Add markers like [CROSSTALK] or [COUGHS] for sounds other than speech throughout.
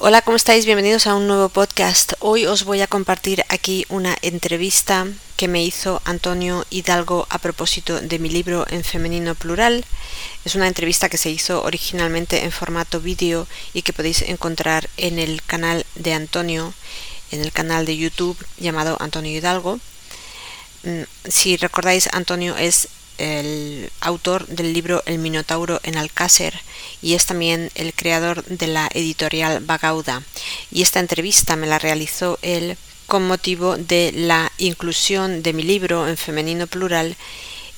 Hola, ¿cómo estáis? Bienvenidos a un nuevo podcast. Hoy os voy a compartir aquí una entrevista que me hizo Antonio Hidalgo a propósito de mi libro en femenino plural. Es una entrevista que se hizo originalmente en formato vídeo y que podéis encontrar en el canal de Antonio, en el canal de YouTube llamado Antonio Hidalgo. Mm, si recordáis, Antonio es el autor del libro El Minotauro en Alcácer y es también el creador de la editorial Bagauda. Y esta entrevista me la realizó él con motivo de la inclusión de mi libro en femenino plural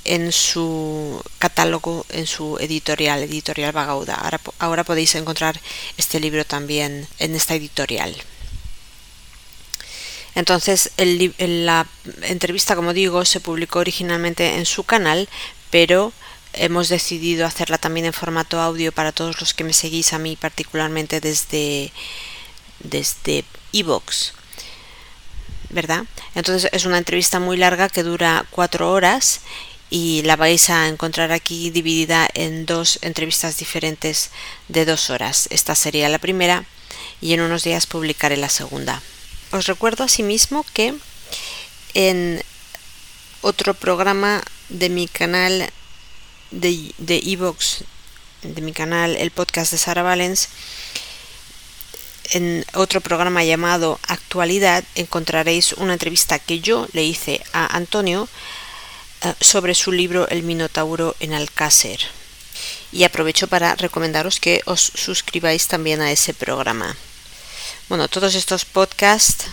en su catálogo, en su editorial, editorial Bagauda. Ahora, ahora podéis encontrar este libro también en esta editorial. Entonces, la entrevista, como digo, se publicó originalmente en su canal, pero hemos decidido hacerla también en formato audio para todos los que me seguís a mí particularmente desde desde iVoox ¿verdad? Entonces es una entrevista muy larga que dura cuatro horas y la vais a encontrar aquí dividida en dos entrevistas diferentes de dos horas. Esta sería la primera y en unos días publicaré la segunda. Os recuerdo asimismo que en otro programa de mi canal de, de Evox, de mi canal, el podcast de Sara Valens, en otro programa llamado Actualidad encontraréis una entrevista que yo le hice a Antonio eh, sobre su libro El Minotauro en Alcácer. Y aprovecho para recomendaros que os suscribáis también a ese programa. Bueno, todos estos podcasts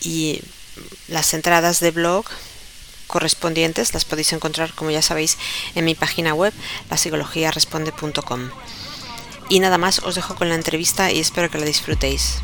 y las entradas de blog correspondientes las podéis encontrar, como ya sabéis, en mi página web, la Y nada más, os dejo con la entrevista y espero que la disfrutéis.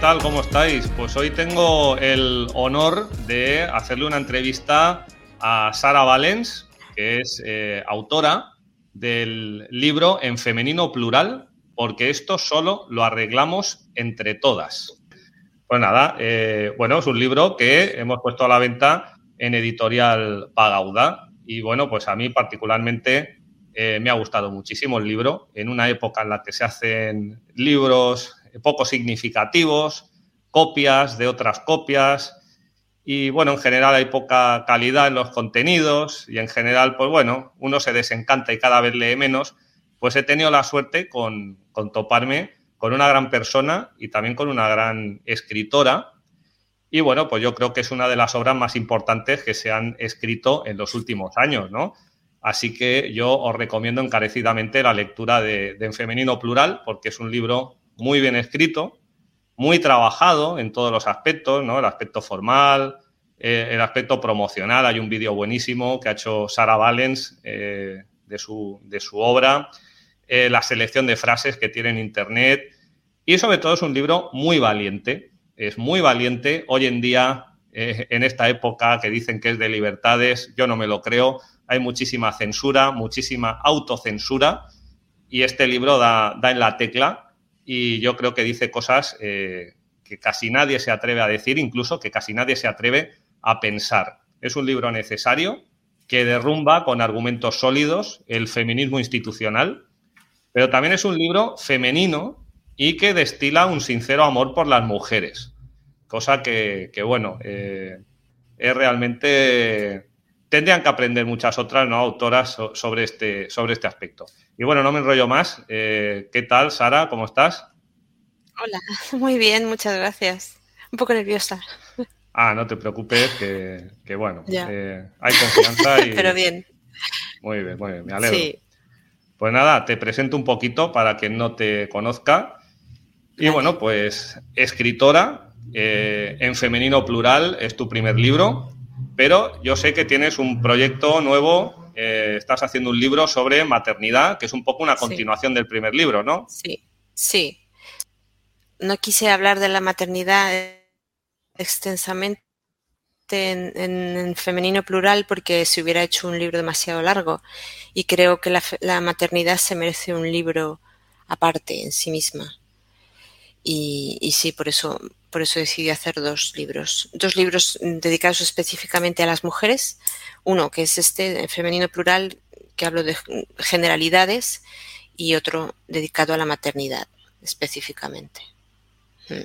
Tal? ¿Cómo estáis? Pues hoy tengo el honor de hacerle una entrevista a Sara Valens, que es eh, autora del libro En femenino plural, porque esto solo lo arreglamos entre todas. Pues nada, eh, bueno, es un libro que hemos puesto a la venta en editorial Pagauda y bueno, pues a mí particularmente eh, me ha gustado muchísimo el libro en una época en la que se hacen libros poco significativos, copias de otras copias y bueno, en general hay poca calidad en los contenidos y en general, pues bueno, uno se desencanta y cada vez lee menos, pues he tenido la suerte con, con toparme con una gran persona y también con una gran escritora. Y bueno, pues yo creo que es una de las obras más importantes que se han escrito en los últimos años, ¿no? Así que yo os recomiendo encarecidamente la lectura de En Femenino Plural, porque es un libro muy bien escrito, muy trabajado en todos los aspectos, ¿no? El aspecto formal, eh, el aspecto promocional. Hay un vídeo buenísimo que ha hecho Sara Valens eh, de, su, de, su, obra, eh, la selección de frases que tiene en Internet y sobre todo es un libro muy valiente. Es muy valiente. Hoy en día, en esta época que dicen que es de libertades, yo no me lo creo. Hay muchísima censura, muchísima autocensura y este libro da, da en la tecla y yo creo que dice cosas eh, que casi nadie se atreve a decir, incluso que casi nadie se atreve a pensar. Es un libro necesario que derrumba con argumentos sólidos el feminismo institucional, pero también es un libro femenino y que destila un sincero amor por las mujeres, cosa que, bueno, eh, es realmente... Tendrían que aprender muchas otras ¿no? autoras sobre este, sobre este aspecto. Y bueno, no me enrollo más. Eh, ¿Qué tal, Sara? ¿Cómo estás? Hola, [LAUGHS] muy bien, muchas gracias. Un poco nerviosa. Ah, no te preocupes, que, bueno, eh, hay confianza [LAUGHS] y... Pero bien. Muy bien, muy bien, me alegro. Sí. Pues nada, te presento un poquito para quien no te conozca. Y bueno, pues escritora, eh, en femenino plural es tu primer libro, pero yo sé que tienes un proyecto nuevo, eh, estás haciendo un libro sobre maternidad, que es un poco una continuación del primer libro, ¿no? Sí, sí. No quise hablar de la maternidad extensamente en, femenino plural porque se hubiera hecho un libro demasiado largo y creo que la, maternidad se merece un libro aparte en sí misma. Y, y, sí, por eso, por eso decidí hacer dos libros. Dos libros dedicados específicamente a las mujeres. Uno que es este, en femenino plural, que hablo de generalidades, y otro dedicado a la maternidad específicamente. Mm.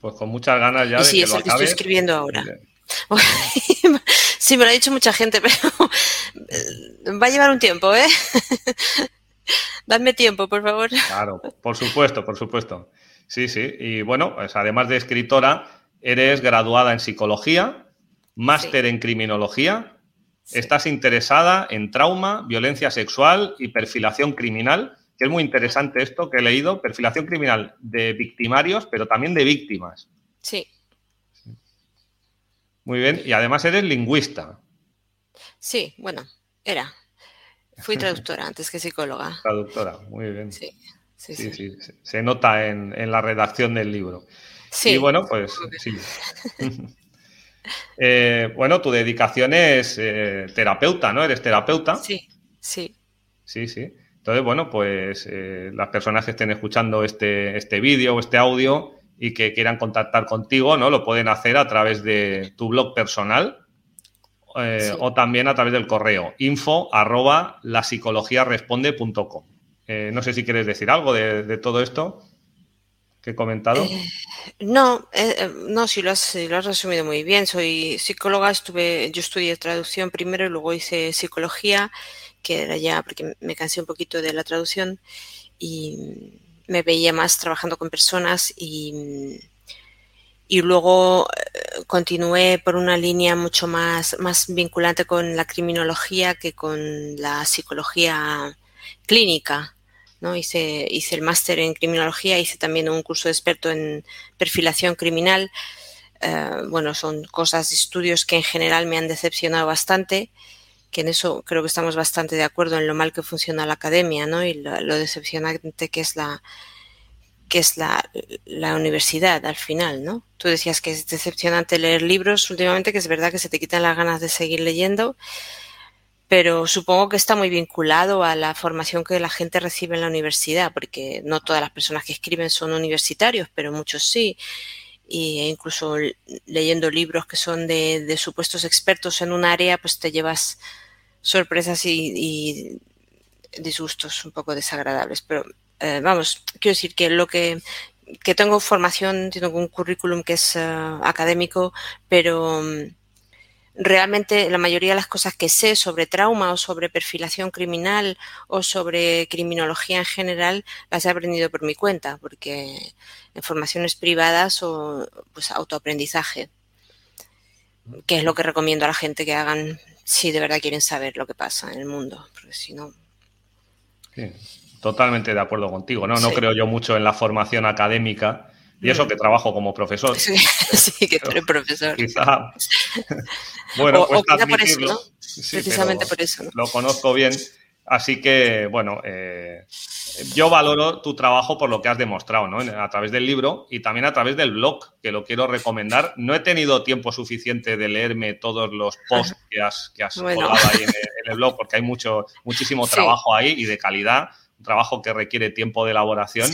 Pues con muchas ganas ya de sí, que es el que estoy escribiendo ahora. [LAUGHS] sí, me lo ha dicho mucha gente, pero va a llevar un tiempo, ¿eh? [LAUGHS] Dadme tiempo, por favor. Claro, por supuesto, por supuesto. Sí, sí. Y bueno, pues además de escritora, eres graduada en psicología, máster en criminología, estás interesada en trauma, violencia sexual y perfilación criminal, que es muy interesante esto que he leído, perfilación criminal de victimarios, pero también de víctimas. Sí. Muy bien, y además eres lingüista. Sí, bueno, era. Fui traductora antes que psicóloga. Traductora, muy bien. Sí, sí, sí. Se nota en, la redacción del libro. Sí. Y bueno, pues sí. [LAUGHS] Eh, bueno, tu dedicación es eh, terapeuta, ¿no? Eres terapeuta. Sí, sí. Sí, sí. Entonces, bueno, pues eh, las personas que estén escuchando este, este vídeo o este audio y que quieran contactar contigo, ¿no? Lo pueden hacer a través de tu blog personal eh, o también a través del correo info arroba la. Eh, no sé si quieres decir algo de, todo esto que he comentado. Eh, no, no, si lo, has, lo has resumido muy bien. Soy psicóloga, estuve, yo estudié traducción primero y luego hice psicología, que era ya porque me cansé un poquito de la traducción y me veía más trabajando con personas y, y luego eh, continué por una línea mucho más, más vinculante con la criminología que con la psicología clínica. ¿no? Hice, hice el máster en criminología, hice también un curso de experto en perfilación criminal. Eh, bueno, son cosas, estudios que en general me han decepcionado bastante, que en eso creo que estamos bastante de acuerdo en lo mal que funciona la academia, ¿no? Y lo decepcionante que es la, que es la, universidad al final, ¿no? Tú decías que es decepcionante leer libros últimamente, que es verdad que se te quitan las ganas de seguir leyendo, pero supongo que está muy vinculado a la formación que la gente recibe en la universidad, porque no todas las personas que escriben son universitarios, pero muchos sí. e incluso leyendo libros que son de, supuestos expertos en un área, pues te llevas sorpresas y, y disgustos un poco desagradables. Pero eh, vamos, quiero decir que lo que, que tengo formación, tengo un currículum que es eh, académico, pero mm, realmente la mayoría de las cosas que sé sobre trauma o sobre perfilación criminal o sobre criminología en general las he aprendido por mi cuenta, porque en formaciones privadas o pues autoaprendizaje, que es lo que recomiendo a la gente que hagan si de verdad quieren saber lo que pasa en el mundo, porque si no... Totalmente de acuerdo contigo, ¿no? No creo yo mucho en la formación académica y eso que trabajo como profesor. Sí, [LAUGHS] que tú eres profesor. Quizá. [LAUGHS] bueno, pues por eso, ¿no? Precisamente por eso. Lo conozco bien. Así que, bueno, eh, yo valoro tu trabajo por lo que has demostrado, ¿no? A través del libro y también a través del blog, que lo quiero recomendar. No he tenido tiempo suficiente de leerme todos los posts que has, que has colgado ahí en el, blog, porque hay mucho, muchísimo [LAUGHS] trabajo ahí y de calidad trabajo que requiere tiempo de elaboración.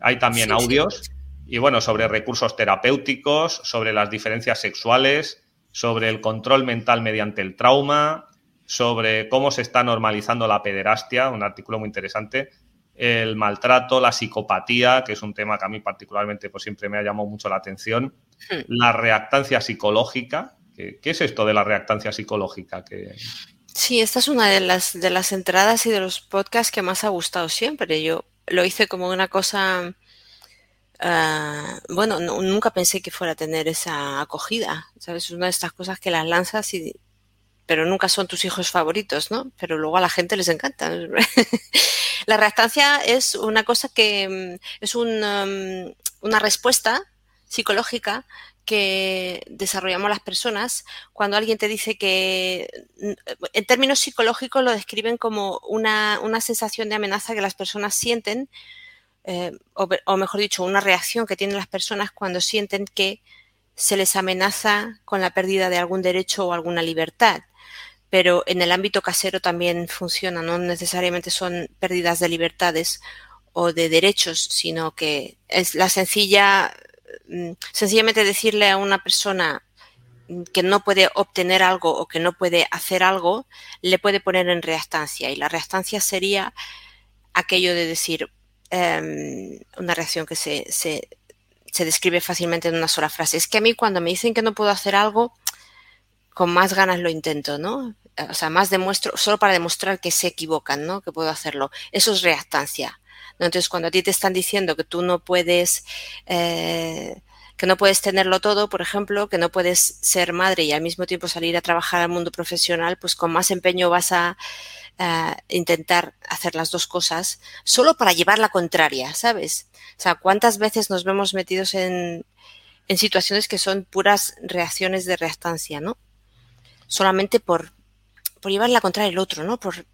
Hay también audios y bueno, sobre recursos terapéuticos, sobre las diferencias sexuales, sobre el control mental mediante el trauma, sobre cómo se está normalizando la pederastia, un artículo muy interesante, el maltrato, la psicopatía, que es un tema que a mí particularmente pues, siempre me ha llamado mucho la atención, hmm. la reactancia psicológica. ¿Qué, es esto de la reactancia psicológica? Que... Sí, esta es una de las, de las entradas y de los podcasts que más ha gustado siempre. Yo lo hice como una cosa, ah, bueno, nunca pensé que fuera a tener esa acogida, ¿sabes? Es una de estas cosas que las lanzas y pero nunca son tus hijos favoritos, ¿no? Pero luego a la gente les encanta. [LAUGHS] la reactancia es una cosa que mm, es um, una respuesta psicológica que desarrollamos las personas cuando alguien te dice que, mm, en términos psicológicos lo describen como una, sensación de amenaza que las personas sienten, eh, o mejor dicho, una reacción que tienen las personas cuando sienten que se les amenaza con la pérdida de algún derecho o alguna libertad pero en el ámbito casero también funciona, no necesariamente son pérdidas de libertades o de derechos, sino que es la sencilla, mm, sencillamente decirle a una persona que no puede obtener algo o que no puede hacer algo, le puede poner en reactancia. Y la reactancia sería aquello de decir em, una reacción que se, se, describe fácilmente en una sola frase. Es que a mí cuando me dicen que no puedo hacer algo, con más ganas lo intento, ¿no? O sea, más demuestro, solo para demostrar que se equivocan, ¿no? Que puedo hacerlo. Eso es reactancia. Entonces, cuando a ti te están diciendo que tú no puedes, eh, que no puedes tenerlo todo, por ejemplo, que no puedes ser madre y al mismo tiempo salir a trabajar al mundo profesional, pues con más empeño vas a intentar hacer las dos cosas solo para llevar la contraria, ¿sabes? O sea, ¿cuántas veces nos vemos metidos en, en situaciones que son puras reacciones de reactancia, ¿no? solamente por, por llevar la contraria el otro, ¿no? Por,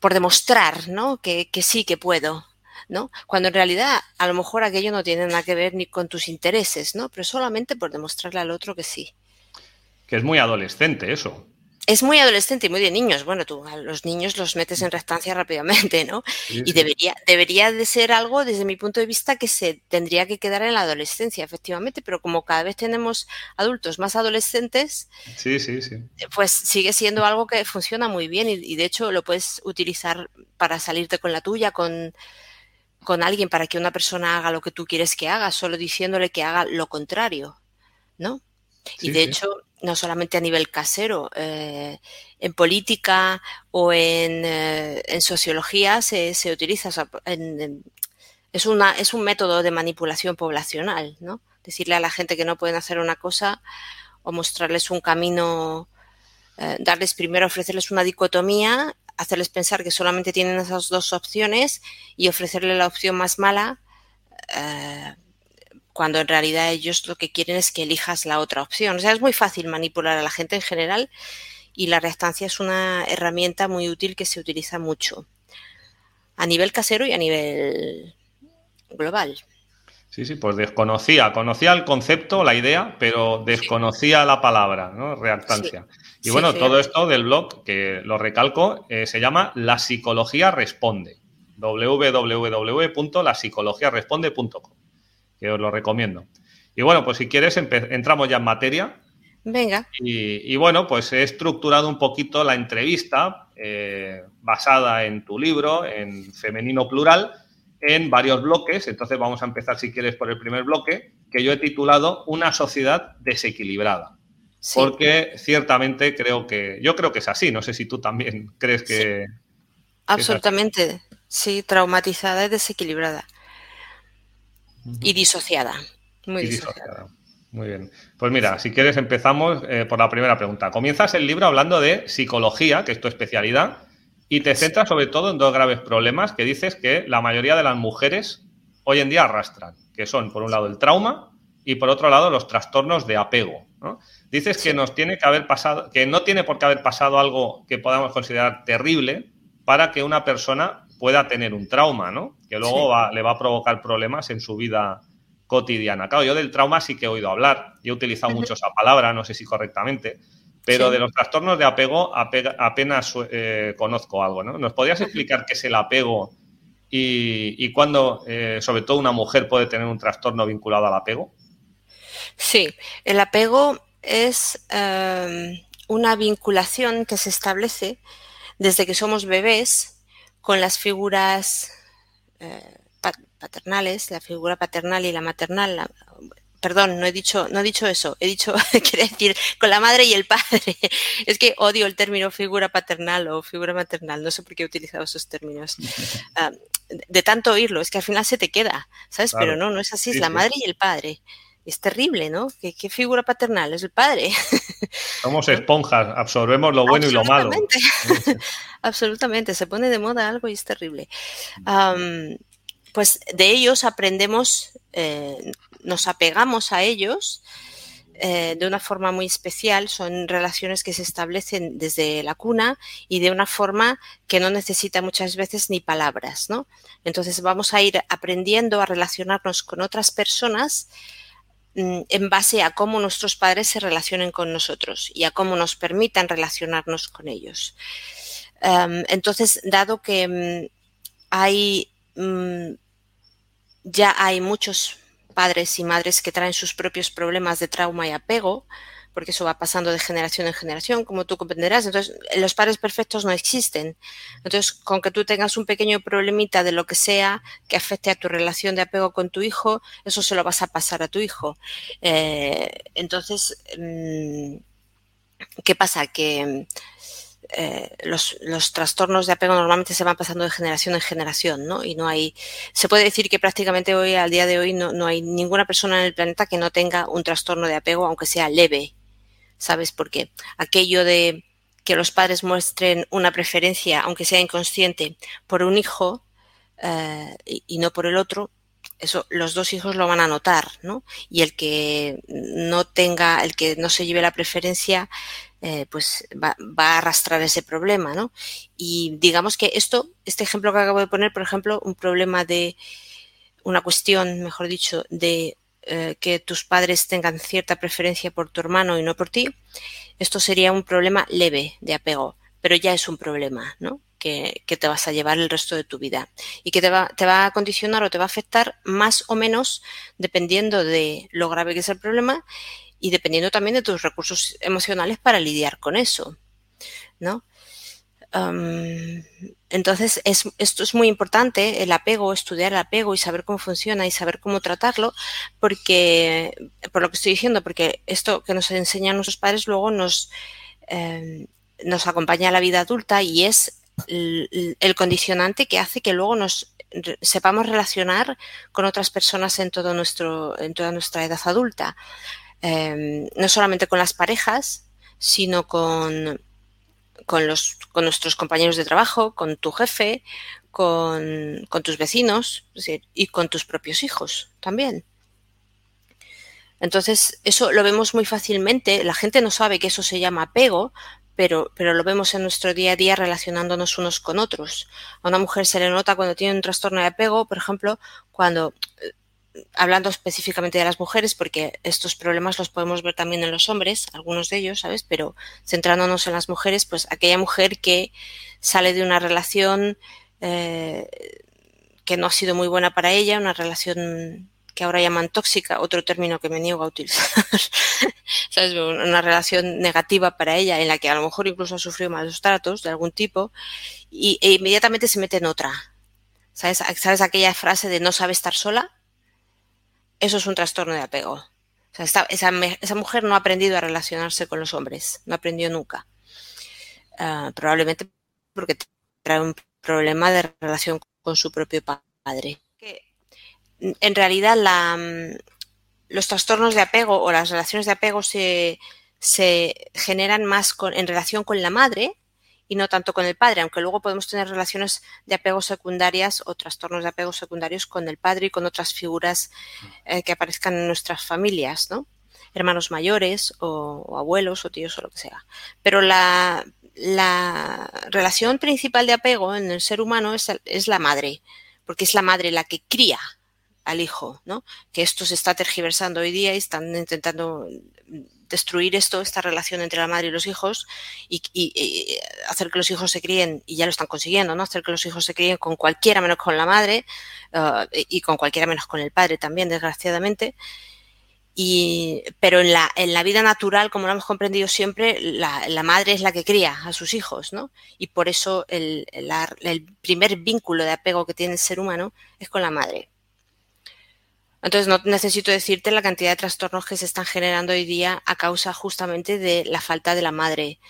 por demostrar, ¿no? Que, que sí que puedo, ¿no? Cuando en realidad a lo mejor aquello no tiene nada que ver ni con tus intereses, ¿no? Pero solamente por demostrarle al otro que sí. Que es muy adolescente eso es muy adolescente y muy de niños. Bueno, tú a los niños los metes en restancia rápidamente, ¿no? y debería, debería de ser algo, desde mi punto de vista, que se tendría que quedar en la adolescencia, efectivamente, pero como cada vez tenemos adultos más adolescentes, sí, sí, sí. pues sigue siendo algo que funciona muy bien y, de hecho lo puedes utilizar para salirte con la tuya, con, con alguien, para que una persona haga lo que tú quieres que haga, solo diciéndole que haga lo contrario, ¿no? y de hecho, no solamente a nivel casero, eh, en política o en, eh, sociología se, utiliza. es, una, es un método de manipulación poblacional, ¿no? Decirle a la gente que no pueden hacer una cosa o mostrarles un camino, eh, darles primero, ofrecerles una dicotomía, hacerles pensar que solamente tienen esas dos opciones y ofrecerle la opción más mala cuando en realidad ellos lo que quieren es que elijas la otra opción. O sea, es muy fácil manipular a la gente en general y la reactancia es una herramienta muy útil que se utiliza mucho a nivel casero y a nivel global. Sí, sí, pues desconocía, conocía el concepto, la idea, pero desconocía la palabra, ¿no? Reactancia. Y bueno, todo esto del blog, que lo recalco, eh, se llama La Psicología Responde. www.lapsicologiaresponde.com que os lo recomiendo. Y bueno, pues si quieres entramos ya en materia. Venga. Y, bueno, pues he estructurado un poquito la entrevista eh, basada en tu libro, en femenino plural, en varios bloques. Entonces vamos a empezar, si quieres, por el primer bloque, que yo he titulado Una sociedad desequilibrada. Porque ciertamente creo que, yo creo que es así, no sé si tú también crees que... Absolutamente, sí, traumatizada y desequilibrada. Y disociada. Muy disociada. Muy bien. Pues mira, si quieres empezamos eh, por la primera pregunta. Comienzas el libro hablando de psicología, que es tu especialidad, y te centras sobre todo en dos graves problemas que dices que la mayoría de las mujeres hoy en día arrastran, que son por un lado el trauma y por otro lado los trastornos de apego. Dices que nos tiene que haber pasado, que no tiene por qué haber pasado algo que podamos considerar terrible para que una persona pueda tener un trauma, ¿no? Que luego le va a provocar problemas en su vida cotidiana. Claro, yo del trauma sí que he oído hablar y he utilizado mucho esa palabra, no sé si correctamente, pero de los trastornos de apego apenas eh, conozco algo, ¿no? ¿Nos podrías explicar qué es el apego y, y cuándo, eh, sobre todo, una mujer puede tener un trastorno vinculado al apego? Sí, el apego es em, una vinculación que se establece desde que somos bebés con las figuras eh, paternales, la figura paternal y la maternal. perdón, no he dicho, no he dicho eso. He dicho, [LAUGHS] quiere decir, con la madre y el padre. [LAUGHS] Es que odio el término figura paternal o figura maternal. No sé por qué he utilizado esos términos. [LAUGHS] Ah, de tanto oírlo, es que al final se te queda, ¿sabes? Pero no, no es así, es la madre y el padre. Es terrible, ¿no? ¿Qué, figura paternal? Es el padre. Somos [LAUGHS] esponjas, absorbemos lo bueno y lo malo. [LAUGHS] [LAUGHS] Absolutamente, se pone de moda algo y es terrible. pues de ellos aprendemos, eh, nos apegamos a ellos eh, de una forma muy especial, son relaciones que se establecen desde la cuna y de una forma que no necesita muchas veces ni palabras, ¿no? Entonces vamos a ir aprendiendo a relacionarnos con otras personas en base a cómo nuestros padres se relacionen con nosotros y a cómo nos permitan relacionarnos con ellos. Em, entonces, dado que mm, hay mm, ya hay muchos padres y madres que traen sus propios problemas de trauma y apego, porque eso va pasando de generación en generación, como tú comprenderás. Entonces, los padres perfectos no existen. Entonces, con que tú tengas un pequeño problemita de lo que sea que afecte a tu relación de apego con tu hijo, eso se lo vas a pasar a tu hijo. Eh, entonces, mm, ¿qué pasa? Que eh, los, trastornos de apego normalmente se van pasando de generación en generación, ¿no? Y no hay, se puede decir que prácticamente hoy, al día de hoy, no, no hay ninguna persona en el planeta que no tenga un trastorno de apego, aunque sea leve, ¿sabes? Porque aquello de que los padres muestren una preferencia, aunque sea inconsciente, por un hijo eh, y, no por el otro, eso los dos hijos lo van a notar, ¿no? Y el que no tenga, el que no se lleve la preferencia, eh, pues va, a arrastrar ese problema, ¿no? Y digamos que esto, este ejemplo que acabo de poner, por ejemplo, un problema de, una cuestión, mejor dicho, de eh, que tus padres tengan cierta preferencia por tu hermano y no por ti, esto sería un problema leve de apego, pero ya es un problema, ¿no? Que, te vas a llevar el resto de tu vida y que te va, te va a condicionar o te va a afectar más o menos dependiendo de lo grave que es el problema y dependiendo también de tus recursos emocionales para lidiar con eso, ¿no? Entonces, esto es muy importante, el apego, estudiar el apego y saber cómo funciona y saber cómo tratarlo, porque, por lo que estoy diciendo, porque esto que nos enseñan nuestros padres luego nos, em, nos acompaña a la vida adulta y es el, condicionante que hace que luego nos sepamos relacionar con otras personas en todo nuestro, en toda nuestra edad adulta. Em, no solamente con las parejas, sino con, con, los, con nuestros compañeros de trabajo, con tu jefe, con, tus vecinos y con tus propios hijos también. Entonces, eso lo vemos muy fácilmente. La gente no sabe que eso se llama apego, pero, pero lo vemos en nuestro día a día relacionándonos unos con otros. A una mujer se le nota cuando tiene un trastorno de apego, por ejemplo, cuando hablando específicamente de las mujeres, porque estos problemas los podemos ver también en los hombres, algunos de ellos, ¿sabes? Pero centrándonos en las mujeres, pues aquella mujer que sale de una relación eh, que no ha sido muy buena para ella, una relación que ahora llaman tóxica, otro término que me niego a utilizar, [LAUGHS] ¿sabes? Una relación negativa para ella, en la que a lo mejor incluso ha sufrido malos tratos de algún tipo, y, e inmediatamente se mete en otra. ¿Sabes? ¿Sabes aquella frase de no sabe estar sola? Eso es un trastorno de apego. O sea, esa, mujer no ha aprendido a relacionarse con los hombres, no aprendió nunca. Ah, probablemente porque trae un problema de relación con su propio padre. En realidad, los trastornos de apego o las relaciones de apego se, generan más en relación con la madre y no tanto con el padre, aunque luego podemos tener relaciones de apego secundarias o trastornos de apego secundarios con el padre y con otras figuras eh, que aparezcan en nuestras familias, ¿no? Hermanos mayores o, abuelos o tíos o lo que sea. Pero la, relación principal de apego en el ser humano es, es la madre, porque es la madre la que cría al hijo, ¿no? Que esto se está tergiversando hoy día y están intentando destruir esto, esta relación entre la madre y los hijos y, hacer que los hijos se críen, y ya lo están consiguiendo, ¿no? Hacer que los hijos se críen con cualquiera menos con la madre uh, y con cualquiera menos con el padre también, desgraciadamente. Y, pero en la, en la vida natural, como lo hemos comprendido siempre, la, la madre es la que cría a sus hijos, ¿no? Y por eso el, el primer vínculo de apego que tiene el ser humano es con la madre. Entonces, no necesito decirte la cantidad de trastornos que se están generando hoy día a causa justamente de la falta de la madre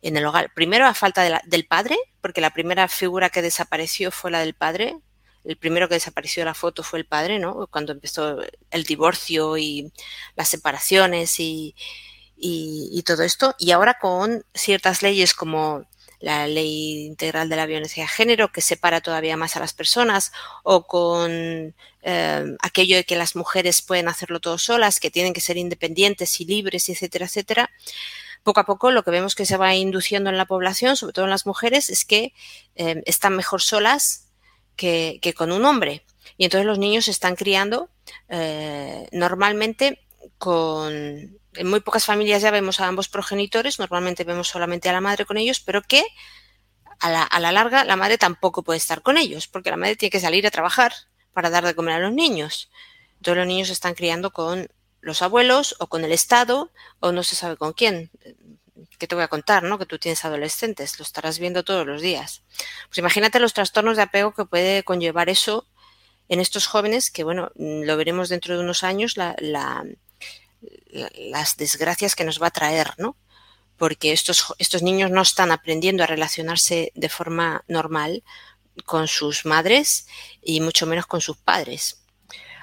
en el hogar. Primero, a falta del padre, porque la primera figura que desapareció fue la del padre. el primero que desapareció de la foto fue el padre, ¿no? Cuando empezó el divorcio y las separaciones y, todo esto. Y ahora con ciertas leyes como la ley integral de la violencia de género que separa todavía más a las personas o con eh, aquello de que las mujeres pueden hacerlo todo solas, que tienen que ser independientes y libres, etcétera, etcétera. Poco a poco lo que vemos que se va induciendo en la población, sobre todo en las mujeres, es que eh, están mejor solas que, con un hombre. Y entonces los niños se están criando eh, normalmente con... En muy pocas familias ya vemos a ambos progenitores, normalmente vemos solamente a la madre con ellos, pero que a la, a la larga la madre tampoco puede estar con ellos, porque la madre tiene que salir a trabajar para dar de comer a los niños. Entonces los niños se están criando con los abuelos o con el Estado o no se sabe con quién. ¿Qué te voy a contar, no? Que tú tienes adolescentes, lo estarás viendo todos los días. Pues imagínate los trastornos de apego que puede conllevar eso en estos jóvenes, que bueno, lo veremos dentro de unos años, la, las desgracias que nos va a traer, ¿no? Porque estos, estos niños no están aprendiendo a relacionarse de forma normal con sus madres y mucho menos con sus padres.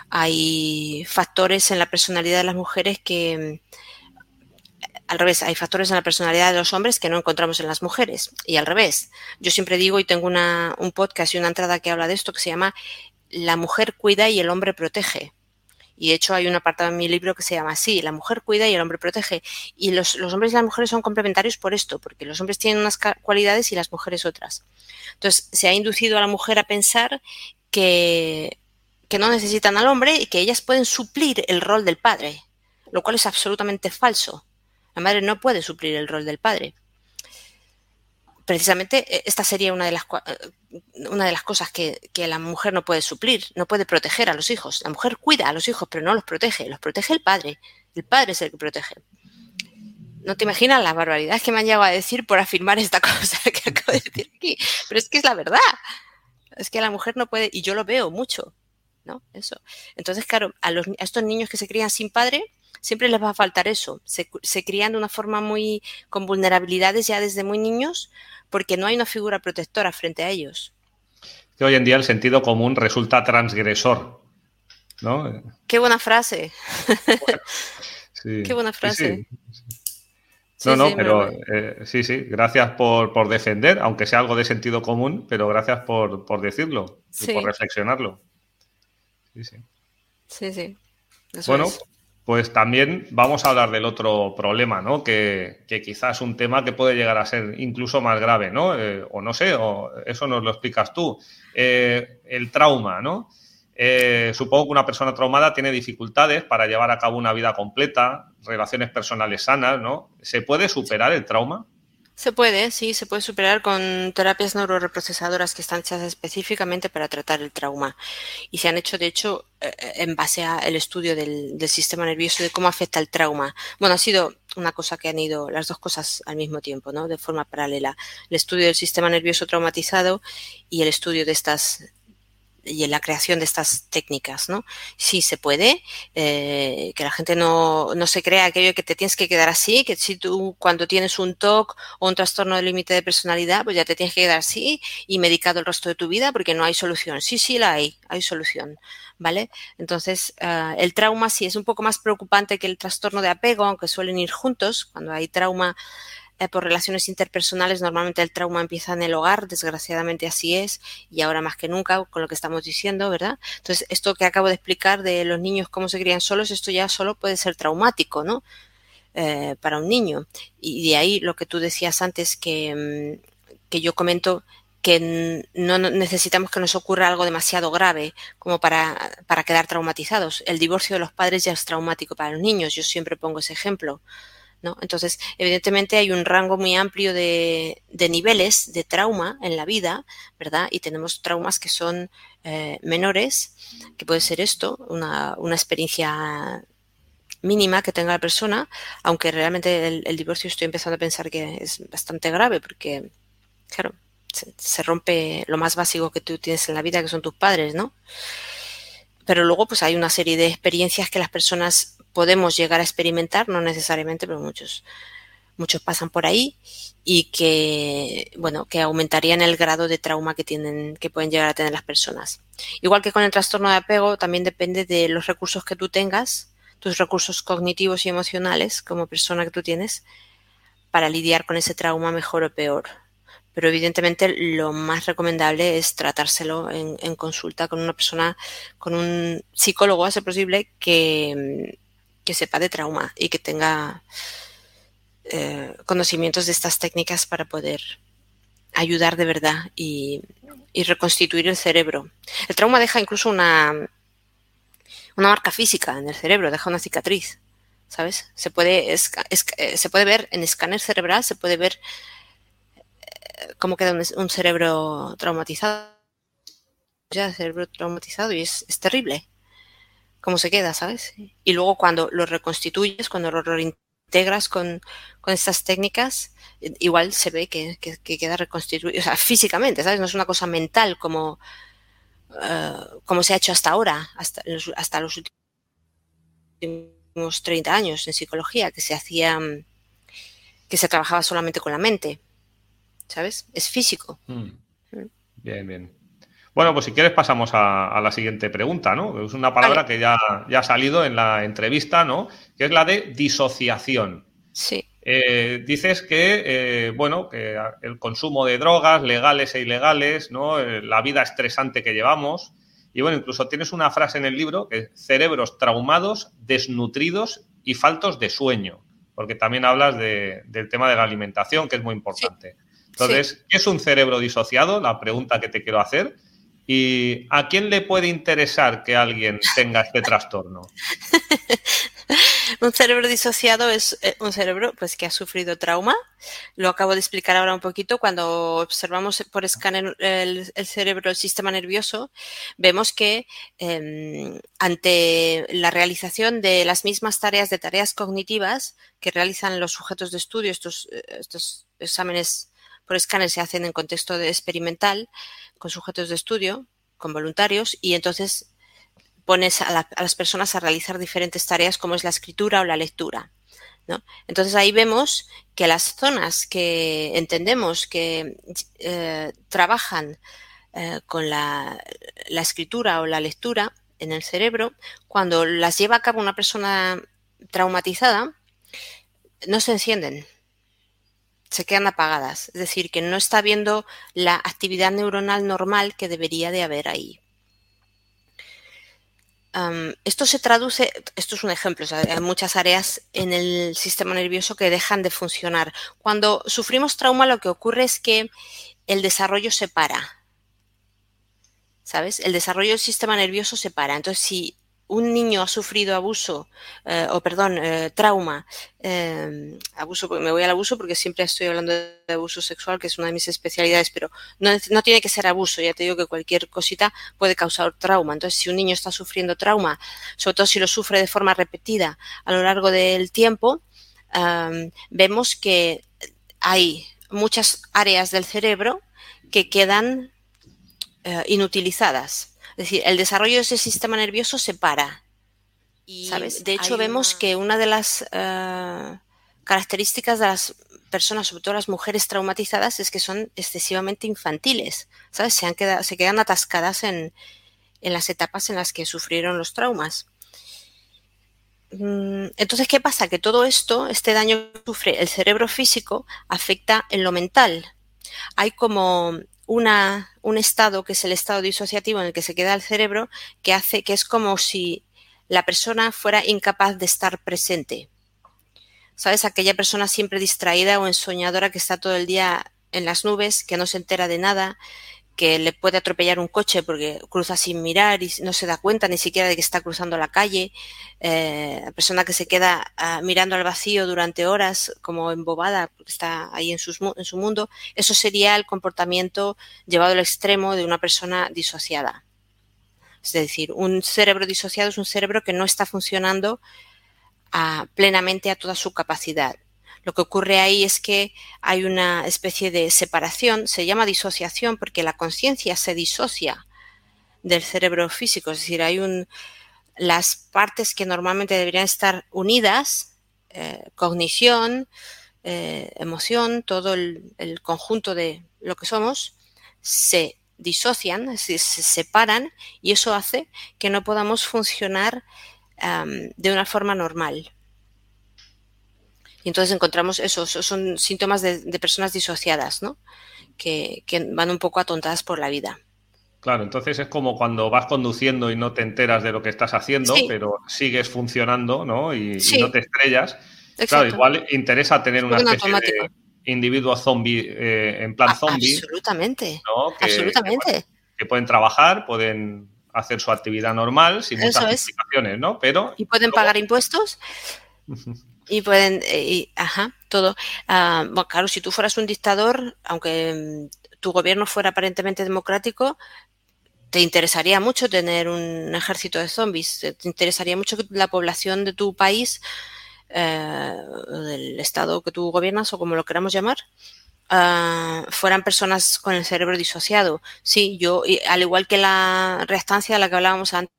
Hay factores en la personalidad de las mujeres que, al revés, hay factores en la personalidad de los hombres que no encontramos en las mujeres. Y al revés, yo siempre digo, y tengo una, un podcast y una entrada que habla de esto, que se llama La mujer cuida y el hombre protege. Y de hecho hay un apartado en mi libro que se llama así, la mujer cuida y el hombre protege. Y los, los, hombres y las mujeres son complementarios por esto, porque los hombres tienen unas cualidades y las mujeres otras. Entonces se ha inducido a la mujer a pensar que, que no necesitan al hombre y que ellas pueden suplir el rol del padre, lo cual es absolutamente falso. La madre no puede suplir el rol del padre. Precisamente eh, esta sería una de las, eh, una de las cosas que, la mujer no puede suplir, no puede proteger a los hijos. La mujer cuida a los hijos, pero no los protege, los protege el padre. El padre es el que protege. No te imaginas las barbaridades que me han llegado a decir por afirmar esta [LAUGHS] cosa que acabo de decir aquí. Pero es que es la verdad. Es que la mujer no puede, y yo lo veo mucho, ¿no? Eso. Entonces, claro, a, los, a estos niños que se crían sin padre, siempre les va a faltar eso. Se, se crían de una forma muy con vulnerabilidades ya desde muy niños porque no hay una figura protectora frente a ellos. Que hoy en día el sentido común resulta transgresor. ¿no? Qué buena frase. Qué buena frase. no, no, pero eh, sí, sí, gracias por, defender, aunque sea algo de sentido común, pero gracias por, decirlo y por reflexionarlo. Sí, sí. Sí, sí. bueno, pues también vamos a hablar del otro problema, ¿no? Que, quizás es un tema que puede llegar a ser incluso más grave, ¿no? Eh, o no sé, o eso nos lo explicas tú. Eh, el trauma, ¿no? Eh, supongo que una persona traumada tiene dificultades para llevar a cabo una vida completa, relaciones personales sanas, ¿no? ¿Se puede superar el trauma? Se puede, sí, se puede superar con terapias neuroreprocesadoras que están hechas específicamente para tratar el trauma. Y se han hecho, de hecho, eh, en base al estudio del, sistema nervioso de cómo afecta el trauma. Bueno, ha sido una cosa que han ido las dos cosas al mismo tiempo, ¿no? De forma paralela. El estudio del sistema nervioso traumatizado y el estudio de estas y en la creación de estas técnicas, ¿no? Sí se puede, eh, que la gente no, no, se crea aquello que te tienes que quedar así, que si tú cuando tienes un TOC o un trastorno de límite de personalidad, pues ya te tienes que quedar así y medicado el resto de tu vida porque no hay solución. Sí, sí la hay, hay solución, ¿vale? Entonces, uh, el trauma sí es un poco más preocupante que el trastorno de apego, aunque suelen ir juntos. Cuando hay trauma eh, por relaciones interpersonales, normalmente el trauma empieza en el hogar, desgraciadamente así es, y ahora más que nunca con lo que estamos diciendo, ¿verdad? Entonces, esto que acabo de explicar de los niños cómo se crían solos, esto ya solo puede ser traumático, ¿no? Eh, para un niño. Y de ahí lo que tú decías antes, que, mm, que yo comento que no necesitamos que nos ocurra algo demasiado grave como para, para quedar traumatizados. El divorcio de los padres ya es traumático para los niños, yo siempre pongo ese ejemplo. Entonces, evidentemente hay un rango muy amplio de, niveles de trauma en la vida, ¿verdad? Y tenemos traumas que son eh, menores, que puede ser esto, una, experiencia mínima que tenga la persona, aunque realmente el, divorcio estoy empezando a pensar que es bastante grave, porque, claro, se, rompe lo más básico que tú tienes en la vida, que son tus padres, ¿no? Pero luego, pues hay una serie de experiencias que las personas podemos llegar a experimentar, no necesariamente, pero muchos, muchos pasan por ahí y que, bueno, que aumentarían el grado de trauma que tienen, que pueden llegar a tener las personas. Igual que con el trastorno de apego, también depende de los recursos que tú tengas, tus recursos cognitivos y emocionales como persona que tú tienes, para lidiar con ese trauma mejor o peor. Pero evidentemente lo más recomendable es tratárselo en, consulta con una persona, con un psicólogo, a ser posible, que, que sepa de trauma y que tenga eh, conocimientos de estas técnicas para poder ayudar de verdad y, reconstituir el cerebro. El trauma deja incluso una, una marca física en el cerebro, deja una cicatriz, ¿sabes? Se puede, eh, se puede ver en escáner cerebral, se puede ver eh, cómo queda un, cerebro traumatizado. Ya, cerebro traumatizado y es, es terrible cómo se queda, ¿sabes? Y luego cuando lo reconstituyes, cuando lo integras con, estas técnicas, eh, igual se ve que, queda reconstituido, o sea, físicamente, ¿sabes? No es una cosa mental como, eh, como se ha hecho hasta ahora, hasta los, hasta los últimos 30 años en psicología, que se hacía, que se trabajaba solamente con la mente, ¿sabes? Es físico. Mm. Mm. Bien, bien. Bueno, pues si quieres pasamos a, la siguiente pregunta, ¿no? Es una palabra que ya, ya, ha salido en la entrevista, ¿no? Que es la de disociación. Sí. Eh, dices que, eh, bueno, que el consumo de drogas, legales e ilegales, ¿no? Eh, la vida estresante que llevamos. Y bueno, incluso tienes una frase en el libro que es cerebros traumados, desnutridos y faltos de sueño. Porque también hablas del tema de la alimentación, que es muy importante. Entonces, ¿qué es un cerebro disociado? La pregunta que te quiero hacer. ¿Y a quién le puede interesar que alguien tenga este trastorno? [LAUGHS] un cerebro disociado es eh, un cerebro pues que ha sufrido trauma. Lo acabo de explicar ahora un poquito. Cuando observamos por escáner el, cerebro, el sistema nervioso, vemos que em, ante la realización de las mismas tareas de tareas cognitivas que realizan los sujetos de estudio, estos, eh, estos exámenes por escáner se hacen en contexto experimental con sujetos de estudio, con voluntarios, y entonces pones a, las personas a realizar diferentes tareas como es la escritura o la lectura. Entonces ahí vemos que las zonas que entendemos que eh, trabajan eh, con la, la, escritura o la lectura en el cerebro, cuando las lleva a cabo una persona traumatizada, no se encienden se quedan apagadas, es decir, que no está viendo la actividad neuronal normal que debería de haber ahí. esto se traduce, esto es un ejemplo, hay muchas áreas en el sistema nervioso que dejan de funcionar. Cuando sufrimos trauma lo que ocurre es que el desarrollo se para. ¿Sabes? El desarrollo del sistema nervioso se para. Entonces, si un niño ha sufrido abuso, eh, o perdón, eh, trauma, eh, abuso, me voy al abuso porque siempre estoy hablando de abuso sexual, que es una de mis especialidades, pero no, no, tiene que ser abuso, ya te digo que cualquier cosita puede causar trauma. Entonces, si un niño está sufriendo trauma, sobre todo si lo sufre de forma repetida a lo largo del tiempo, vemos que hay muchas áreas del cerebro que quedan inutilizadas es decir, el desarrollo de ese sistema nervioso se para. Y, ¿sabes? De hecho, vemos que una de las eh, características de las personas, sobre todo las mujeres traumatizadas, es que son excesivamente infantiles. ¿Sabes? Se, han quedado, se quedan atascadas en, en las etapas en las que sufrieron los traumas. Mm, entonces, ¿qué pasa? Que todo esto, este daño que sufre el cerebro físico, afecta en lo mental. Hay como una, un estado que es el estado disociativo en el que se queda el cerebro, que hace que es como si la persona fuera incapaz de estar presente. ¿Sabes? Aquella persona siempre distraída o ensoñadora que está todo el día en las nubes, que no se entera de nada, que le puede atropellar un coche porque cruza sin mirar y no se da cuenta ni siquiera de que está cruzando la calle, eh, la persona que se queda ah, mirando al vacío durante horas como embobada, porque está ahí en, en su mundo, eso sería el comportamiento llevado al extremo de una persona disociada. Es decir, un cerebro disociado es un cerebro que no está funcionando ah, plenamente a toda su capacidad. Lo que ocurre ahí es que hay una especie de separación, se llama disociación porque la conciencia se disocia del cerebro físico, es decir, hay un las partes que normalmente deberían estar unidas, eh, cognición, eh, emoción, todo el, conjunto de lo que somos, se disocian, se, separan y eso hace que no podamos funcionar de una forma normal. Y entonces encontramos eso, son síntomas de, personas disociadas, ¿no? Que, van un poco atontadas por la vida. Claro, entonces es como cuando vas conduciendo y no te enteras de lo que estás haciendo, pero sigues funcionando, ¿no? Y, no te estrellas. Claro, igual interesa tener una especie de individuo zombie eh, en plan zombie. Absolutamente. absolutamente. Que, pueden trabajar, pueden hacer su actividad normal sin muchas complicaciones, ¿no? Pero y pueden pagar impuestos. Y pueden, eh, ajá, todo. Ah, bueno, claro, si tú fueras un dictador, aunque mm, tu gobierno fuera aparentemente democrático, te interesaría mucho tener un ejército de zombies, te interesaría mucho que la población de tu país, eh, del estado que tú gobiernas o como lo queramos llamar, ah, fueran personas con el cerebro disociado. Sí, yo, al igual que la reestancia de la que hablábamos antes,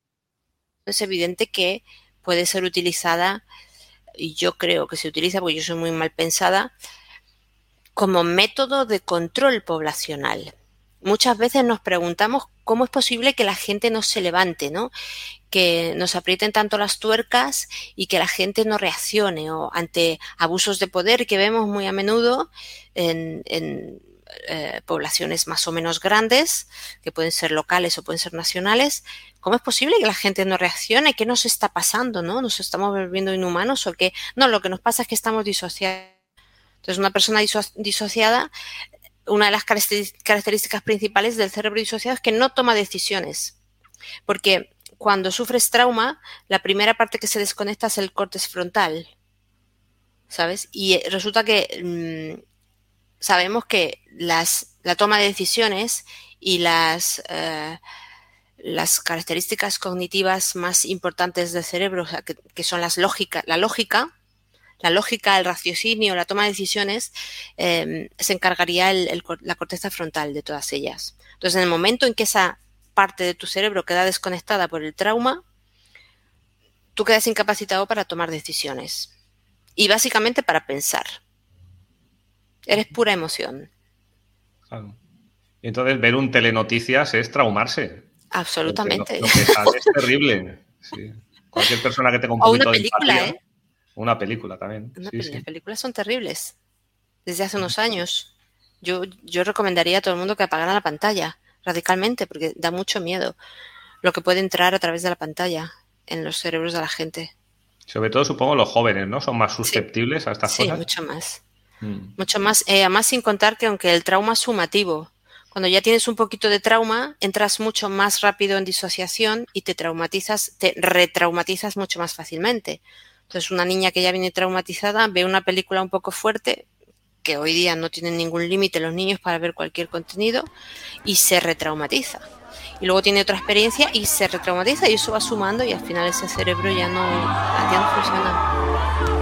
es evidente que puede ser utilizada, y yo creo que se utiliza, porque yo soy muy mal pensada, como método de control poblacional muchas veces nos preguntamos cómo es posible que la gente no se levante, ¿no? Que nos aprieten tanto las tuercas y que la gente no reaccione o ante abusos de poder que vemos muy a menudo en, eh, poblaciones más o menos grandes, que pueden ser locales o pueden ser nacionales. ¿Cómo es posible que la gente no reaccione? ¿Qué nos está pasando? ¿No? ¿Nos estamos volviendo inhumanos o qué? No, lo que nos pasa es que estamos disociados. Entonces, una persona disociada una de las características principales del cerebro disociado es que no toma decisiones. Porque cuando sufres trauma, la primera parte que se desconecta es el córtex frontal. ¿Sabes? Y resulta que mm, sabemos que las, la toma de decisiones y las, eh, las características cognitivas más importantes del cerebro, que, son las lógica, la lógica, la lógica, el raciocinio, la toma de decisiones, em, se encargaría la corteza frontal de todas ellas. Entonces, en el momento en que esa parte de tu cerebro queda desconectada por el trauma, tú quedas incapacitado para tomar decisiones y básicamente para pensar. Eres pura emoción. Entonces, ver un telenoticias es traumarse. Absolutamente. es [LAUGHS] terrible. Cualquier persona que tenga un poquito o una película, ¿eh? Una película también. Las películas son terribles. Desde hace unos años. Yo, yo recomendaría a todo el mundo que apagara la pantalla radicalmente porque da mucho miedo lo que puede entrar a través de la pantalla en los cerebros de la gente. Sobre todo, supongo, los jóvenes, ¿no? Son más susceptibles a estas cosas. Sí, mucho más. Mm. Mucho más. Eh, además, sin contar que aunque el trauma es sumativo, cuando ya tienes un poquito de trauma, entras mucho más rápido en disociación y te traumatizas, te retraumatizas mucho más fácilmente. Entonces, una niña que ya viene traumatizada ve una película un poco fuerte, que hoy día no tienen ningún límite los niños para ver cualquier contenido, y se retraumatiza. Y luego tiene otra experiencia y se retraumatiza y eso va sumando y al final ese cerebro ya no, ya no funciona.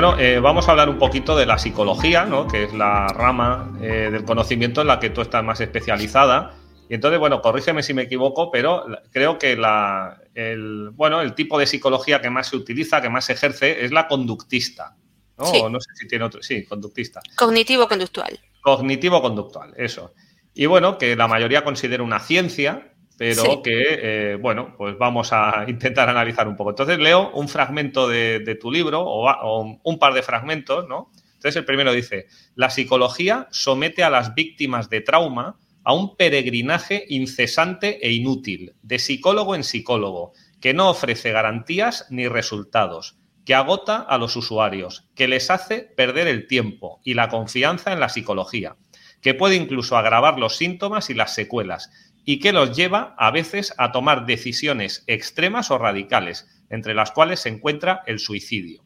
Bueno, eh, vamos a hablar un poquito de la psicología, ¿no? que es la rama eh, del conocimiento en la que tú estás más especializada. Y entonces, bueno, corrígeme si me equivoco, pero creo que la, el, bueno, el tipo de psicología que más se utiliza, que más se ejerce, es la conductista. ¿no? no sé si tiene otro. Sí, conductista. Cognitivo-conductual. Cognitivo-conductual, eso. Y bueno, que la mayoría considera una ciencia, pero que, eh, bueno, pues vamos a [LAUGHS] intentar analizar un poco. Entonces leo un fragmento de, tu libro o, un par de fragmentos, ¿no? Entonces el primero dice, la psicología somete a las víctimas de trauma a un peregrinaje incesante e inútil, de psicólogo en psicólogo, que no ofrece garantías ni resultados, que agota a los usuarios, que les hace perder el tiempo y la confianza en la psicología, que puede incluso agravar los síntomas y las secuelas, y que los lleva a veces a tomar decisiones extremas o radicales, entre las cuales se encuentra el suicidio.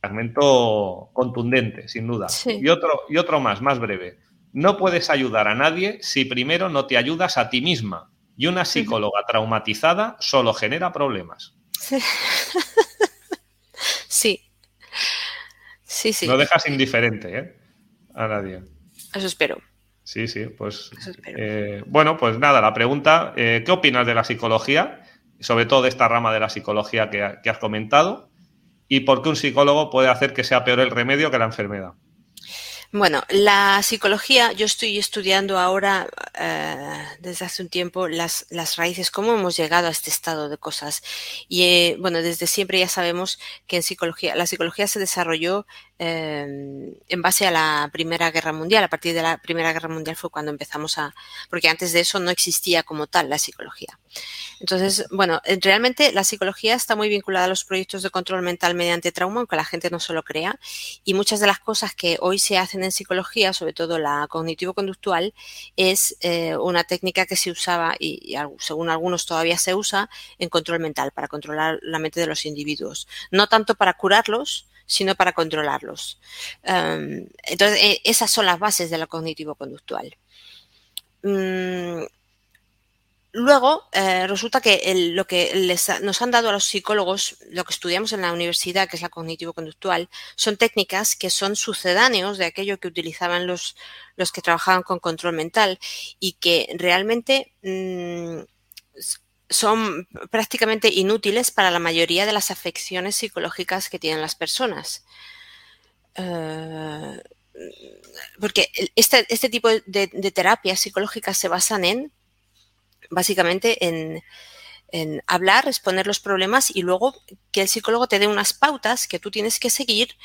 Fragmento contundente, sin duda. Y, otro, y otro más, más breve. No puedes ayudar a nadie si primero no te ayudas a ti misma. Y una psicóloga traumatizada solo genera problemas. Sí. [LAUGHS] Sí, sí. No dejas indiferente ¿eh? a nadie. Eso espero. Sí, sí, pues eh, bueno, pues nada, la pregunta, eh, ¿qué opinas de la psicología? Sobre todo de esta rama de la psicología que, que has comentado, y por qué un psicólogo puede hacer que sea peor el remedio que la enfermedad. Bueno, la psicología, yo estoy estudiando ahora eh, desde hace un tiempo las, las, raíces, cómo hemos llegado a este estado de cosas. Y eh, bueno, desde siempre ya sabemos que en psicología, la psicología se desarrolló eh, en base a la Primera Guerra Mundial. A partir de la Primera Guerra Mundial fue cuando empezamos a, porque antes de eso no existía como tal la psicología. Entonces, bueno, realmente la psicología está muy vinculada a los proyectos de control mental mediante trauma, aunque la gente no se lo crea. Y muchas de las cosas que hoy se hacen en psicología, sobre todo la cognitivo-conductual, es eh, una técnica que se usaba y, según algunos todavía se usa en control mental, para controlar la mente de los individuos. No tanto para curarlos, sino para controlarlos. Em, entonces, e, esas son las bases de la cognitivo-conductual. Mm, Luego, eh, resulta que lo que nos han dado a los psicólogos, lo que estudiamos en la universidad, que es la cognitivo-conductual, son técnicas que son sucedáneos de aquello que utilizaban los, los que trabajaban con control mental y que realmente mm, son prácticamente inútiles para la mayoría de las afecciones psicológicas que tienen las personas. Eh, porque este, este tipo de, de terapias psicológicas se basan en básicamente en, hablar, exponer los problemas y luego que el psicólogo te dé unas pautas que tú tienes que seguir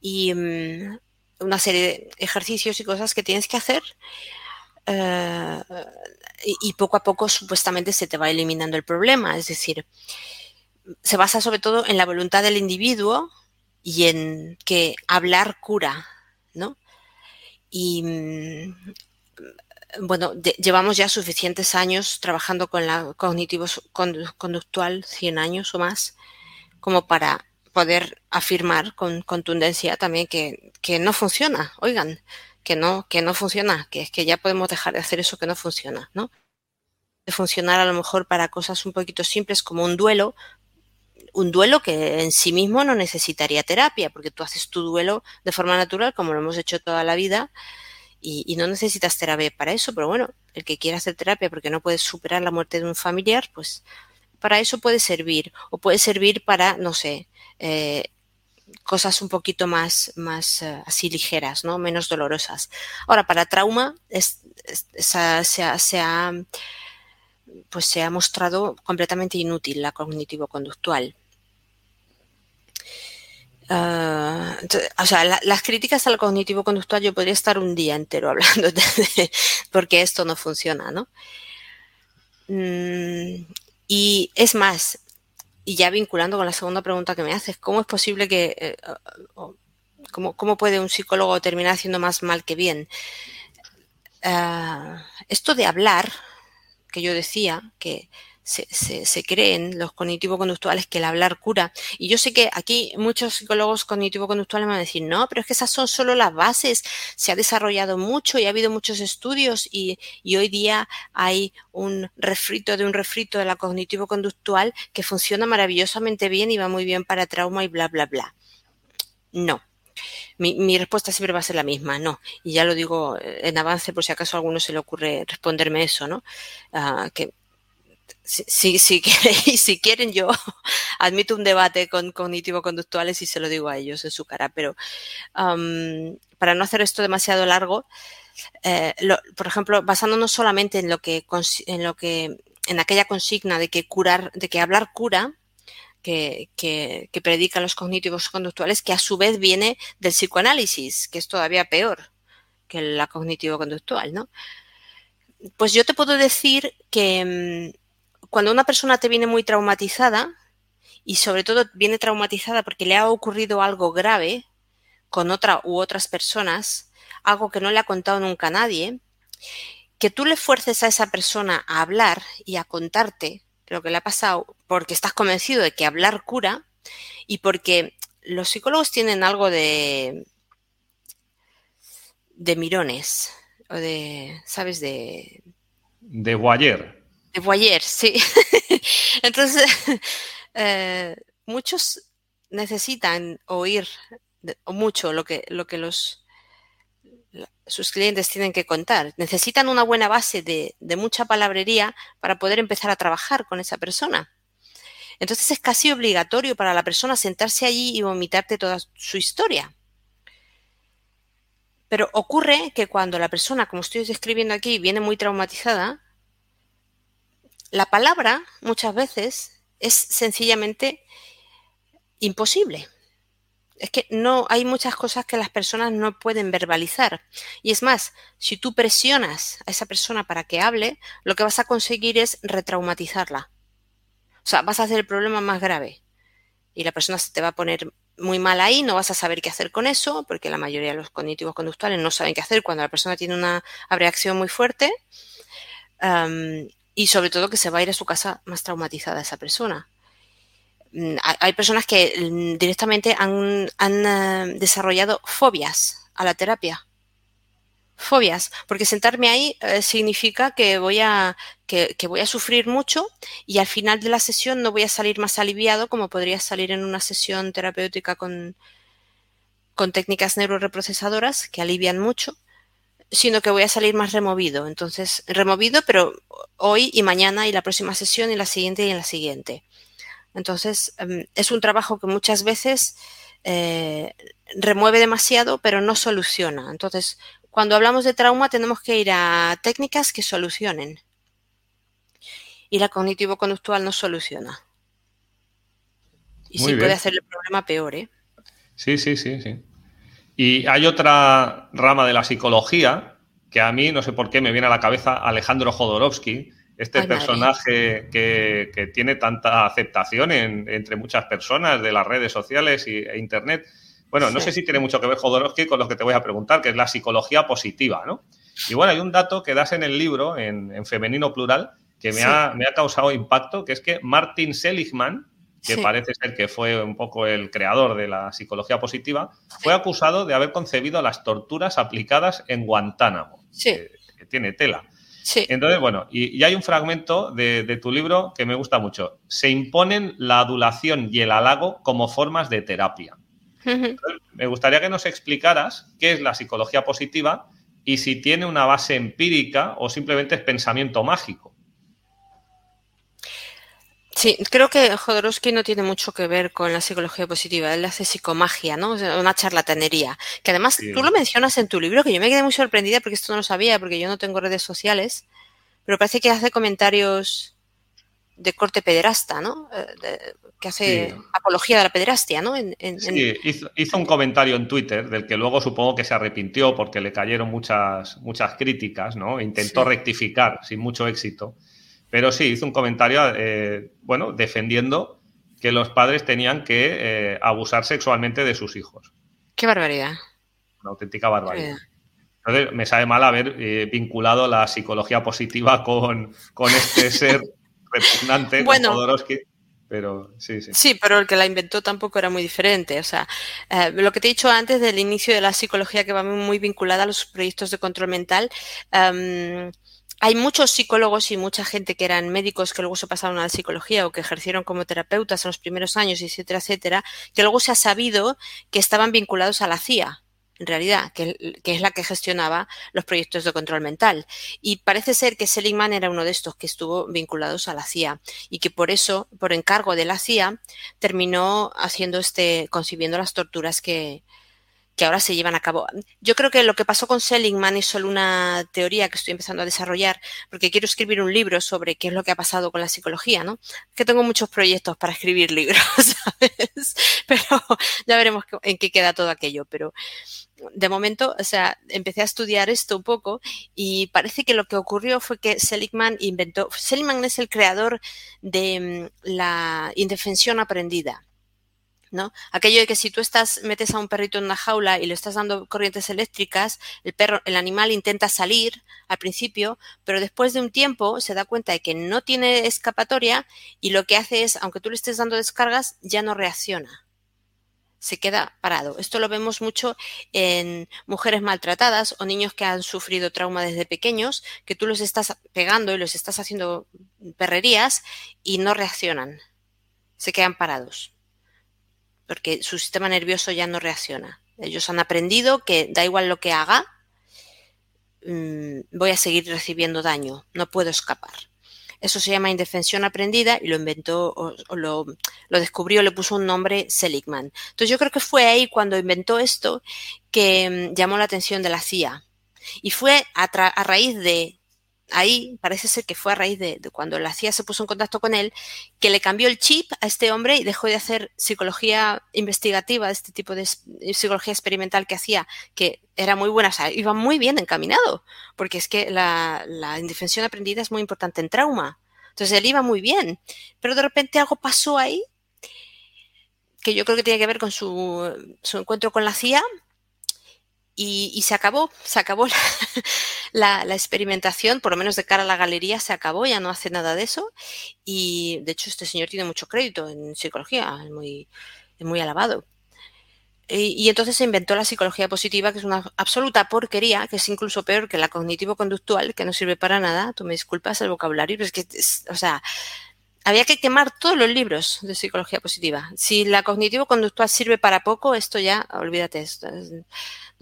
y mm, una serie de ejercicios y cosas que tienes que hacer. Eh, y, poco a poco supuestamente se te va eliminando el problema. Es decir, se basa sobre todo en la voluntad del individuo y en que hablar cura, ¿no? Y mm, bueno, llevamos ya suficientes años trabajando con la cognitivo conductual, 100 años o más, como para poder afirmar con contundencia también que, que, no funciona, oigan, que no, que no funciona, que es que ya podemos dejar de hacer eso que no funciona, ¿no? De funcionar a lo mejor para cosas un poquito simples como un duelo, un duelo que en sí mismo no necesitaría terapia, porque tú haces tu duelo de forma natural, como lo hemos hecho toda la vida, y, no necesitas terapia para eso, pero bueno, el que quiera hacer terapia porque no puede superar la muerte de un familiar, pues para eso puede servir. O puede servir para, no sé, eh, cosas un poquito más, más eh, así ligeras, ¿no? Menos dolorosas. Ahora, para trauma se, ha, pues se ha mostrado completamente inútil la cognitivo-conductual. Ah, o sea, las críticas al cognitivo conductual yo podría estar un día entero [LAUGHS] hablando de, porque esto no funciona, ¿no? Mm, y es más, y ya vinculando con la segunda pregunta que me haces, ¿cómo es posible que, eh, cómo, cómo, puede un psicólogo terminar haciendo más mal que bien? Ah, esto de hablar, que yo decía, que se, se, creen los cognitivo-conductuales que el hablar cura. Y yo sé que aquí muchos psicólogos cognitivo-conductuales van a decir, no, pero es que esas son solo las bases, se ha desarrollado mucho y ha habido muchos estudios y, hoy día hay un refrito de un refrito de la cognitivo-conductual que funciona maravillosamente bien y va muy bien para trauma y bla, bla, bla. No, mi, mi, respuesta siempre va a ser la misma, no. Y ya lo digo en avance por si acaso a alguno se le ocurre responderme eso, ¿no? Uh, que si, [LAUGHS] si, quieren, yo [LAUGHS] admito un debate con cognitivo-conductuales y se lo digo a ellos en su cara, pero para no hacer esto demasiado largo, eh, por ejemplo, basándonos solamente en lo que, en lo que, en aquella consigna de que curar, de que hablar cura, que, que, que, predican los cognitivos conductuales, que a su vez viene del psicoanálisis, que es todavía peor que la cognitivo-conductual, ¿no? Pues yo te puedo decir que mm, cuando una persona te viene muy traumatizada, y sobre todo viene traumatizada porque le ha ocurrido algo grave con otra u otras personas, algo que no le ha contado nunca a nadie, que tú le fuerces a esa persona a hablar y a contarte lo que le ha pasado porque estás convencido de que hablar cura y porque los psicólogos tienen algo de de mirones o de, ¿sabes? De de voyer. De voyer, sí. [LAUGHS] Entonces, [LAUGHS] eh, muchos necesitan oír mucho lo que, lo que los sus clientes tienen que contar. Necesitan una buena base de, de, mucha palabrería para poder empezar a trabajar con esa persona. Entonces es casi obligatorio para la persona sentarse allí y vomitarte toda su historia. Pero ocurre que cuando la persona, como estoy describiendo aquí, viene muy traumatizada, la palabra muchas veces es sencillamente imposible es que no hay muchas cosas que las personas no pueden verbalizar. Y es más, si tú presionas a esa persona para que hable, lo que vas a conseguir es retraumatizarla. O sea, vas a hacer el problema más grave. Y la persona se te va a poner muy mal ahí, no vas a saber qué hacer con eso, porque la mayoría de los cognitivos conductuales no saben qué hacer cuando la persona tiene una reacción muy fuerte. Y sobre todo que se va a ir a su casa más traumatizada esa persona. Mm, hay personas que mm, directamente han, eh, desarrollado fobias a la terapia. Fobias, porque sentarme ahí eh, significa que voy, a, que, voy a sufrir mucho y al final de la sesión no voy a salir más aliviado como podría salir en una sesión terapéutica con, con técnicas neuroreprocesadoras que alivian mucho, sino que voy a salir más removido. Entonces, removido, pero hoy y mañana y la próxima sesión y la siguiente y en la siguiente. Entonces, em, es un trabajo que muchas veces eh, remueve demasiado, pero no soluciona. Entonces, cuando hablamos de trauma, tenemos que ir a técnicas que solucionen. Y la cognitivo-conductual no soluciona. Y sí puede hacer el problema peor, ¿eh? Sí, sí, sí, sí. Y hay otra rama de la psicología que a mí, no sé por qué, me viene a la cabeza Alejandro Jodorowsky, este personaje que, tiene tanta aceptación entre muchas personas de las redes sociales y, e Internet. Bueno, no sé si tiene mucho que ver Jodorowsky con lo que te voy a preguntar, que es la psicología positiva, ¿no? Y bueno, hay un dato que das en el libro, en, femenino plural, que me, ha, causado impacto, que es que Martin Seligman, que parece ser que fue un poco el creador de la psicología positiva, fue acusado de haber concebido las torturas aplicadas en Guantánamo, que tiene tela. Entonces, bueno, y, hay un fragmento de, tu libro que me gusta mucho. Se imponen la adulación y el halago como formas de terapia. me gustaría que nos explicaras qué es la psicología positiva y si tiene una base empírica o simplemente es pensamiento mágico. Sí, creo que Jodorowsky no tiene mucho que ver con la psicología positiva, él hace psicomagia, ¿no? Una charlatanería. Que además tú lo mencionas en tu libro, que yo me quedé muy sorprendida porque esto no lo sabía, porque yo no tengo redes sociales, pero parece que hace comentarios de corte pederasta, ¿no? Eh, que hace apología de la pederastia, ¿no? sí, hizo, un comentario en Twitter del que luego supongo que se arrepintió porque le cayeron muchas, muchas críticas, ¿no? Intentó rectificar sin mucho éxito. Pero sí, hizo un comentario, eh, bueno, defendiendo que los padres tenían que eh, abusar sexualmente de sus hijos. Qué barbaridad. Una auténtica barbaridad. Entonces, me sabe mal haber eh, vinculado la psicología positiva con, este [LAUGHS] ser repugnante, bueno, pero sí, sí. Sí, pero el que la inventó tampoco era muy diferente. O sea, lo que te he dicho antes del inicio de la psicología que va muy vinculada a los proyectos de control mental, em, hay muchos psicólogos y mucha gente que eran médicos que luego se pasaron a la psicología o que ejercieron como terapeutas en los primeros años, etcétera, etcétera, que luego se ha sabido que estaban vinculados a la CIA, en realidad, que, es la que gestionaba los proyectos de control mental. Y parece ser que Seligman era uno de estos que estuvo vinculados a la CIA y que por eso, por encargo de la CIA, terminó haciendo este, concibiendo las torturas que, que ahora se llevan a cabo. Yo creo que lo que pasó con Seligman es solo una teoría que estoy empezando a desarrollar, porque quiero escribir un libro sobre qué es lo que ha pasado con la psicología, ¿no? Que tengo muchos proyectos para escribir libros, [LAUGHS] ¿sabes? Pero ya veremos en qué queda todo aquello. Pero de momento, o sea, empecé a estudiar esto un poco y parece que lo que ocurrió fue que Seligman inventó, Seligman es el creador de mm, la indefensión aprendida. ¿No? Aquello de que si tú estás, metes a un perrito en una jaula y le estás dando corrientes eléctricas, el perro, el animal intenta salir al principio, pero después de un tiempo se da cuenta de que no tiene escapatoria y lo que hace es, aunque tú le estés dando descargas, ya no reacciona. Se queda parado. Esto lo vemos mucho en mujeres maltratadas o niños que han sufrido trauma desde pequeños, que tú los estás pegando y los estás haciendo perrerías y no reaccionan. Se quedan parados porque su sistema nervioso ya no reacciona. Ellos han aprendido que da igual lo que haga, mm, voy a seguir recibiendo daño, no puedo escapar. Eso se llama indefensión aprendida y lo inventó o, lo, descubrió, le puso un nombre Seligman. Entonces yo creo que fue ahí cuando inventó esto que mm, llamó la atención de la CIA. Y fue a raíz de ahí parece ser que fue a raíz de, cuando la CIA se puso en contacto con él, que le cambió el chip a este hombre y dejó de hacer psicología investigativa, este tipo de psicología experimental que hacía, que era muy buena, iba muy bien encaminado, porque es que la, indefensión aprendida es muy importante en trauma. Entonces él iba muy bien, pero de repente algo pasó ahí que yo creo que tiene que ver con su, su encuentro con la CIA y, se acabó, se acabó la, experimentación, por lo menos de cara a la galería, se acabó, ya no hace nada de eso. Y de hecho, este señor tiene mucho crédito en psicología, es muy, muy alabado. Y, entonces se inventó la psicología positiva, que es una absoluta porquería, que es incluso peor que la cognitivo-conductual, que no sirve para nada. Tú me disculpas el vocabulario, pero es que, o sea, había que quemar todos los libros de psicología positiva. Si la cognitivo-conductual sirve para poco, esto ya, olvídate, esto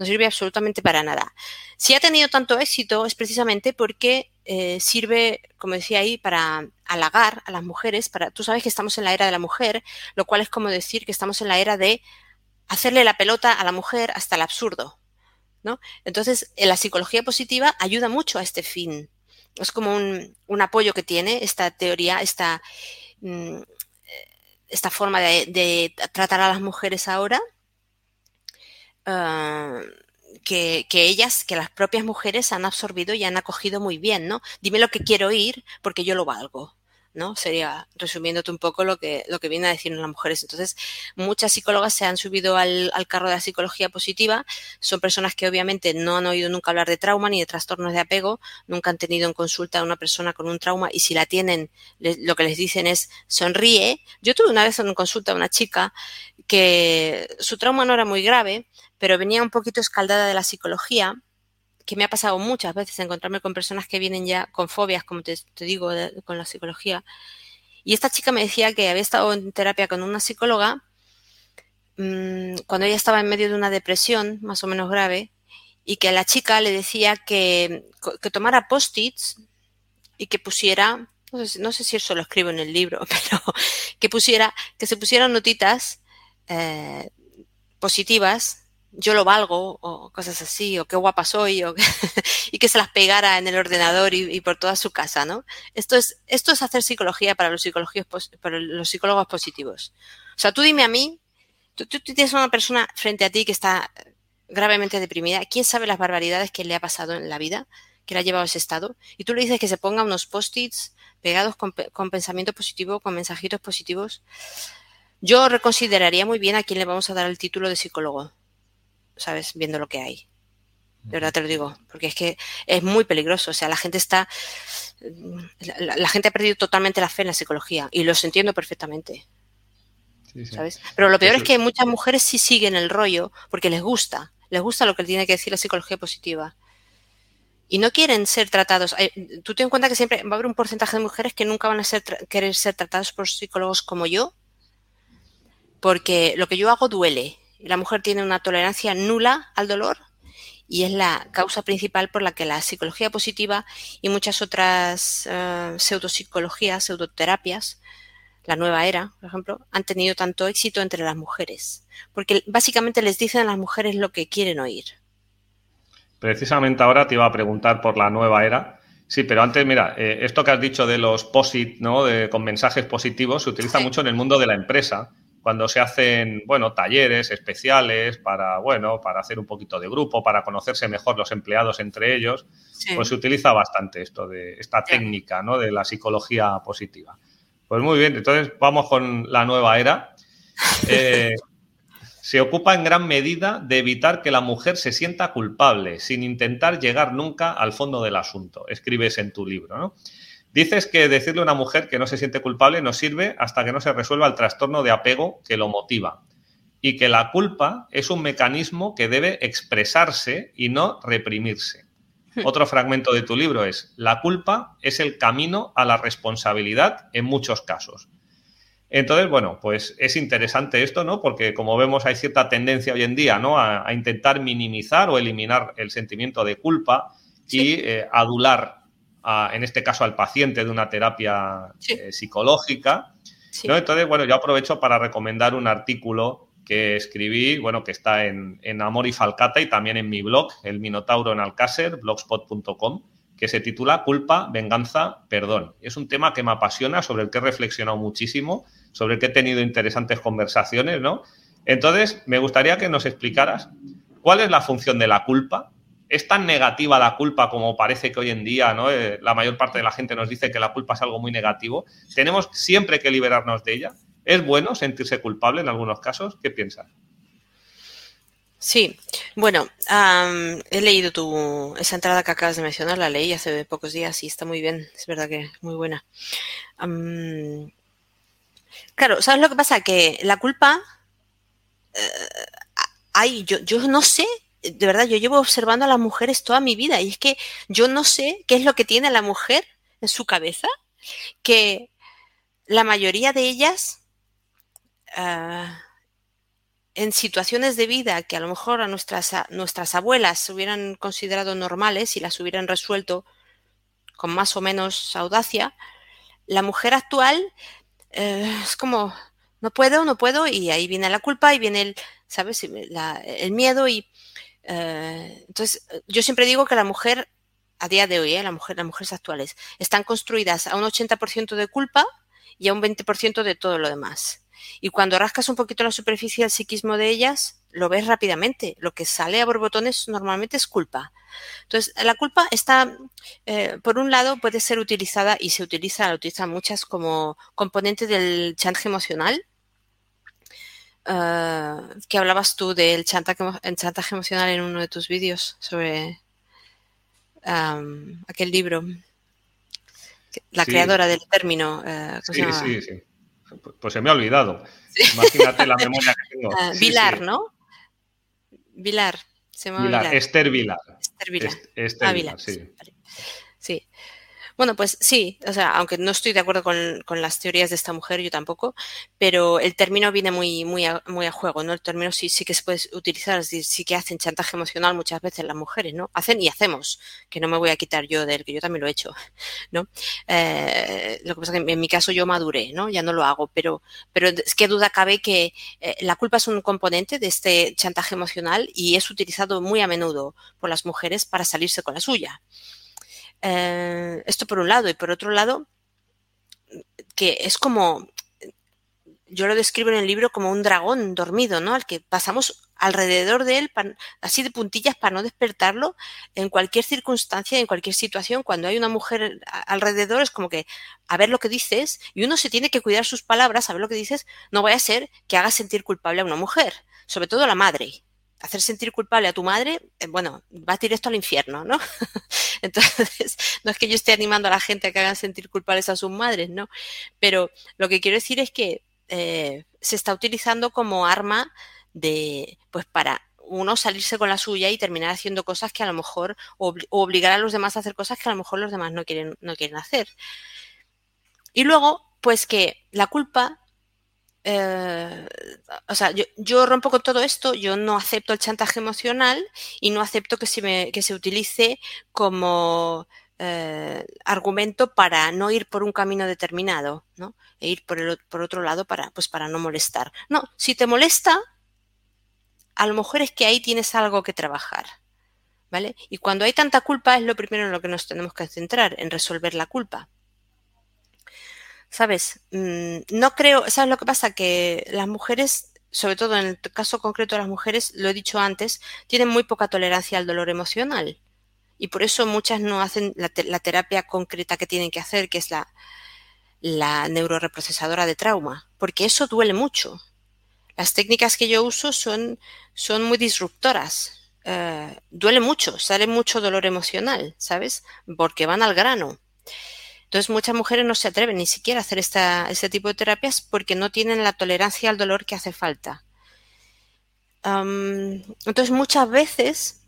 no sirve absolutamente para nada. Si ha tenido tanto éxito es precisamente porque eh, sirve, como decía ahí, para halagar a las mujeres. Para, tú sabes que estamos en la era de la mujer, lo cual es como decir que estamos en la era de hacerle la pelota a la mujer hasta el absurdo. ¿no? Entonces, la psicología positiva ayuda mucho a este fin es como un, apoyo que tiene esta teoría, esta, mm, esta forma de, tratar a las mujeres ahora, ah, que, ellas, que las propias mujeres han absorbido y han acogido muy bien, ¿no? Dime lo que quiero oír porque yo lo valgo. ¿no? Sería resumiéndote un poco lo que, lo que viene a decir las mujeres. Entonces, muchas psicólogas se han subido al, carro de la psicología positiva. Son personas que obviamente no han oído nunca hablar de trauma ni de trastornos de apego, nunca han tenido en consulta a una persona con un trauma y si la tienen, lo que les dicen es sonríe. Yo tuve una vez en consulta a una chica que su trauma no era muy grave, pero venía un poquito escaldada de la psicología que me ha pasado muchas veces encontrarme con personas que vienen ya con fobias, como te, digo, con la psicología. Y esta chica me decía que había estado en terapia con una psicóloga mm, cuando ella estaba en medio de una depresión más o menos grave y que a la chica le decía que, que tomara post-its y que pusiera, no sé, si eso lo escribo en el libro, [LAUGHS] pero que pusiera, que se pusieran notitas eh, positivas yo lo valgo o cosas así, o qué guapa soy, o [LAUGHS] y que se las pegara en el ordenador y, por toda su casa, ¿no? Esto es, esto es hacer psicología para los, para los psicólogos positivos. O sea, tú dime a mí, tú, tienes una persona frente a ti que está gravemente deprimida, ¿quién sabe las barbaridades que le ha pasado en la vida, que le ha llevado a ese estado? Y tú le dices que se ponga unos post-its pegados con, con pensamiento positivo, con mensajitos positivos. Yo reconsideraría muy bien a quién le vamos a dar el título de psicólogo ¿sabes? Viendo lo que hay. De verdad te lo digo, porque es que es muy peligroso. O sea, la gente está. La, gente ha perdido totalmente la fe en la psicología y los entiendo perfectamente. ¿Sabes? Pero lo peor es que muchas mujeres sí siguen el rollo porque les gusta, les gusta lo que tiene que decir la psicología positiva. Y no quieren ser tratados. Tú ten en cuenta que siempre va a haber un porcentaje de mujeres que nunca van a ser, querer ser tratados por psicólogos como yo, porque lo que yo hago duele la mujer tiene una tolerancia nula al dolor y es la causa principal por la que la psicología positiva y muchas otras uh, pseudopsicologías, pseudoterapias, la nueva era, por ejemplo, han tenido tanto éxito entre las mujeres? Porque básicamente les dicen a las mujeres lo que quieren oír. Precisamente ahora te iba a preguntar por la nueva era. Sí, pero antes, mira, eh, esto que has dicho de los POSIT, ¿no? De, con mensajes positivos, se utiliza mucho en el mundo de la empresa cuando se hacen, bueno, talleres especiales para, bueno, para hacer un poquito de grupo, para conocerse mejor los empleados entre ellos, pues se utiliza bastante esto de esta técnica, ¿no? De la psicología positiva. Pues muy bien, entonces vamos con la nueva era. [LAUGHS] Eh, se ocupa en gran medida de evitar que la mujer se sienta culpable, sin intentar llegar nunca al fondo del asunto. Escribes en tu libro, ¿no? Dices que decirle a una mujer que no se siente culpable no sirve hasta que no se resuelva el trastorno de apego que lo motiva y que la culpa es un mecanismo que debe expresarse y no reprimirse. Hmm. Otro fragmento de tu libro es, la culpa es el camino a la responsabilidad en muchos casos. Entonces, bueno, pues es interesante esto, ¿no? Porque como vemos hay cierta tendencia hoy en día, ¿no? A, intentar minimizar o eliminar el sentimiento de culpa y eh, adular en este caso al paciente de una terapia eh, psicológica. Entonces, bueno, yo aprovecho para recomendar un artículo que escribí, bueno, que está en, Amor y Falcata y también en mi blog, el Minotauro en Alcácer, blogspot.com, que se titula Culpa, Venganza, Perdón. es un tema que me apasiona, sobre el que he reflexionado muchísimo, sobre el que he tenido interesantes conversaciones, ¿no? Entonces, me gustaría que nos explicaras cuál es la función de la culpa, ¿Es tan negativa la culpa como parece que hoy en día ¿no? Eh, la mayor parte de la gente nos dice que la culpa es algo muy negativo? ¿Tenemos siempre que liberarnos de ella? ¿Es bueno sentirse culpable en algunos casos? ¿Qué piensas? Sí, bueno, he leído tu, esa entrada que acabas de mencionar, la leí hace pocos días y está muy bien, es verdad que es muy buena. claro, ¿sabes lo que pasa? Que la culpa, hay, yo, yo no sé de verdad, yo llevo observando a las mujeres toda mi vida y es que yo no sé qué es lo que tiene la mujer en su cabeza, que la mayoría de ellas, ah, en situaciones de vida que a lo mejor a nuestras, nuestras abuelas se hubieran considerado normales y las hubieran resuelto con más o menos audacia, la mujer actual eh, es como, no puedo, no puedo, y ahí viene la culpa y viene el, ¿sabes? el miedo y eh, entonces, yo siempre digo que la mujer, a día de hoy, eh, las mujeres actuales, están construidas a un 80% de culpa y a un 20% de todo lo demás. Y cuando rascas un poquito la superficie del psiquismo de ellas, lo ves rápidamente. Lo que sale a borbotones normalmente es culpa. Entonces, la culpa está, eh, por un lado, puede ser utilizada y se utiliza, la utilizan muchas como componente del chantaje emocional Ah, que hablabas tú del chantaje, chantaje, emocional en uno de tus vídeos sobre aquel libro. La creadora del término. Eh, sí, sí, sí. Pues se me ha olvidado. Imagínate la memoria que tengo. [LAUGHS] Uh, Vilar, ¿no? Vilar. Se llama Vilar. Esther Vilar. Esther Vilar. Esther ah, Vilar, sí. Sí. Bueno, pues sí, o sea, aunque no estoy de acuerdo con, las teorías de esta mujer, yo tampoco, pero el término viene muy, muy, a, muy a juego, ¿no? El término sí, sí que se puede utilizar, es decir, sí que hacen chantaje emocional muchas veces las mujeres, ¿no? Hacen y hacemos, que no me voy a quitar yo de él, que yo también lo he hecho, [LAUGHS] ¿no? Eh, lo que pasa es que en mi caso yo maduré, ¿no? Ya no lo hago, pero, pero es que duda cabe que eh, la culpa es un componente de este chantaje emocional y es utilizado muy a menudo por las mujeres para salirse con la suya. Eh, esto por un lado. Y por otro lado, que es como, yo lo describo en el libro como un dragón dormido, ¿no? Al que pasamos alrededor de él, así de puntillas para no despertarlo en cualquier circunstancia, en cualquier situación. Cuando hay una mujer alrededor es como que a ver lo que dices y uno se tiene que cuidar sus palabras, a ver lo que dices, no vaya a ser que haga sentir culpable a una mujer, sobre todo a la madre hacer sentir culpable a tu madre, eh, bueno, vas directo al infierno, ¿no? [LAUGHS] Entonces, no es que yo esté animando a la gente a que hagan sentir culpables a sus madres, ¿no? Pero lo que quiero decir es que eh, se está utilizando como arma de, pues para uno salirse con la suya y terminar haciendo cosas que a lo mejor, o obligar a los demás a hacer cosas que a lo mejor los demás no quieren, no quieren hacer. Y luego, pues que la culpa eh, o sea, yo, rompo con todo esto, yo no acepto el chantaje emocional y no acepto que se, me, que se utilice como eh, argumento para no ir por un camino determinado, ¿no? E ir por, el, por otro lado para, pues para no molestar. No, si te molesta, a lo mejor es que ahí tienes algo que trabajar. ¿Vale? Y cuando hay tanta culpa es lo primero en lo que nos tenemos que centrar, en resolver la culpa. ¿Sabes? Mm, no creo, ¿sabes lo que pasa? Que las mujeres, sobre todo en el caso concreto de las mujeres, lo he dicho antes, tienen muy poca tolerancia al dolor emocional y por eso muchas no hacen la, terapia concreta que tienen que hacer, que es la, la neuroreprocesadora de trauma, porque eso duele mucho. Las técnicas que yo uso son, son muy disruptoras. Eh, duele mucho, sale mucho dolor emocional, ¿sabes? Porque van al grano. Entonces muchas mujeres no se atreven ni siquiera a hacer esta, este tipo de terapias porque no tienen la tolerancia al dolor que hace falta. entonces muchas veces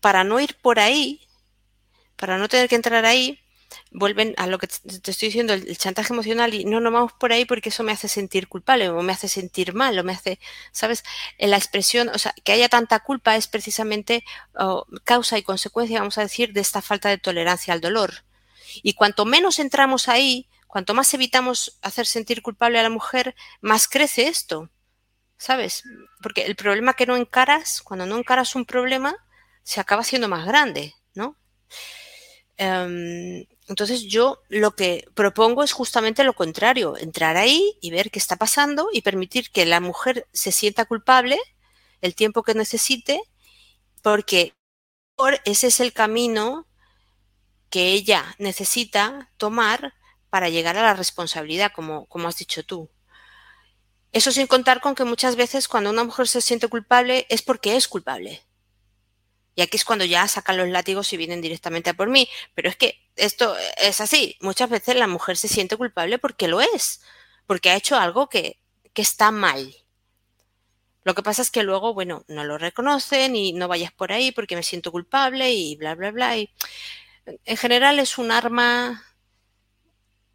para no ir por ahí, para no tener que entrar ahí, vuelven a lo que te estoy diciendo, el, chantaje emocional y no, no vamos por ahí porque eso me hace sentir culpable o me hace sentir mal o me hace, ¿sabes? La expresión, o sea, que haya tanta culpa es precisamente causa y consecuencia, vamos a decir, de esta falta de tolerancia al dolor. Y cuanto menos entramos ahí, cuanto más evitamos hacer sentir culpable a la mujer, más crece esto, ¿sabes? Porque el problema que no encaras, cuando no encaras un problema, se acaba siendo más grande, ¿no? Em, entonces yo lo que propongo es justamente lo contrario, entrar ahí y ver qué está pasando y permitir que la mujer se sienta culpable el tiempo que necesite, porque ese es el camino que ella necesita tomar para llegar a la responsabilidad, como, como has dicho tú. Eso sin contar con que muchas veces cuando una mujer se siente culpable es porque es culpable. Y aquí es cuando ya sacan los látigos y vienen directamente a por mí. Pero es que esto es así. Muchas veces la mujer se siente culpable porque lo es, porque ha hecho algo que, que está mal. Lo que pasa es que luego, bueno, no lo reconocen y no vayas por ahí porque me siento culpable y bla, bla, bla. Y en general es un arma,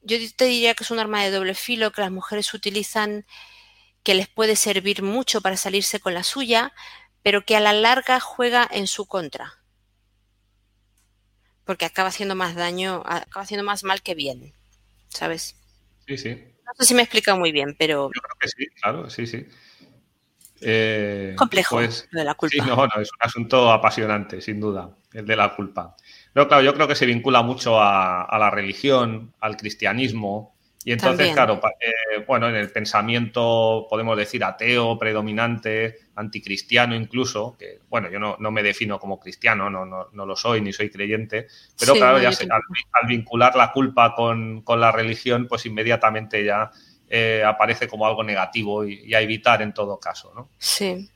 yo te diría que es un arma de doble filo que las mujeres utilizan que les puede servir mucho para salirse con la suya, pero que a la larga juega en su contra. Porque acaba haciendo más daño, acaba haciendo más mal que bien, ¿sabes? Sí, sí. No sé si me he explicado muy bien, pero... Yo creo que sí, claro, sí, sí. Eh, complejo pues, de la culpa. Sí, no, no, es un asunto apasionante, sin duda, el de la culpa. Pero claro, yo creo que se vincula mucho a la religión, al cristianismo, y entonces, claro, eh, bueno, en el pensamiento, podemos decir, ateo, predominante, anticristiano incluso, que, bueno, yo no, me defino como cristiano, no, no, lo soy, ni soy creyente, pero claro, ya al, vincular la culpa con, la religión, pues inmediatamente ya eh, aparece como algo negativo y, a evitar en todo caso, ¿no? Sí.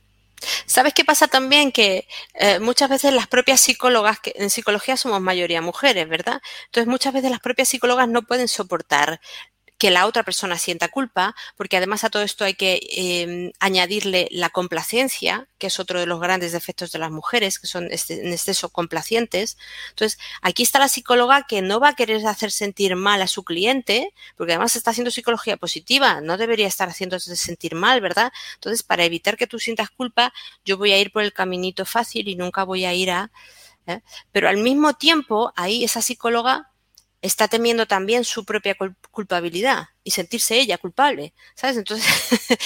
¿Sabes qué pasa también? Que eh, muchas veces las propias psicólogas, que en psicología somos mayoría mujeres, ¿verdad? Entonces muchas veces las propias psicólogas no pueden soportar que la otra persona sienta culpa, porque además a todo esto hay que em, añadirle la complacencia, que es otro de los grandes defectos de las mujeres, que son este, en exceso complacientes. Entonces, aquí está la psicóloga que no va a querer hacer sentir mal a su cliente, porque además está haciendo psicología positiva, no debería estar haciéndose sentir mal, ¿verdad? Entonces, para evitar que tú sientas culpa, yo voy a ir por el caminito fácil y nunca voy a ir a... ¿eh? Pero al mismo tiempo, ahí esa psicóloga está temiendo también su propia culpabilidad y sentirse ella culpable, ¿sabes? Entonces, [LAUGHS]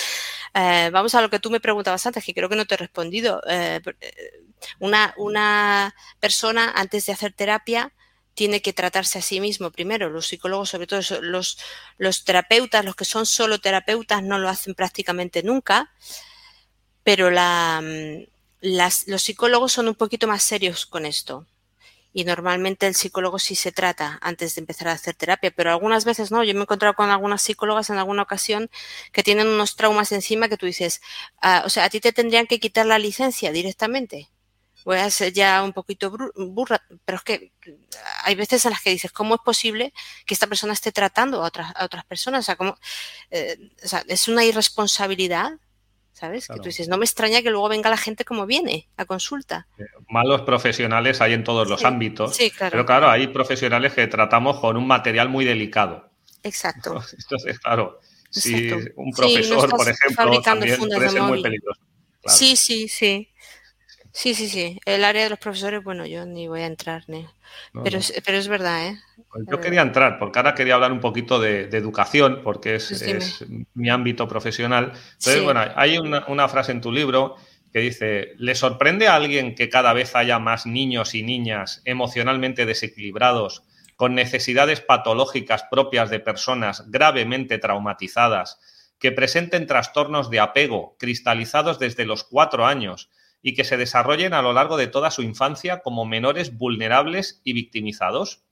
eh, vamos a lo que tú me preguntabas antes, que creo que no te he respondido. Eh, eh, una, persona antes de hacer terapia tiene que tratarse a sí mismo primero. Los psicólogos, sobre todo los, terapeutas, los que son solo terapeutas, no lo hacen prácticamente nunca, pero mm, los psicólogos son un poquito más serios con esto y normalmente el psicólogo sí se trata antes de empezar a hacer terapia, pero algunas veces no. Yo me he encontrado con algunas psicólogas en alguna ocasión que tienen unos traumas encima que tú dices, ah, o sea, a ti te tendrían que quitar la licencia directamente. Voy a ser ya un poquito burra, pero es que hay veces en las que dices, ¿cómo es posible que esta persona esté tratando a otras, a otras personas? O sea, ¿cómo, eh, o sea, es una irresponsabilidad ¿Sabes? Que tú dices, no me extraña que luego venga la gente como viene a consulta. Eh, malos profesionales hay en todos los ámbitos. Sí, claro. Pero claro, hay profesionales que tratamos con un material muy delicado. Exacto. [LAUGHS] Entonces, claro, si un profesor, por ejemplo, también puede ser muy peligroso. Sí, sí, sí. Sí, sí, sí. El área de los profesores, bueno, yo ni voy a entrar, ni... pero, Es, pero es verdad, ¿eh? Pues yo quería entrar, porque ahora quería hablar un poquito de, educación, porque es, mi ámbito profesional. Entonces, bueno, hay una, una frase en tu libro que dice, ¿le sorprende a alguien que cada vez haya más niños y niñas emocionalmente desequilibrados, con necesidades patológicas propias de personas gravemente traumatizadas, que presenten trastornos de apego cristalizados desde los cuatro años y que se desarrollen a lo largo de toda su infancia como menores vulnerables y victimizados?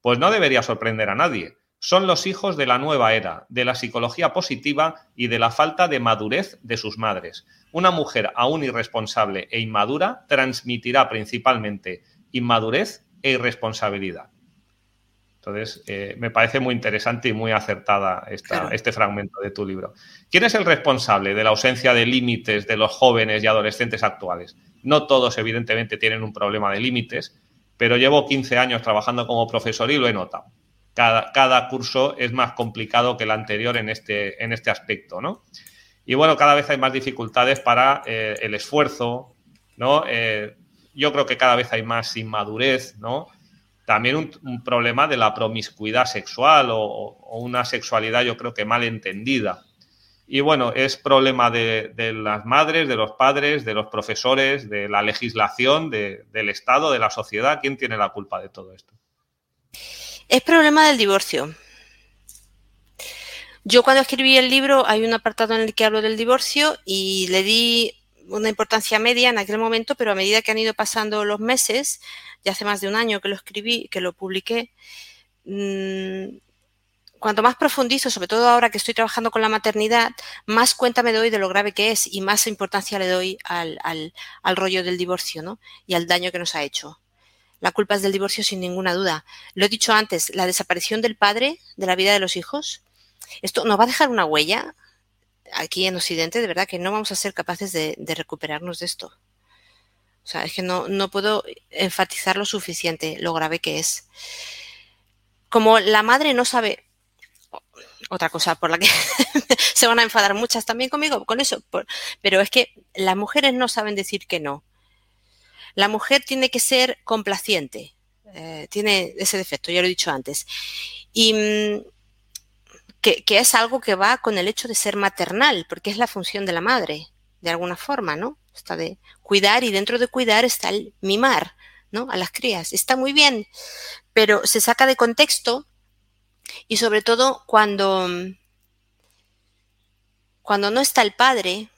Pues no debería sorprender a nadie. Son los hijos de la nueva era, de la psicología positiva y de la falta de madurez de sus madres. Una mujer aún irresponsable e inmadura transmitirá principalmente inmadurez e irresponsabilidad. Entonces, eh, me parece muy interesante y muy acertada este fragmento de tu libro. ¿Quién es el responsable de la ausencia de límites de los jóvenes y adolescentes actuales? No todos, evidentemente, tienen un problema de límites, pero llevo 15 años trabajando como profesor y lo he notado. Cada, curso es más complicado que el anterior en este, en este aspecto, ¿no? Y bueno, cada vez hay más dificultades para eh, el esfuerzo, ¿no? Eh, yo creo que cada vez hay más inmadurez, ¿no? También un, problema de la promiscuidad sexual o, una sexualidad yo creo que mal entendida. Y bueno, es problema de, las madres, de los padres, de los profesores, de la legislación, del Estado, de la sociedad. ¿Quién tiene la culpa de todo esto? Es problema del divorcio. Yo cuando escribí el libro hay un apartado en el que hablo del divorcio y le di una importancia media en aquel momento, pero a medida que han ido pasando los meses, ya hace más de un año que lo escribí, que lo publiqué, mm, cuanto más profundizo, sobre todo ahora que estoy trabajando con la maternidad, más cuenta me doy de lo grave que es y más importancia le doy al, al rollo del divorcio ¿no? y al daño que nos ha hecho. La culpa es del divorcio sin ninguna duda. Lo he dicho antes, la desaparición del padre de la vida de los hijos, esto nos va a dejar una huella aquí en Occidente, de verdad que no vamos a ser capaces de, recuperarnos de esto. O sea, es que no, no puedo enfatizar lo suficiente lo grave que es. Como la madre no sabe, otra cosa por la que [LAUGHS] se van a enfadar muchas también conmigo con eso, pero es que las mujeres no saben decir que no. La mujer tiene que ser complaciente, eh, tiene ese defecto, ya lo he dicho antes. Y que, es algo que va con el hecho de ser maternal, porque es la función de la madre, de alguna forma, ¿no? Está de cuidar y dentro de cuidar está el mimar, ¿no? A las crías. Está muy bien, pero se saca de contexto y sobre todo cuando, cuando no está el padre,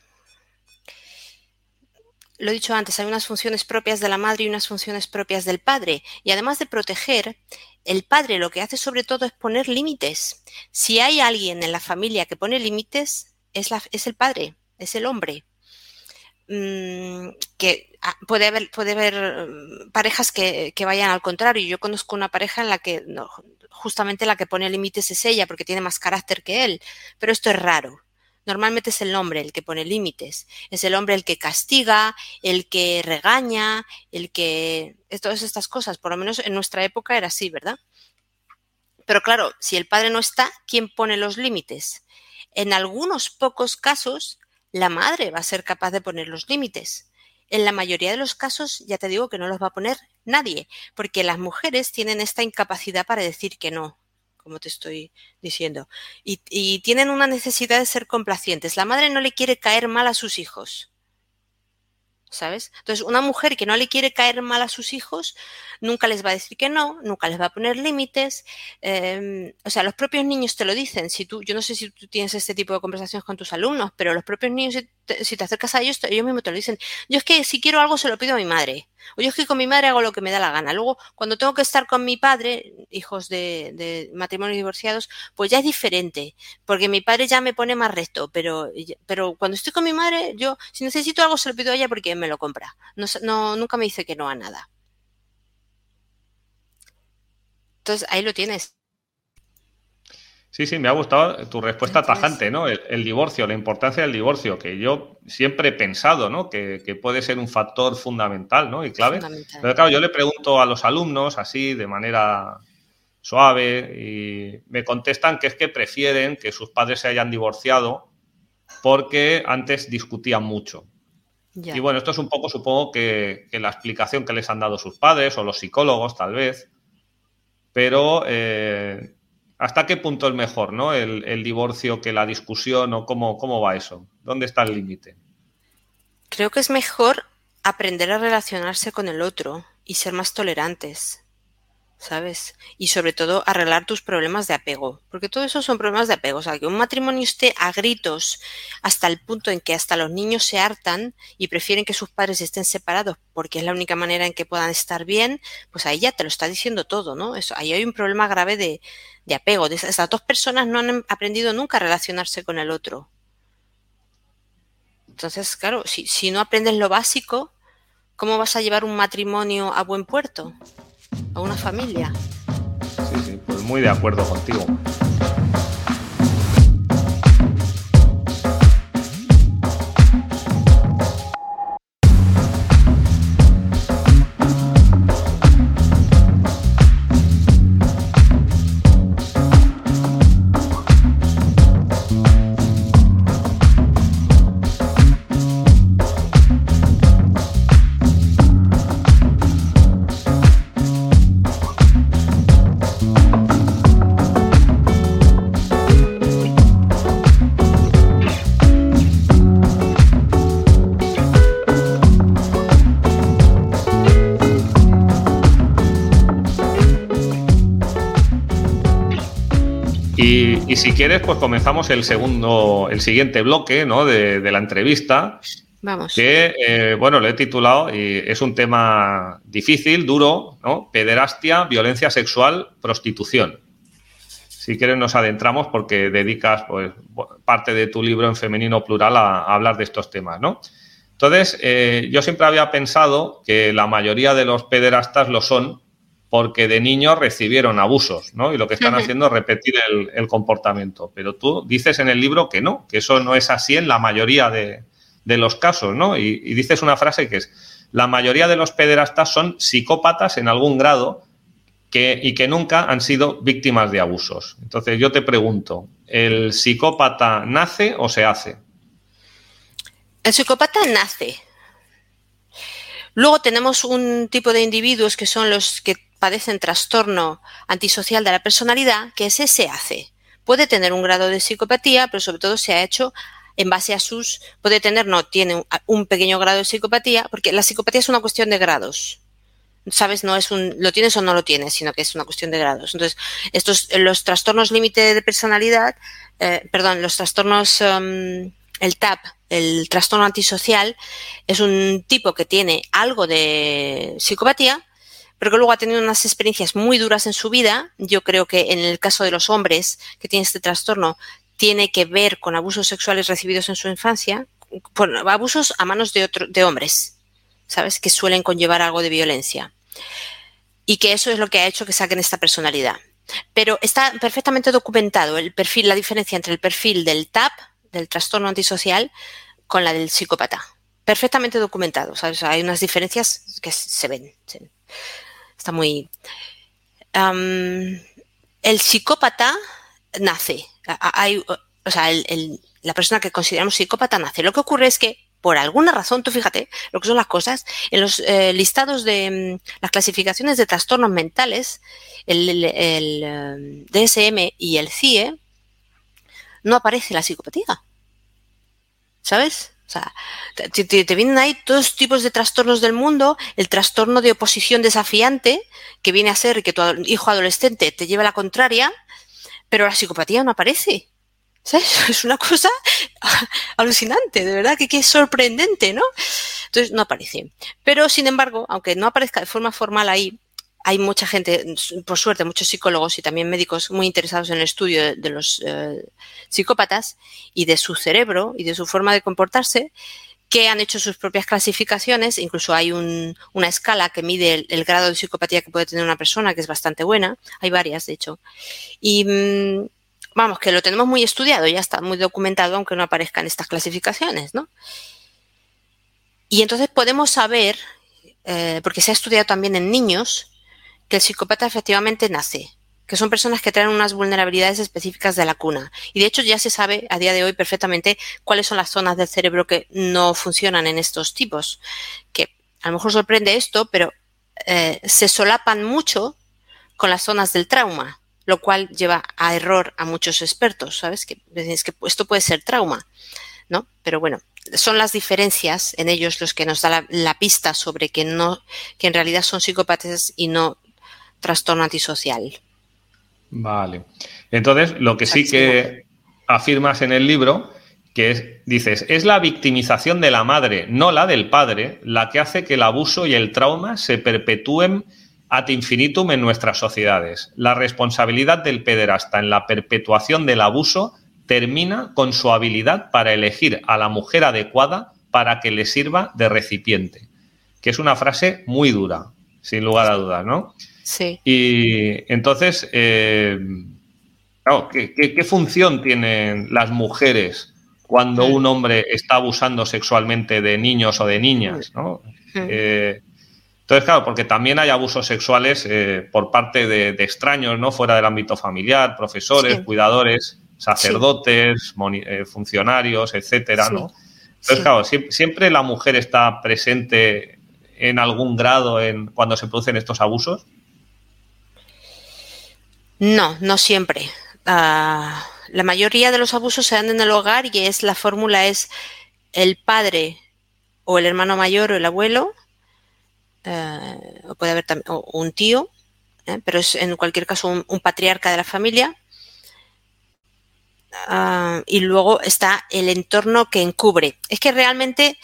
lo he dicho antes, hay unas funciones propias de la madre y unas funciones propias del padre. Y además de proteger, el padre lo que hace sobre todo es poner límites. Si hay alguien en la familia que pone límites, es, el padre, es el hombre. Mm, que ah, puede haber, mm, parejas que, vayan al contrario. Yo conozco una pareja en la que justamente la que pone límites es ella porque tiene más carácter que él, pero esto es raro. Normalmente es el hombre el que pone límites, es el hombre el que castiga, el que regaña, el que... Todas estas cosas, por lo menos en nuestra época era así, ¿verdad? Pero claro, si el padre no está, ¿quién pone los límites? En algunos pocos casos, la madre va a ser capaz de poner los límites. En la mayoría de los casos, ya te digo que no los va a poner nadie, porque las mujeres tienen esta incapacidad para decir que no, como te estoy diciendo. Y, tienen una necesidad de ser complacientes. La madre no le quiere caer mal a sus hijos. ¿Sabes? Entonces, una mujer que no le quiere caer mal a sus hijos nunca les va a decir que no, nunca les va a poner límites. Em, o sea, los propios niños te lo dicen. Si tú, yo no sé si tú tienes este tipo de conversaciones con tus alumnos, pero los propios niños, si te, acercas a ellos, ellos mismos te lo dicen. Yo es que si quiero algo se lo pido a mi madre. O yo es que con mi madre hago lo que me da la gana. Luego, cuando tengo que estar con mi padre, hijos de, matrimonios divorciados, pues ya es diferente. Porque mi padre ya me pone más recto. Pero, pero cuando estoy con mi madre, yo, si necesito algo, se lo pido a ella porque me lo compra. No, no, nunca me dice que no a nada. Entonces ahí lo tienes. Sí, sí, me ha gustado tu respuesta tajante, ¿no? El, divorcio, la importancia del divorcio, que yo siempre he pensado, ¿no? Que, puede ser un factor fundamental, ¿no? Y clave. Pero claro, yo le pregunto a los alumnos así, de manera suave, y me contestan que es que prefieren que sus padres se hayan divorciado porque antes discutían mucho. Y bueno, esto es un poco, supongo, que, la explicación que les han dado sus padres o los psicólogos, tal vez. Pero, eh, ¿hasta qué punto es mejor, ¿no? El, divorcio que la discusión o cómo, cómo va eso? ¿Dónde está el límite? Creo que es mejor aprender a relacionarse con el otro y ser más tolerantes. ¿Sabes? Y sobre todo arreglar tus problemas de apego, porque todo eso son problemas de apego, o sea, que un matrimonio esté a gritos hasta el punto en que hasta los niños se hartan y prefieren que sus padres estén separados porque es la única manera en que puedan estar bien, pues ahí ya te lo está diciendo todo, ¿no? Eso, ahí hay un problema grave de, de apego. Estas dos personas no han aprendido nunca a relacionarse con el otro. Entonces, claro, si, si no aprendes lo básico, ¿cómo vas a llevar un matrimonio a buen puerto? A una familia. Sí, sí, pues muy de acuerdo contigo. Si quieres, pues comenzamos el segundo, el siguiente bloque ¿no? de, la entrevista. Vamos. Que, eh, bueno, lo he titulado y es un tema difícil, duro, ¿no? Pederastia, violencia sexual, prostitución. Si quieres nos adentramos porque dedicas pues, parte de tu libro en femenino plural a, hablar de estos temas, ¿no? Entonces, eh, yo siempre había pensado que la mayoría de los pederastas lo son porque de niños recibieron abusos, ¿no? Y lo que están haciendo es repetir el, comportamiento. Pero tú dices en el libro que no, que eso no es así en la mayoría de, los casos, ¿no? Y, dices una frase que es, la mayoría de los pederastas son psicópatas en algún grado que, y que nunca han sido víctimas de abusos. Entonces yo te pregunto, ¿el psicópata nace o se hace? El psicópata nace. Luego tenemos un tipo de individuos que son los que padecen trastorno antisocial de la personalidad, que ese se hace. Puede tener un grado de psicopatía, pero sobre todo se ha hecho en base a sus, puede tener, no, tiene un pequeño grado de psicopatía, porque la psicopatía es una cuestión de grados. ¿Sabes? No es un, lo tienes o no lo tienes, sino que es una cuestión de grados. Entonces, estos, los trastornos límite de personalidad, eh, perdón, los trastornos, um, el TAP, el trastorno antisocial, es un tipo que tiene algo de psicopatía, pero que luego ha tenido unas experiencias muy duras en su vida. Yo creo que en el caso de los hombres que tienen este trastorno, tiene que ver con abusos sexuales recibidos en su infancia, abusos a manos de, otro, de hombres, ¿sabes? Que suelen conllevar algo de violencia. Y que eso es lo que ha hecho que saquen esta personalidad. Pero está perfectamente documentado el perfil, la diferencia entre el perfil del TAP, del trastorno antisocial, con la del psicópata. Perfectamente documentado. hay unas diferencias que se ven está muy... el psicópata nace. O sea, la persona que consideramos psicópata nace. Lo que ocurre es que, por alguna razón, tú fíjate lo que son las cosas, en los eh, listados de mm, las clasificaciones de trastornos mentales, el, el, DSM y el CIE, no aparece la psicopatía. ¿Sabes? O sea, te, vienen ahí todos tipos de trastornos del mundo, el trastorno de oposición desafiante, que viene a ser que tu hijo adolescente te lleve la contraria, pero la psicopatía no aparece. ¿Sabes? [LAUGHS] Es una cosa [LAUGHS] alucinante, de verdad que, que es sorprendente, ¿no? Entonces no aparece. Pero, sin embargo, aunque no aparezca de forma formal ahí, hay mucha gente, por suerte, muchos psicólogos y también médicos muy interesados en el estudio de, los eh, psicópatas y de su cerebro y de su forma de comportarse, que han hecho sus propias clasificaciones. Incluso hay una escala que mide el, grado de psicopatía que puede tener una persona, que es bastante buena. Hay varias, de hecho. Y mm, vamos, que lo tenemos muy estudiado, ya está muy documentado, aunque no aparezcan estas clasificaciones, ¿no? Y entonces podemos saber, eh, porque se ha estudiado también en niños, que el psicópata efectivamente nace. que son personas que traen unas vulnerabilidades específicas de la cuna. Y de hecho ya se sabe a día de hoy perfectamente cuáles son las zonas del cerebro que no funcionan en estos tipos. Que a lo mejor sorprende esto, pero eh, se solapan mucho con las zonas del trauma, lo cual lleva a error a muchos expertos, ¿sabes? Que es que esto puede ser trauma, ¿no? Pero bueno, son las diferencias en ellos los que nos da la, la pista sobre que no, que en realidad son psicópatas y no trastorno antisocial. Vale. Entonces, lo que sí que afirmas en el libro, que es, dices, es la victimización de la madre, no la del padre, la que hace que el abuso y el trauma se perpetúen ad infinitum en nuestras sociedades. La responsabilidad del pederasta en la perpetuación del abuso termina con su habilidad para elegir a la mujer adecuada para que le sirva de recipiente. Que es una frase muy dura, sin lugar a dudas, ¿no? Sí. Y entonces, eh, ¿qué, función tienen las mujeres cuando un hombre está abusando sexualmente de niños o de niñas? ¿no? Eh, entonces, claro, porque también hay abusos sexuales eh, por parte de, extraños, ¿no? Fuera del ámbito familiar, profesores, cuidadores, sacerdotes, funcionarios, etcétera, ¿no? Entonces, claro, siempre la mujer está presente en algún grado en cuando se producen estos abusos. No, no siempre. Ah, la mayoría de los abusos se dan en el hogar y es la fórmula es el padre o el hermano mayor o el abuelo, eh, o puede haber también un tío, eh, pero es en cualquier caso un, patriarca de la familia. Ah, y luego está el entorno que encubre. Es que realmente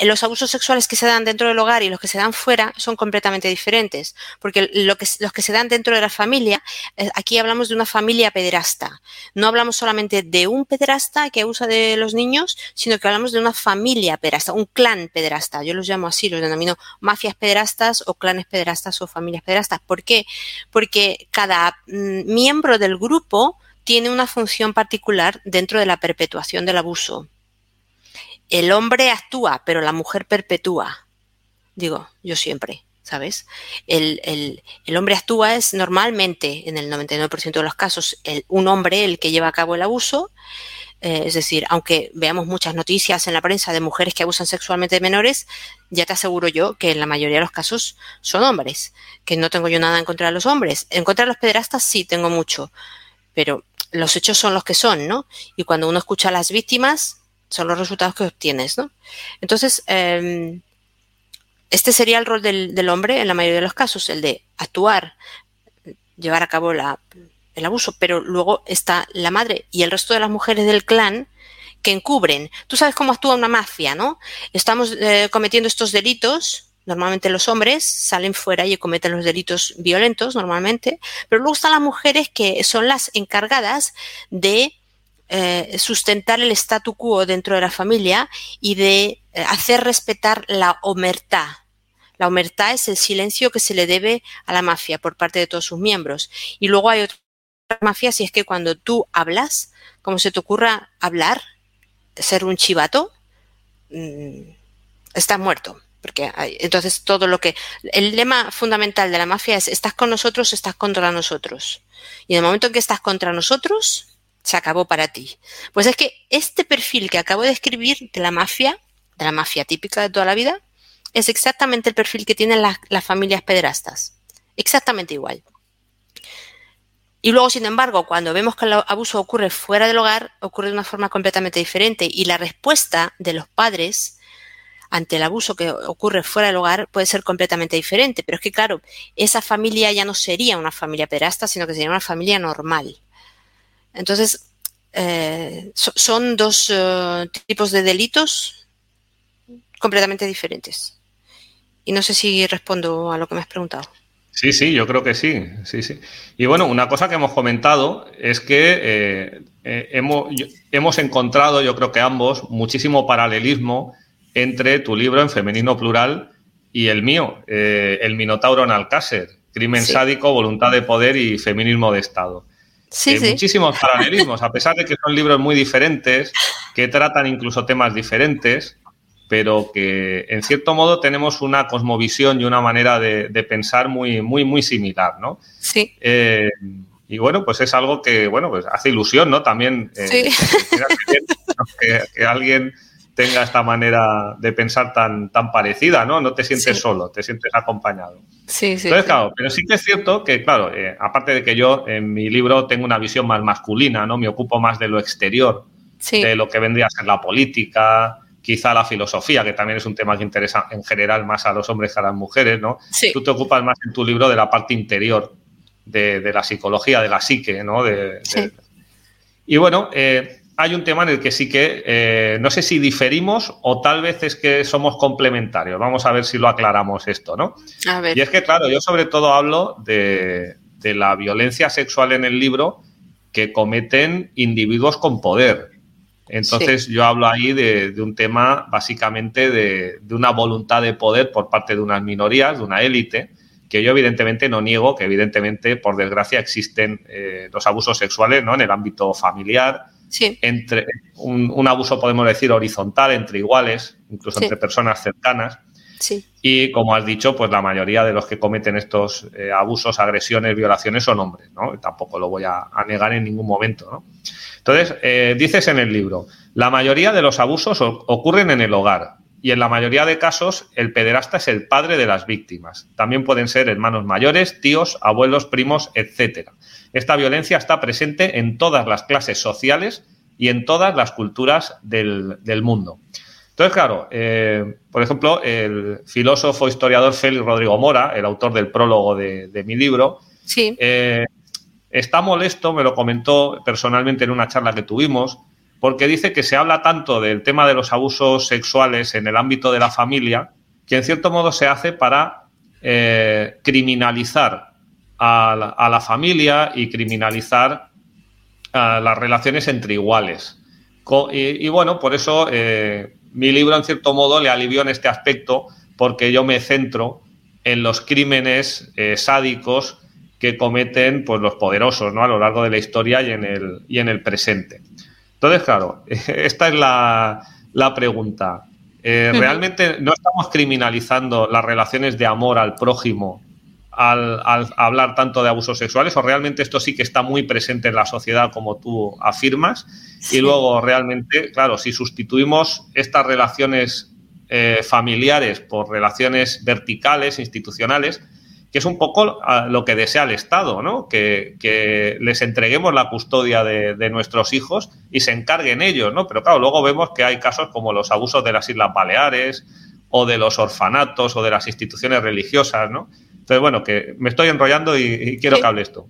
los abusos sexuales que se dan dentro del hogar y los que se dan fuera son completamente diferentes, porque lo que, los que se dan dentro de la familia, eh, aquí hablamos de una familia pederasta. No hablamos solamente de un pederasta que abusa de los niños, sino que hablamos de una familia pederasta, un clan pederasta. Yo los llamo así, los denomino mafias pederastas o clanes pederastas o familias pederastas. ¿Por qué? Porque cada mm, miembro del grupo tiene una función particular dentro de la perpetuación del abuso el hombre actúa, pero la mujer perpetúa. Digo, yo siempre, ¿sabes? El, hombre actúa es normalmente, en el 99% de los casos, un hombre el que lleva a cabo el abuso. Eh, es decir, aunque veamos muchas noticias en la prensa de mujeres que abusan sexualmente de menores, ya te aseguro yo que en la mayoría de los casos son hombres, que no tengo yo nada en contra de los hombres. En contra de los pederastas sí tengo mucho, pero los hechos son los que son, ¿no? Y cuando uno escucha a las víctimas, son los resultados que obtienes, ¿no? Entonces, em, este sería el rol del, hombre en la mayoría de los casos, el de actuar, llevar a cabo el abuso, pero luego está la madre y el resto de las mujeres del clan que encubren. Tú sabes cómo actúa una mafia, ¿no? Estamos eh, cometiendo estos delitos, normalmente los hombres salen fuera y cometen los delitos violentos normalmente, pero luego están las mujeres que son las encargadas de eh, sustentar el statu quo dentro de la familia y de eh, hacer respetar la omertá. La omertá es el silencio que se le debe a la mafia por parte de todos sus miembros. Y luego hay otra mafia si es que cuando tú hablas, como se te ocurra hablar, ser un chivato, mm, estás muerto. Porque entonces todo lo que. El lema fundamental de la mafia es: estás con nosotros, estás contra nosotros. Y en el momento en que estás contra nosotros, se acabó para ti. Pues es que este perfil que acabo de escribir de la mafia, de la mafia típica de toda la vida, es exactamente el perfil que tienen las, familias pederastas. Exactamente igual. Y luego, sin embargo, cuando vemos que el abuso ocurre fuera del hogar, ocurre de una forma completamente diferente. Y la respuesta de los padres ante el abuso que ocurre fuera del hogar puede ser completamente diferente. Pero es que, claro, esa familia ya no sería una familia pederasta, sino que sería una familia normal. Entonces, eh, son dos eh, tipos de delitos completamente diferentes. Y no sé si respondo a lo que me has preguntado. Sí, sí, yo creo que sí, sí, sí. Y bueno, una cosa que hemos comentado es que eh, hemos, hemos, encontrado, yo creo que ambos, muchísimo paralelismo entre tu libro en femenino plural y el mío, El Minotauro en Alcácer, Crimen sádico, voluntad de poder y feminismo de Estado. Sí, Muchísimos paralelismos, a pesar de que son libros muy diferentes, que tratan incluso temas diferentes, pero que en cierto modo tenemos una cosmovisión y una manera de, pensar muy, muy, muy similar, ¿no? Sí. Eh, y bueno, pues es algo que, bueno, pues hace ilusión, ¿no? También eh, que, alguien tenga esta manera de pensar tan, tan parecida, ¿no? No te sientes solo, te sientes acompañado. Sí, sí. Entonces, claro, pero sí que es cierto que, claro, eh, aparte de que yo en mi libro tengo una visión más masculina, ¿no? Me ocupo más de lo exterior, de lo que vendría a ser la política, quizá la filosofía, que también es un tema que interesa en general más a los hombres que a las mujeres, ¿no? Tú te ocupas más en tu libro de la parte interior de, la psicología, de la psique, ¿no? Y bueno, eh, hay un tema en el que sí que eh, no sé si diferimos o tal vez es que somos complementarios. Vamos a ver si lo aclaramos esto, ¿no? A ver. Y es que, claro, yo sobre todo hablo de, de la violencia sexual en el libro que cometen individuos con poder, entonces yo hablo ahí de, un tema básicamente de, una voluntad de poder por parte de unas minorías, de una élite, que yo evidentemente no niego que evidentemente, por desgracia, existen eh, los abusos sexuales ¿no? en el ámbito familiar, entre un, abuso, podemos decir, horizontal, entre iguales, incluso entre personas cercanas. Y como has dicho, pues la mayoría de los que cometen estos eh, abusos, agresiones, violaciones son hombres, ¿no? Tampoco lo voy a, negar en ningún momento, ¿no? Entonces, eh, dices en el libro, la mayoría de los abusos ocurren en el hogar y en la mayoría de casos el pederasta es el padre de las víctimas. También pueden ser hermanos mayores, tíos, abuelos, primos, etcétera. Esta violencia está presente en todas las clases sociales y en todas las culturas del, mundo. Entonces, claro, eh, por ejemplo, el filósofo historiador Félix Rodrigo Mora, el autor del prólogo de, mi libro, sí. Eh, está molesto, me lo comentó personalmente en una charla que tuvimos, porque dice que se habla tanto del tema de los abusos sexuales en el ámbito de la familia, que en cierto modo se hace para eh, criminalizar a la, familia y criminalizar las relaciones entre iguales. Y, bueno, por eso eh, mi libro en cierto modo le alivió en este aspecto, porque yo me centro en los crímenes eh, sádicos que cometen pues, los poderosos ¿no? a lo largo de la historia y en el, y en el presente. Entonces, claro, [LAUGHS] esta es la, pregunta. Eh, ¿Realmente no estamos criminalizando las relaciones de amor al prójimo al, hablar tanto de abusos sexuales o realmente esto sí que está muy presente en la sociedad como tú afirmas? Y luego realmente, claro, si sustituimos estas relaciones eh, familiares por relaciones verticales, institucionales, que es un poco lo que desea el Estado, ¿no? Que, les entreguemos la custodia de, nuestros hijos y se encarguen ellos, ¿no? Pero claro, luego vemos que hay casos como los abusos de las Islas Baleares o de los orfanatos o de las instituciones religiosas, ¿no? Entonces, bueno, que me estoy enrollando y, quiero que hable esto.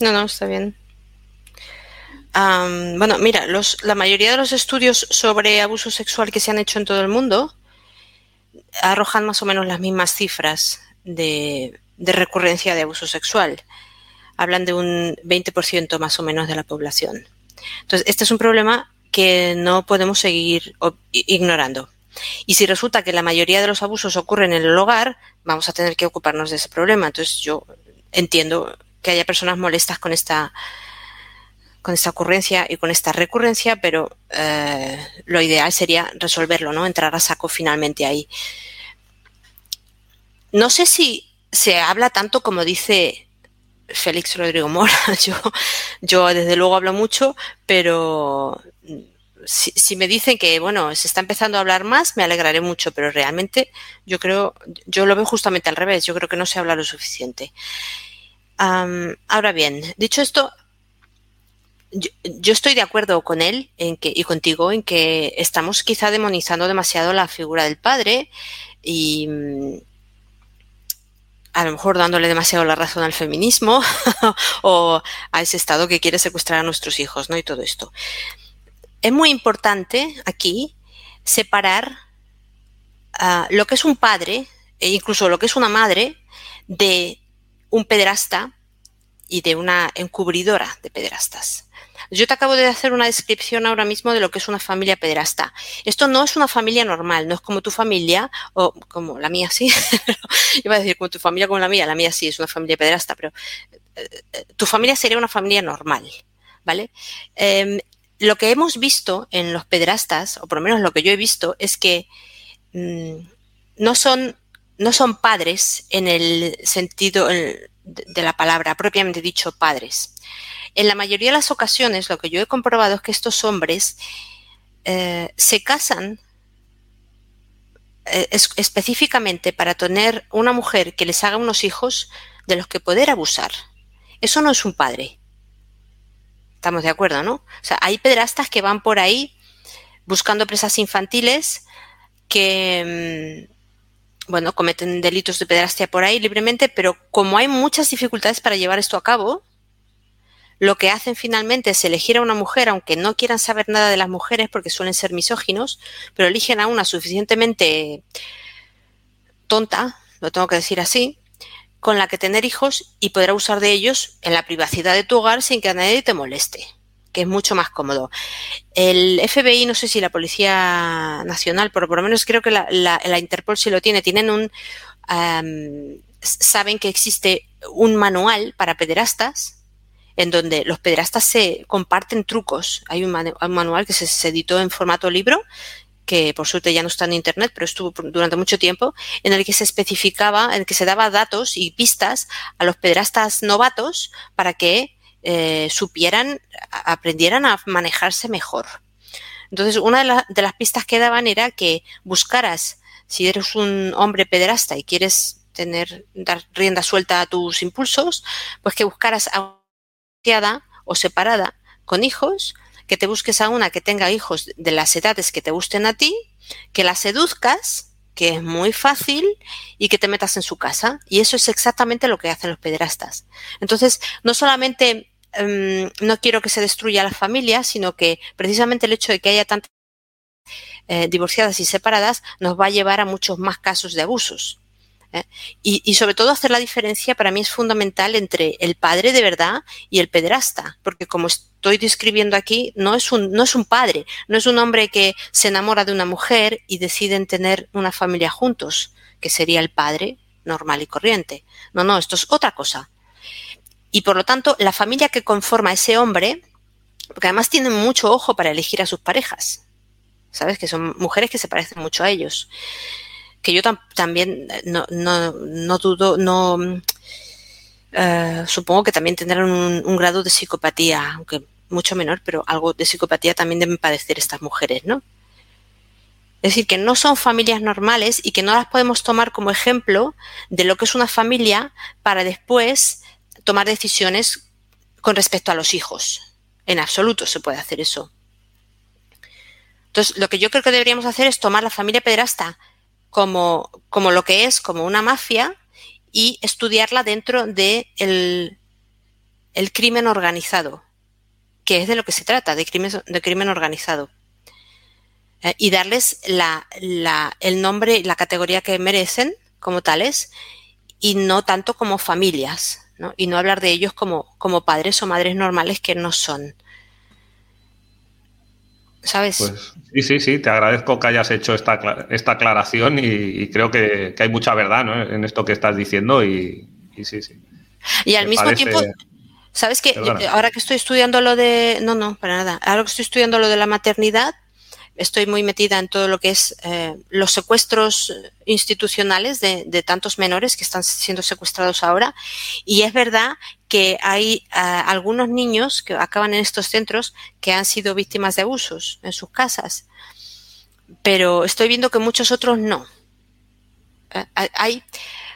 No, no, está bien. bueno, mira, los, la mayoría de los estudios sobre abuso sexual que se han hecho en todo el mundo arrojan más o menos las mismas cifras de de recurrencia de abuso sexual. Hablan de un 20% más o menos de la población. Entonces, este es un problema que no podemos seguir ignorando. Y si resulta que la mayoría de los abusos ocurren en el hogar, vamos a tener que ocuparnos de ese problema. Entonces, yo entiendo que haya personas molestas con esta con esta ocurrencia y con esta recurrencia, pero eh, lo ideal sería resolverlo, ¿no? Entrar a saco finalmente ahí. No sé si se habla tanto como dice Félix Rodrigo Mora. [LAUGHS] Yo, yo desde luego hablo mucho, pero si, me dicen que bueno se está empezando a hablar más, me alegraré mucho, pero realmente yo creo, yo lo veo justamente al revés. Yo creo que no se habla lo suficiente. ahora bien, dicho esto, yo, yo, estoy de acuerdo con él en que, y contigo en que estamos quizá demonizando demasiado la figura del padre y a lo mejor dándole demasiado la razón al feminismo [LAUGHS] o a ese Estado que quiere secuestrar a nuestros hijos, ¿no? Y todo esto. Es muy importante aquí separar ah, lo que es un padre e incluso lo que es una madre de un pederasta y de una encubridora de pederastas. Yo te acabo de hacer una descripción ahora mismo de lo que es una familia pederasta. Esto no es una familia normal, no es como tu familia, o como la mía sí, [LAUGHS] iba a decir como tu familia como la mía, la mía sí es una familia pederasta, pero eh, eh, tu familia sería una familia normal, ¿vale? Em, lo que hemos visto en los pederastas, o por lo menos lo que yo he visto, es que mm, no son, no son padres en el sentido de la palabra propiamente dicho padres. En la mayoría de las ocasiones lo que yo he comprobado es que estos hombres eh, se casan eh, específicamente para tener una mujer que les haga unos hijos de los que poder abusar. Eso no es un padre. Estamos de acuerdo, ¿no? O sea, hay pedrastas que van por ahí buscando presas infantiles que, mm, bueno, cometen delitos de pedrastia por ahí libremente, pero como hay muchas dificultades para llevar esto a cabo, lo que hacen finalmente es elegir a una mujer, aunque no quieran saber nada de las mujeres porque suelen ser misóginos, pero eligen a una suficientemente tonta, lo tengo que decir así, con la que tener hijos y poder usar de ellos en la privacidad de tu hogar sin que a nadie te moleste, que es mucho más cómodo. El FBI, no sé si la Policía Nacional, pero por lo menos creo que la, Interpol sí lo tiene, tienen un... saben que existe un manual para pederastas en donde los pederastas se comparten trucos. Hay un, manual que se, editó en formato libro que por suerte ya no está en internet, pero estuvo durante mucho tiempo, en el que se especificaba, en el que se daba datos y pistas a los pederastas novatos para que eh, supieran, aprendieran a manejarse mejor. Entonces, una de, las pistas que daban era que buscaras, si eres un hombre pederasta y quieres tener, dar rienda suelta a tus impulsos, pues que buscaras a una o separada con hijos que te busques a una que tenga hijos de las edades que te gusten a ti, que la seduzcas, que es muy fácil, y que te metas en su casa. Y eso es exactamente lo que hacen los pederastas. Entonces, no solamente em, no quiero que se destruya la familia, sino que precisamente el hecho de que haya tantas eh, divorciadas y separadas nos va a llevar a muchos más casos de abusos. ¿Eh? Y, sobre todo hacer la diferencia para mí es fundamental entre el padre de verdad y el pederasta, porque como estoy describiendo aquí, no es un, no es un padre, no es un hombre que se enamora de una mujer y deciden tener una familia juntos, que sería el padre normal y corriente. No, no, esto es otra cosa. Y por lo tanto, la familia que conforma ese hombre, porque además tienen mucho ojo para elegir a sus parejas, ¿sabes? Que son mujeres que se parecen mucho a ellos que yo también eh, no, no, no, dudo, no eh, supongo que también tendrán un, grado de psicopatía, aunque mucho menor, pero algo de psicopatía también deben padecer estas mujeres, ¿no? Es decir, que no son familias normales y que no las podemos tomar como ejemplo de lo que es una familia para después tomar decisiones con respecto a los hijos. En absoluto se puede hacer eso. Entonces, lo que yo creo que deberíamos hacer es tomar la familia pederasta como, como lo que es, como una mafia, y estudiarla dentro de el, crimen organizado, que es de lo que se trata, de crimen, de crimen organizado. Eh, y darles la, la, el nombre, la categoría que merecen como tales, y no tanto como familias, ¿no? y no hablar de ellos como, como padres o madres normales que no son. ¿Sabes? Pues sí, sí, sí, te agradezco que hayas hecho esta, esta aclaración y, creo que, hay mucha verdad en esto que estás diciendo y, sí, sí. Y al mismo tiempo, ¿sabes que Ahora que estoy estudiando lo de... No, no, para nada. Ahora que estoy estudiando lo de la maternidad, estoy muy metida en todo lo que es eh, los secuestros institucionales de, tantos menores que están siendo secuestrados ahora. Y es verdad que hay eh, algunos niños que acaban en estos centros que han sido víctimas de abusos en sus casas. Pero estoy viendo que muchos otros no. Eh, hay,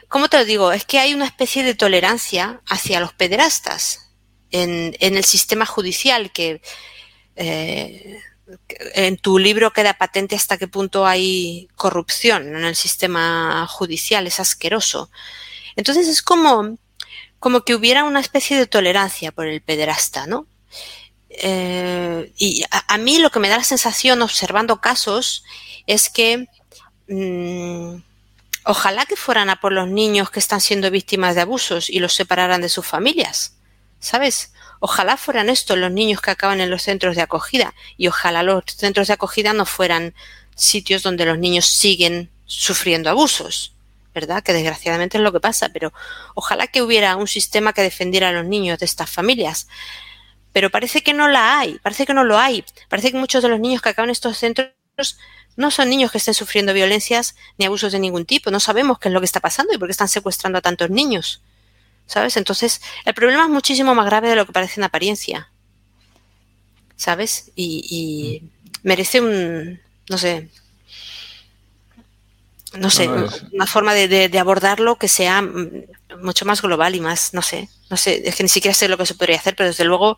¿cómo te lo digo? Es que hay una especie de tolerancia hacia los pederastas en el sistema judicial que en tu libro queda patente hasta qué punto hay corrupción en el sistema judicial, es asqueroso. Entonces es como, como que hubiera una especie de tolerancia por el pederasta, ¿no? Eh, y a, mí lo que me da la sensación observando casos es que mm, ojalá que fueran a por los niños que están siendo víctimas de abusos y los separaran de sus familias, ¿sabes? Ojalá fueran estos los niños que acaban en los centros de acogida y ojalá los centros de acogida no fueran sitios donde los niños siguen sufriendo abusos, ¿verdad? Que desgraciadamente es lo que pasa, pero ojalá que hubiera un sistema que defendiera a los niños de estas familias. Pero parece que no la hay, parece que no lo hay. Parece que muchos de los niños que acaban en estos centros No son niños que estén sufriendo violencias ni abusos de ningún tipo. No sabemos qué es lo que está pasando y por qué están secuestrando a tantos niños. ¿Sabes? Entonces, el problema es muchísimo más grave de lo que parece en apariencia. ¿Sabes? Y, merece un, no sé, no sé, una forma de, abordarlo que sea mucho más global y más, no sé, no sé, es que ni siquiera sé lo que se podría hacer, pero desde luego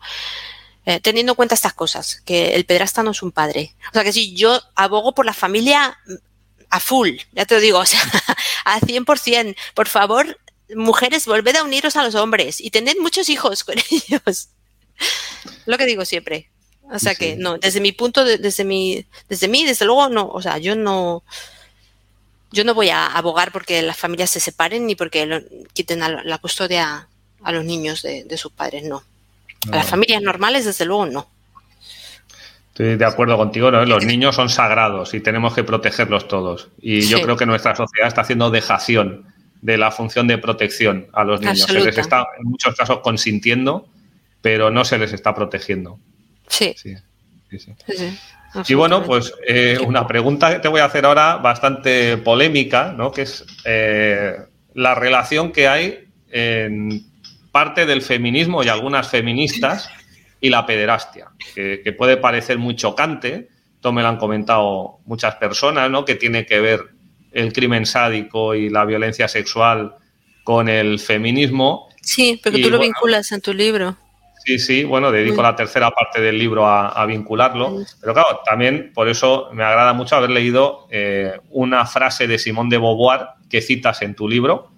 eh, teniendo en cuenta estas cosas, que el pedrasta no es un padre. O sea, que si yo abogo por la familia a full, ya te lo digo, o sea, [LAUGHS] a 100%, por favor, mujeres, volved a uniros a los hombres y tened muchos hijos con [LAUGHS] ellos. lo que digo siempre. O sea que no, desde mi punto, desde mi, desde mí, desde luego no, o sea, yo no, yo no voy a abogar porque las familias se separen ni porque quiten la custodia a los niños de sus padres, no. A las familias normales, desde luego, no. Estoy de acuerdo contigo, ¿no? Los niños son sagrados y tenemos que protegerlos todos. Y yo creo que nuestra sociedad está haciendo dejación de la función de protección a los niños. Se les está, en muchos casos, consintiendo, pero no se les está protegiendo. Sí. y bueno, pues eh, una pregunta que te voy a hacer ahora bastante polémica, ¿no? Que es eh, la relación que hay en parte del feminismo y algunas feministas y la pederastia, que, puede parecer muy chocante, esto me lo han comentado muchas personas, ¿no? que tiene que ver el crimen sádico y la violencia sexual con el feminismo. Sí, pero tú lo vinculas en tu libro. Sí, sí, bueno, dedico la tercera parte del libro a, vincularlo, pero claro, también por eso me agrada mucho haber leído eh, una frase de Simón de Beauvoir que citas en tu libro,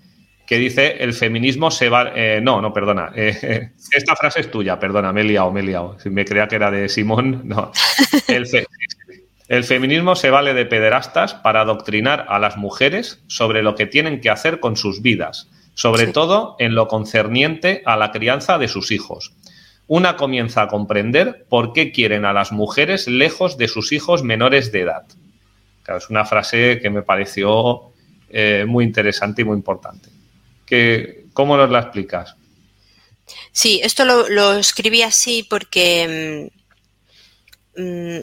que dice el feminismo se va... Eh, no, no, perdona. Eh, [LAUGHS] esta frase es tuya, perdona, me he liado, me he liado. Si me creía que era de Simón, no. [LAUGHS] El, feminismo se vale de pederastas para adoctrinar a las mujeres sobre lo que tienen que hacer con sus vidas, sobre todo en lo concerniente a la crianza de sus hijos. Una comienza a comprender por qué quieren a las mujeres lejos de sus hijos menores de edad. es una frase que me pareció eh, muy interesante y muy importante. ¿Cómo nos la explicas? Sí, esto lo, escribí así porque mm,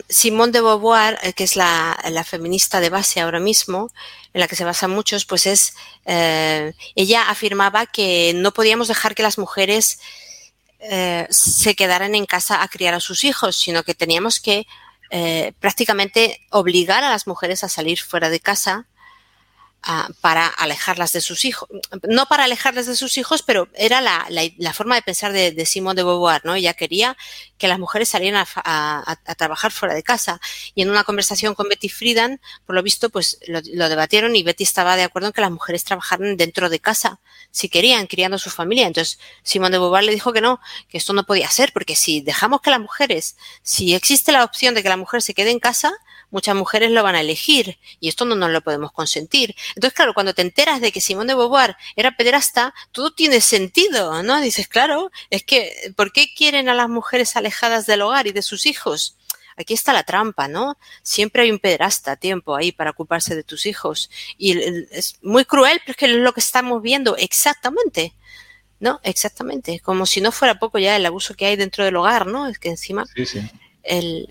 Simone de Beauvoir, eh, que es la, feminista de base ahora mismo, en la que se basan muchos, pues es, eh, ella afirmaba que no podíamos dejar que las mujeres eh, se quedaran en casa a criar a sus hijos, sino que teníamos que prácticamente obligar a las mujeres a salir fuera de casa para alejarlas de sus hijos. No para alejarlas de sus hijos, pero era la, forma de pensar de, de Simone de Beauvoir, ¿no? Ella quería que las mujeres salieran a, trabajar fuera de casa. Y en una conversación con Betty Friedan, por lo visto, pues lo, debatieron y Betty estaba de acuerdo en que las mujeres trabajaran dentro de casa, si querían, criando a su familia. Entonces, Simone de Beauvoir le dijo que no, que esto no podía ser, porque si dejamos que las mujeres, si existe la opción de que la mujer se quede en casa, muchas mujeres lo van a elegir y esto no nos lo podemos consentir. Entonces, claro, cuando te enteras de que Simón de Beauvoir era pederasta, todo tiene sentido, ¿no? Dices, claro, es que, ¿por qué quieren a las mujeres alejadas del hogar y de sus hijos? Aquí está la trampa, ¿no? Siempre hay un pederasta a tiempo ahí para ocuparse de tus hijos. Y es muy cruel, pero es que es lo que estamos viendo exactamente. ¿No? Exactamente. Como si no fuera poco ya el abuso que hay dentro del hogar, ¿no? Es que encima el,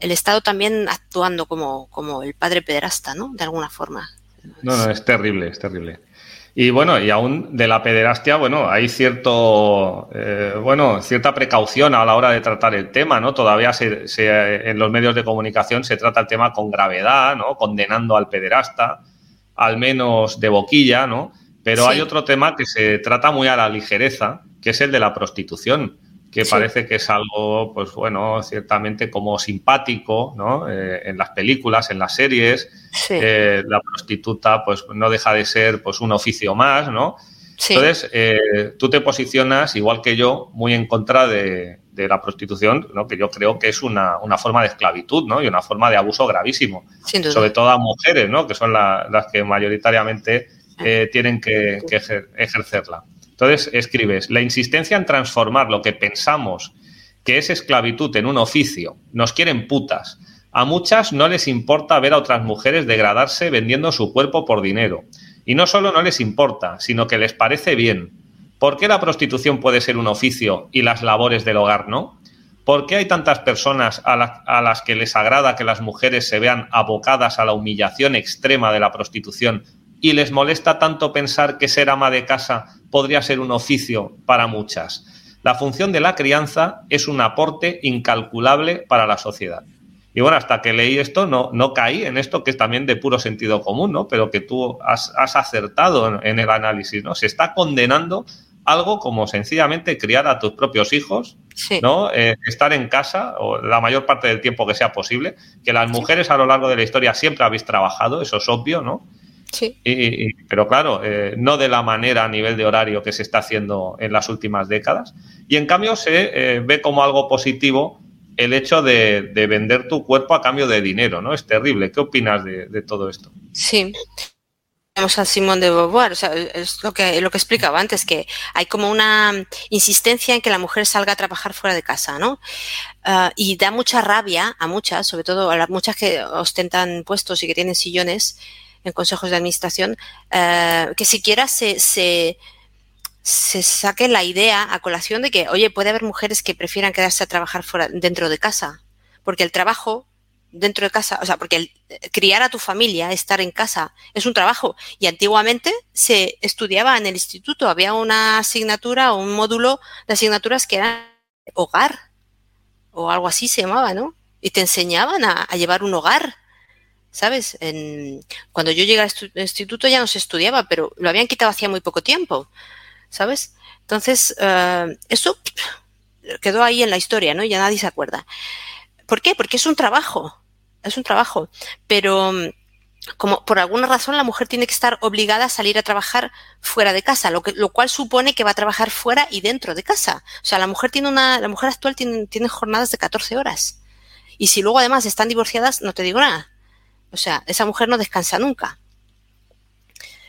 el Estado también actuando como, como el padre pederasta, ¿no? De alguna forma. No, no, es terrible, es terrible. Y bueno, y aún de la pederastia, bueno, hay cierto, eh, bueno, cierta precaución a la hora de tratar el tema, ¿no? Todavía se, en los medios de comunicación se trata el tema con gravedad, ¿no? Condenando al pederasta, al menos de boquilla, ¿no? Pero hay otro tema que se trata muy a la ligereza, que es el de la prostitución que parece que es algo, pues bueno, ciertamente como simpático, ¿no? Eh, en las películas, en las series, eh, la prostituta, pues no deja de ser, pues un oficio más, ¿no? Entonces, eh, tú te posicionas, igual que yo, muy en contra de, la prostitución, ¿no? que yo creo que es una, forma de esclavitud ¿no? y una forma de abuso gravísimo, sobre todo a mujeres, ¿no? que son las que mayoritariamente tienen que, que ejercerla. Entonces escribes, la insistencia en transformar lo que pensamos que es esclavitud en un oficio, nos quieren putas. A muchas no les importa ver a otras mujeres degradarse vendiendo su cuerpo por dinero. Y no solo no les importa, sino que les parece bien. ¿Por qué la prostitución puede ser un oficio y las labores del hogar no? ¿Por qué hay tantas personas a, las que les agrada que las mujeres se vean abocadas a la humillación extrema de la prostitución y les molesta tanto pensar que ser ama de casa podría ser un oficio para muchas? La función de la crianza es un aporte incalculable para la sociedad. Y bueno, hasta que leí esto no, no caí en esto que es también de puro sentido común, ¿no? Pero que tú has, acertado en, el análisis, ¿no? Se está condenando algo como sencillamente criar a tus propios hijos, ¿no? Eh, estar en casa o la mayor parte del tiempo que sea posible, que las mujeres a lo largo de la historia siempre habéis trabajado, eso es obvio, ¿no? Sí. pero claro, eh, no de la manera a nivel de horario que se está haciendo en las últimas décadas. Y en cambio se eh, ve como algo positivo el hecho de, vender tu cuerpo a cambio de dinero, ¿no? Es terrible. ¿Qué opinas de, todo esto? Sí. Vamos a Simón de Beauvoir, o sea, es lo que, lo que explicaba antes, que hay como una insistencia en que la mujer salga a trabajar fuera de casa, ¿no? Ah, y da mucha rabia a muchas, sobre todo a las muchas que ostentan puestos y que tienen sillones en consejos de administración, ah, que siquiera se, se saque la idea a colación de que, oye, puede haber mujeres que prefieran quedarse a trabajar fuera, dentro de casa, porque el trabajo dentro de casa, o sea, porque el, criar a tu familia, estar en casa, es un trabajo. Y antiguamente se estudiaba en el instituto, había una asignatura o un módulo de asignaturas que era hogar, o algo así se llamaba, ¿no? Y te enseñaban a, llevar un hogar. ¿Sabes? En, cuando yo llegué al instituto ya no se estudiaba, pero lo habían quitado hacía muy poco tiempo. ¿sabes? Entonces, eh, eso quedó ahí en la historia, ¿no? Ya nadie se acuerda. ¿Por qué? Porque es un trabajo, es un trabajo, pero como por alguna razón la mujer tiene que estar obligada a salir a trabajar fuera de casa, lo, que, lo cual supone que va a trabajar fuera y dentro de casa. O sea, la mujer tiene una, la mujer actual tiene, tiene jornadas de 14 horas. Y si luego además están divorciadas, no te digo nada. O sea, esa mujer no descansa nunca.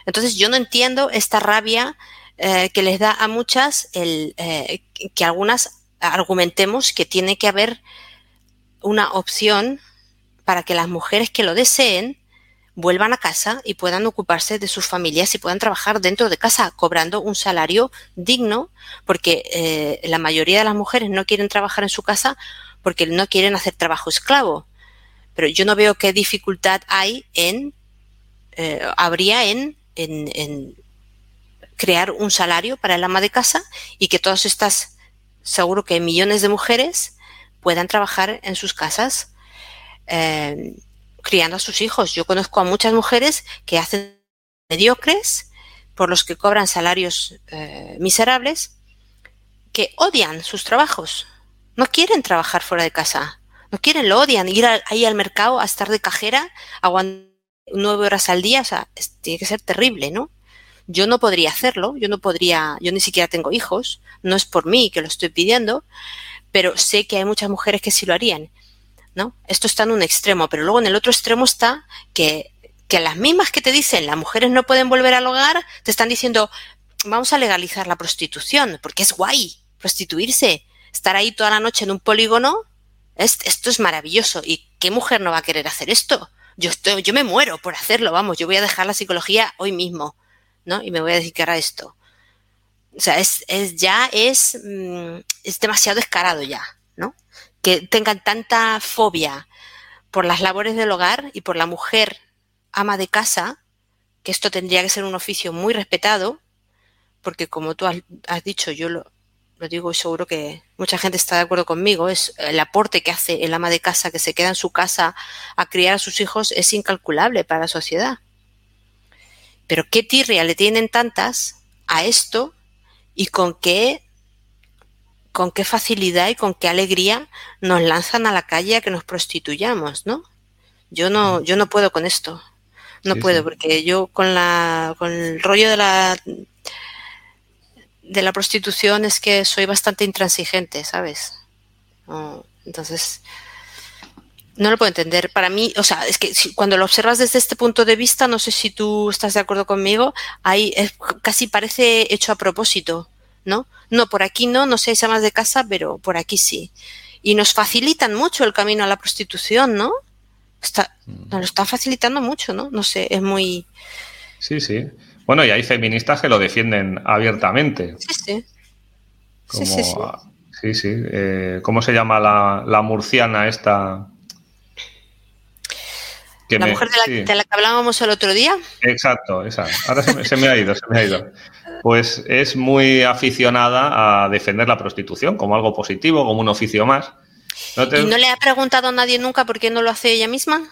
Entonces yo no entiendo esta rabia eh, que les da a muchas el, eh, que algunas argumentemos que tiene que haber una opción para que las mujeres que lo deseen vuelvan a casa y puedan ocuparse de sus familias y puedan trabajar dentro de casa cobrando un salario digno, porque eh, la mayoría de las mujeres no quieren trabajar en su casa porque no quieren hacer trabajo esclavo. Pero yo no veo qué dificultad hay en, habría en, en crear un salario para el ama de casa y que todas estas, seguro que millones de mujeres puedan trabajar en sus casas eh, criando a sus hijos. Yo conozco a muchas mujeres que hacen mediocres por los que cobran salarios eh, miserables, que odian sus trabajos, no quieren trabajar fuera de casa, no quieren, lo odian, ir ahí al mercado a estar de cajera, aguantar nueve horas al día, o sea, tiene que ser terrible, ¿no? Yo no podría hacerlo, yo no podría, yo ni siquiera tengo hijos, no es por mí que lo estoy pidiendo, pero sé que hay muchas mujeres que sí lo harían, ¿no? Esto está en un extremo, pero luego en el otro extremo está que, que las mismas que te dicen las mujeres no pueden volver al hogar, te están diciendo vamos a legalizar la prostitución, porque es guay prostituirse, estar ahí toda la noche en un polígono, esto es maravilloso. ¿Y qué mujer no va a querer hacer esto? Yo, estoy, yo me muero por hacerlo, vamos, yo voy a dejar la psicología hoy mismo. ¿no? Y me voy a dedicar a esto. O sea, es, es ya es, mm, es demasiado descarado ya, ¿no? Que tengan tanta fobia por las labores del hogar y por la mujer ama de casa, que esto tendría que ser un oficio muy respetado, porque como tú has, dicho, yo lo, lo digo y seguro que mucha gente está de acuerdo conmigo, es el aporte que hace el ama de casa que se queda en su casa a criar a sus hijos es incalculable para la sociedad. Pero qué tirria le tienen tantas a esto y con qué con qué facilidad y con qué alegría nos lanzan a la calle a que nos prostituyamos, ¿no? Yo no, yo no puedo con esto. No puedo, porque yo con la, con el rollo de la de la prostitución es que soy bastante intransigente, ¿sabes? entonces, no lo puedo entender. Para mí, o sea, es que cuando lo observas desde este punto de vista, no sé si tú estás de acuerdo conmigo, ahí casi parece hecho a propósito, ¿no? No, por aquí no, no si más de casa, pero por aquí sí. Y nos facilitan mucho el camino a la prostitución, ¿no? Está, nos lo están facilitando mucho, ¿no? No sé, es muy... Sí, sí. Bueno, y hay feministas que lo defienden abiertamente. Sí, sí. sí, sí, sí Sí, sí. Eh, ¿Cómo se llama la, murciana esta? la mujer de la, que hablábamos el otro día. Exacto, esa. Ahora se me, ha ido, se me ha ido. Pues es muy aficionada a defender la prostitución como algo positivo, como un oficio más. ¿Y no le ha preguntado a nadie nunca por qué no lo hace ella misma?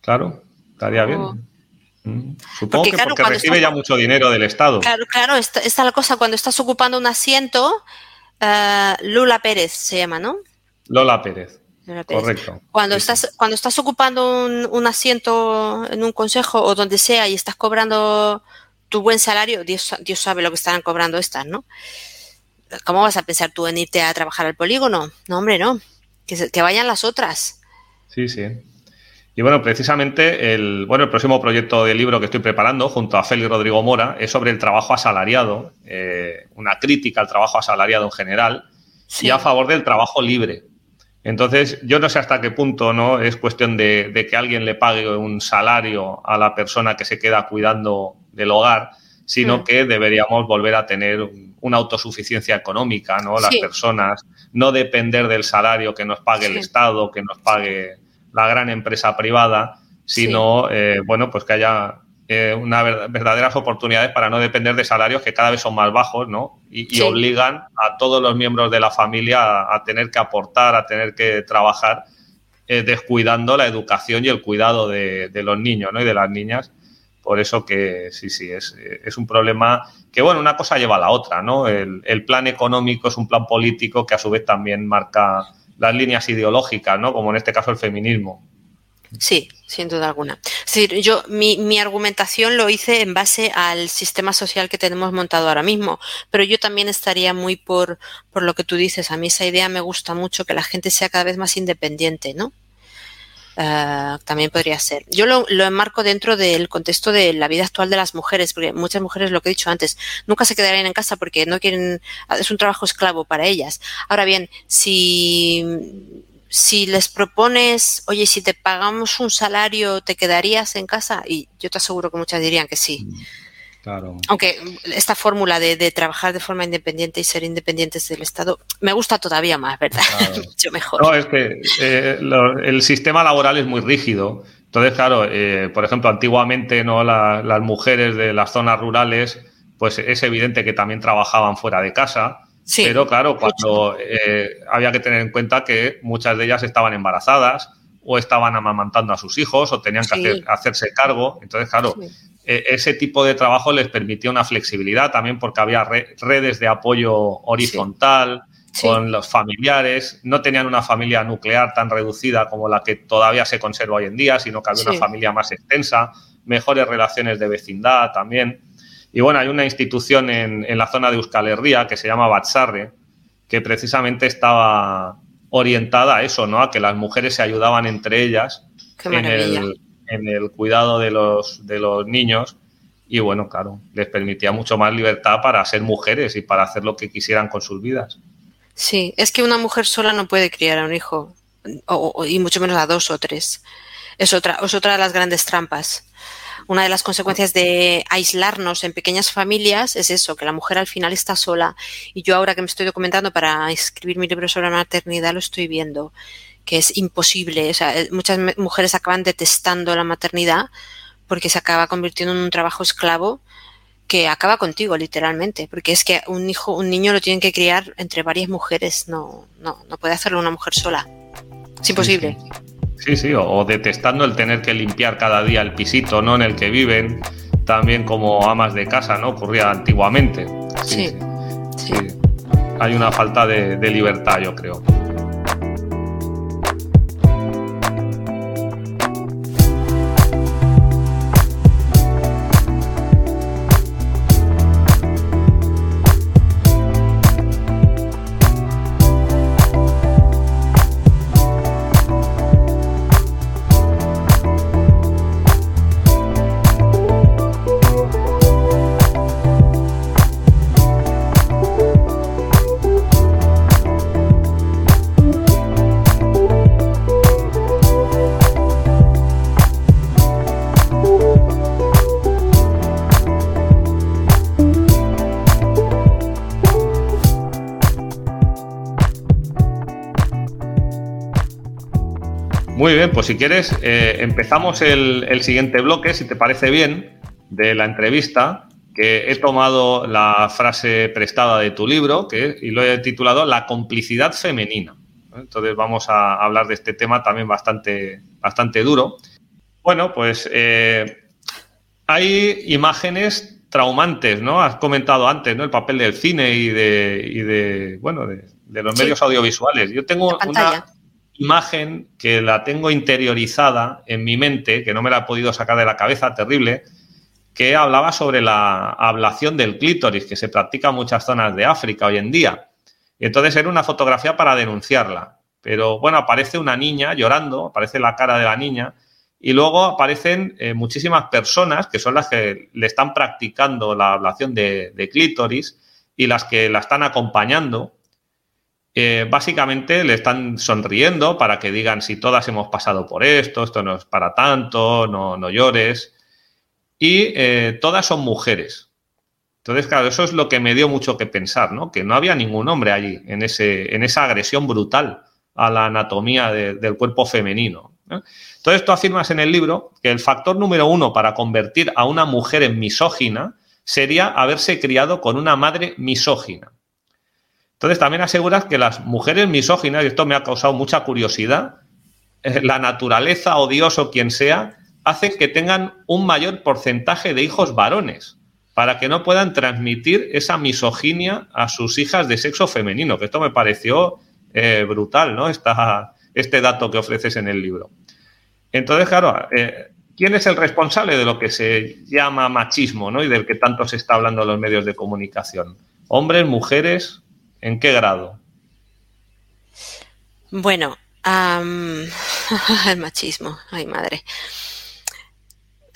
Claro, estaría bien. Oh. Supongo que porque recibe ya mucho dinero del Estado. Claro, claro, esta, es la cosa, cuando estás ocupando un asiento, uh, Lula Pérez se llama, ¿no? Lola Pérez. Correcto. Cuando estás, cuando estás ocupando un, asiento en un consejo o donde sea y estás cobrando tu buen salario, Dios, Dios sabe lo que estarán cobrando estas, ¿no? ¿Cómo vas a pensar tú en irte a trabajar al polígono? No, hombre, no. Que, que vayan las otras. Sí, sí. Y bueno, precisamente el, bueno, el próximo proyecto de libro que estoy preparando junto a Félix Rodrigo Mora es sobre el trabajo asalariado, eh, una crítica al trabajo asalariado en general y a favor del trabajo libre. Entonces, yo no sé hasta qué punto no es cuestión de, que alguien le pague un salario a la persona que se queda cuidando del hogar, sino mm. que deberíamos volver a tener una autosuficiencia económica, ¿no? Las personas, no depender del salario que nos pague el Estado, que nos pague la gran empresa privada, sino, eh, bueno, pues que haya eh, unas verdaderas oportunidades para no depender de salarios que cada vez son más bajos, ¿no? Y, obligan a todos los miembros de la familia a, tener que aportar, a tener que trabajar, eh, descuidando la educación y el cuidado de, los niños, ¿no? Y de las niñas. Por eso que sí, sí, es, es un problema que, bueno, una cosa lleva a la otra, ¿no? El, el plan económico es un plan político que a su vez también marca las líneas ideológicas, ¿no? Como en este caso el feminismo. Sí, sin duda alguna. yo mi, mi, argumentación lo hice en base al sistema social que tenemos montado ahora mismo, pero yo también estaría muy por, por lo que tú dices. A mí esa idea me gusta mucho, que la gente sea cada vez más independiente, ¿no? Ah, también podría ser. Yo lo, enmarco dentro del contexto de la vida actual de las mujeres, porque muchas mujeres, lo que he dicho antes, nunca se quedarían en casa porque no quieren, es un trabajo esclavo para ellas. Ahora bien, si, si les propones, oye, si te pagamos un salario, ¿te quedarías en casa? Y yo te aseguro que muchas dirían que sí. Mm. Aunque esta fórmula de, trabajar de forma independiente y ser independientes del Estado me gusta todavía más, ¿verdad? [LAUGHS] Mucho mejor. No, es que eh, el sistema laboral es muy rígido. Entonces, claro, eh, por ejemplo, antiguamente no las mujeres de las zonas rurales, pues es evidente que también trabajaban fuera de casa. pero claro, cuando eh, había que tener en cuenta que muchas de ellas estaban embarazadas o estaban amamantando a sus hijos o tenían que hacerse cargo. Entonces, claro, ese tipo de trabajo les permitía una flexibilidad también porque había redes de apoyo horizontal con los familiares, no tenían una familia nuclear tan reducida como la que todavía se conserva hoy en día, sino que había una familia más extensa, mejores relaciones de vecindad también. Y bueno, hay una institución en, la zona de Euskal Herria que se llama Batsarre, que precisamente estaba orientada a eso, ¿no? A que las mujeres se ayudaban entre ellas en el, en el cuidado de los, de los niños y bueno, claro, les permitía mucho más libertad para ser mujeres y para hacer lo que quisieran con sus vidas. Sí, es que una mujer sola no puede criar a un hijo, y mucho menos a dos o tres. Es otra, es otra de las grandes trampas. Una de las consecuencias de aislarnos en pequeñas familias es eso, que la mujer al final está sola. Y yo ahora que me estoy documentando para escribir mi libro sobre la maternidad lo estoy viendo que es imposible. O sea, muchas mujeres acaban detestando la maternidad porque se acaba convirtiendo en un trabajo esclavo que acaba contigo literalmente, porque es que un hijo, un niño lo tienen que criar entre varias mujeres, no, no, no puede hacerlo una mujer sola. Es imposible. Sí, sí, o, detestando el tener que limpiar cada día el pisito, ¿no? En el que viven, también como amas de casa, ¿no? Ocurría antiguamente. Sí. sí. Hay una falta de libertad, yo creo. Muy bien, pues si quieres, eh, empezamos el, siguiente bloque, si te parece bien, de la entrevista, que he tomado la frase prestada de tu libro que, y lo he titulado La complicidad femenina. Entonces vamos a hablar de este tema también bastante, bastante duro. Bueno, pues eh, hay imágenes traumantes, ¿no? Has comentado antes, ¿no? El papel del cine y de, bueno, de, los medios audiovisuales. Yo tengo una imagen que la tengo interiorizada en mi mente, que no me la he podido sacar de la cabeza, terrible, que hablaba sobre la ablación del clítoris, que se practica en muchas zonas de África hoy en día. Y entonces era una fotografía para denunciarla. Pero bueno, aparece una niña llorando, aparece la cara de la niña, y luego aparecen eh, muchísimas personas que son las que le están practicando la ablación de, de clítoris y las que la están acompañando básicamente le están sonriendo para que digan si todas hemos pasado por esto, esto no es para tanto, no, no llores. Y eh, todas son mujeres. Entonces, claro, eso es lo que me dio mucho que pensar, ¿no? Que no había ningún hombre allí en, ese, en esa agresión brutal a la anatomía del cuerpo femenino. Entonces, tú afirmas en el libro que el factor número uno para convertir a una mujer en misógina sería haberse criado con una madre misógina. Entonces también aseguras que las mujeres misóginas, y esto me ha causado mucha curiosidad, eh, la naturaleza o Dios o quien sea, hace que tengan un mayor porcentaje de hijos varones para que no puedan transmitir esa misoginia a sus hijas de sexo femenino, que esto me pareció eh, brutal, ¿no? este dato que ofreces en el libro. Entonces, claro, eh, ¿quién es el responsable de lo que se llama machismo, ¿no? Y del que tanto se está hablando en los medios de comunicación. ¿Hombres, mujeres? ¿En qué grado? Bueno, [LAUGHS] el machismo, ay madre.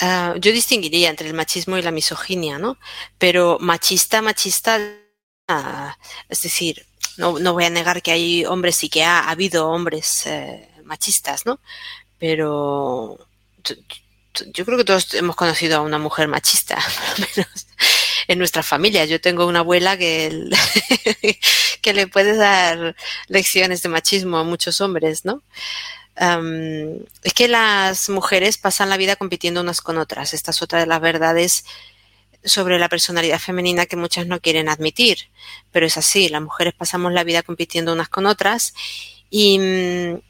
Ah, yo distinguiría entre el machismo y la misoginia, ¿no? Pero machista, machista, ah, es decir, no, voy a negar que hay hombres y que ha, habido hombres eh, machistas, ¿no? Pero yo creo que todos hemos conocido a una mujer machista, [LAUGHS] por lo menos en nuestra familia. Yo tengo una abuela que, [LAUGHS] que le puede dar lecciones de machismo a muchos hombres, ¿no? es que las mujeres pasan la vida compitiendo unas con otras. Esta es otra de las verdades sobre la personalidad femenina que muchas no quieren admitir, pero es así, las mujeres pasamos la vida compitiendo unas con otras y mm,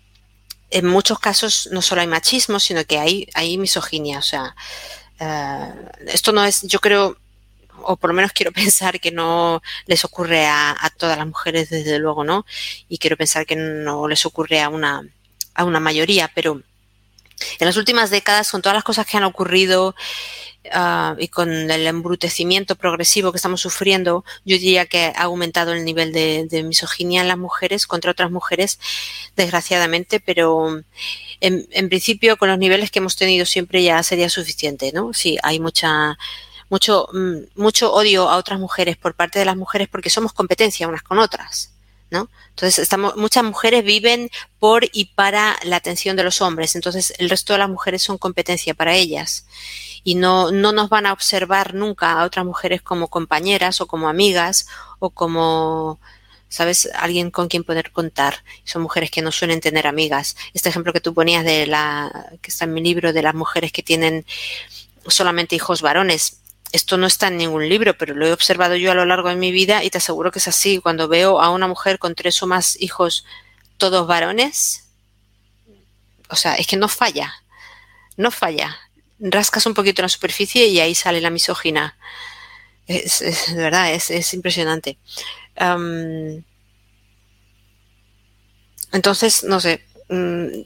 en muchos casos no solo hay machismo, sino que hay, hay misoginia. O sea, eh, esto no es, yo creo, o por lo menos quiero pensar que no les ocurre a, todas las mujeres, desde luego, ¿no? Y quiero pensar que no les ocurre a una, a una mayoría, pero en las últimas décadas, con todas las cosas que han ocurrido ah, y con el embrutecimiento progresivo que estamos sufriendo, yo diría que ha aumentado el nivel de, de misoginia en las mujeres contra otras mujeres, desgraciadamente, pero en, en, principio con los niveles que hemos tenido siempre ya sería suficiente, ¿no? Sí, hay mucha mucho, mm, mucho odio a otras mujeres por parte de las mujeres porque somos competencia unas con otras. ¿No? Entonces, estamos, muchas mujeres viven por y para la atención de los hombres, entonces el resto de las mujeres son competencia para ellas y no, no nos van a observar nunca a otras mujeres como compañeras o como amigas o como, ¿sabes? Alguien con quien poder contar. Son mujeres que no suelen tener amigas. Este ejemplo que tú ponías de la, que está en mi libro, de las mujeres que tienen solamente hijos varones, esto no está en ningún libro, pero lo he observado yo a lo largo de mi vida y te aseguro que es así. Cuando veo a una mujer con tres o más hijos, todos varones, o sea, es que no falla, no falla. Rascas un poquito en la superficie y ahí sale la misógina. Es, de verdad, es, impresionante. entonces, no sé. Mm,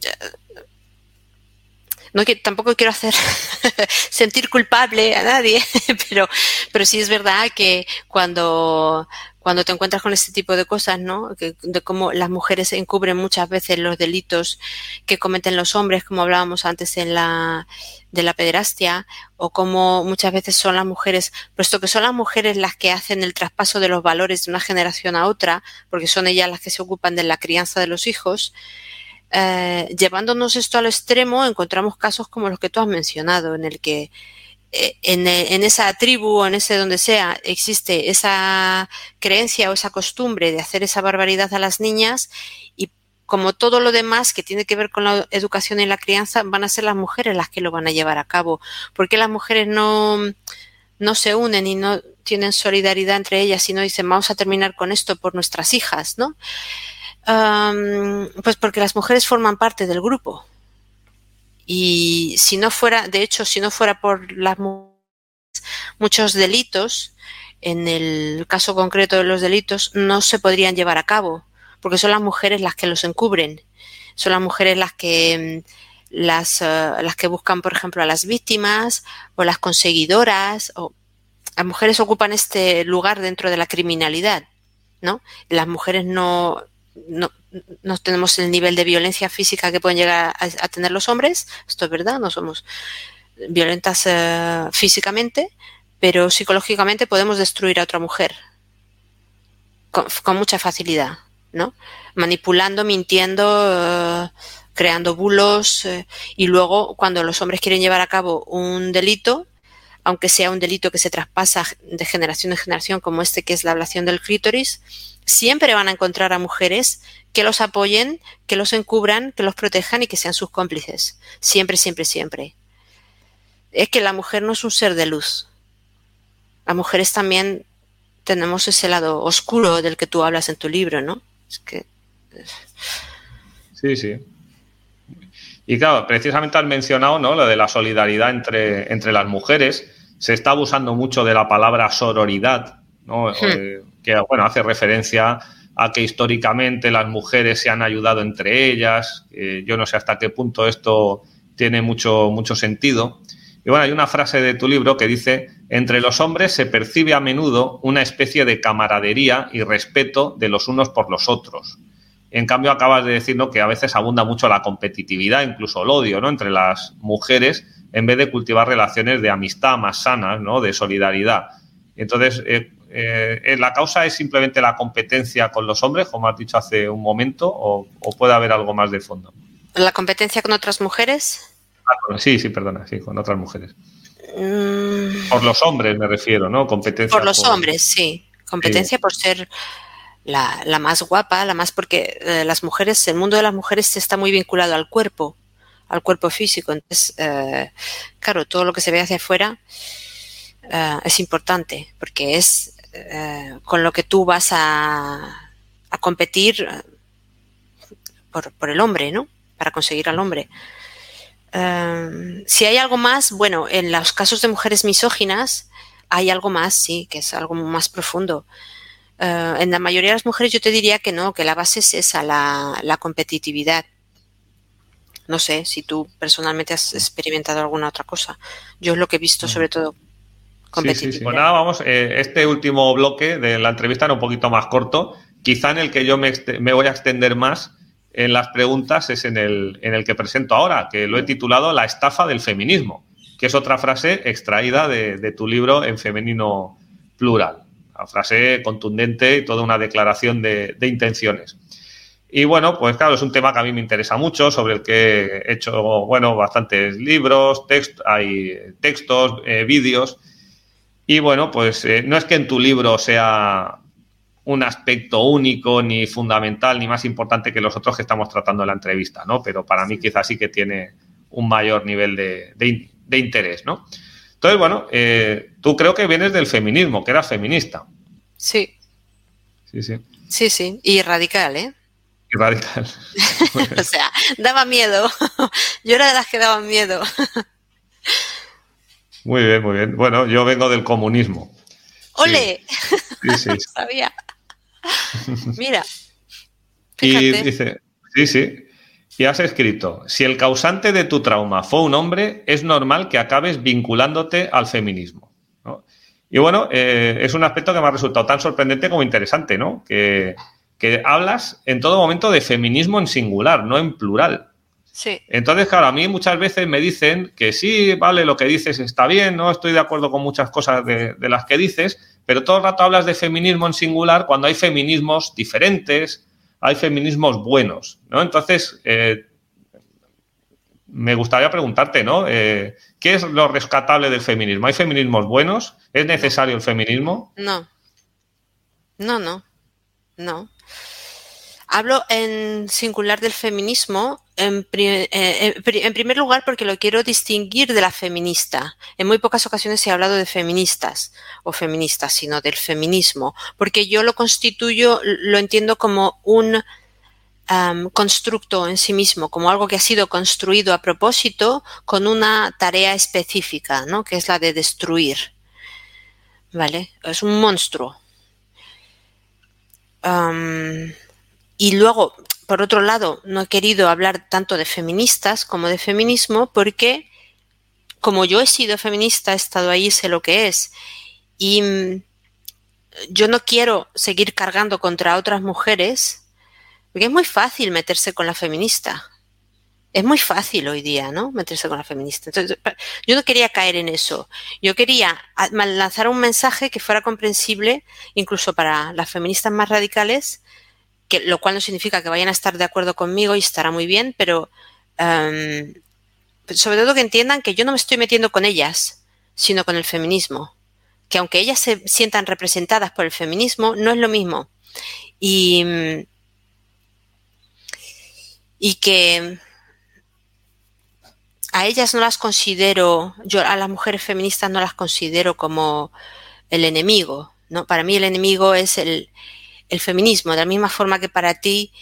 no que tampoco quiero hacer [LAUGHS] sentir culpable a nadie, [LAUGHS] pero, pero sí es verdad que cuando, cuando te encuentras con este tipo de cosas, ¿no? de cómo las mujeres encubren muchas veces los delitos que cometen los hombres, como hablábamos antes en la, de la pederastia, o cómo muchas veces son las mujeres, puesto que son las mujeres las que hacen el traspaso de los valores de una generación a otra, porque son ellas las que se ocupan de la crianza de los hijos, eh, llevándonos esto al extremo, encontramos casos como los que tú has mencionado, en el que eh, en, en, esa tribu o en ese donde sea existe esa creencia o esa costumbre de hacer esa barbaridad a las niñas y como todo lo demás que tiene que ver con la educación y la crianza, van a ser las mujeres las que lo van a llevar a cabo. porque las mujeres no, no se unen y no tienen solidaridad entre ellas y no dicen vamos a terminar con esto por nuestras hijas, ¿no? Pues porque las mujeres forman parte del grupo. Y si no fuera, de hecho, si no fuera por las muchos delitos, en el caso concreto de los delitos, no se podrían llevar a cabo porque son las mujeres las que los encubren, son las mujeres las que las, eh, las que buscan, por ejemplo, a las víctimas o las conseguidoras. O, las mujeres ocupan este lugar dentro de la criminalidad, ¿no? Las mujeres no, no, no tenemos el nivel de violencia física que pueden llegar a, tener los hombres, esto es verdad, no somos violentas eh, físicamente, pero psicológicamente podemos destruir a otra mujer con mucha facilidad. ¿no? Manipulando, mintiendo, eh, creando bulos eh, y luego cuando los hombres quieren llevar a cabo un delito, aunque sea un delito que se traspasa de generación en generación como este que es la ablación del clítoris, siempre van a encontrar a mujeres que los apoyen, que los encubran, que los protejan y que sean sus cómplices. Siempre, siempre, siempre. Es que la mujer no es un ser de luz. Las mujeres también tenemos ese lado oscuro del que tú hablas en tu libro, ¿no? que... Sí, sí. Y claro, precisamente has mencionado ¿no? lo de la solidaridad entre, entre las mujeres. Se está abusando mucho de la palabra sororidad, ¿no? Hmm. Eh, que bueno, hace referencia a que históricamente las mujeres se han ayudado entre ellas. yo no sé hasta qué punto esto tiene mucho, mucho sentido. Y bueno, hay una frase de tu libro que dice, entre los hombres se percibe a menudo una especie de camaradería y respeto de los unos por los otros. En cambio, acabas de decir que a veces abunda mucho la competitividad, incluso el odio, ¿no? Entre las mujeres, en vez de cultivar relaciones de amistad más sanas, ¿no? De solidaridad. Entonces, eh, eh, ¿la causa es simplemente la competencia con los hombres, como has dicho hace un momento, o, o puede haber algo más de fondo? ¿La competencia con otras mujeres? Ah, sí, sí, perdona, sí, con otras mujeres. Mm. Por los hombres me refiero, ¿no? Competencia. Por los hombres, sí. Competencia por ser la, más guapa, la más porque eh, las mujeres, el mundo de las mujeres está muy vinculado al cuerpo, al cuerpo físico. Entonces, eh, claro, todo lo que se ve hacia afuera eh, es importante porque es con lo que tú vas a, a competir por, por el hombre, ¿no? Para conseguir al hombre. Si hay algo más, bueno, en los casos de mujeres misóginas hay algo más, sí, que es algo más profundo. Eh, en la mayoría de las mujeres yo te diría que no, que la base es esa, la, competitividad. No sé si tú personalmente has experimentado alguna otra cosa. Yo es lo que he visto sobre todo competitividad. Sí, sí, Pues nada, vamos, eh, este último bloque de la entrevista era un poquito más corto, quizá en el que yo me, me voy a extender más en las preguntas es en el, en el que presento ahora, que lo he titulado La estafa del feminismo, que es otra frase extraída de, tu libro en femenino plural. Una frase contundente y toda una declaración de, intenciones. Y bueno, pues claro, es un tema que a mí me interesa mucho, sobre el que he hecho, bueno, bastantes libros, hay textos, eh, vídeos. Y bueno, pues eh, no es que en tu libro sea un aspecto único, ni fundamental, ni más importante que los otros que estamos tratando en la entrevista, ¿no? Pero para mí quizás sí que tiene un mayor nivel de, interés, ¿no? Entonces, bueno, eh, tú creo que vienes del feminismo, que eras feminista. Sí. Sí, sí. Sí, sí. Y radical, ¿eh? Radical. [LAUGHS] o sea, daba miedo. yo era de las que daban miedo. muy bien, muy bien. Bueno, yo vengo del comunismo. ¡Ole! Sí, sí. [LAUGHS] Sabía. [LAUGHS] Mira. Y dice, sí, sí. Y has escrito, si el causante de tu trauma fue un hombre, es normal que acabes vinculándote al feminismo. Y bueno, eh, es un aspecto que me ha resultado tan sorprendente como interesante, ¿no? Que, que, hablas en todo momento de feminismo en singular, no en plural. Sí. Entonces, claro, a mí muchas veces me dicen que sí, vale, lo que dices está bien, no estoy de acuerdo con muchas cosas de, de las que dices, pero todo el rato hablas de feminismo en singular cuando hay feminismos diferentes, hay feminismos buenos, ¿no? Entonces, eh, me gustaría preguntarte, ¿no? Eh, ¿Qué es lo rescatable del feminismo? ¿Hay feminismos buenos? ¿Es necesario el feminismo? No. No, no. No. Hablo en singular del feminismo, en, eh, en, primer lugar porque lo quiero distinguir de la feminista. En muy pocas ocasiones he hablado de feministas o feministas, sino del feminismo, porque yo lo constituyo, lo entiendo como un constructo en sí mismo, como algo que ha sido construido a propósito con una tarea específica, ¿no? que es la de destruir. ¿Vale? Es un monstruo. Y luego, por otro lado, no he querido hablar tanto de feministas como de feminismo porque como yo he sido feminista, he estado ahí, sé lo que es. Y mm, yo no quiero seguir cargando contra otras mujeres porque es muy fácil meterse con la feminista. Es muy fácil hoy día, ¿no? Meterse con la feminista. Entonces, yo no quería caer en eso. Yo quería lanzar un mensaje que fuera comprensible incluso para las feministas más radicales, que, lo cual no significa que vayan a estar de acuerdo conmigo y estará muy bien, pero um, sobre todo que entiendan que yo no me estoy metiendo con ellas, sino con el feminismo. Que aunque ellas se sientan representadas por el feminismo, no es lo mismo. Y y que a ellas no las considero, yo a las mujeres feministas no las considero como el enemigo, ¿no? Para mí el enemigo es el, el feminismo, de la misma forma que para ti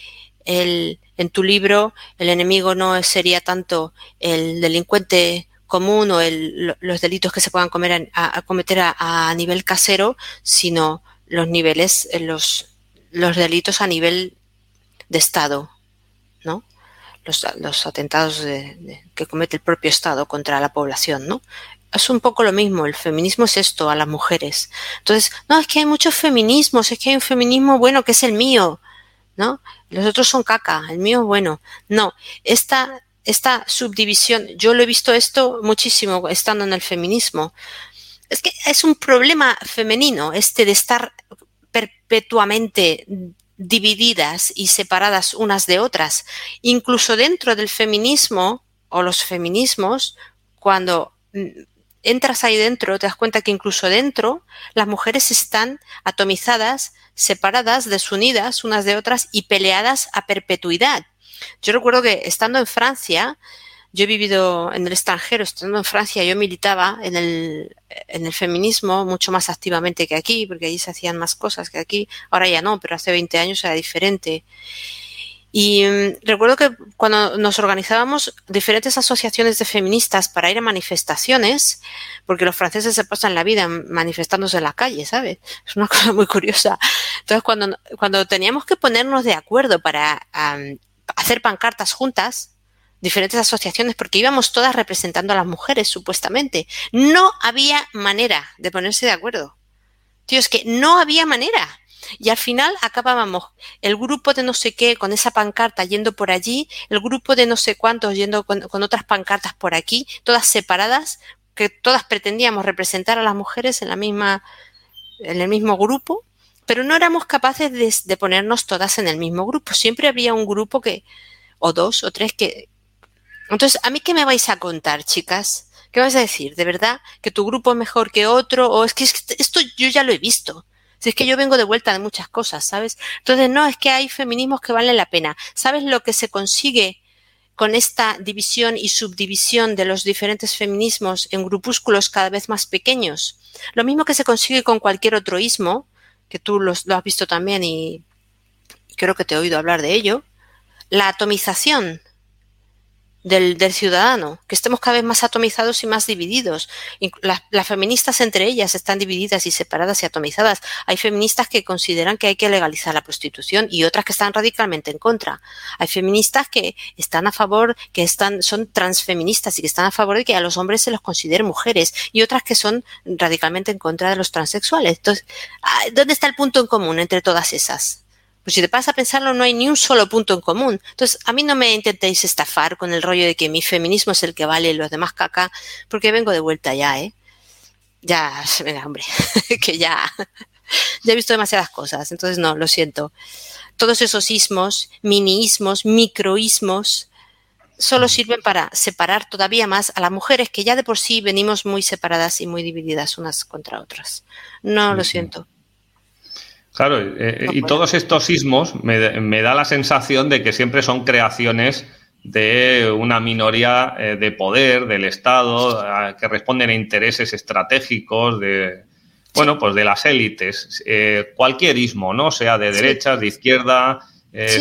el, en tu libro el enemigo no sería tanto el delincuente común o el, los delitos que se puedan comer a, cometer a, nivel casero, sino los niveles, los, los delitos a nivel de Estado, ¿no? Los, los atentados de, que comete el propio Estado contra la población, ¿no? Es un poco lo mismo, el feminismo es esto, a las mujeres. Entonces, no, es que hay muchos feminismos, es que hay un feminismo bueno que es el mío, ¿no? Los otros son caca, el mío es bueno. No, esta, esta subdivisión, yo lo he visto esto muchísimo estando en el feminismo. Es que es un problema femenino este de estar perpetuamente divididas y separadas unas de otras. Incluso dentro del feminismo o los feminismos, cuando mm, entras ahí dentro, te das cuenta que incluso dentro las mujeres están atomizadas, separadas, desunidas unas de otras y peleadas a perpetuidad. Yo recuerdo que estando en Francia, yo he vivido en el extranjero, estando en Francia, yo militaba en el, en el feminismo mucho más activamente que aquí, porque allí se hacían más cosas que aquí. Ahora ya no, pero hace 20 años era diferente. Y mm, recuerdo que cuando nos organizábamos diferentes asociaciones de feministas para ir a manifestaciones, porque los franceses se pasan la vida manifestándose en la calle, ¿sabes? Es una [LAUGHS] cosa muy curiosa. Entonces, cuando, cuando teníamos que ponernos de acuerdo para hacer pancartas juntas, diferentes asociaciones porque íbamos todas representando a las mujeres, supuestamente. No había manera de ponerse de acuerdo. Tío, es que no había manera. Y al final acabábamos el grupo de no sé qué con esa pancarta yendo por allí, el grupo de no sé cuántos yendo con, con otras pancartas por aquí, todas separadas, que todas pretendíamos representar a las mujeres en la misma, en el mismo grupo, pero no éramos capaces de, de ponernos todas en el mismo grupo. Siempre había un grupo que, o dos o tres que, entonces, ¿a mí qué me vais a contar, chicas? ¿Qué vais a decir? ¿De verdad que tu grupo es mejor que otro? ¿O es que esto yo ya lo he visto? Si es que yo vengo de vuelta de muchas cosas, ¿sabes? Entonces, no, es que hay feminismos que valen la pena. ¿Sabes lo que se consigue con esta división y subdivisión de los diferentes feminismos en grupúsculos cada vez más pequeños? Lo mismo que se consigue con cualquier otro ismo, que tú lo has visto también y creo que te he oído hablar de ello, la atomización del, del, ciudadano, que estemos cada vez más atomizados y más divididos. Las, las, feministas entre ellas están divididas y separadas y atomizadas. Hay feministas que consideran que hay que legalizar la prostitución y otras que están radicalmente en contra. Hay feministas que están a favor, que están, son transfeministas y que están a favor de que a los hombres se los considere mujeres y otras que son radicalmente en contra de los transexuales. Entonces, ¿dónde está el punto en común entre todas esas? Pues si te pasas a pensarlo, no hay ni un solo punto en común. Entonces, a mí no me intentéis estafar con el rollo de que mi feminismo es el que vale y los demás caca, porque vengo de vuelta ya, ¿eh? Ya, [LAUGHS] venga, hombre, [LAUGHS] que ya, ya he visto demasiadas cosas, entonces no, lo siento. Todos esos ismos, miniismos, microismos, solo sirven para separar todavía más a las mujeres que ya de por sí venimos muy separadas y muy divididas unas contra otras. No, lo siento. Claro, eh, y todos estos sismos me, da la sensación de que siempre son creaciones de una minoría eh, de poder del Estado que responden a intereses estratégicos de, bueno, pues de las élites. Eh, cualquier ismo, ¿no? Sea de derechas, de izquierda,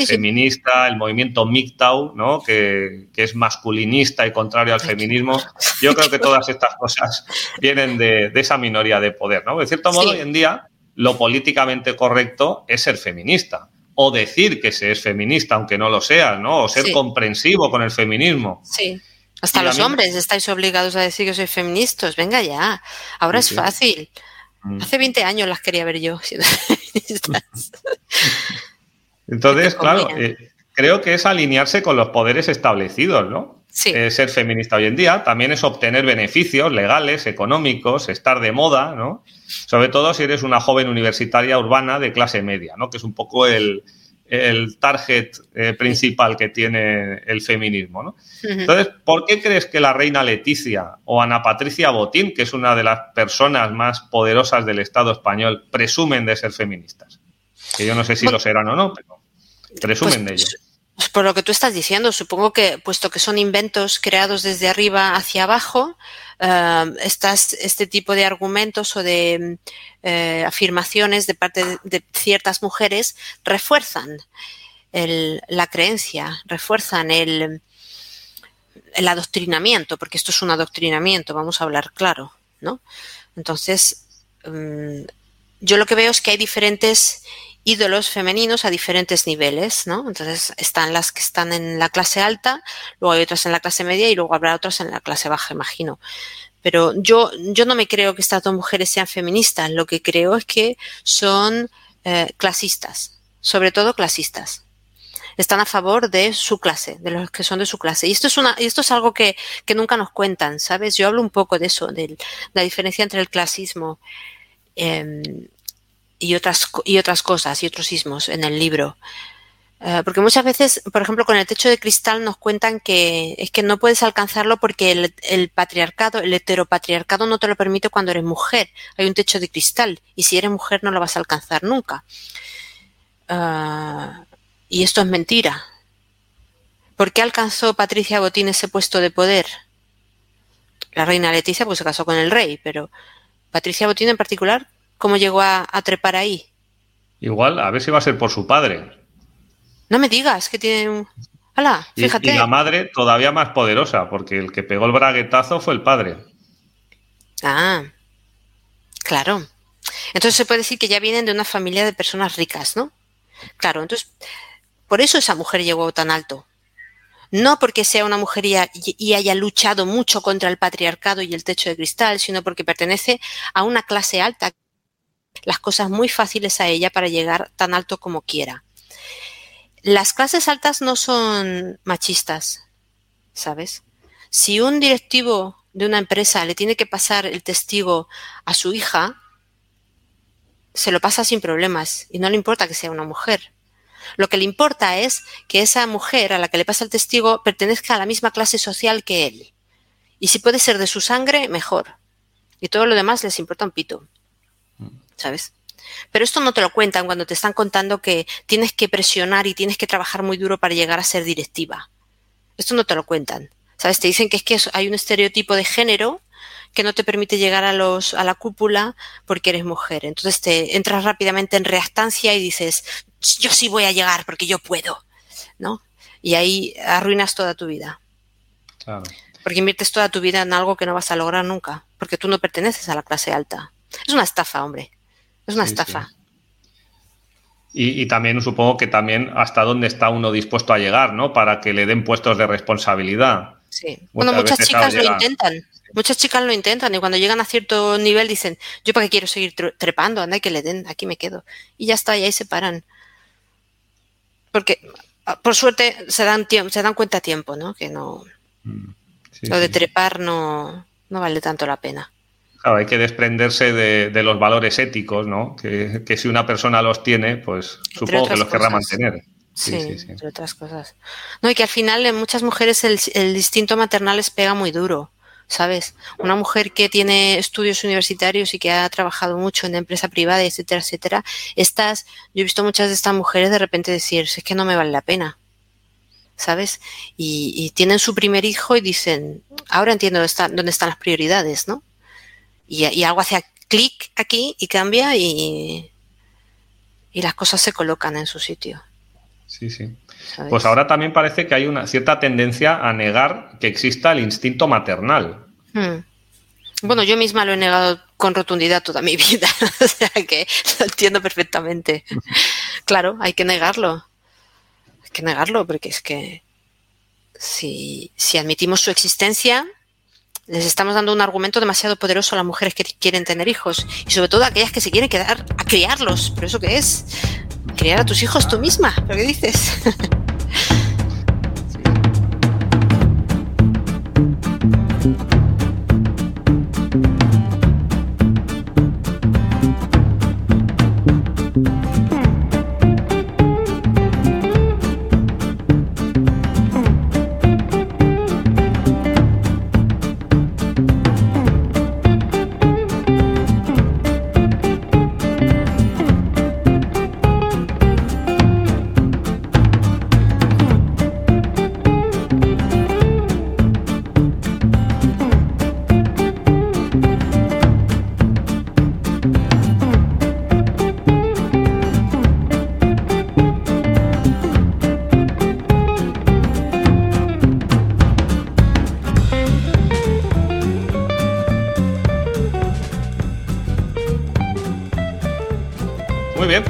feminista, el movimiento MGTOW, ¿no? Que, es masculinista y contrario al feminismo. Yo creo que [LAUGHS] todas estas cosas vienen de, esa minoría de poder, ¿no? De cierto modo, hoy en día lo políticamente correcto es ser feminista o decir que se es feminista, aunque no lo seas, ¿no? O ser comprensivo con el feminismo. Sí. Hasta los hombres estáis obligados a decir que sois feministas. Venga ya. Ahora es fácil. Mm. Hace 20 años las quería ver yo [LAUGHS] siendo feministas. Entonces, claro, eh, creo que es alinearse con los poderes establecidos, ¿no? Eh, ser feminista hoy en día también es obtener beneficios legales, económicos, estar de moda, ¿no? Sobre todo si eres una joven universitaria urbana de clase media, ¿no? Que es un poco el, target eh, principal que tiene el feminismo, ¿no? Entonces, ¿por qué crees que la reina Leticia o Ana Patricia Botín, que es una de las personas más poderosas del Estado español, presumen de ser feministas? Que yo no sé si lo serán o no, pero presumen pues de ello. Pues por lo que tú estás diciendo, supongo que, puesto que son inventos creados desde arriba hacia abajo, eh, este tipo de argumentos o de eh, afirmaciones de parte de, ciertas mujeres refuerzan la creencia, refuerzan el, el adoctrinamiento, porque esto es un adoctrinamiento, vamos a hablar claro, ¿no? Entonces, mm, yo lo que veo es que hay diferentes ídolos femeninos a diferentes niveles, ¿no? Entonces están las que están en la clase alta, luego hay otras en la clase media y luego habrá otras en la clase baja, imagino. Pero yo, yo no me creo que estas dos mujeres sean feministas, lo que creo es que son eh, clasistas, sobre todo clasistas. Están a favor de su clase, de los que son de su clase. Y esto es una, esto es algo que, que nunca nos cuentan, ¿sabes? Yo hablo un poco de eso, de la diferencia entre el clasismo eh, y otras, y otras cosas y otros sismos en el libro. Eh, porque muchas veces, por ejemplo, con el techo de cristal nos cuentan que es que no puedes alcanzarlo porque el, patriarcado, el heteropatriarcado no te lo permite cuando eres mujer. Hay un techo de cristal y si eres mujer no lo vas a alcanzar nunca. Eh, y esto es mentira. ¿Por qué alcanzó Patricia Botín ese puesto de poder? La reina Leticia pues se casó con el rey, pero Patricia Botín en particular, cómo llegó a, trepar ahí. Igual, a ver si va a ser por su padre. No me digas que tiene un... ¡Hala! Fíjate. Y, la madre todavía más poderosa, porque el que pegó el braguetazo fue el padre. Ah, claro. Entonces se puede decir que ya vienen de una familia de personas ricas, ¿no? Claro, entonces, por eso esa mujer llegó tan alto. No porque sea una mujer y haya luchado mucho contra el patriarcado y el techo de cristal, sino porque pertenece a una clase alta las cosas muy fáciles a ella para llegar tan alto como quiera. Las clases altas no son machistas, ¿sabes? Si un directivo de una empresa le tiene que pasar el testigo a su hija, se lo pasa sin problemas y no le importa que sea una mujer. Lo que le importa es que esa mujer a la que le pasa el testigo pertenezca a la misma clase social que él. Y si puede ser de su sangre, mejor. Y todo lo demás les importa un pito. ¿Sabes? Pero esto no te lo cuentan cuando te están contando que tienes que presionar y tienes que trabajar muy duro para llegar a ser directiva. Esto no te lo cuentan. ¿Sabes? Te dicen que es que hay un estereotipo de género que no te permite llegar a los a la cúpula porque eres mujer. Entonces te entras rápidamente en reactancia y dices, "Yo sí voy a llegar porque yo puedo." ¿No? Y ahí arruinas toda tu vida. Claro. Porque inviertes toda tu vida en algo que no vas a lograr nunca, porque tú no perteneces a la clase alta. Es una estafa, hombre. Es una estafa. Y, también supongo que también hasta dónde está uno dispuesto a llegar, ¿no? Para que le den puestos de responsabilidad. Sí. bueno, muchas chicas lo intentan. Muchas chicas lo intentan y cuando llegan a cierto nivel dicen, yo para qué quiero seguir trepando, anda que le den, aquí me quedo. Y ya está, y ahí se paran. Porque, ah, por suerte, se dan, se dan cuenta a tiempo, ¿no? Que no... Mm, lo de trepar no, no vale tanto la pena. Claro, hay que desprenderse de, los valores éticos, ¿no? Que, si una persona los tiene, pues supongo que los querrá mantener. Sí, entre otras cosas. No, y que al final en muchas mujeres el, instinto maternal les pega muy duro, ¿sabes? Una mujer que tiene estudios universitarios y que ha trabajado mucho en empresa privada, etcétera, etcétera, estas, yo he visto muchas de estas mujeres de repente decir, es que no me vale la pena, ¿sabes? Y, tienen su primer hijo y dicen, ahora entiendo dónde están, dónde están las prioridades, ¿no? Y, y algo hace clic aquí y cambia y, y las cosas se colocan en su sitio. Sí, sí. Pues ahora también parece que hay una cierta tendencia a negar que exista el instinto maternal. Hmm. Bueno, yo misma lo he negado con rotundidad toda mi [LAUGHS] vida, o sea que lo entiendo perfectamente. [LAUGHS] Claro, hay que negarlo. Hay que negarlo porque es que si, si admitimos su existencia, les estamos dando un argumento demasiado poderoso a las mujeres que quieren tener hijos y sobre todo a aquellas que se quieren quedar a criarlos. ¿Pero eso qué es? criar a tus hijos tú misma. ¿Lo que dices? [LAUGHS]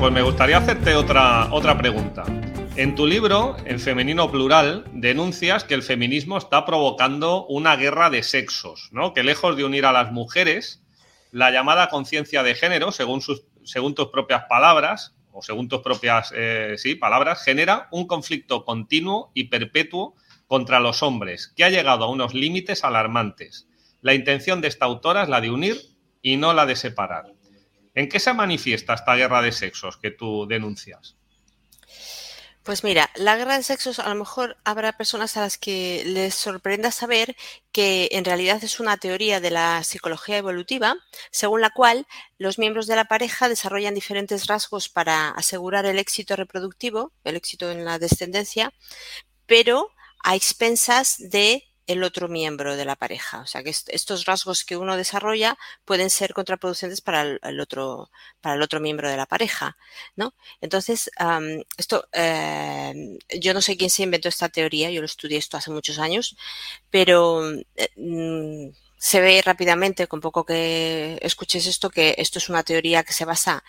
pues me gustaría hacerte otra, otra pregunta. En tu libro, en Femenino Plural, denuncias que el feminismo está provocando una guerra de sexos, ¿no? Que lejos de unir a las mujeres, la llamada conciencia de género, según, sus, según tus propias palabras, o según tus propias eh, sí, palabras, genera un conflicto continuo y perpetuo contra los hombres, que ha llegado a unos límites alarmantes. La intención de esta autora es la de unir y no la de separar. ¿En qué se manifiesta esta guerra de sexos que tú denuncias? Pues mira, la guerra de sexos a lo mejor habrá personas a las que les sorprenda saber que en realidad es una teoría de la psicología evolutiva, según la cual los miembros de la pareja desarrollan diferentes rasgos para asegurar el éxito reproductivo, el éxito en la descendencia, pero a expensas de el otro miembro de la pareja. O sea que estos rasgos que uno desarrolla pueden ser contraproducentes para el, otro, para el otro miembro de la pareja, ¿no? Entonces, esto, em, yo no sé quién se inventó esta teoría, yo lo estudié esto hace muchos años, pero eh, mm, se ve rápidamente, con poco que escuches esto, que esto es una teoría que se basa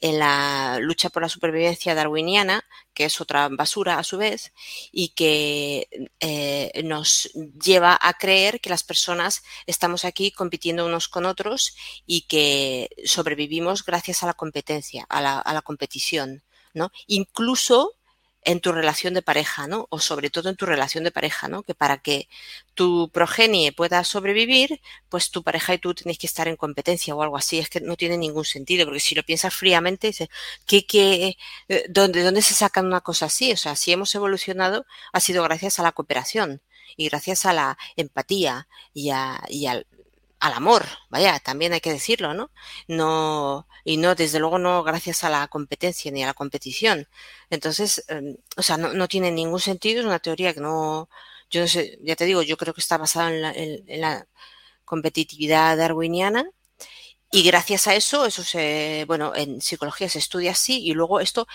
en la lucha por la supervivencia darwiniana, que es otra basura a su vez, y que eh, nos lleva a creer que las personas estamos aquí compitiendo unos con otros y que sobrevivimos gracias a la competencia, a la, a la competición. ¿no? Incluso en tu relación de pareja, ¿no? O sobre todo en tu relación de pareja, ¿no? Que para que tu progenie pueda sobrevivir, pues tu pareja y tú tenéis que estar en competencia o algo así. Es que no tiene ningún sentido, porque si lo piensas fríamente, dices, ¿qué, qué, eh, dónde, ¿dónde se saca una cosa así? O sea, si hemos evolucionado, ha sido gracias a la cooperación y gracias a la empatía y, a, y al, al amor, vaya, también hay que decirlo, ¿no? No, y no, desde luego no gracias a la competencia ni a la competición. Entonces, em, o sea, no, no, tiene ningún sentido, es una teoría que no, yo no sé, ya te digo, yo creo que está basada en la, en la competitividad darwiniana y gracias a eso, eso se, bueno, en psicología se estudia así y luego esto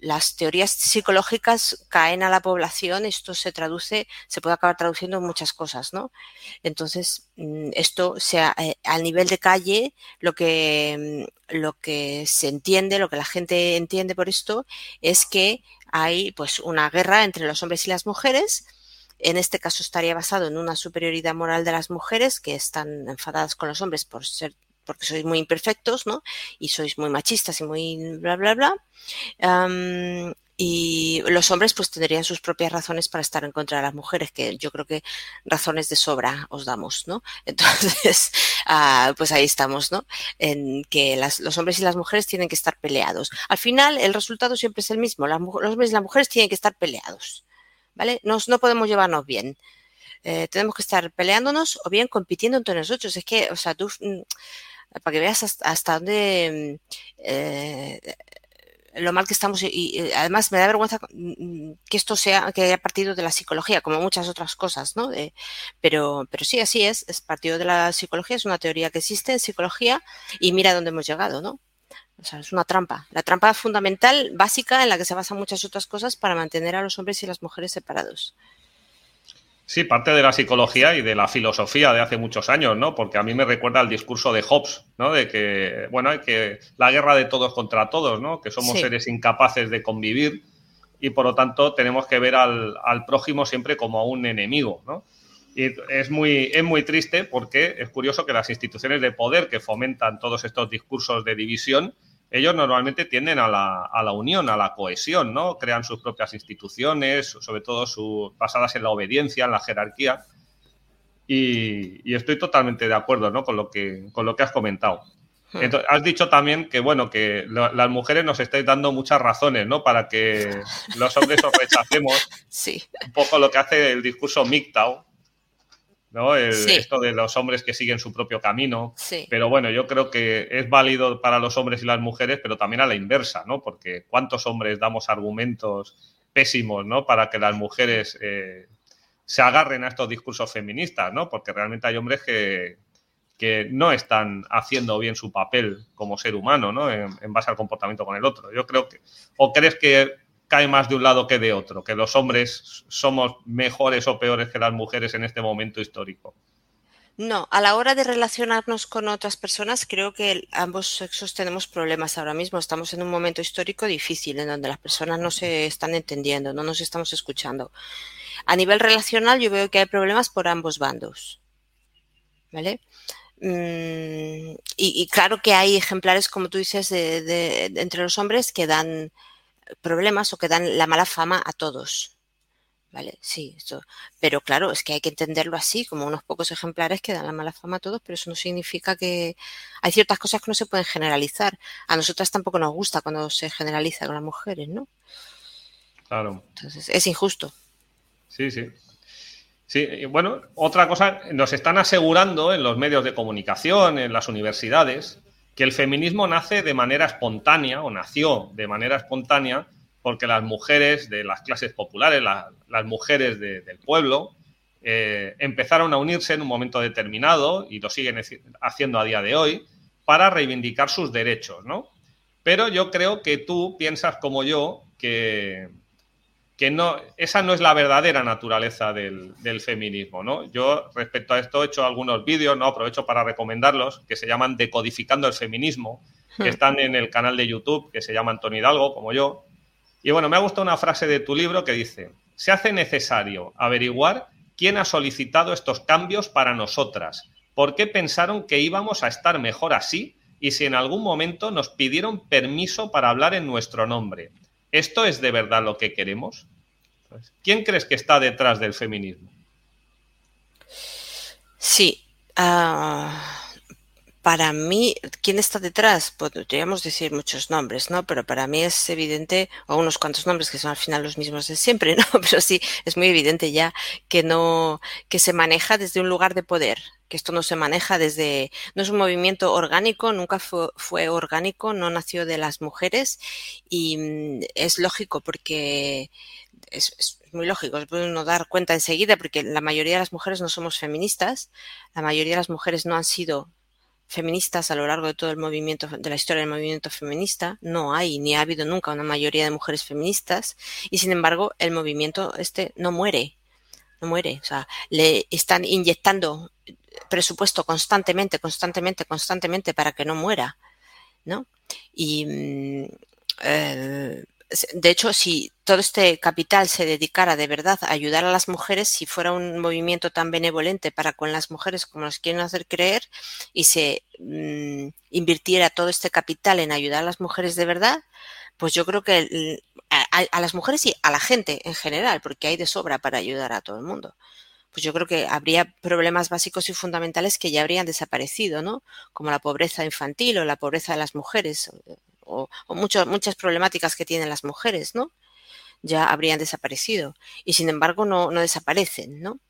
las teorías psicológicas caen a la población, esto se traduce, se puede acabar traduciendo en muchas cosas, ¿no? Entonces, mm, esto sea eh, al nivel de calle, lo que, mm, lo que se entiende, lo que la gente entiende por esto, es que hay pues una guerra entre los hombres y las mujeres. En este caso estaría basado en una superioridad moral de las mujeres que están enfadadas con los hombres por ser porque sois muy imperfectos, ¿no? Y sois muy machistas y muy bla, bla, bla. y los hombres pues tendrían sus propias razones para estar en contra de las mujeres, que yo creo que razones de sobra os damos, ¿no? [LAUGHS] Entonces, ah, pues ahí estamos, ¿no? En que los hombres y las mujeres tienen que estar peleados. Al final, el resultado siempre es el mismo. los hombres y las mujeres tienen que estar peleados, ¿vale? no podemos llevarnos bien. eh, tenemos que estar peleándonos o bien compitiendo entre nosotros. Es que, o sea, tú, mm, para que veas hasta, dónde eh, lo mal que estamos y, además me da vergüenza mm, que esto sea que haya partido de la psicología como muchas otras cosas no pero pero sí así es es partido de la psicología es una teoría que existe en psicología y mira dónde hemos llegado no o sea, es una trampa. La trampa fundamental, básica, en la que se basan muchas otras cosas para mantener a los hombres y las mujeres separados. Sí, parte de la psicología y de la filosofía de hace muchos años, ¿no? Porque a mí me recuerda al discurso de Hobbes, ¿no? De que, bueno, hay que la guerra de todos contra todos, ¿no? Que somos seres incapaces de convivir y por lo tanto tenemos que ver al, al prójimo siempre como a un enemigo, ¿no? Y es muy, es muy triste porque es curioso que las instituciones de poder que fomentan todos estos discursos de división, ellos normalmente tienden a la, a la, unión, a la cohesión, ¿no? Crean sus propias instituciones, sobre todo su, basadas en la obediencia, en la jerarquía. Y, estoy totalmente de acuerdo ¿no? con, lo que, con lo que has comentado. Hmm. has dicho también que, bueno, que las mujeres nos estáis dando muchas razones, ¿no? Para que los hombres os rechacemos. [LAUGHS] Sí. Un poco lo que hace el discurso MGTOW, ¿no? Esto de los hombres que siguen su propio camino. Pero bueno, yo creo que es válido para los hombres y las mujeres, pero también a la inversa, ¿no? Porque ¿cuántos hombres damos argumentos pésimos, ¿no? Para que las mujeres eh, se agarren a estos discursos feministas, ¿no? Porque realmente hay hombres que, que no están haciendo bien su papel como ser humano, ¿no? En, en base al comportamiento con el otro. Yo creo que, o crees que cae más de un lado que de otro, que los hombres somos mejores o peores que las mujeres en este momento histórico. No, a la hora de relacionarnos con otras personas, creo que ambos sexos tenemos problemas ahora mismo. Estamos en un momento histórico difícil en donde las personas no se están entendiendo, no nos estamos escuchando. A nivel relacional, yo veo que hay problemas por ambos bandos. ¿Vale? Mm, y, claro que hay ejemplares, como tú dices, entre los hombres que dan problemas o que dan la mala fama a todos. ¿Vale? Sí, eso. Pero claro, es que hay que entenderlo así, como unos pocos ejemplares que dan la mala fama a todos, pero eso no significa que hay ciertas cosas que no se pueden generalizar. A nosotras tampoco nos gusta cuando se generaliza con las mujeres, ¿no? Claro. Entonces, es injusto. Sí, sí. Sí, bueno, otra cosa, nos están asegurando en los medios de comunicación, en las universidades, que el feminismo nace de manera espontánea o nació de manera espontánea porque las mujeres de las clases populares, las mujeres del pueblo, eh, empezaron a unirse en un momento determinado y lo siguen haciendo a día de hoy para reivindicar sus derechos, ¿no? Pero yo creo que tú piensas como yo que, que no, esa no es la verdadera naturaleza del, feminismo, ¿no? Yo respecto a esto he hecho algunos vídeos, ¿no? Aprovecho para recomendarlos, que se llaman Decodificando el Feminismo, que hmm. están en el canal de YouTube, que se llama Antonio Hidalgo, como yo. Y bueno, me ha gustado una frase de tu libro que dice, se hace necesario averiguar quién ha solicitado estos cambios para nosotras, por qué pensaron que íbamos a estar mejor así y si en algún momento nos pidieron permiso para hablar en nuestro nombre. ¿Esto es de verdad lo que queremos? ¿Quién crees que está detrás del feminismo? Sí. Ah, para mí, ¿quién está detrás? Podríamos decir muchos nombres, ¿no? Pero para mí es evidente, o unos cuantos nombres que son al final los mismos de siempre, [LAUGHS] ¿no? Pero sí, es muy evidente ya que no, que se maneja desde un lugar de poder, que esto no se maneja desde, no es un movimiento orgánico, nunca fue, orgánico, no nació de las mujeres y mm, es lógico porque es, muy lógico, se puede uno dar cuenta enseguida porque la mayoría de las mujeres no somos feministas, la mayoría de las mujeres no han sido feministas a lo largo de todo el movimiento, de la historia del movimiento feminista. No hay ni ha habido nunca una mayoría de mujeres feministas y sin embargo el movimiento este no muere, no muere. O sea, le están inyectando presupuesto constantemente, constantemente, constantemente para que no muera, ¿no? Y mm, eh, de hecho, si todo este capital se dedicara de verdad a ayudar a las mujeres, si fuera un movimiento tan benevolente para con las mujeres como nos quieren hacer creer, y se mm, invirtiera todo este capital en ayudar a las mujeres de verdad, pues yo creo que a, las mujeres y a la gente en general, porque hay de sobra para ayudar a todo el mundo pues yo creo que habría problemas básicos y fundamentales que ya habrían desaparecido, ¿no? Como la pobreza infantil o la pobreza de las mujeres, o, muchas problemáticas que tienen las mujeres, ¿no? Ya habrían desaparecido. Y sin embargo no, no desaparecen, ¿no?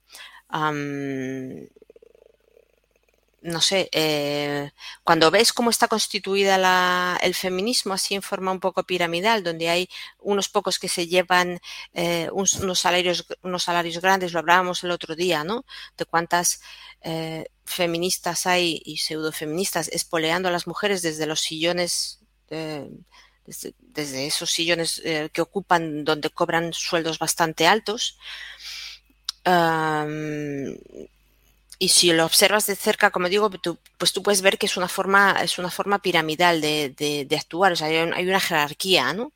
No sé, eh, cuando ves cómo está constituida el feminismo así en forma un poco piramidal, donde hay unos pocos que se llevan eh, unos, salarios, unos salarios grandes, lo hablábamos el otro día, ¿no? De cuántas eh, feministas hay y pseudofeministas espoleando a las mujeres desde los sillones, desde, esos sillones que ocupan donde cobran sueldos bastante altos y si lo observas de cerca, como digo, pues tú puedes ver que es una forma, es una forma piramidal de, de, actuar, o sea, hay, una jerarquía, ¿no?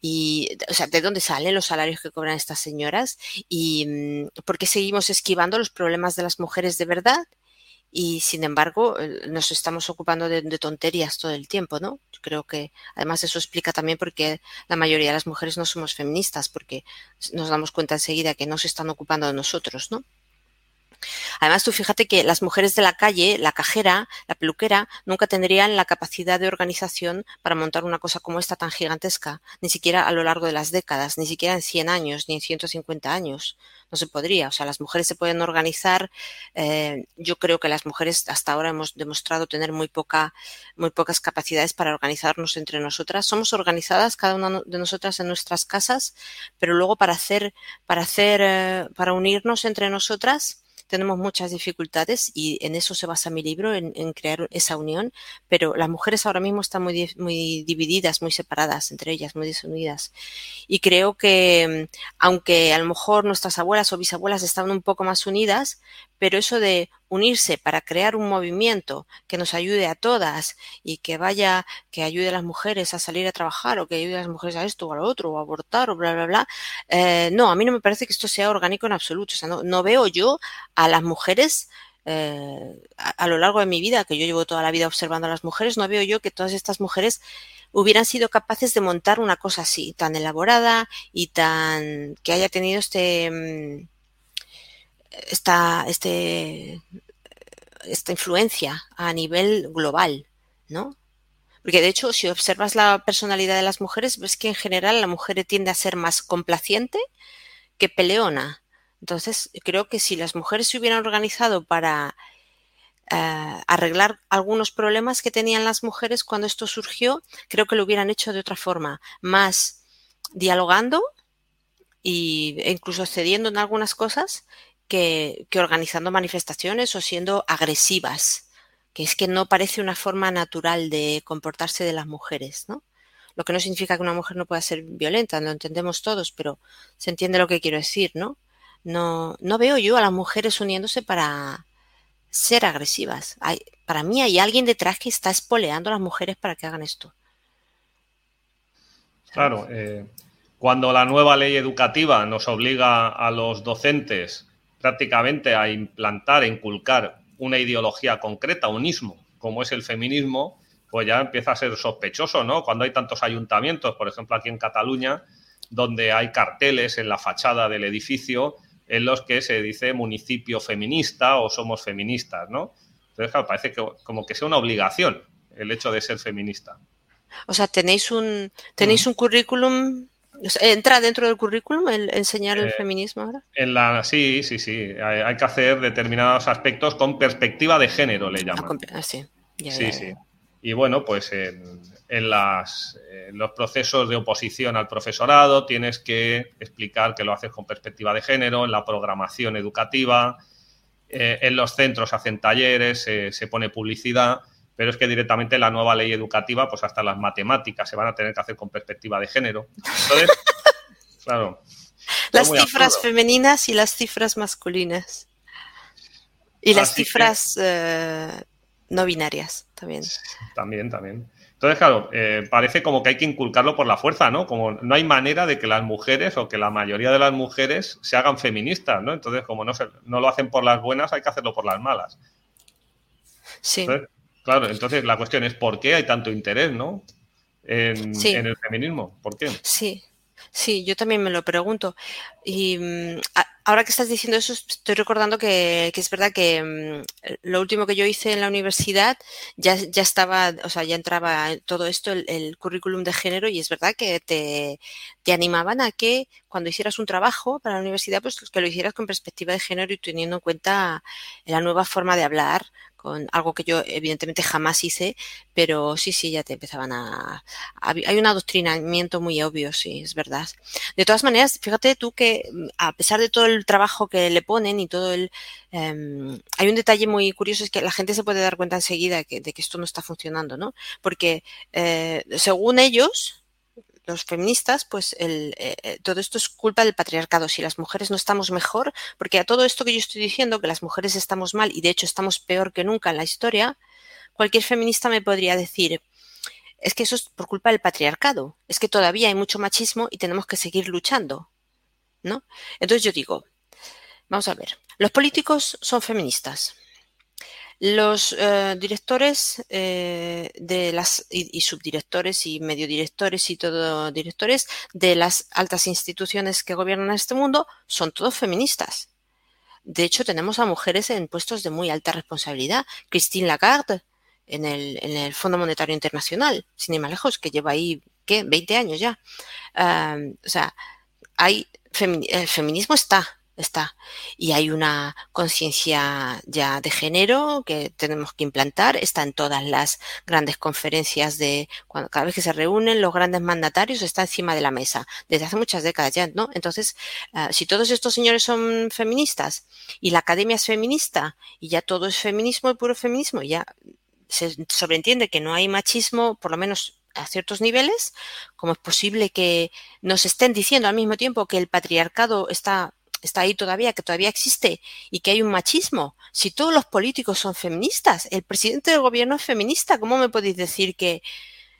Y, o sea, ¿de dónde salen los salarios que cobran estas señoras? ¿Y mm, por qué seguimos esquivando los problemas de las mujeres de verdad? Y sin embargo, nos estamos ocupando de, de tonterías todo el tiempo, ¿no? Yo creo que además eso explica también por qué la mayoría de las mujeres no somos feministas, porque nos damos cuenta enseguida que no se están ocupando de nosotros, ¿no? Además, tú fíjate que las mujeres de la calle, la cajera, la peluquera, nunca tendrían la capacidad de organización para montar una cosa como esta tan gigantesca, ni siquiera a lo largo de las décadas, ni siquiera en 100 años, ni en 150 años. No se podría. O sea, las mujeres se pueden organizar. Eh, yo creo que las mujeres hasta ahora hemos demostrado tener muy poca, muy pocas capacidades para organizarnos entre nosotras. Somos organizadas cada una de nosotras en nuestras casas, pero luego para hacer, para hacer, eh, para unirnos entre nosotras, tenemos muchas dificultades y en eso se basa mi libro, en, crear esa unión, pero las mujeres ahora mismo están muy, muy divididas, muy separadas entre ellas, muy desunidas. Y creo que, mm, aunque a lo mejor nuestras abuelas o bisabuelas estaban un poco más unidas, pero eso de unirse para crear un movimiento que nos ayude a todas y que vaya, que ayude a las mujeres a salir a trabajar o que ayude a las mujeres a esto o a lo otro o a abortar o bla, bla, bla. Eh, no, a mí no me parece que esto sea orgánico en absoluto. O sea, no, veo yo a las mujeres eh, a, lo largo de mi vida, que yo llevo toda la vida observando a las mujeres, no veo yo que todas estas mujeres hubieran sido capaces de montar una cosa así, tan elaborada y tan que haya tenido este mm, esta, este, esta influencia a nivel global, ¿no? Porque de hecho, si observas la personalidad de las mujeres, ves que en general la mujer tiende a ser más complaciente que peleona. Entonces, creo que si las mujeres se hubieran organizado para eh, arreglar algunos problemas que tenían las mujeres cuando esto surgió, creo que lo hubieran hecho de otra forma, más dialogando e incluso cediendo en algunas cosas que, organizando manifestaciones o siendo agresivas, que es que no parece una forma natural de comportarse de las mujeres, ¿no? Lo que no significa que una mujer no pueda ser violenta, lo entendemos todos, pero se entiende lo que quiero decir, ¿no? No, no veo yo a las mujeres uniéndose para ser agresivas. Hay, para mí hay alguien detrás que está espoleando a las mujeres para que hagan esto. Claro, eh, cuando la nueva ley educativa nos obliga a los docentes prácticamente a implantar, a inculcar una ideología concreta, un ismo, como es el feminismo, pues ya empieza a ser sospechoso, ¿no? Cuando hay tantos ayuntamientos, por ejemplo aquí en Cataluña, donde hay carteles en la fachada del edificio en los que se dice municipio feminista o somos feministas, ¿no? Entonces, claro, parece que como que sea una obligación el hecho de ser feminista. O sea, tenéis un tenéis un currículum ¿Entra dentro del currículum el enseñar el eh, feminismo ahora? En la, sí, sí, sí. Hay, que hacer determinados aspectos con perspectiva de género, le llaman. Ah, sí, sí, sí. Y bueno, pues en, las, los procesos de oposición al profesorado tienes que explicar que lo haces con perspectiva de género, en la programación educativa, eh, en los centros hacen talleres, se pone publicidad pero es que directamente la nueva ley educativa, pues hasta las matemáticas se van a tener que hacer con perspectiva de género. Entonces, [LAUGHS] claro. Las cifras femeninas y las cifras masculinas. Y las cifras eh, no binarias también. También, también. Entonces, claro, eh, parece como que hay que inculcarlo por la fuerza, ¿no? Como no hay manera de que las mujeres o que la mayoría de las mujeres se hagan feministas, ¿no? Entonces, como no, se, no lo hacen por las buenas, hay que hacerlo por las malas. Sí. Claro, entonces la cuestión es por qué hay tanto interés, ¿no? En, el feminismo. ¿Por qué? Sí, sí, yo también me lo pregunto. Y mm, ahora que estás diciendo eso, estoy recordando que, es verdad que mm, lo último que yo hice en la universidad ya, ya estaba, o sea, ya entraba todo esto, el, currículum de género, y es verdad que te, te animaban a que cuando hicieras un trabajo para la universidad, pues que lo hicieras con perspectiva de género y teniendo en cuenta la nueva forma de hablar, con algo que yo evidentemente jamás hice, pero sí, sí, ya te empezaban a, hay un adoctrinamiento muy obvio, sí, es verdad. De todas maneras, fíjate tú que mm, a pesar de todo el trabajo que le ponen y todo el... Em, hay un detalle muy curioso, es que la gente se puede dar cuenta enseguida de que, esto no está funcionando, ¿no? Porque eh, según ellos, los feministas, pues el, eh, eh, todo esto es culpa del patriarcado. Si las mujeres no estamos mejor, porque a todo esto que yo estoy diciendo, que las mujeres estamos mal y de hecho estamos peor que nunca en la historia, cualquier feminista me podría decir, es que eso es por culpa del patriarcado, es que todavía hay mucho machismo y tenemos que seguir luchando, ¿no? Entonces yo digo, vamos a ver, los políticos son feministas, los eh, directores eh, de las y, subdirectores y medio directores y todo directores de las altas instituciones que gobiernan este mundo son todos feministas. De hecho, tenemos a mujeres en puestos de muy alta responsabilidad. Christine Lagarde en el, en el Fondo Monetario Internacional, sin ir más lejos, que lleva ahí, ¿qué? 20 años ya. o sea, hay, el feminismo está, está. Y hay una conciencia ya de género que tenemos que implantar. Está en todas las grandes conferencias de cuando cada vez que se reúnen los grandes mandatarios está encima de la mesa desde hace muchas décadas ya, ¿no? Entonces, ah, si todos estos señores son feministas y la academia es feminista y ya todo es feminismo y puro feminismo, ya se sobreentiende que no hay machismo, por lo menos a ciertos niveles, como es posible que nos estén diciendo al mismo tiempo que el patriarcado está está ahí todavía, que todavía existe y que hay un machismo. Si todos los políticos son feministas, el presidente del gobierno es feminista, ¿cómo me podéis decir que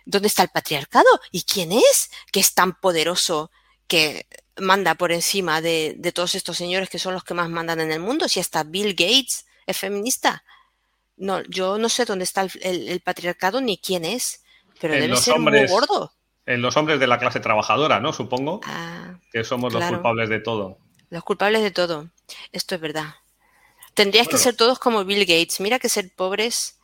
dónde está el patriarcado? ¿Y quién es que es tan poderoso que manda por encima de, todos estos señores que son los que más mandan en el mundo? Si hasta Bill Gates es feminista. No, yo no sé dónde está el, patriarcado ni quién es, pero debe ser muy gordo. En los hombres de la clase trabajadora, ¿no? Supongo ah, que somos los culpables de todo. Los culpables de todo. Esto es verdad. Tendrías que ser todos como Bill Gates. Mira que ser pobres.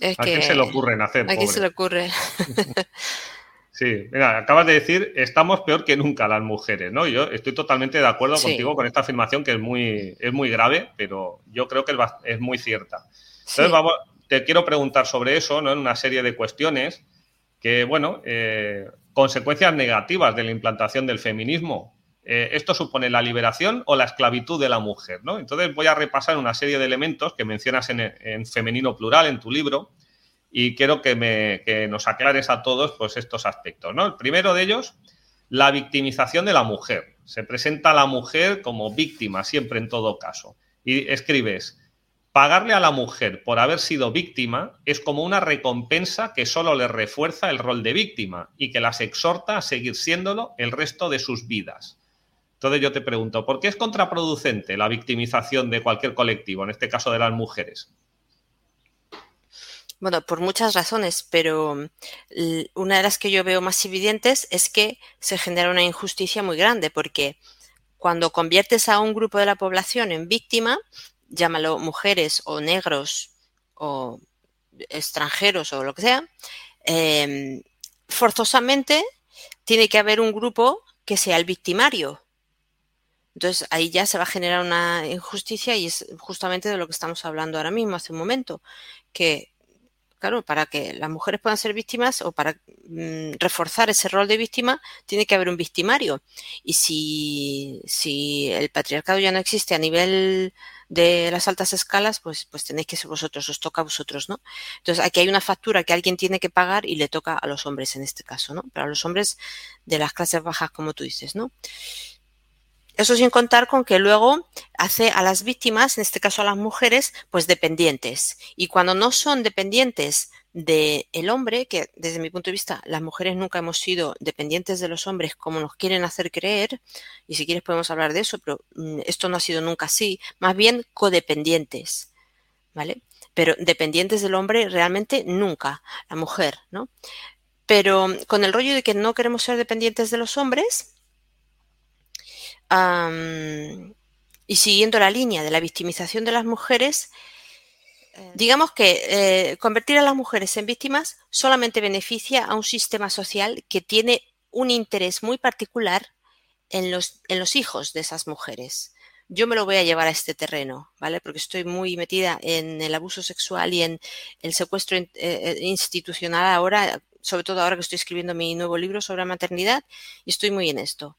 Es ¿A quién se le ocurre nacer? ¿A quién se le ocurre? [LAUGHS] sí, mira, acabas de decir, estamos peor que nunca las mujeres, ¿no? Yo estoy totalmente de acuerdo contigo con esta afirmación que es muy, es muy grave, pero yo creo que es, muy cierta. Entonces, vamos, te quiero preguntar sobre eso, ¿no? En una serie de cuestiones que, bueno, eh, consecuencias negativas de la implantación del feminismo. Eh, esto supone la liberación o la esclavitud de la mujer. ¿no? Entonces voy a repasar una serie de elementos que mencionas en, femenino plural en tu libro y quiero que, me, nos aclares a todos pues, estos aspectos. ¿no? El primero de ellos, la victimización de la mujer. Se presenta a la mujer como víctima siempre en todo caso. Y escribes, Pagarle a la mujer por haber sido víctima es como una recompensa que solo le refuerza el rol de víctima y que las exhorta a seguir siéndolo el resto de sus vidas. Entonces yo te pregunto, ¿por qué es contraproducente la victimización de cualquier colectivo, en este caso de las mujeres? Bueno, por muchas razones, pero una de las que yo veo más evidentes es que se genera una injusticia muy grande, porque cuando conviertes a un grupo de la población en víctima, llámalo mujeres o negros o extranjeros o lo que sea, em, forzosamente tiene que haber un grupo que sea el victimario. Entonces ahí ya se va a generar una injusticia y es justamente de lo que estamos hablando ahora mismo, hace un momento, que, claro, para que las mujeres puedan ser víctimas o para mm, reforzar ese rol de víctima, tiene que haber un victimario. Y si, si el patriarcado ya no existe a nivel de las altas escalas, pues, pues tenéis que ser vosotros, os toca a vosotros, ¿no? Entonces aquí hay una factura que alguien tiene que pagar y le toca a los hombres en este caso, ¿no? Pero a los hombres de las clases bajas, como tú dices, ¿no? Eso sin contar con que luego hace a las víctimas, en este caso a las mujeres, pues dependientes. Y cuando no son dependientes del el hombre, que desde mi punto de vista las mujeres nunca hemos sido dependientes de los hombres como nos quieren hacer creer, y si quieres podemos hablar de eso, pero mm, esto no ha sido nunca así, más bien codependientes, ¿vale? Pero dependientes del hombre realmente nunca, la mujer, ¿no? Pero con el rollo de que no queremos ser dependientes de los hombres, y siguiendo la línea de la victimización de las mujeres, eh. digamos que eh, convertir a las mujeres en víctimas solamente beneficia a un sistema social que tiene un interés muy particular en los, en los hijos de esas mujeres. Yo me lo voy a llevar a este terreno, ¿vale? Porque estoy muy metida en el abuso sexual y en el secuestro eh, institucional ahora, sobre todo ahora que estoy escribiendo mi nuevo libro sobre maternidad, y estoy muy en esto.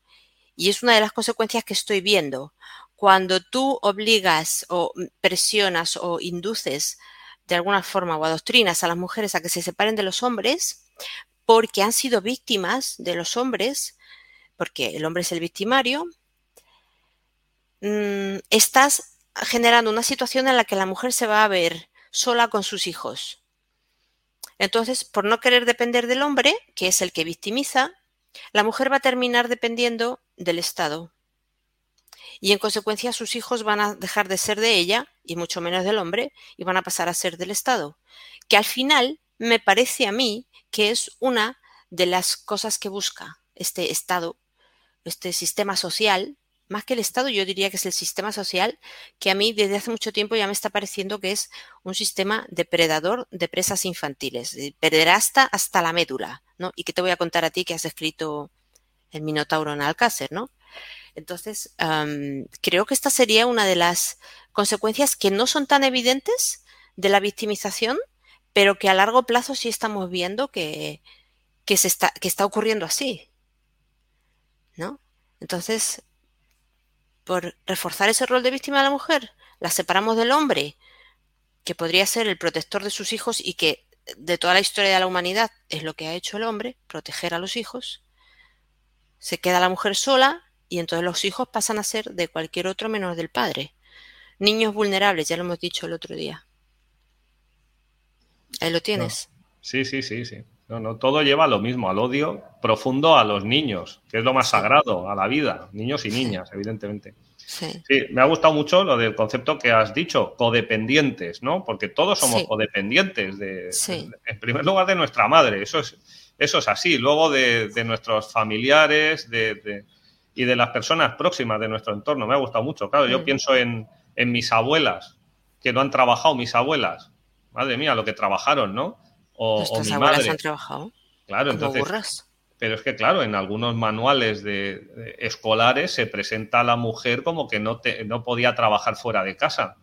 Y es una de las consecuencias que estoy viendo. Cuando tú obligas o presionas o induces de alguna forma o adoctrinas a las mujeres a que se separen de los hombres porque han sido víctimas de los hombres, porque el hombre es el victimario, mm, estás generando una situación en la que la mujer se va a ver sola con sus hijos. Entonces, por no querer depender del hombre, que es el que victimiza, la mujer va a terminar dependiendo del Estado. Y en consecuencia sus hijos van a dejar de ser de ella, y mucho menos del hombre, y van a pasar a ser del Estado. Que al final me parece a mí que es una de las cosas que busca este Estado, este sistema social, más que el Estado, yo diría que es el sistema social, que a mí desde hace mucho tiempo ya me está pareciendo que es un sistema depredador de presas infantiles, de pederasta hasta la médula, ¿no? Y que te voy a contar a ti que has escrito el Minotauro en Alcácer, ¿no? Entonces, creo que esta sería una de las consecuencias que no son tan evidentes de la victimización, pero que a largo plazo sí estamos viendo que, que, se está, que está ocurriendo así. ¿No? Entonces, por reforzar ese rol de víctima de la mujer, la separamos del hombre, que podría ser el protector de sus hijos y que de toda la historia de la humanidad es lo que ha hecho el hombre, proteger a los hijos. Se queda la mujer sola y entonces los hijos pasan a ser de cualquier otro menos del padre. Niños vulnerables, ya lo hemos dicho el otro día. Ahí lo tienes. Sí, sí, sí, sí. No, no, todo lleva a lo mismo, al odio profundo a los niños, que es lo más sagrado, a la vida, niños y niñas, evidentemente. Sí. me ha gustado mucho lo del concepto que has dicho, codependientes, ¿no? Porque todos somos codependientes, de, en primer lugar de nuestra madre, eso es, eso es así, luego de, nuestros familiares de, y de las personas próximas de nuestro entorno. Me ha gustado mucho, claro, yo mm. pienso en, en mis abuelas, que no han trabajado mis abuelas, madre mía, lo que trabajaron, ¿no? O, o mi madre. han trabajado. Claro, entonces. Pero es que, claro, en algunos manuales de, escolares se presenta a la mujer como que no, te, no podía trabajar fuera de casa.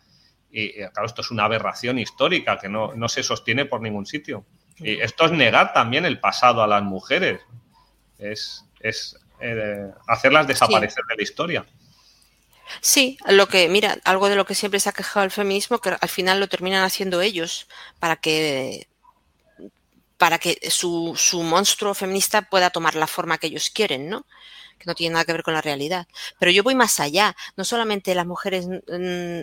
Y claro, esto es una aberración histórica que no, se sostiene por ningún sitio. Y esto es negar también el pasado a las mujeres. Es, eh, hacerlas desaparecer de la historia. Sí, lo que, mira, algo de lo que siempre se ha quejado el feminismo, que al final lo terminan haciendo ellos para que para que su, su monstruo feminista pueda tomar la forma que ellos quieren, ¿no? que no tiene nada que ver con la realidad. Pero yo voy más allá. No solamente las mujeres mm,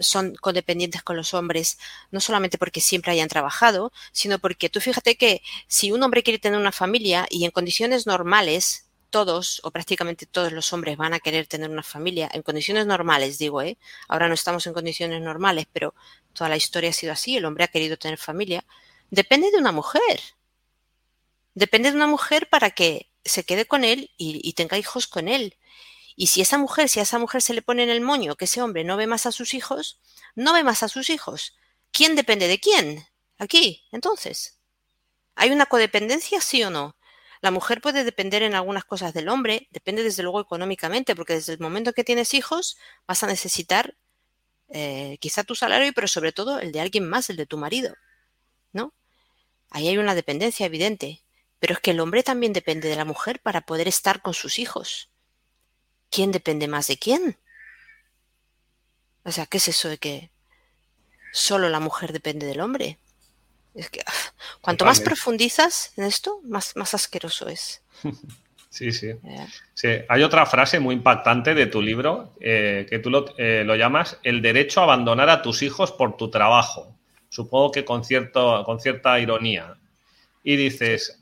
son codependientes con los hombres, no solamente porque siempre hayan trabajado, sino porque tú fíjate que si un hombre quiere tener una familia y en condiciones normales todos o prácticamente todos los hombres van a querer tener una familia en condiciones normales, digo, ¿eh? Ahora no estamos en condiciones normales, pero toda la historia ha sido así, el hombre ha querido tener familia. Depende de una mujer. Depende de una mujer para que se quede con él y, tenga hijos con él. Y si esa mujer, si a esa mujer se le pone en el moño que ese hombre no ve más a sus hijos, no ve más a sus hijos. ¿Quién depende de quién? Aquí, entonces. ¿Hay una codependencia, sí o no? La mujer puede depender en algunas cosas del hombre, depende desde luego económicamente, porque desde el momento que tienes hijos vas a necesitar eh, quizá tu salario, pero sobre todo el de alguien más, el de tu marido, ¿no? Ahí hay una dependencia evidente, pero es que el hombre también depende de la mujer para poder estar con sus hijos. ¿Quién depende más de quién? O sea, ¿qué es eso de que solo la mujer depende del hombre? Es que cuanto más profundizas en esto, más, más asqueroso es. [LAUGHS] Sí, sí. sí. Hay otra frase muy impactante de tu libro eh, que tú eh, lo, llamas el derecho a abandonar a tus hijos por tu trabajo. Supongo que con, cierto, con cierta ironía. Y dices,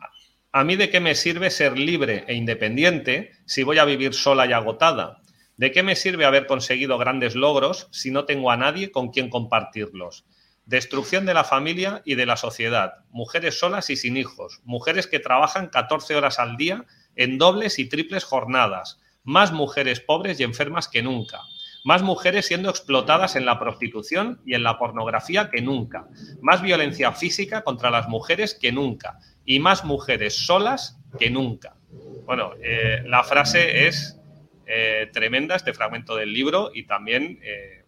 ¿a mí de qué me sirve ser libre e independiente si voy a vivir sola y agotada? ¿De qué me sirve haber conseguido grandes logros si no tengo a nadie con quien compartirlos? Destrucción de la familia y de la sociedad. Mujeres solas y sin hijos. Mujeres que trabajan 14 horas al día en dobles y triples jornadas. Más mujeres pobres y enfermas que nunca. Más mujeres siendo explotadas en la prostitución y en la pornografía que nunca. Más violencia física contra las mujeres que nunca. Y más mujeres solas que nunca. Bueno, eh, la frase es eh, tremenda, este fragmento del libro, y también eh,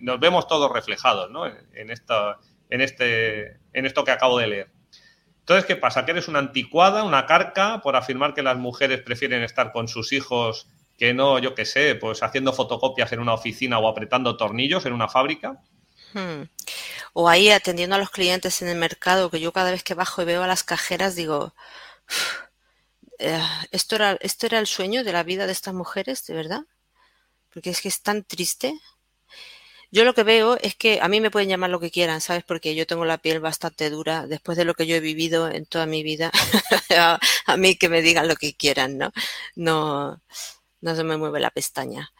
nos vemos todos reflejados ¿no? en, esto, en, este, en esto que acabo de leer. Entonces, ¿qué pasa? ¿Que eres una anticuada, una carca, por afirmar que las mujeres prefieren estar con sus hijos que no, yo qué sé, pues haciendo fotocopias en una oficina o apretando tornillos en una fábrica? Hmm. O ahí atendiendo a los clientes en el mercado, que yo cada vez que bajo y veo a las cajeras digo, eh, ¿esto, era, ¿esto era el sueño de la vida de estas mujeres, de verdad? Porque es que es tan triste. Yo lo que veo es que a mí me pueden llamar lo que quieran, ¿sabes? Porque yo tengo la piel bastante dura después de lo que yo he vivido en toda mi vida. [LAUGHS] a, mí que me digan lo que quieran, ¿no? No, no se me mueve la pestaña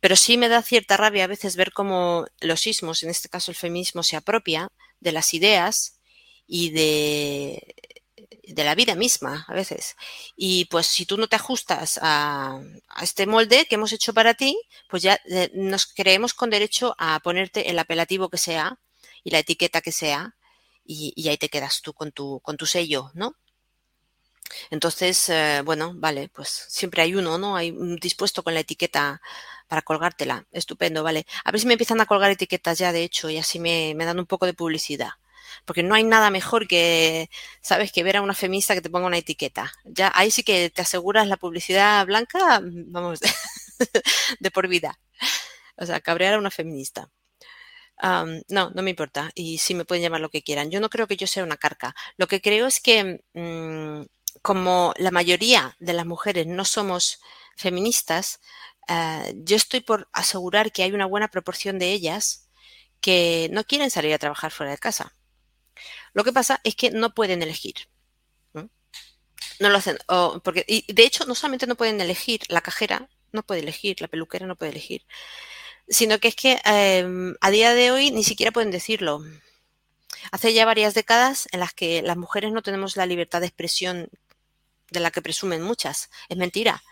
pero sí me da cierta rabia a veces ver cómo los sismos, en este caso el feminismo, se apropia de las ideas y de, de la vida misma a veces. Y pues si tú no te ajustas a, este molde que hemos hecho para ti, pues ya eh, nos creemos con derecho a ponerte el apelativo que sea y la etiqueta que sea y, y ahí te quedas tú con tu, con tu sello, ¿no? Entonces, eh, bueno, vale, pues siempre hay uno, ¿no? Hay un dispuesto con la etiqueta para colgártela. Estupendo, vale. A ver si me empiezan a colgar etiquetas ya, de hecho, y así me, dan un poco de publicidad. Porque no hay nada mejor que, ¿sabes?, que ver a una feminista que te ponga una etiqueta. Ya ahí sí que te aseguras la publicidad blanca, vamos, [LAUGHS] de por vida. O sea, cabrear a una feminista. no, no me importa. Y sí me pueden llamar lo que quieran. Yo no creo que yo sea una carca. Lo que creo es que mm, como la mayoría de las mujeres no somos feministas, eh, yo estoy por asegurar que hay una buena proporción de ellas que no quieren salir a trabajar fuera de casa. Lo que pasa es que no pueden elegir. Lo hacen. porque, y de hecho, no solamente no pueden elegir, la cajera no puede elegir, la peluquera no puede elegir, sino que es que em, a día de hoy ni siquiera pueden decirlo. Hace ya varias décadas en las que las mujeres no tenemos la libertad de expresión de la que presumen muchas. Es mentira.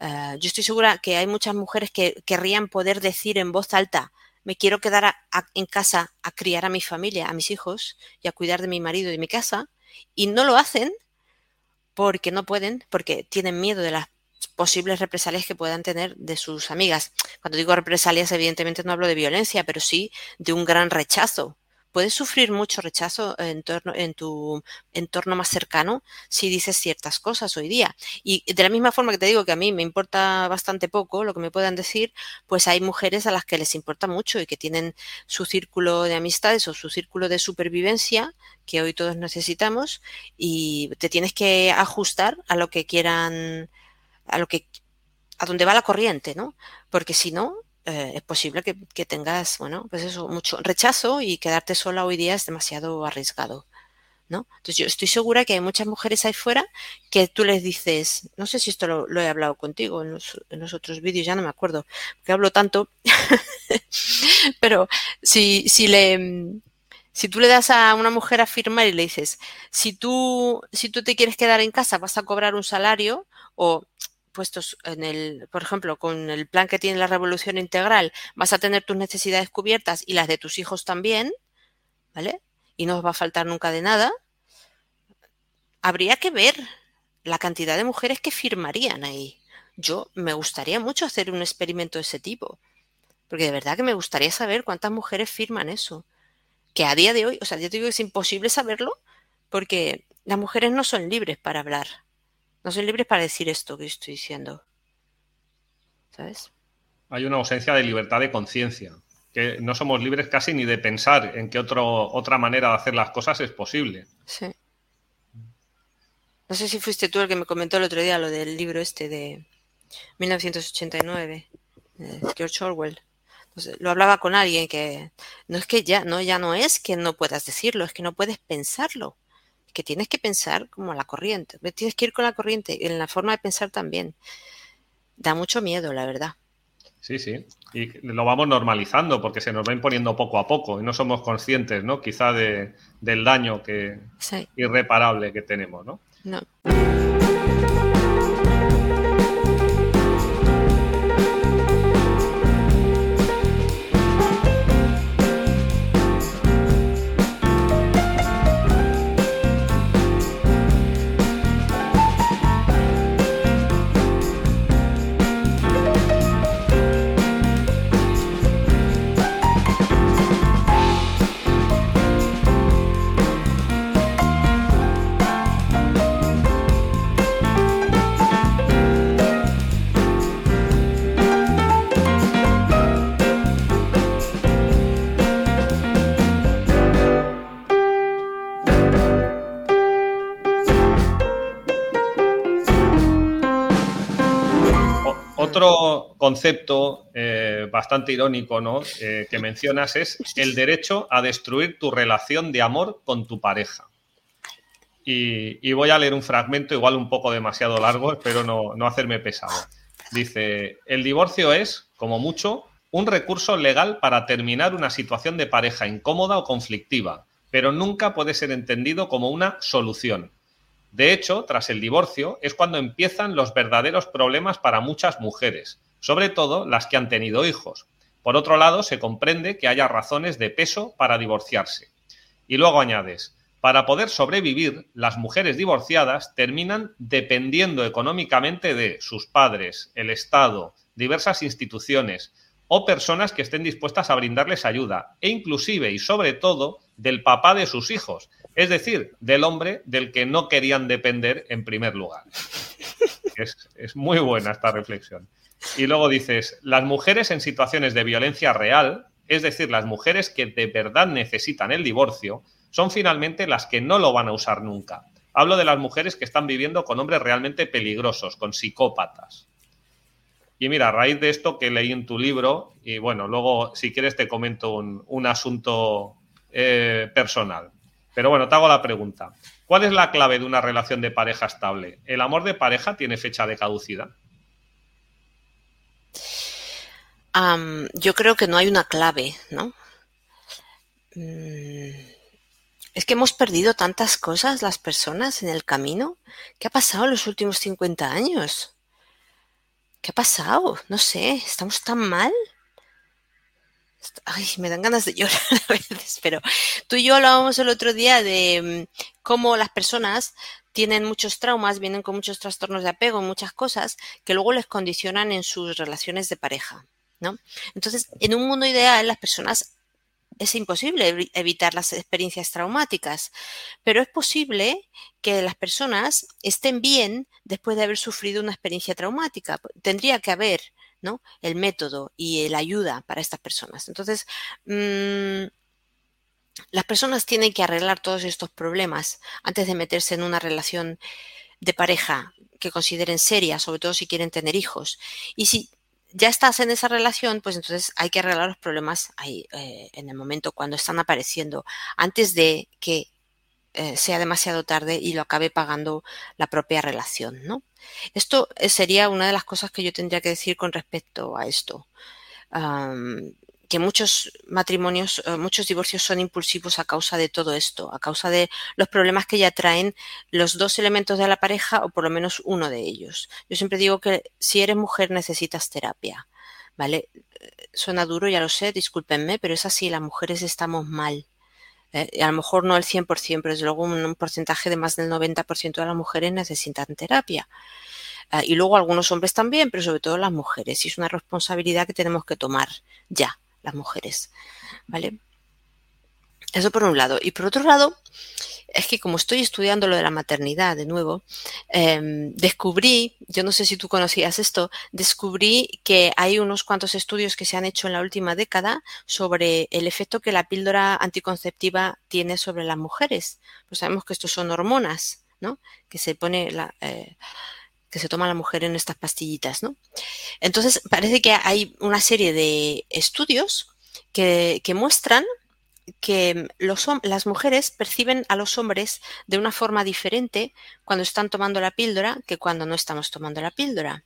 Eh, yo estoy segura que hay muchas mujeres que querrían poder decir en voz alta, me quiero quedar en casa a criar a mi familia, a mis hijos y a cuidar de mi marido y de mi casa, y no lo hacen porque no pueden, porque tienen miedo de las posibles represalias que puedan tener de sus amigas. Cuando digo represalias, evidentemente no hablo de violencia, pero sí de un gran rechazo puedes sufrir mucho rechazo en, torno, en tu entorno más cercano si dices ciertas cosas hoy día. Y de la misma forma que te digo que a mí me importa bastante poco lo que me puedan decir, pues hay mujeres a las que les importa mucho y que tienen su círculo de amistades o su círculo de supervivencia que hoy todos necesitamos y te tienes que ajustar a lo que quieran, a lo que a donde va la corriente, ¿no? Porque si no, eh, es posible que, tengas, bueno, pues eso, mucho rechazo y quedarte sola hoy día es demasiado arriesgado. ¿No? Entonces yo estoy segura que hay muchas mujeres ahí fuera que tú les dices, no sé si esto lo, he hablado contigo en los, otros vídeos, ya no me acuerdo, porque hablo tanto, [LAUGHS] pero si, si le, si tú le das a una mujer a firmar y le dices, si tú, si tú te quieres quedar en casa vas a cobrar un salario o puestos en el, por ejemplo, con el plan que tiene la revolución integral, vas a tener tus necesidades cubiertas y las de tus hijos también, ¿vale? Y no os va a faltar nunca de nada. Habría que ver la cantidad de mujeres que firmarían ahí. Yo me gustaría mucho hacer un experimento de ese tipo, porque de verdad que me gustaría saber cuántas mujeres firman eso. Que a día de hoy, o sea, yo digo que es imposible saberlo porque las mujeres no son libres para hablar. No soy libre para decir esto que estoy diciendo. ¿Sabes? Hay una ausencia de libertad de conciencia, que no somos libres casi ni de pensar en qué otro, otra manera de hacer las cosas es posible. Sí. No sé si fuiste tú el que me comentó el otro día lo del libro este de 1989, de George Orwell. lo hablaba con alguien que no es que ya no ya no es que no puedas decirlo, es que no puedes pensarlo que tienes que pensar como la corriente, tienes que ir con la corriente, en la forma de pensar también. Da mucho miedo, la verdad. Sí, sí. Y lo vamos normalizando porque se nos va imponiendo poco a poco y no somos conscientes, ¿no? Quizá de, del daño que irreparable que tenemos, ¿no? No. Concepto eh, bastante irónico ¿no? Eh, que mencionas es el derecho a destruir tu relación de amor con tu pareja. Y, voy a leer un fragmento, igual un poco demasiado largo, espero no, no hacerme pesado. Dice, el divorcio es, como mucho, un recurso legal para terminar una situación de pareja incómoda o conflictiva, pero nunca puede ser entendido como una solución. De hecho, tras el divorcio es cuando empiezan los verdaderos problemas para muchas mujeres, sobre todo las que han tenido hijos. Por otro lado, se comprende que haya razones de peso para divorciarse. Y luego añades, para poder sobrevivir, las mujeres divorciadas terminan dependiendo económicamente de sus padres, el Estado, diversas instituciones, o personas que estén dispuestas a brindarles ayuda, e inclusive y sobre todo del papá de sus hijos, es decir, del hombre del que no querían depender en primer lugar. Es, es muy buena esta reflexión. Y luego dices, las mujeres en situaciones de violencia real, es decir, las mujeres que de verdad necesitan el divorcio, son finalmente las que no lo van a usar nunca. Hablo de las mujeres que están viviendo con hombres realmente peligrosos, con psicópatas. Y mira, a raíz de esto que leí en tu libro, y bueno, luego si quieres te comento un, asunto eh, personal. Pero bueno, te hago la pregunta. ¿Cuál es la clave de una relación de pareja estable? ¿El amor de pareja tiene fecha de caducidad? Yo creo que no hay una clave, ¿no? Mm, es que hemos perdido tantas cosas las personas en el camino. ¿Qué ha pasado en los últimos 50 años? ¿Qué ha pasado? No sé, ¿estamos tan mal? Ay, me dan ganas de [LAUGHS] llorar a veces, pero tú y yo hablábamos el otro día de mm, cómo las personas tienen muchos traumas, vienen con muchos trastornos de apego, muchas cosas que luego les condicionan en sus relaciones de pareja, ¿no? Entonces, en un mundo ideal, las personas es imposible evitar las experiencias traumáticas, pero es posible que las personas estén bien después de haber sufrido una experiencia traumática. Tendría que haber ¿no? el método y la ayuda para estas personas. Entonces, mm, las personas tienen que arreglar todos estos problemas antes de meterse en una relación de pareja que consideren seria, sobre todo si quieren tener hijos. Y si ya estás en esa relación, pues entonces hay que arreglar los problemas ahí, eh, en el momento cuando están apareciendo, antes de que eh, sea demasiado tarde y lo acabe pagando la propia relación, ¿no? Esto eh, sería una de las cosas que yo tendría que decir con respecto a esto que muchos matrimonios, eh, muchos divorcios son impulsivos a causa de todo esto, a causa de los problemas que ya traen los dos elementos de la pareja o por lo menos uno de ellos. Yo siempre digo que si eres mujer necesitas terapia, ¿vale? Suena duro, ya lo sé, discúlpenme, pero es así, las mujeres estamos mal. ¿eh? a lo mejor no el 100%, pero desde luego un, porcentaje de más del 90% de las mujeres necesitan terapia. Ah, y luego algunos hombres también, pero sobre todo las mujeres. Y es una responsabilidad que tenemos que tomar ya las mujeres. ¿Vale? Eso por un lado. Y por otro lado, es que como estoy estudiando lo de la maternidad de nuevo, em, descubrí, yo no sé si tú conocías esto, descubrí que hay unos cuantos estudios que se han hecho en la última década sobre el efecto que la píldora anticonceptiva tiene sobre las mujeres. Pues sabemos que estos son hormonas, ¿no? Que se pone la, eh, que se toma la mujer en estas pastillitas, ¿no? Entonces, parece que hay una serie de estudios que, muestran que las mujeres perciben a los hombres de una forma diferente cuando están tomando la píldora que cuando no estamos tomando la píldora.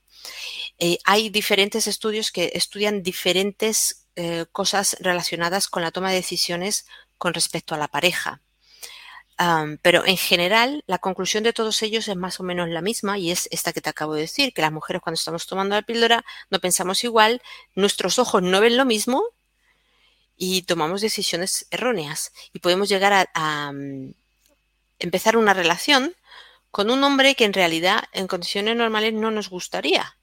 Eh, hay diferentes estudios que estudian diferentes eh, cosas relacionadas con la toma de decisiones con respecto a la pareja pero en general, la conclusión de todos ellos es más o menos la misma y es esta que te acabo de decir, que las mujeres cuando estamos tomando la píldora no pensamos igual, nuestros ojos no ven lo mismo y tomamos decisiones erróneas y podemos llegar a, empezar una relación con un hombre que en realidad en condiciones normales no nos gustaría.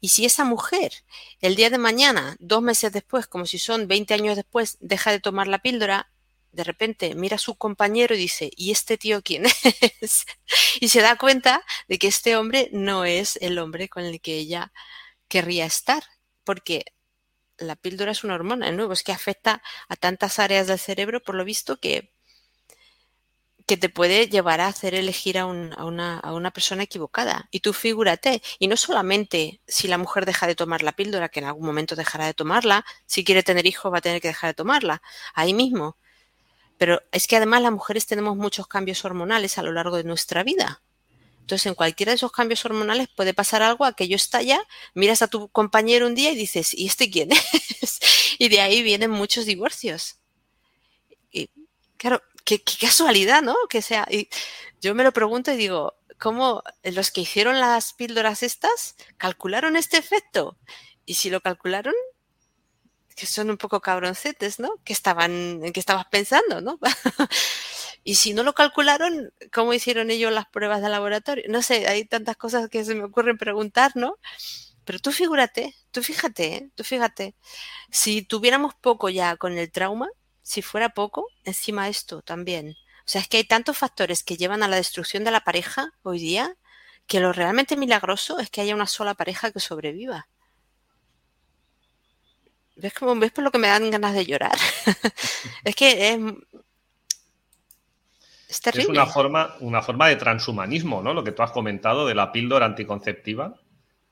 Y si esa mujer el día de mañana, dos meses después, como si son 20 años después, deja de tomar la píldora, de repente mira a su compañero y dice, ¿y este tío quién es? [LAUGHS] y se da cuenta de que este hombre no es el hombre con el que ella querría estar, porque la píldora es una hormona, de nuevo, es que afecta a tantas áreas del cerebro, por lo visto, que, que te puede llevar a hacer elegir a, una, a, una, persona equivocada. Y tú figúrate, y no solamente si la mujer deja de tomar la píldora, que en algún momento dejará de tomarla, si quiere tener hijos va a tener que dejar de tomarla, ahí mismo. Pero es que además las mujeres tenemos muchos cambios hormonales a lo largo de nuestra vida. Entonces, en cualquiera de esos cambios hormonales puede pasar algo, aquello estalla, miras a tu compañero un día y dices, ¿y este quién es? [LAUGHS] y de ahí vienen muchos divorcios. Y claro, qué, casualidad, ¿no? Que sea. Y yo me lo pregunto y digo, ¿cómo los que hicieron las píldoras estas calcularon este efecto? Y si lo calcularon, que son un poco cabroncetes, ¿no? Que estaban, en qué estabas pensando, ¿no? [LAUGHS] y si no lo calcularon, ¿cómo hicieron ellos las pruebas de laboratorio? No sé, hay tantas cosas que se me ocurren preguntar, ¿no? Pero tú figúrate, tú fíjate, ¿eh? tú fíjate, si tuviéramos poco ya con el trauma, si fuera poco, encima esto también. O sea, es que hay tantos factores que llevan a la destrucción de la pareja hoy día que lo realmente milagroso es que haya una sola pareja que sobreviva. ¿Ves, cómo, ¿Ves por lo que me dan ganas de llorar? [LAUGHS] es que es, es terrible. Es una forma, una forma de transhumanismo, ¿no? Lo que tú has comentado de la píldora anticonceptiva.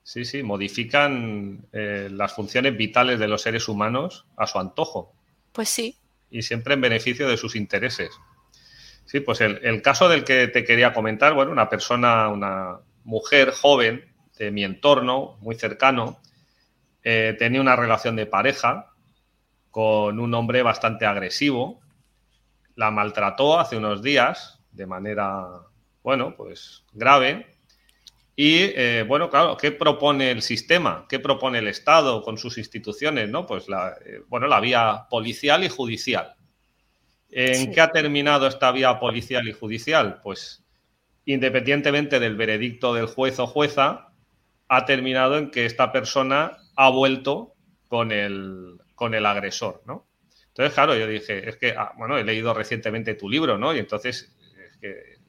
Sí, sí, modifican eh, las funciones vitales de los seres humanos a su antojo. Pues sí, y siempre en beneficio de sus intereses. Sí, pues el, caso del que te quería comentar, bueno, una persona, una mujer joven de mi entorno, muy cercano, eh, tenía una relación de pareja con un hombre bastante agresivo, la maltrató hace unos días de manera, bueno, pues grave, y eh, bueno, claro, ¿qué propone el sistema? ¿Qué propone el Estado con sus instituciones? ¿no? Pues la, eh, bueno, la vía policial y judicial. ¿En qué ha terminado esta vía policial y judicial? Pues independientemente del veredicto del juez o jueza, ha terminado en que esta persona ha vuelto con el, con el agresor, ¿no? Entonces, claro, yo dije, es que, ah, bueno, he leído recientemente tu libro, ¿no? Y entonces, es que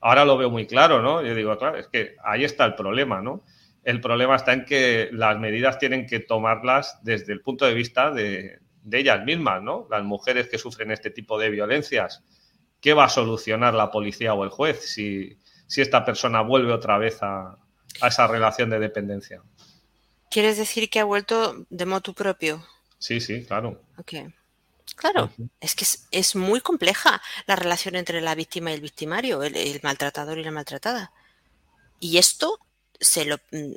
ahora lo veo muy claro, ¿no? Yo digo, claro, es que ahí está el problema, ¿no? El problema está en que las medidas tienen que tomarlas desde el punto de vista de, ellas mismas, ¿no? Las mujeres que sufren este tipo de violencias. ¿Qué va a solucionar la policía o el juez si, esta persona vuelve otra vez a, a esa relación de dependencia? ¿Quieres decir que ha vuelto de modo propio? Sí, sí, claro. Ok. Claro, es que es, muy compleja la relación entre la víctima y el victimario, el, maltratador y la maltratada. Y esto se lo, mm,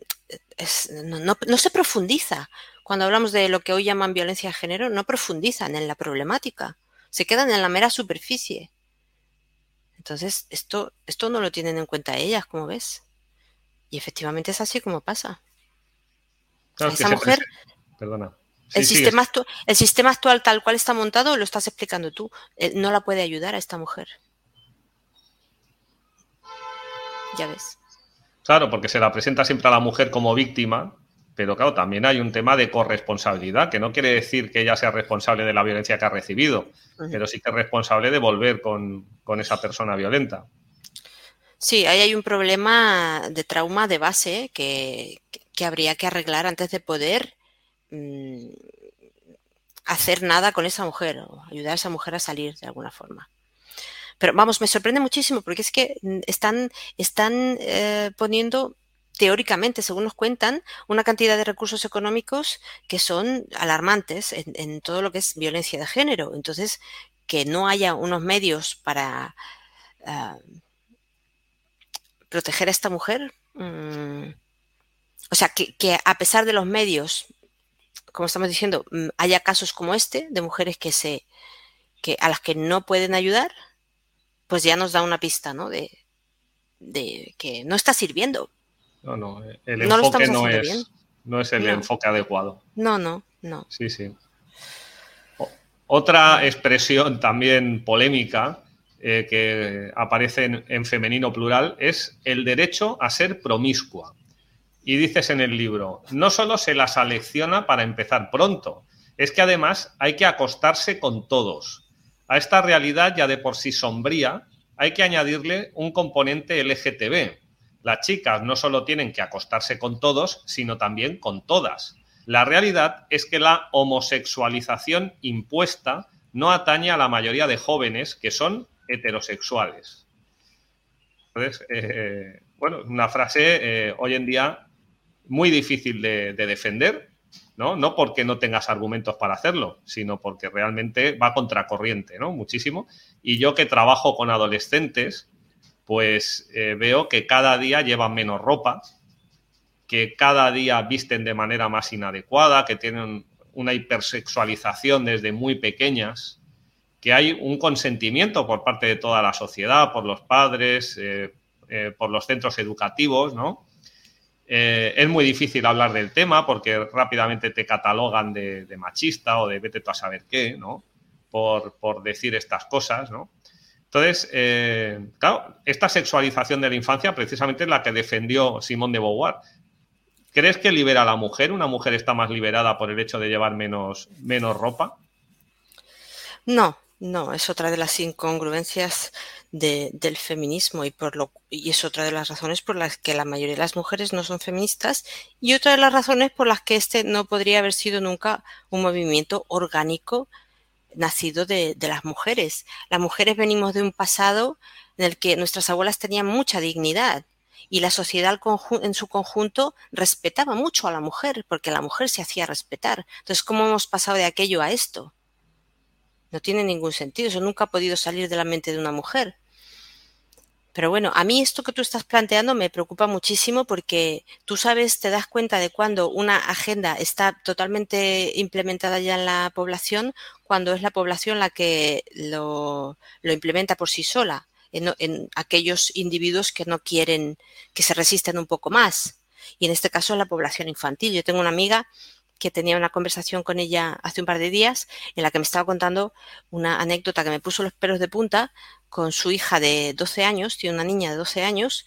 no, se profundiza. Cuando hablamos de lo que hoy llaman violencia de género, no profundizan en la problemática. Se quedan en la mera superficie. Entonces, esto, esto no lo tienen en cuenta ellas, como ves. Y efectivamente es así como pasa. Esa mujer. Perdona el, sistema el sistema actual tal cual está montado, lo estás explicando tú, eh, no la puede ayudar a esta mujer. Ya ves. Claro, porque se la presenta siempre a la mujer como víctima, pero claro, también hay un tema de corresponsabilidad, que no quiere decir que ella sea responsable de la violencia que ha recibido, pero sí que es responsable de volver con, esa persona violenta. Sí, ahí hay un problema de trauma de base que, que habría que arreglar antes de poder Mm, hacer nada con esa mujer o ayudar a esa mujer a salir de alguna forma. Pero vamos, me sorprende muchísimo porque es que mm, están, están eh, poniendo teóricamente, según nos cuentan, una cantidad de recursos económicos que son alarmantes en, todo lo que es violencia de género. Entonces, que no haya unos medios para ah, proteger a esta mujer. Mm, o sea, que, que, a pesar de los medios como estamos diciendo, mm, haya casos como este de mujeres que se que a las que no pueden ayudar, pues ya nos da una pista, ¿no? De, que no está sirviendo. No, no, el enfoque no, es, no es el enfoque adecuado. No, no, no. Sí, sí. Otra expresión también polémica eh, que aparece en femenino plural es el derecho a ser promiscua. Y dices en el libro, no solo se la selecciona para empezar pronto, es que además hay que acostarse con todos. A esta realidad ya de por sí sombría hay que añadirle un componente LGTB. Las chicas no solo tienen que acostarse con todos, sino también con todas. La realidad es que la homosexualización impuesta no atañe a la mayoría de jóvenes que son heterosexuales. Entonces, eh, bueno, una frase eh, hoy en día muy difícil de, defender, ¿no? No porque no tengas argumentos para hacerlo, sino porque realmente va contracorriente, ¿no? Muchísimo. Y yo que trabajo con adolescentes, pues eh, veo que cada día llevan menos ropa, que cada día visten de manera más inadecuada, que tienen una hipersexualización desde muy pequeñas, que hay un consentimiento por parte de toda la sociedad, por los padres, eh, eh, por los centros educativos, ¿no? Eh, es muy difícil hablar del tema porque rápidamente te catalogan de, machista o de vete tú a saber qué, ¿no? Por, por decir estas cosas, ¿no? Entonces, claro, esta sexualización de la infancia precisamente es la que defendió Simón de Beauvoir. ¿Crees que libera a la mujer? ¿Una mujer está más liberada por el hecho de llevar menos, menos ropa? No, no, es otra de las incongruencias del feminismo y, por lo, y es otra de las razones por las que la mayoría de las mujeres no son feministas y otra de las razones por las que este no podría haber sido nunca un movimiento orgánico nacido de, de las mujeres. Las mujeres venimos de un pasado en el que nuestras abuelas tenían mucha dignidad y la sociedad en su conjunto respetaba mucho a la mujer, porque la mujer se hacía respetar. Entonces, ¿cómo hemos pasado de aquello a esto? No tiene ningún sentido, eso nunca ha podido salir de la mente de una mujer. Pero bueno, a mí esto que tú estás planteando me preocupa muchísimo porque tú sabes, te das cuenta de cuando una agenda está totalmente implementada ya en la población, cuando es la población la que lo, lo implementa por sí sola en, aquellos individuos que no quieren, que se resisten un poco más. Y en este caso la población infantil. Yo tengo una amiga que tenía una conversación con ella hace un par de días en la que me estaba contando una anécdota que me puso los pelos de punta con su hija de 12 años, tiene una niña de 12 años,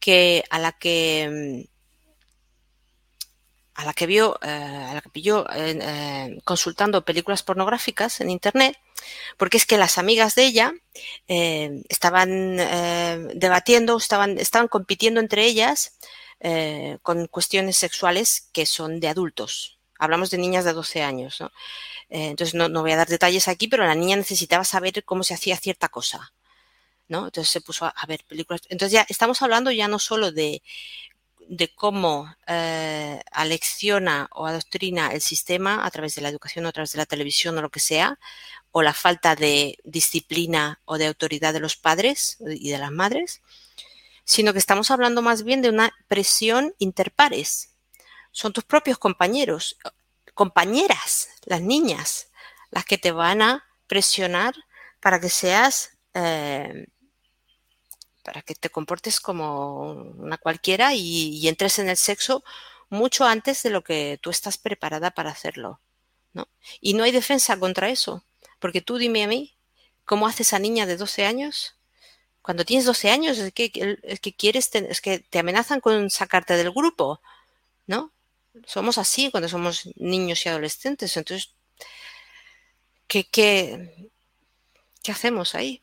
que a la que mm, a la que vio, eh, a la que pilló eh, consultando películas pornográficas en internet, porque es que las amigas de ella eh, estaban debatiendo, estaban, estaban compitiendo entre ellas con cuestiones sexuales que son de adultos. Hablamos de niñas de 12 años. ¿no? entonces no, voy a dar detalles aquí, pero la niña necesitaba saber cómo se hacía cierta cosa. ¿no? Entonces se puso a, a ver películas. Entonces ya estamos hablando ya no solo de de cómo eh, alecciona o adoctrina el sistema a través de la educación o a través de la televisión o lo que sea, o la falta de disciplina o de autoridad de los padres y de las madres, sino que estamos hablando más bien de una presión interpares. Son tus propios compañeros, compañeras, las niñas, las que te van a presionar para que seas eh, para que te comportes como una cualquiera y, entres en el sexo mucho antes de lo que tú estás preparada para hacerlo. ¿no? Y no hay defensa contra eso, porque tú dime a mí, ¿cómo hace esa niña de 12 años? Cuando tienes 12 años es que, que quieres, es que te amenazan con sacarte del grupo, ¿no? Somos así cuando somos niños y adolescentes, entonces, ¿qué, qué, qué hacemos ahí?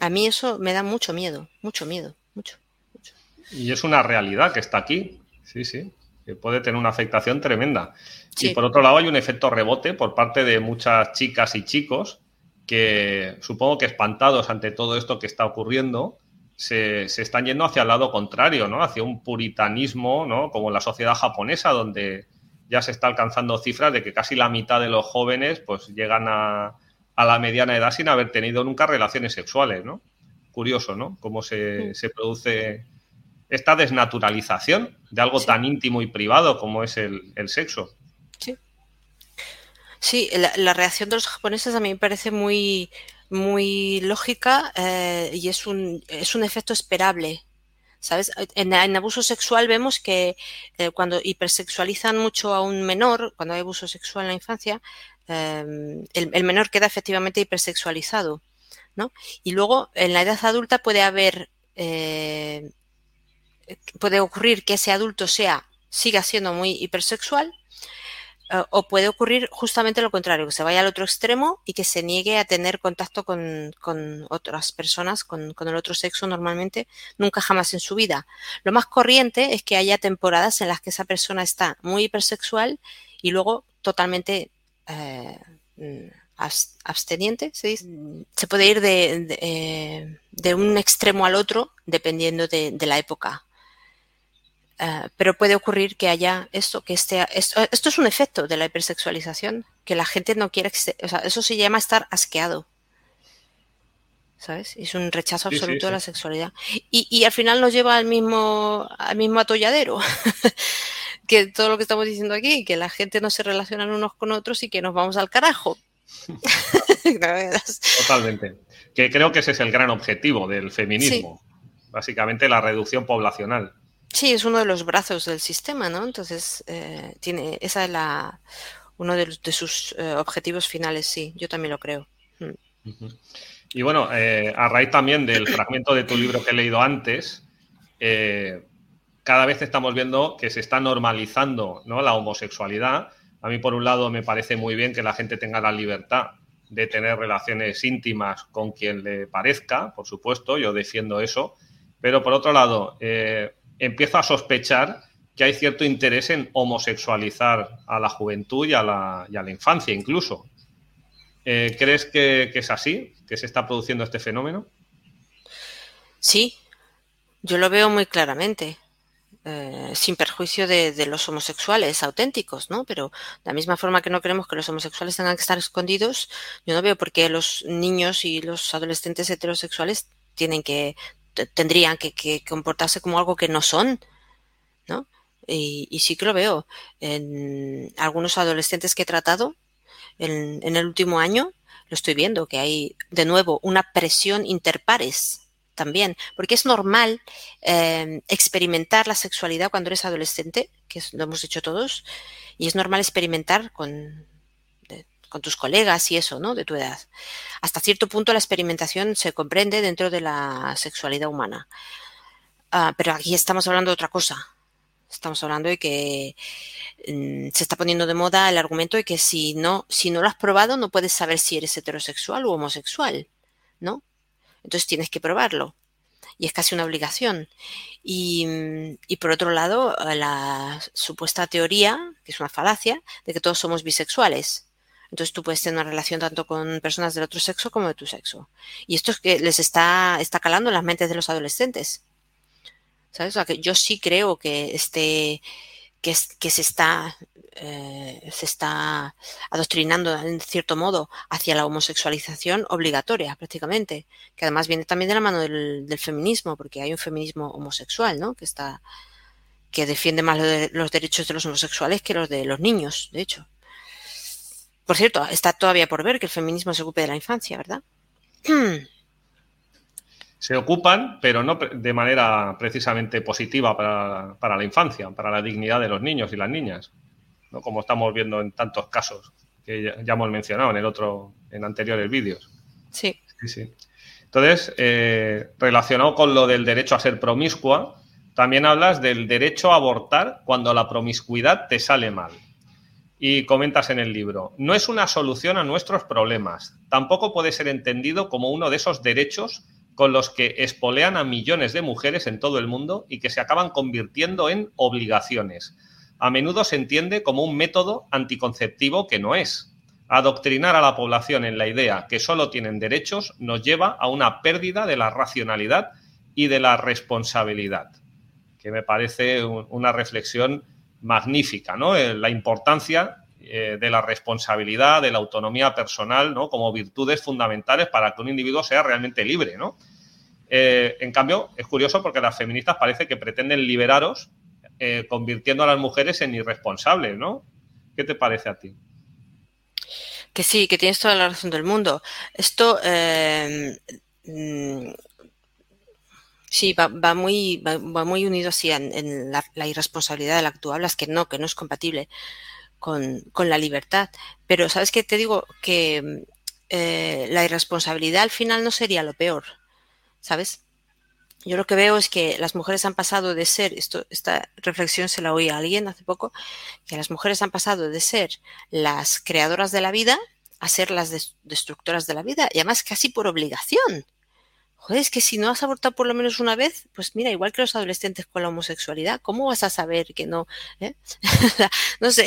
A mí eso me da mucho miedo, mucho miedo, mucho, Y es una realidad que está aquí, sí, sí, que puede tener una afectación tremenda. Y por otro lado hay un efecto rebote por parte de muchas chicas y chicos que supongo que espantados ante todo esto que está ocurriendo, se, están yendo hacia el lado contrario, ¿no? Hacia un puritanismo, ¿no? Como la sociedad japonesa, donde ya se está alcanzando cifras de que casi la mitad de los jóvenes pues llegan a, a la mediana edad sin haber tenido nunca relaciones sexuales, ¿no? Curioso, ¿no? Cómo se, produce esta desnaturalización de algo tan íntimo y privado como es el, sexo. Sí. Sí, la, reacción de los japoneses a mí me parece muy, muy lógica eh, y es un, es un efecto esperable. ¿Sabes? En, abuso sexual vemos que eh, cuando hipersexualizan mucho a un menor, cuando hay abuso sexual en la infancia, Em, el, menor queda efectivamente hipersexualizado. ¿no? Y luego en la edad adulta puede haber, eh, puede ocurrir que ese adulto sea, siga siendo muy hipersexual, eh, o puede ocurrir justamente lo contrario, que se vaya al otro extremo y que se niegue a tener contacto con, otras personas, con, con, el otro sexo normalmente, nunca jamás en su vida. Lo más corriente es que haya temporadas en las que esa persona está muy hipersexual y luego totalmente eh, mm, absteniente, se, se puede ir de, eh, un extremo al otro dependiendo de, la época. Eh, pero puede ocurrir que haya esto, que esté, esto, esto, es un efecto de la hipersexualización, que la gente no quiere, o sea, eso se llama estar asqueado. ¿Sabes? Es un rechazo absoluto de la sexualidad. Y, y, al final nos lleva al mismo, al mismo atolladero. [LAUGHS] que todo lo que estamos diciendo aquí, que la gente no se relaciona unos con otros y que nos vamos al carajo. [LAUGHS] Totalmente. Que creo que ese es el gran objetivo del feminismo. Básicamente la reducción poblacional. Sí, es uno de los brazos del sistema, ¿no? Entonces, eh, tiene, esa es la, uno de, sus eh, objetivos finales, sí, yo también lo creo. Mm. Y bueno, eh, a raíz también del [COUGHS] fragmento de tu libro que he leído antes, cada vez estamos viendo que se está normalizando ¿no? la homosexualidad. A mí, por un lado, me parece muy bien que la gente tenga la libertad de tener relaciones íntimas con quien le parezca, por supuesto, yo defiendo eso, pero por otro lado, eh, empiezo a sospechar que hay cierto interés en homosexualizar a la juventud y a la, infancia incluso. Eh, ¿Crees que, es así? ¿Que se está produciendo este fenómeno? Sí, yo lo veo muy claramente. Eh, sin perjuicio de, los homosexuales auténticos, ¿no? Pero de la misma forma que no queremos que los homosexuales tengan que estar escondidos, yo no veo por qué los niños y los adolescentes heterosexuales tienen que, tendrían que, comportarse como algo que no son, ¿no? Y, sí que lo veo. En algunos adolescentes que he tratado en, el último año, lo estoy viendo, que hay de nuevo una presión interpares también, porque es normal em, experimentar la sexualidad cuando eres adolescente, que lo hemos hecho todos, y es normal experimentar con, con tus colegas y eso, ¿no? De tu edad. Hasta cierto punto la experimentación se comprende dentro de la sexualidad humana. Ah, pero aquí estamos hablando de otra cosa. Estamos hablando de que mm, se está poniendo de moda el argumento de que si no, si no lo has probado no puedes saber si eres heterosexual o homosexual, ¿no? Entonces tienes que probarlo. Y es casi una obligación. Y, por otro lado, la supuesta teoría, que es una falacia, de que todos somos bisexuales. Entonces tú puedes tener una relación tanto con personas del otro sexo como de tu sexo. Y esto es que les está, está calando en las mentes de los adolescentes. ¿Sabes? O sea, que yo sí creo que este, que, que se está eh, se está adoctrinando en cierto modo hacia la homosexualización obligatoria prácticamente, que además viene también de la mano del, feminismo, porque hay un feminismo homosexual, ¿no? Que está que defiende más los derechos de los homosexuales que los de los niños, de hecho. Por cierto, está todavía por ver que el feminismo se ocupe de la infancia, ¿verdad? [CLEARS THROAT] se ocupan, pero no de manera precisamente positiva para, para, la infancia, para la dignidad de los niños y las niñas como estamos viendo en tantos casos que ya, hemos mencionado en el otro, en anteriores vídeos. Sí. sí, Entonces, eh, relacionado con lo del derecho a ser promiscua, también hablas del derecho a abortar cuando la promiscuidad te sale mal. Y comentas en el libro, no es una solución a nuestros problemas, tampoco puede ser entendido como uno de esos derechos con los que espolean a millones de mujeres en todo el mundo y que se acaban convirtiendo en obligaciones. A menudo se entiende como un método anticonceptivo que no es. Adoctrinar a la población en la idea que solo tienen derechos nos lleva a una pérdida de la racionalidad y de la responsabilidad, que me parece una reflexión magnífica, ¿no? Eh, la importancia eh, de la responsabilidad, de la autonomía personal, ¿no? Como virtudes fundamentales para que un individuo sea realmente libre, ¿no? Eh, en cambio, es curioso porque las feministas parece que pretenden liberaros convirtiendo a las mujeres en irresponsables, ¿no? ¿Qué te parece a ti? Que sí, que tienes toda la razón del mundo. Esto mm, sí va, muy va, muy unido así en, la, irresponsabilidad de la que tú hablas, que no, que no es compatible con, la libertad. Pero sabes que te digo que eh, la irresponsabilidad al final no sería lo peor, ¿sabes? Yo lo que veo es que las mujeres han pasado de ser, esto, esta reflexión se la oí a alguien hace poco, que las mujeres han pasado de ser las creadoras de la vida a ser las destructoras de la vida, y además casi por obligación, Joder, es que si no has abortado por lo menos una vez, pues mira, igual que los adolescentes con la homosexualidad, ¿cómo vas a saber que no? Eh? [LAUGHS] no sé,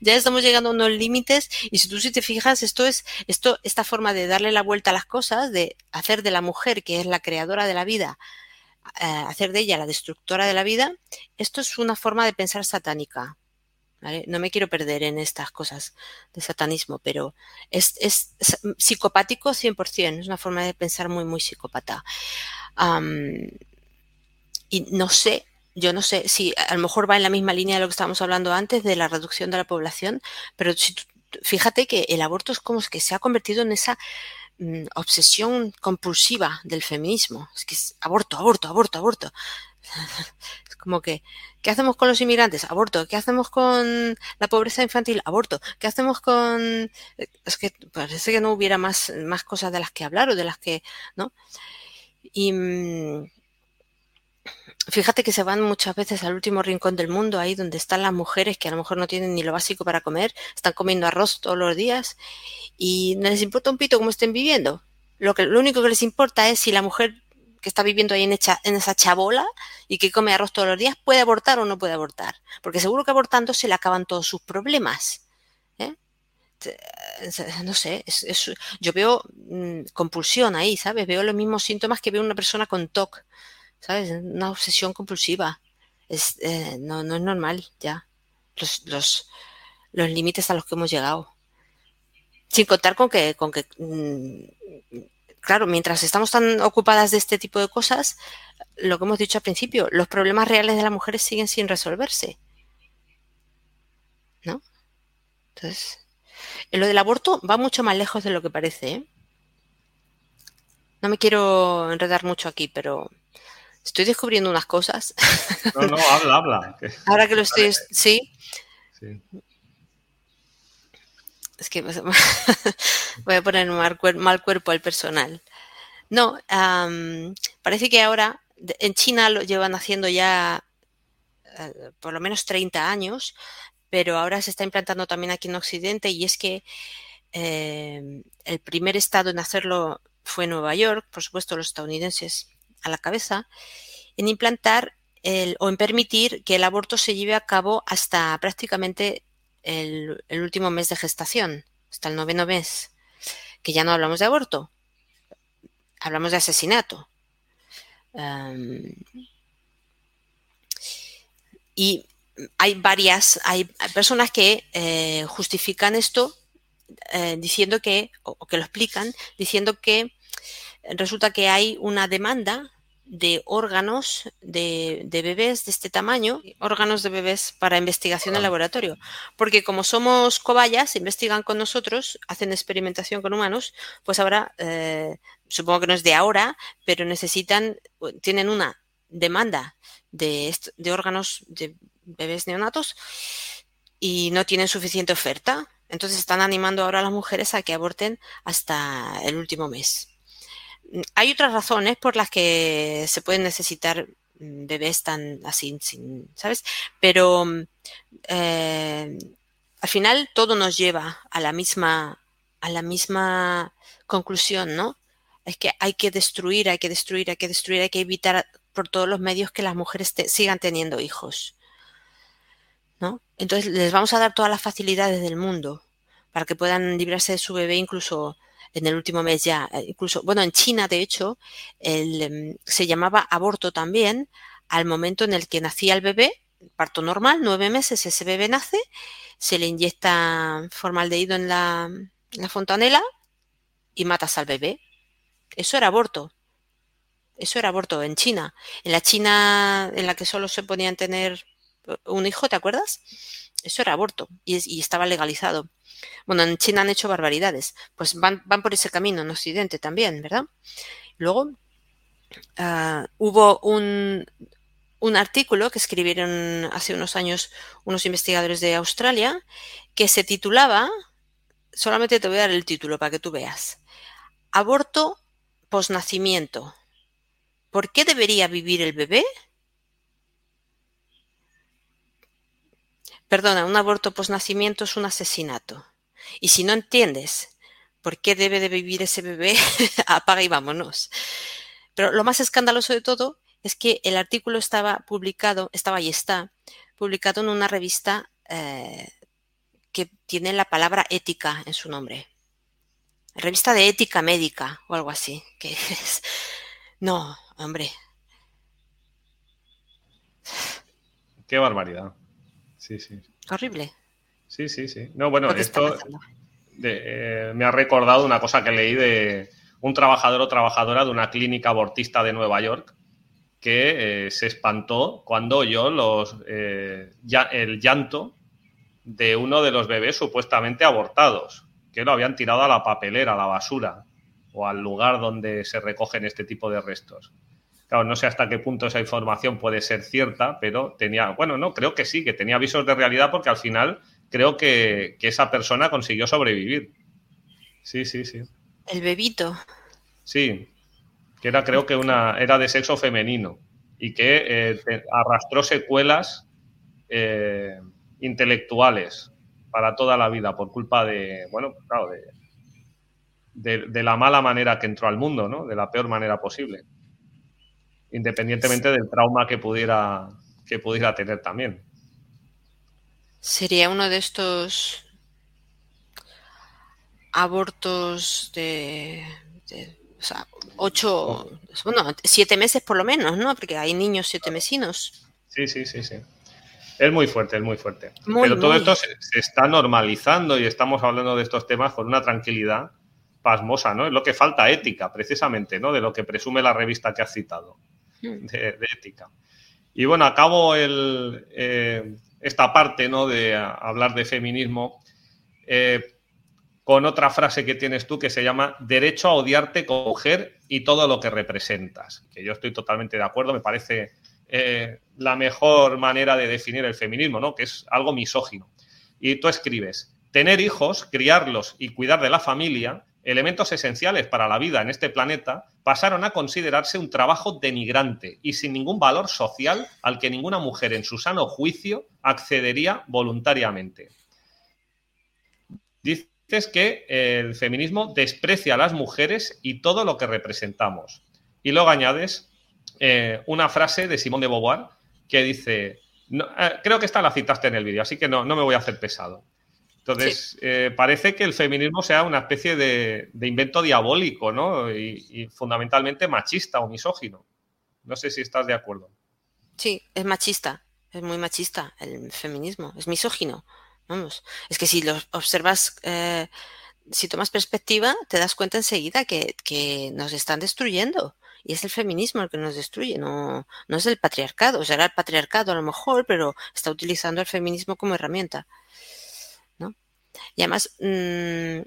ya estamos llegando a unos límites y si tú si te fijas, esto es, esto, esta forma de darle la vuelta a las cosas, de hacer de la mujer, que es la creadora de la vida, eh, hacer de ella la destructora de la vida, esto es una forma de pensar satánica. No me quiero perder en estas cosas de satanismo, pero es, es, psicopático 100%, es una forma de pensar muy, muy psicópata. y no sé, yo no sé si a lo mejor va en la misma línea de lo que estábamos hablando antes de la reducción de la población, pero si, fíjate que el aborto es como que se ha convertido en esa mm, obsesión compulsiva del feminismo. Es que es aborto, aborto, aborto, aborto. [LAUGHS] Como que, ¿qué hacemos con los inmigrantes? Aborto. ¿Qué hacemos con la pobreza infantil? Aborto. ¿Qué hacemos con...? Es que parece que no hubiera más, más cosas de las que hablar o de las que, ¿no? Y mm, fíjate que se van muchas veces al último rincón del mundo, ahí donde están las mujeres que a lo mejor no tienen ni lo básico para comer, están comiendo arroz todos los días y no les importa un pito cómo estén viviendo. Lo, que, lo único que les importa es si la mujer que está viviendo ahí en, esa chabola y que come arroz todos los días, puede abortar o no puede abortar. Porque seguro que abortando se le acaban todos sus problemas. ¿eh? No sé, yo veo mm, compulsión ahí, ¿sabes? Veo los mismos síntomas que veo una persona con TOC, ¿sabes? Una obsesión compulsiva. Eh, no, no, es normal ya. Los, los, los límites a los que hemos llegado. Sin contar con que, con que mm, claro, mientras estamos tan ocupadas de este tipo de cosas, lo que hemos dicho al principio, los problemas reales de las mujeres siguen sin resolverse. ¿No? Entonces, lo del aborto va mucho más lejos de lo que parece. ¿eh? No me quiero enredar mucho aquí, pero estoy descubriendo unas cosas. No, no, habla, habla. [LAUGHS] Ahora que lo estoy, sí. sí. Que [LAUGHS] voy a poner mal, mal cuerpo al personal. No, parece que ahora en China lo llevan haciendo ya eh, por lo menos 30 años, pero ahora se está implantando también aquí en Occidente y es que em, el primer estado en hacerlo fue Nueva York, por supuesto los estadounidenses a la cabeza, en implantar el, o en permitir que el aborto se lleve a cabo hasta prácticamente el, último mes de gestación, hasta el noveno mes, que ya no hablamos de aborto, hablamos de asesinato. y hay varias, hay personas que eh, justifican esto eh, diciendo que, o que lo explican, diciendo que resulta que hay una demanda de órganos de, bebés de este tamaño, órganos de bebés para investigación en laboratorio. Porque como somos cobayas, investigan con nosotros, hacen experimentación con humanos, pues ahora, eh, supongo que no es de ahora, pero necesitan, tienen una demanda de, de órganos de bebés neonatos y no tienen suficiente oferta. Entonces están animando ahora a las mujeres a que aborten hasta el último mes hay otras razones por las que se pueden necesitar mm, bebés tan así, sin, ¿sabes? Pero eh, al final todo nos lleva a la misma, a la misma conclusión, ¿no? Es que hay que destruir, hay que destruir, hay que destruir, hay que evitar por todos los medios que las mujeres sigan teniendo hijos. ¿no? Entonces les vamos a dar todas las facilidades del mundo para que puedan librarse de su bebé incluso en el último mes ya, eh, incluso, bueno, en China, de hecho, em, se llamaba aborto también al momento en el que nacía el bebé, parto normal, nueve meses, ese bebé nace, se le inyecta formaldehído en la, en la fontanela y matas al bebé. Eso era aborto. Eso era aborto en China. En la China en la que solo se podían tener un hijo, ¿te acuerdas? Eso era aborto y, estaba legalizado. Bueno, en China han hecho barbaridades. Pues van, por ese camino en Occidente también, ¿verdad? Luego ah, hubo un, un artículo que escribieron hace unos años unos investigadores de Australia que se titulaba, solamente te voy a dar el título para que tú veas, Aborto posnacimiento. ¿Por qué debería vivir el bebé? Perdona, un aborto posnacimiento es un asesinato. Y si no entiendes por qué debe de vivir ese bebé, [LAUGHS] apaga y vámonos. Pero lo más escandaloso de todo es que el artículo estaba publicado, estaba y está, publicado en una revista eh, que tiene la palabra ética en su nombre. Revista de ética médica o algo así. Que es... No, hombre. Qué barbaridad. Sí, sí. Horrible. Sí, sí, sí. No, bueno, esto eh, me ha recordado una cosa que leí de un trabajador o trabajadora de una clínica abortista de Nueva York que eh, se espantó cuando oyó los, eh, ya, el llanto de uno de los bebés supuestamente abortados, que lo habían tirado a la papelera, a la basura o al lugar donde se recogen este tipo de restos. Claro, no sé hasta qué punto esa información puede ser cierta, pero tenía, bueno, no, creo que sí, que tenía avisos de realidad porque al final creo que, que esa persona consiguió sobrevivir. Sí, sí, sí. El bebito. Sí, que era creo que una era de sexo femenino y que eh, arrastró secuelas eh, intelectuales para toda la vida por culpa de, bueno, claro, de, de, la mala manera que entró al mundo, ¿no? De la peor manera posible. Independientemente del trauma que pudiera, que pudiera tener también. Sería uno de estos abortos de o sea, ocho, bueno, siete meses por lo menos, ¿no? Porque hay niños siete mesinos. Sí, sí, sí, sí. Es muy fuerte, es muy fuerte. Pero todo esto se, está normalizando y estamos hablando de estos temas con una tranquilidad pasmosa, ¿no? Es lo que falta ética, precisamente, ¿no? De lo que presume la revista que has citado, hmm. de, ética. Y bueno, acabo el, eh, esta parte, ¿no? De hablar de feminismo. Eh, con otra frase que tienes tú que se llama derecho a odiarte como mujer y todo lo que representas. Que yo estoy totalmente de acuerdo, me parece eh, la mejor manera de definir el feminismo, ¿no? Que es algo misógino. Y tú escribes, tener hijos, criarlos y cuidar de la familia, elementos esenciales para la vida en este planeta, pasaron a considerarse un trabajo denigrante y sin ningún valor social al que ninguna mujer en su sano juicio accedería voluntariamente. Dice es que el feminismo desprecia a las mujeres y todo lo que representamos. Y luego añades eh, una frase de Simón de Beauvoir que dice, eh, creo que esta la citaste en el vídeo, así que no, no me voy a hacer pesado. Entonces, eh, parece que el feminismo sea una especie de, invento diabólico, ¿no? y, fundamentalmente machista o misógino. No sé si estás de acuerdo. Sí, es machista, es muy machista el feminismo, es misógino. Vamos, es que si lo observas, eh, si tomas perspectiva, te das cuenta enseguida que, que, nos están destruyendo. Y es el feminismo el que nos destruye, no, no es el patriarcado. O sea, era el patriarcado a lo mejor, pero está utilizando el feminismo como herramienta. Y además, mmm,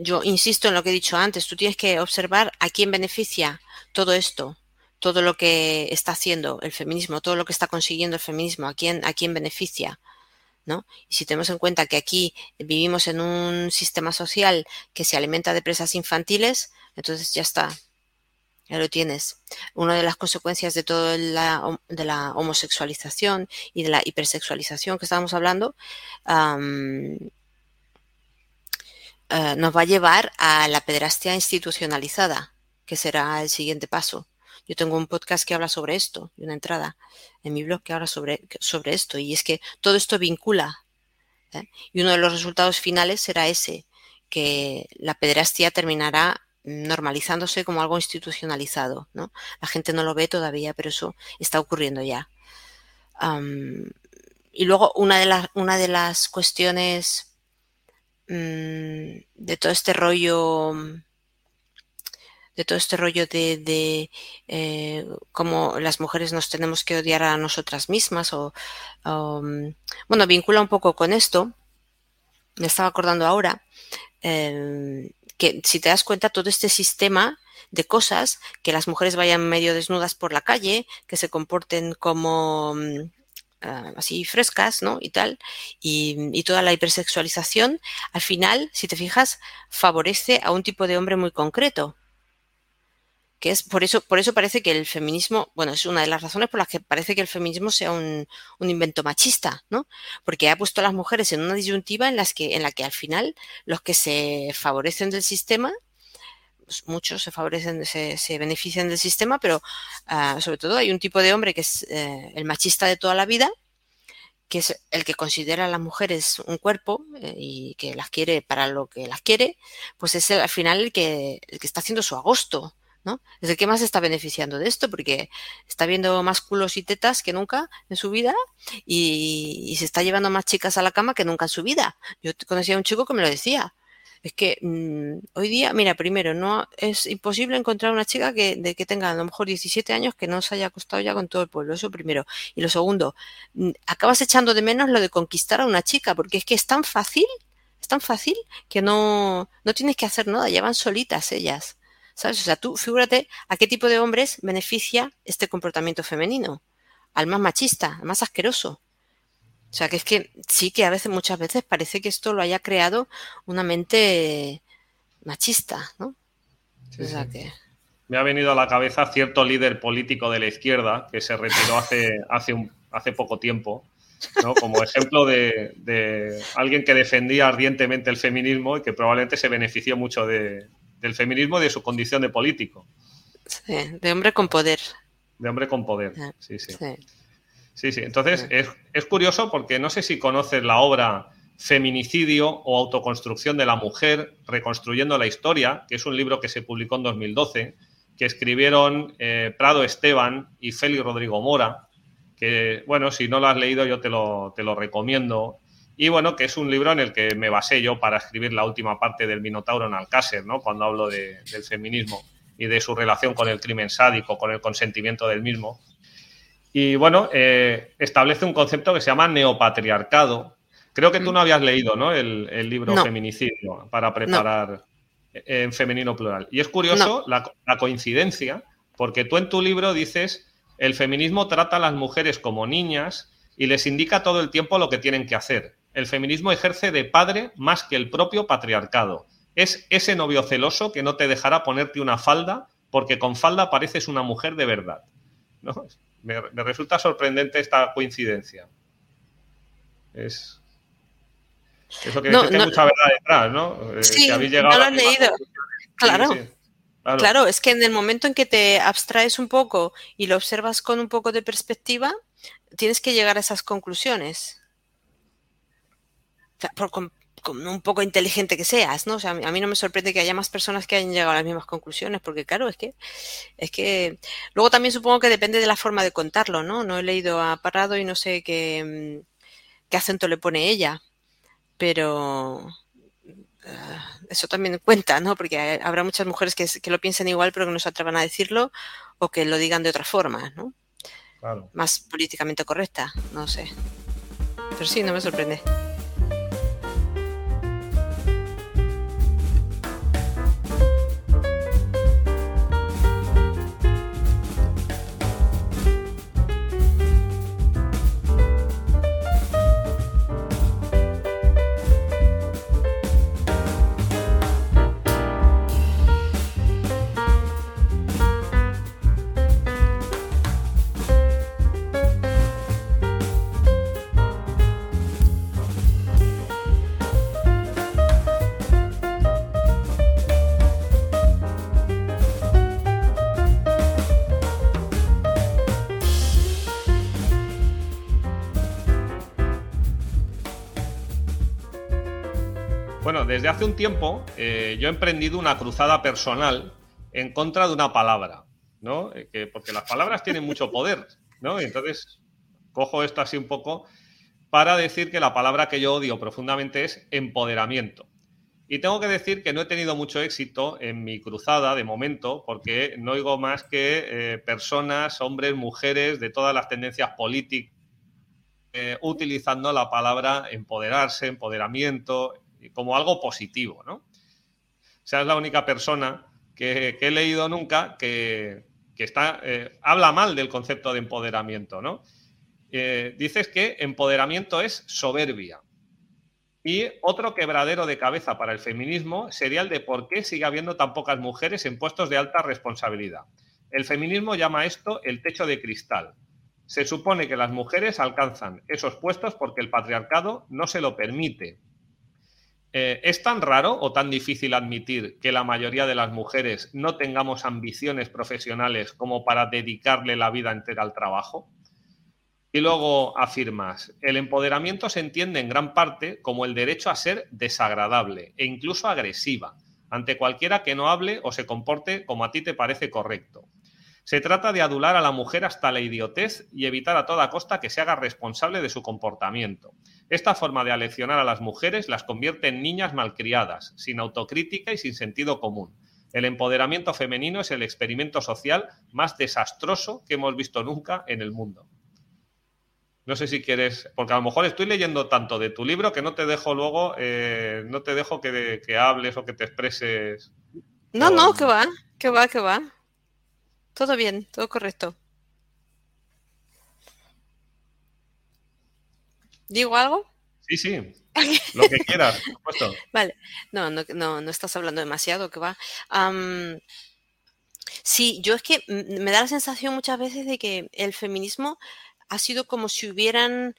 yo insisto en lo que he dicho antes, tú tienes que observar a quién beneficia todo esto, todo lo que está haciendo el feminismo, todo lo que está consiguiendo el feminismo, a quién, a quién beneficia. ¿no? Y si tenemos en cuenta que aquí vivimos en un sistema social que se alimenta de presas infantiles, entonces ya está, ya lo tienes. Una de las consecuencias de toda la, de la homosexualización y de la hipersexualización que estábamos hablando eh, nos va a llevar a la pederastia institucionalizada, que será el siguiente paso. Yo tengo un podcast que habla sobre esto, y una entrada en mi blog que habla sobre, sobre esto, y es que todo esto vincula. ¿eh? Y uno de los resultados finales será ese, que la pederastia terminará normalizándose como algo institucionalizado. ¿no? La gente no lo ve todavía, pero eso está ocurriendo ya. y luego una de, las una de las cuestiones mm, de todo este rollo de todo este rollo de, eh, cómo las mujeres nos tenemos que odiar a nosotras mismas o, mm, bueno, vincula un poco con esto. Me estaba acordando ahora em, que si te das cuenta todo este sistema de cosas, que las mujeres vayan medio desnudas por la calle, que se comporten como mm, ah, así frescas, ¿no? Y tal, y, y, toda la hipersexualización, al final, si te fijas, favorece a un tipo de hombre muy concreto que es por eso, por eso parece que el feminismo, bueno, es una de las razones por las que parece que el feminismo sea un, invento machista, ¿no? Porque ha puesto a las mujeres en una disyuntiva en las que, en la que al final los que se favorecen del sistema pues muchos se favorecen, se, benefician del sistema, pero uh, sobre todo hay un tipo de hombre que es eh, el machista de toda la vida, que es el que considera a las mujeres un cuerpo eh, y que las quiere para lo que las quiere, pues es al final el que, el que está haciendo su agosto, ¿no? Es el que más está beneficiando de esto porque está viendo más culos y tetas que nunca en su vida y, se está llevando más chicas a la cama que nunca en su vida. Yo conocía a un chico que me lo decía. Es que mmm, hoy día, mira, primero, no es imposible encontrar una chica que, de, que tenga a lo mejor 17 años que no se haya acostado ya con todo el pueblo. Eso primero. Y lo segundo, mmm, acabas echando de menos lo de conquistar a una chica, porque es que es tan fácil, es tan fácil que no, no tienes que hacer nada, ya van solitas ellas. ¿Sabes? O sea, tú figúrate a qué tipo de hombres beneficia este comportamiento femenino. Al más machista, al más asqueroso. O sea, que es que sí que a veces, muchas veces parece que esto lo haya creado una mente machista, ¿no? Sí, o sea, sí. que... Me ha venido a la cabeza cierto líder político de la izquierda que se retiró hace, hace, un, hace poco tiempo, ¿no? como ejemplo de, de, alguien que defendía ardientemente el feminismo y que probablemente se benefició mucho de, del feminismo y de su condición de político. Sí, de hombre con poder. De hombre con poder, sí, sí. sí. Sí, sí. Entonces es, es, curioso porque no sé si conoces la obra Feminicidio o Autoconstrucción de la Mujer, Reconstruyendo la Historia, que es un libro que se publicó en 2012, que escribieron eh, Prado Esteban y Félix Rodrigo Mora, que, bueno, si no lo has leído yo te lo, te lo recomiendo. Y bueno, que es un libro en el que me basé yo para escribir la última parte del Minotauro en Alcácer, ¿no? Cuando hablo de, del feminismo y de su relación con el crimen sádico, con el consentimiento del mismo. Y bueno, eh, establece un concepto que se llama neopatriarcado. Creo que tú no habías leído ¿no? el, el libro no. Feminicidio para preparar no. en femenino plural. Y es curioso no. la, la, coincidencia, porque tú en tu libro dices, el feminismo trata a las mujeres como niñas y les indica todo el tiempo lo que tienen que hacer. El feminismo ejerce de padre más que el propio patriarcado. Es ese novio celoso que no te dejará ponerte una falda porque con falda pareces una mujer de verdad. ¿no? me, me, resulta sorprendente esta coincidencia. Es. Eso que no, no, hay mucha verdad detrás, ¿no? Eh, sí, que habéis llegado no lo he leído. Claro. Sí, sí. Claro. claro, es que en el momento en que te abstraes un poco y lo observas con un poco de perspectiva, tienes que llegar a esas conclusiones. Por, con, con, un poco inteligente que seas, ¿no? O sea, a mí no me sorprende que haya más personas que hayan llegado a las mismas conclusiones, porque claro, es que, es que, luego también supongo que depende de la forma de contarlo, ¿no? No he leído a Parrado y no sé qué, qué acento le pone ella, pero uh, eso también cuenta, ¿no? Porque habrá muchas mujeres que, que, lo piensen igual, pero que no se atrevan a decirlo o que lo digan de otra forma, ¿no? Claro. Más políticamente correcta, no sé. Pero sí, no me sorprende. Desde hace un tiempo eh, yo he emprendido una cruzada personal en contra de una palabra, ¿no? Eh, que, porque las palabras tienen mucho poder, ¿no? Y entonces cojo esto así un poco para decir que la palabra que yo odio profundamente es empoderamiento. Y tengo que decir que no he tenido mucho éxito en mi cruzada de momento, porque no oigo más que eh, personas, hombres, mujeres de todas las tendencias políticas, utilizando la palabra empoderarse, empoderamiento, como algo positivo, ¿no? O sea, es la única persona que, he leído nunca que, que está, eh, habla mal del concepto de empoderamiento, ¿no? Eh, dices que empoderamiento es soberbia. Y otro quebradero de cabeza para el feminismo sería el de por qué sigue habiendo tan pocas mujeres en puestos de alta responsabilidad. El feminismo llama esto el techo de cristal. Se supone que las mujeres alcanzan esos puestos porque el patriarcado no se lo permite. Eh, ¿Es tan raro o tan difícil admitir que la mayoría de las mujeres no tengamos ambiciones profesionales como para dedicarle la vida entera al trabajo? Y luego afirmas, el empoderamiento se entiende en gran parte como el derecho a ser desagradable e incluso agresiva ante cualquiera que no hable o se comporte como a ti te parece correcto. Se trata de adular a la mujer hasta la idiotez y evitar a toda costa que se haga responsable de su comportamiento. Esta forma de aleccionar a las mujeres las convierte en niñas malcriadas, sin autocrítica y sin sentido común. El empoderamiento femenino es el experimento social más desastroso que hemos visto nunca en el mundo. No sé si quieres, porque a lo mejor estoy leyendo tanto de tu libro que no te dejo luego, eh, no te dejo que, hables o que te expreses. No, no, que va, que va, que va. Todo bien, todo correcto. ¿Digo algo? Sí, sí. [LAUGHS] Lo que quieras, por supuesto. Vale. No, no, no, estás hablando demasiado, que va. sí, yo es que me da la sensación muchas veces de que el feminismo ha sido como si hubieran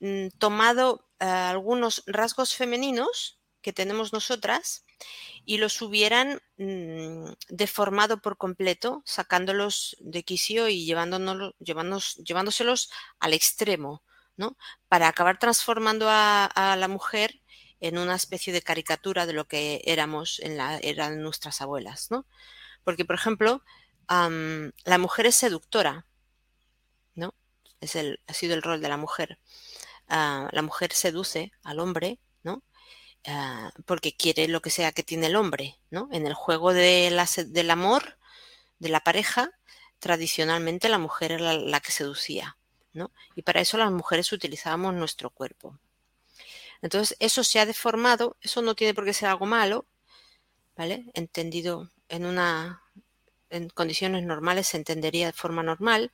mm, tomado eh, algunos rasgos femeninos que tenemos nosotras y los hubieran mm, deformado por completo, sacándolos de quicio y llevándoselos al extremo, ¿no? Para acabar transformando a, la mujer en una especie de caricatura de lo que éramos en la eran nuestras abuelas, ¿no? Porque, por ejemplo, la mujer es seductora, es el, ha sido el rol de la mujer. Ah, la mujer seduce al hombre, ¿no? Ah, porque quiere lo que sea que tiene el hombre, ¿no? En el juego de del amor, de la pareja, tradicionalmente la mujer era la, que seducía, ¿no? Y para eso las mujeres utilizábamos nuestro cuerpo. Entonces, eso se ha deformado, eso no tiene por qué ser algo malo, ¿vale? Entendido en una en condiciones normales se entendería de forma normal,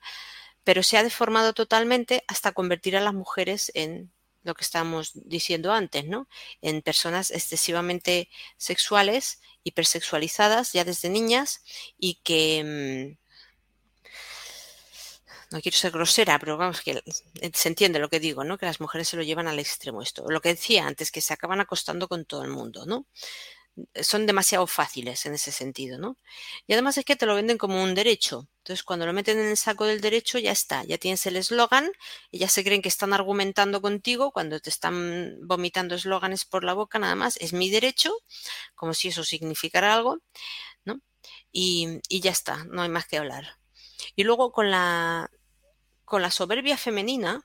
pero se ha deformado totalmente hasta convertir a las mujeres en lo que estábamos diciendo antes, ¿no? En personas excesivamente sexuales, hipersexualizadas ya desde niñas y que... Mm, no quiero ser grosera, pero vamos, que se entiende lo que digo, ¿no? Que las mujeres se lo llevan al extremo esto. Lo que decía antes, que se acaban acostando con todo el mundo, ¿no? Son demasiado fáciles en ese sentido, ¿no? Y además es que te lo venden como un derecho. Entonces, cuando lo meten en el saco del derecho, ya está, ya tienes el eslogan y ya se creen que están argumentando contigo cuando te están vomitando eslóganes por la boca, nada más, es mi derecho, como si eso significara algo, ¿no? Y, ya está, no hay más que hablar. Y luego con la, con la soberbia femenina,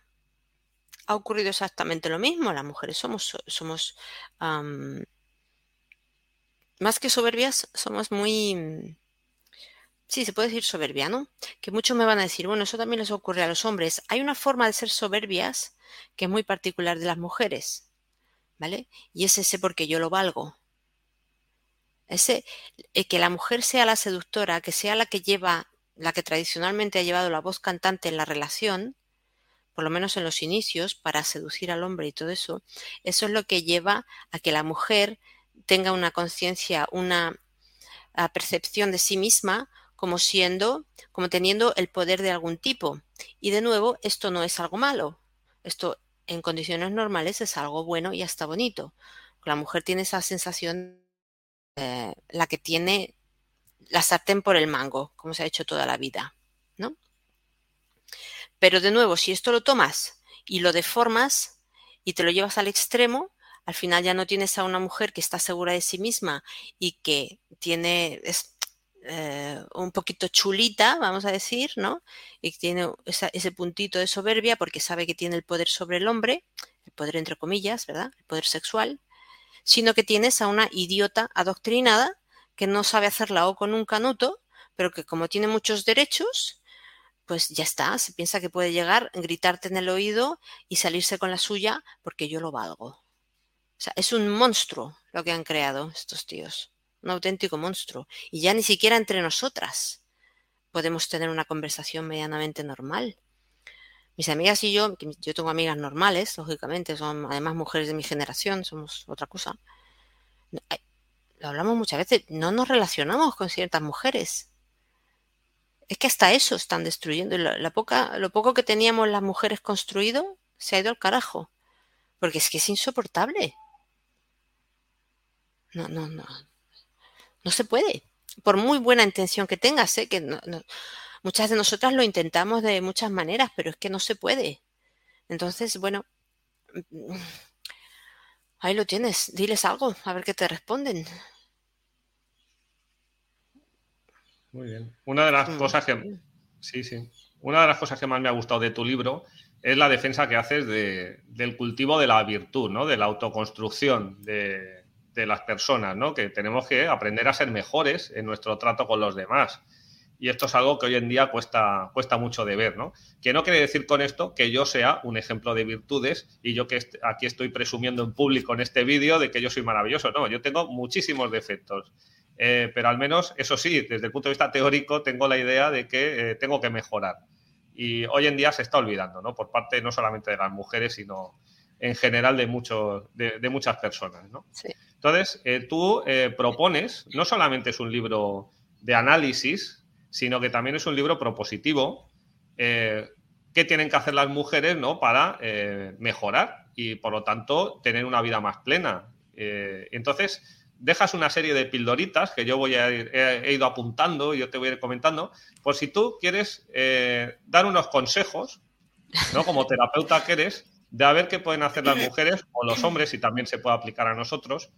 ha ocurrido exactamente lo mismo. Las mujeres somos, somos más que soberbias, somos muy... Mm, sí, se puede decir soberbia, ¿no? Que muchos me van a decir, bueno, eso también les ocurre a los hombres. Hay una forma de ser soberbias que es muy particular de las mujeres, ¿vale? Y es ese porque yo lo valgo. Ese, eh, que la mujer sea la seductora, que sea la que lleva, la que tradicionalmente ha llevado la voz cantante en la relación, por lo menos en los inicios, para seducir al hombre y todo eso, eso es lo que lleva a que la mujer tenga una conciencia, una ah, percepción de sí misma como siendo, como teniendo el poder de algún tipo. Y de nuevo, esto no es algo malo. Esto en condiciones normales es algo bueno y hasta bonito. La mujer tiene esa sensación, eh, la que tiene la sartén por el mango, como se ha hecho toda la vida, ¿no? Pero de nuevo, si esto lo tomas y lo deformas y te lo llevas al extremo, al final ya no tienes a una mujer que está segura de sí misma y que tiene es, eh, un poquito chulita, vamos a decir, ¿no? Y tiene ese puntito de soberbia porque sabe que tiene el poder sobre el hombre, el poder entre comillas, ¿verdad? El poder sexual, sino que tienes a una idiota adoctrinada que no sabe hacer la O con un canuto, pero que como tiene muchos derechos, pues ya está, se piensa que puede llegar, gritarte en el oído y salirse con la suya porque yo lo valgo. O sea, es un monstruo lo que han creado estos tíos. Un auténtico monstruo. Y ya ni siquiera entre nosotras podemos tener una conversación medianamente normal. Mis amigas y yo, yo tengo amigas normales, lógicamente, son además mujeres de mi generación, somos otra cosa. Lo hablamos muchas veces, no nos relacionamos con ciertas mujeres. Es que hasta eso están destruyendo. La, poca, lo poco que teníamos las mujeres construido se ha ido al carajo. Porque es que es insoportable. No, no, no. No se puede. Por muy buena intención que tengas, ¿eh? que muchas de nosotras lo intentamos de muchas maneras, pero es que no se puede. Entonces, bueno, mm, ahí lo tienes. Diles algo, a ver qué te responden. Muy bien. Una de las mm, cosas que. Sí, sí. Una de las cosas que más me ha gustado de tu libro es la defensa que haces del cultivo de la virtud, ¿no? De la autoconstrucción de, las personas, ¿no? Que tenemos que aprender a ser mejores en nuestro trato con los demás. Y esto es algo que hoy en día cuesta, cuesta mucho de ver, ¿no? Que no quiere decir con esto que yo sea un ejemplo de virtudes y yo que aquí estoy presumiendo en público en este vídeo de que yo soy maravilloso. No, yo tengo muchísimos defectos. Eh, pero al menos, eso sí, desde el punto de vista teórico, tengo la idea de que eh, tengo que mejorar. Y hoy en día se está olvidando, ¿no? Por parte no solamente de las mujeres, sino en general de, muchos, de, muchas personas, ¿no? Entonces, eh, tú propones, no solamente es un libro de análisis, sino que también es un libro propositivo. ¿Qué tienen que hacer las mujeres ¿no? para mejorar y, por lo tanto, tener una vida más plena? entonces, dejas una serie de pildoritas que yo voy a ir, he, ido apuntando y yo te voy a ir comentando, por si tú quieres eh, dar unos consejos, ¿no? Como terapeuta que eres, de a ver qué pueden hacer las mujeres o los hombres, y también se puede aplicar a nosotros,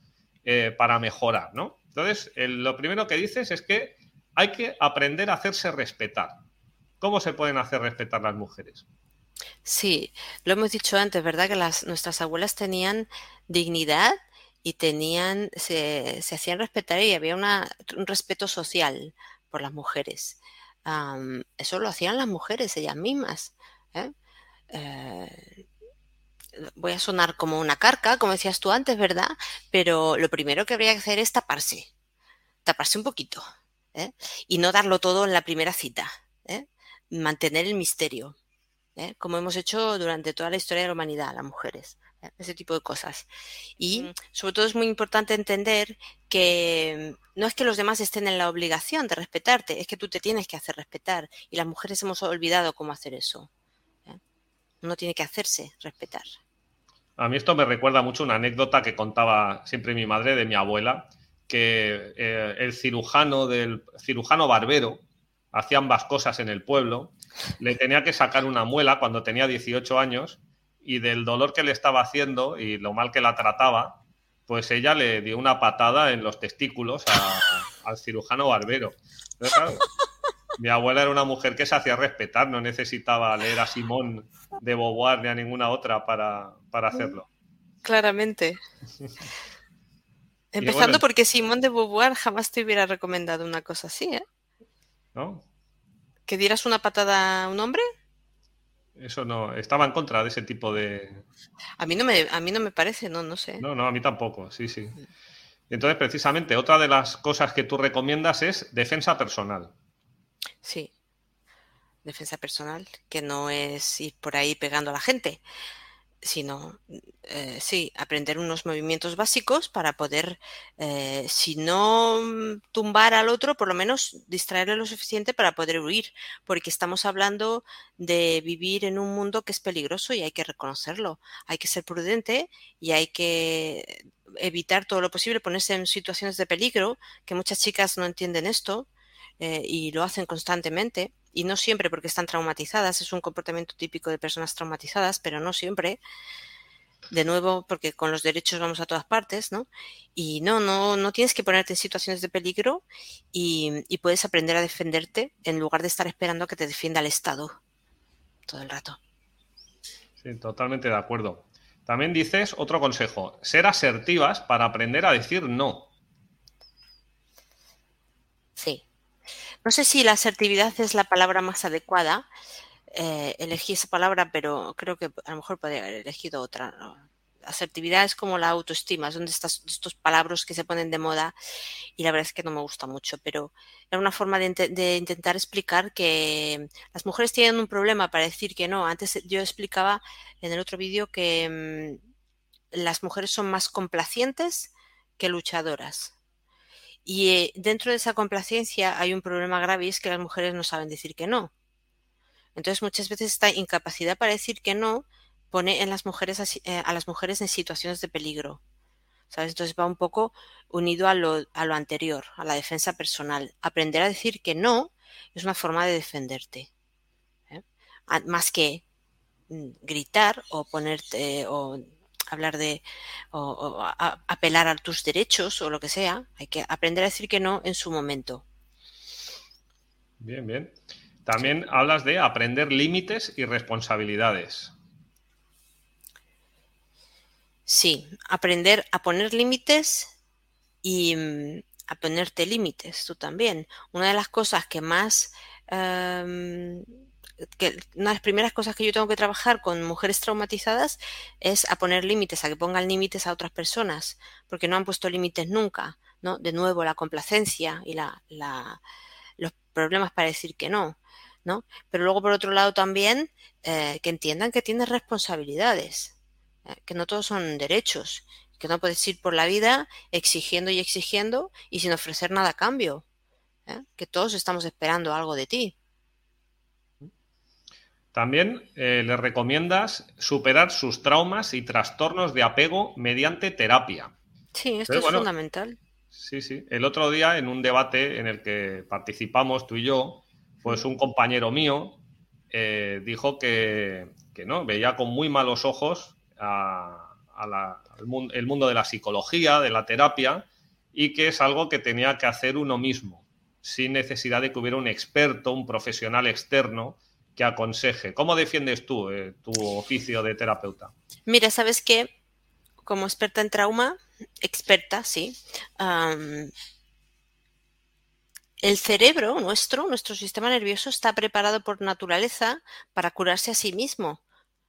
eh, para mejorar, ¿no? Entonces, lo primero que dices es que hay que aprender a hacerse respetar. ¿Cómo se pueden hacer respetar las mujeres? Sí, lo hemos dicho antes, ¿verdad? Que nuestras abuelas tenían dignidad y tenían, se, se hacían respetar y había un respeto social por las mujeres. eso lo hacían las mujeres ellas mismas. ¿eh? Eh, voy a sonar como una carca, como decías tú antes, ¿verdad? Pero lo primero que habría que hacer es taparse, taparse un poquito ¿eh? y no darlo todo en la primera cita, mantener el misterio, como hemos hecho durante toda la historia de la humanidad, las mujeres ese tipo de cosas. Y sobre todo es muy importante entender que no es que los demás estén en la obligación de respetarte, es que tú te tienes que hacer respetar. Y las mujeres hemos olvidado cómo hacer eso. Uno tiene que hacerse respetar. A mí esto me recuerda mucho una anécdota que contaba siempre mi madre de mi abuela, que eh, el cirujano del cirujano barbero hacía ambas cosas en el pueblo, le tenía que sacar una muela cuando tenía 18 años y del dolor que le estaba haciendo y lo mal que la trataba, pues ella le dio una patada en los testículos al cirujano barbero. Mi abuela era una mujer que se hacía respetar, no necesitaba leer a Simón de Beauvoir ni a ninguna otra para, hacerlo. Claramente. Empezando porque Simón de Beauvoir jamás te hubiera recomendado una cosa así, ¿eh? ¿No? ¿Que dieras una patada a un hombre? Eso no, estaba en contra de ese tipo de... A mí no me, a mí no me parece, no, no sé. No, no, a mí tampoco, sí, sí. Entonces, precisamente, otra de las cosas que tú recomiendas es defensa personal. Sí, defensa personal, que no es ir por ahí pegando a la gente, sino, eh, sí, aprender unos movimientos básicos para poder, eh, si no tumbar al otro, por lo menos distraerle lo suficiente para poder huir, porque estamos hablando de vivir en un mundo que es peligroso y hay que reconocerlo. Hay que ser prudente y hay que evitar todo lo posible, ponerse en situaciones de peligro, que muchas chicas no entienden esto eh, y lo hacen constantemente y no siempre porque están traumatizadas, es un comportamiento típico de personas traumatizadas, pero no siempre. De nuevo, porque con los derechos vamos a todas partes, ¿no? Y no, no, no tienes que ponerte en situaciones de peligro y, y puedes aprender a defenderte en lugar de estar esperando a que te defienda el Estado todo el rato. Sí, totalmente de acuerdo. También dices otro consejo, ser asertivas para aprender a decir no. Sí, no sé si la asertividad es la palabra más adecuada. Eh, elegí esa palabra, pero creo que a lo mejor podría haber elegido otra. Asertividad es como la autoestima, son de estas, estos palabras que se ponen de moda y la verdad es que no me gusta mucho, pero era una forma de, intentar explicar que las mujeres tienen un problema para decir que no. Antes yo explicaba en el otro vídeo que mm, las mujeres son más complacientes que luchadoras. Y eh, dentro de esa complacencia hay un problema grave y es que las mujeres no saben decir que no. Entonces muchas veces esta incapacidad para decir que no pone en las mujeres, eh, a las mujeres en situaciones de peligro. ¿Sabes? Entonces va un poco unido a lo, a lo anterior, a la defensa personal. Aprender a decir que no es una forma de defenderte. ¿eh? Más que mm, gritar o ponerte o hablar de o, apelar a tus derechos o lo que sea, hay que aprender a decir que no en su momento. Bien, bien. También hablas de aprender límites y responsabilidades. Sí, aprender a poner límites y mm, a ponerte límites tú también. Una de las cosas que más, em, que, una de las primeras cosas que yo tengo que trabajar con mujeres traumatizadas es a poner límites, a que pongan límites a otras personas, porque no han puesto límites nunca, ¿no? De nuevo, la complacencia y la, los problemas para decir que no, ¿no? Pero luego, por otro lado, también eh, que entiendan que tienes responsabilidades, eh, que no todos son derechos que no puedes ir por la vida exigiendo y exigiendo y sin ofrecer nada a cambio. ¿eh? Que todos estamos esperando algo de ti. También eh, le recomiendas superar sus traumas y trastornos de apego mediante terapia. Sí, esto es fundamental. Sí, sí. El otro día, en un debate en el que participamos tú y yo, pues un compañero mío eh, dijo que, que, no, veía con muy malos ojos a, el mundo de la psicología, de la terapia, y que es algo que tenía que hacer uno mismo, sin necesidad de que hubiera un experto, un profesional externo que aconseje. ¿Cómo defiendes tú eh, tu oficio de terapeuta? Mira, ¿sabes qué? Como experta en trauma, experta, sí, el cerebro nuestro, nuestro sistema nervioso, está preparado por naturaleza para curarse a sí mismo,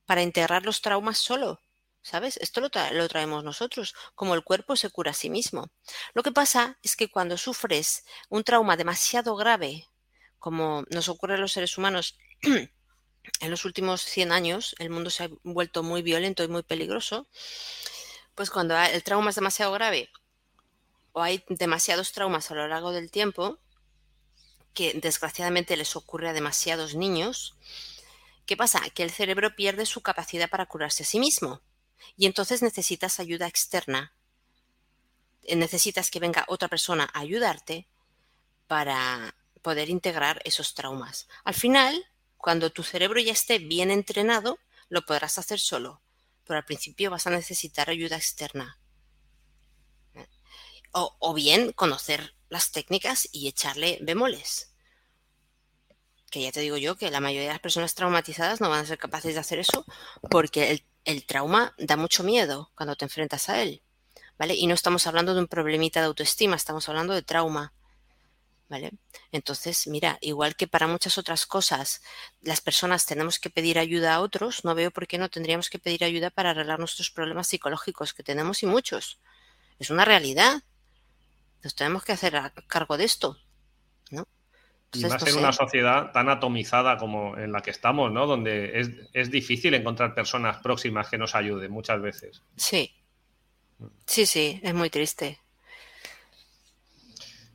para integrar los traumas solo. ¿Sabes? Esto lo, traemos nosotros, como el cuerpo se cura a sí mismo. Lo que pasa es que cuando sufres un trauma demasiado grave, como nos ocurre a los seres humanos, en los últimos 100 años el mundo se ha vuelto muy violento y muy peligroso, pues cuando el trauma es demasiado grave o hay demasiados traumas a lo largo del tiempo, que desgraciadamente les ocurre a demasiados niños, ¿qué pasa? Que el cerebro pierde su capacidad para curarse a sí mismo y entonces necesitas ayuda externa. Eh, necesitas que venga otra persona a ayudarte para poder integrar esos traumas. Al final, cuando tu cerebro ya esté bien entrenado, lo podrás hacer solo, pero al principio vas a necesitar ayuda externa. O, bien conocer las técnicas y echarle bemoles. Que ya te digo yo que la mayoría de las personas traumatizadas no van a ser capaces de hacer eso porque el el trauma da mucho miedo cuando te enfrentas a él, ¿vale? Y no estamos hablando de un problemita de autoestima, estamos hablando de trauma, ¿vale? Entonces, mira, igual que para muchas otras cosas las personas tenemos que pedir ayuda a otros, no veo por qué no tendríamos que pedir ayuda para arreglar nuestros problemas psicológicos, que tenemos y muchos. Es una realidad. Nos tenemos que hacer cargo de esto, ¿no? y más en una sociedad tan atomizada como en la que estamos, ¿no? Donde es, difícil encontrar personas próximas que nos ayuden muchas veces. Sí. Sí, sí, es muy triste.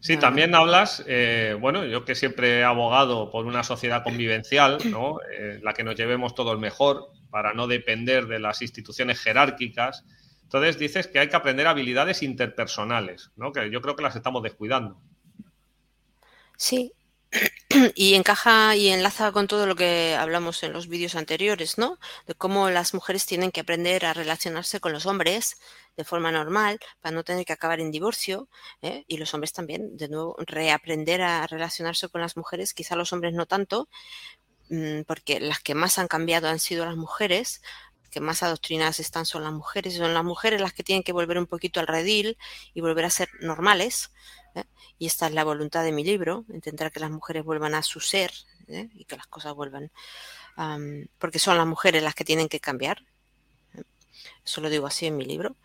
Sí, también hablas, eh, bueno, yo que siempre he abogado por una sociedad convivencial, ¿no? Eh, la que nos llevemos todos mejor, para no depender de las instituciones jerárquicas. Entonces dices que hay que aprender habilidades interpersonales, ¿no? Que yo creo que las estamos descuidando. Sí, [CLEARS THROAT] y encaja y enlaza con todo lo que hablamos en los vídeos anteriores, ¿no? De cómo las mujeres tienen que aprender a relacionarse con los hombres de forma normal para no tener que acabar en divorcio ¿eh? y los hombres también, de nuevo, reaprender a relacionarse con las mujeres, quizá los hombres no tanto, mm, porque las que más han cambiado han sido las mujeres, que más adoctrinadas están son las mujeres, son las mujeres las que tienen que volver un poquito al redil y volver a ser normales, ¿eh? Y esta es la voluntad de mi libro, intentar que las mujeres vuelvan a su ser ¿eh? y que las cosas vuelvan, porque son las mujeres las que tienen que cambiar. Eso lo digo así en mi libro.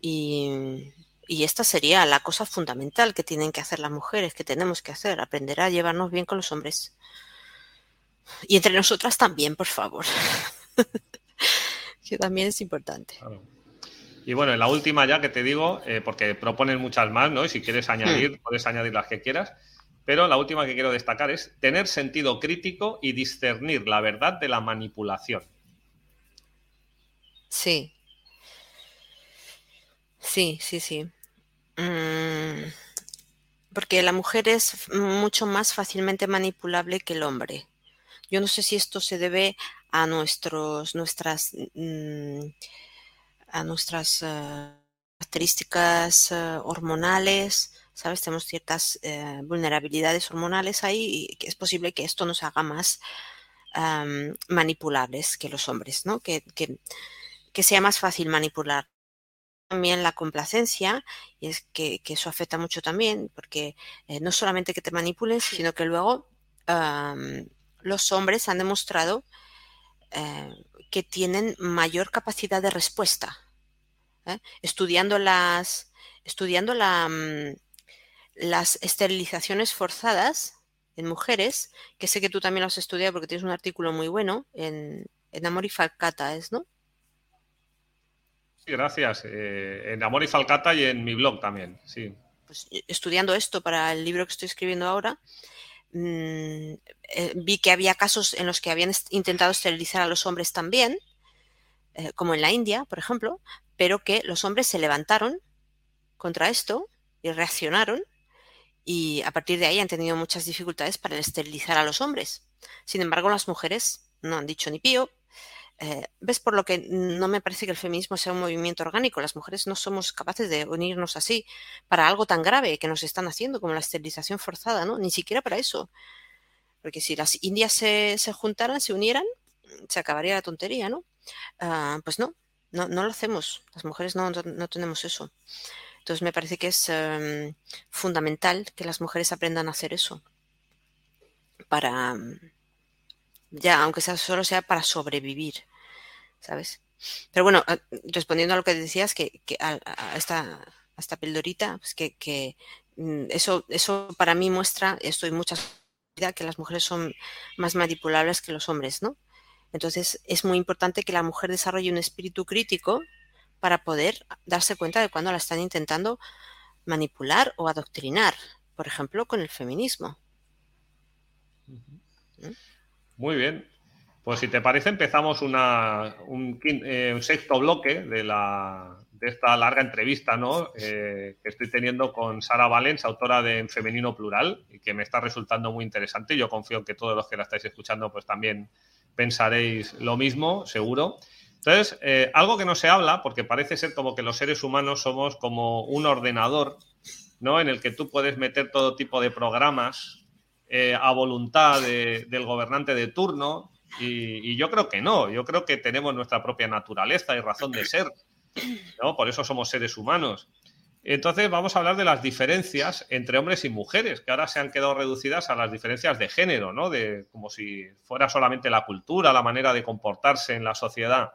Y, y esta sería la cosa fundamental que tienen que hacer las mujeres, que tenemos que hacer, aprender a llevarnos bien con los hombres. Y entre nosotras también, por favor. [LAUGHS] que también es importante. Y bueno, la última ya que te digo, eh, porque proponen muchas más, ¿no? Y si quieres añadir, hmm. puedes añadir las que quieras. Pero la última que quiero destacar es tener sentido crítico y discernir la verdad de la manipulación. Sí. Sí, sí, sí. Mm, porque la mujer es mucho más fácilmente manipulable que el hombre. Yo no sé si esto se debe a nuestros, nuestras, mm, a nuestras eh, características eh, hormonales, ¿sabes? Tenemos ciertas eh, vulnerabilidades hormonales ahí y es posible que esto nos haga más manipulables que los hombres, ¿no? Que, que sea más fácil manipular también la complacencia, y es que, eso afecta mucho también, porque eh, no solamente que te manipulen, sino que luego los hombres han demostrado eh, que tienen mayor capacidad de respuesta. ¿eh? Estudiando las, estudiando la, mm, las esterilizaciones forzadas en mujeres, que sé que tú también lo has estudiado porque tienes un artículo muy bueno en, en Amor y Falcata, ¿es, no? Gracias. Eh, en Amor y Falcata y en mi blog también, sí. Pues, eh, estudiando esto para el libro que estoy escribiendo ahora, mm, eh, vi que había casos en los que habían intentado esterilizar a los hombres también, como en la India, por ejemplo, pero que los hombres se levantaron contra esto y reaccionaron y a partir de ahí han tenido muchas dificultades para esterilizar a los hombres. Sin embargo, las mujeres no han dicho ni pío, eh, ¿Ves por lo que no me parece que el feminismo sea un movimiento orgánico? Las mujeres no somos capaces de unirnos así para algo tan grave que nos están haciendo como la esterilización forzada, ¿no? Ni siquiera para eso. Porque si las indias se, juntaran, se unieran, se acabaría la tontería, ¿no? Ah, pues no, no, lo hacemos. Las mujeres no, tenemos eso. Entonces me parece que es em, fundamental que las mujeres aprendan a hacer eso. Para, ya, aunque sea, solo sea para sobrevivir, ¿sabes? Pero bueno, ah, respondiendo a lo que decías, que, a, esta, esta pildorita, pues que, mm, eso, eso para mí muestra, estoy muchas que las mujeres son más manipulables que los hombres, ¿no? Entonces es muy importante que la mujer desarrolle un espíritu crítico para poder darse cuenta de cuando la están intentando manipular o adoctrinar, por ejemplo, con el feminismo. Muy bien. Pues si te parece, empezamos una, un, eh, sexto bloque de, esta larga entrevista. Eh, que estoy teniendo con Sara Valens, autora de En Femenino Plural, y que me está resultando muy interesante. Yo confío en que todos los que la estáis escuchando pues también pensaréis lo mismo, seguro. Entonces, eh, algo que no se habla, porque parece ser como que los seres humanos somos como un ordenador, ¿no? En el que tú puedes meter todo tipo de programas eh, a voluntad del gobernante de turno. Y, yo creo que no, yo creo que tenemos nuestra propia naturaleza y razón de ser. ¿no? Por eso somos seres humanos. Entonces vamos a hablar de las diferencias entre hombres y mujeres, que ahora se han quedado reducidas a las diferencias de género, ¿no? De, como si fuera solamente la cultura, la manera de comportarse en la sociedad,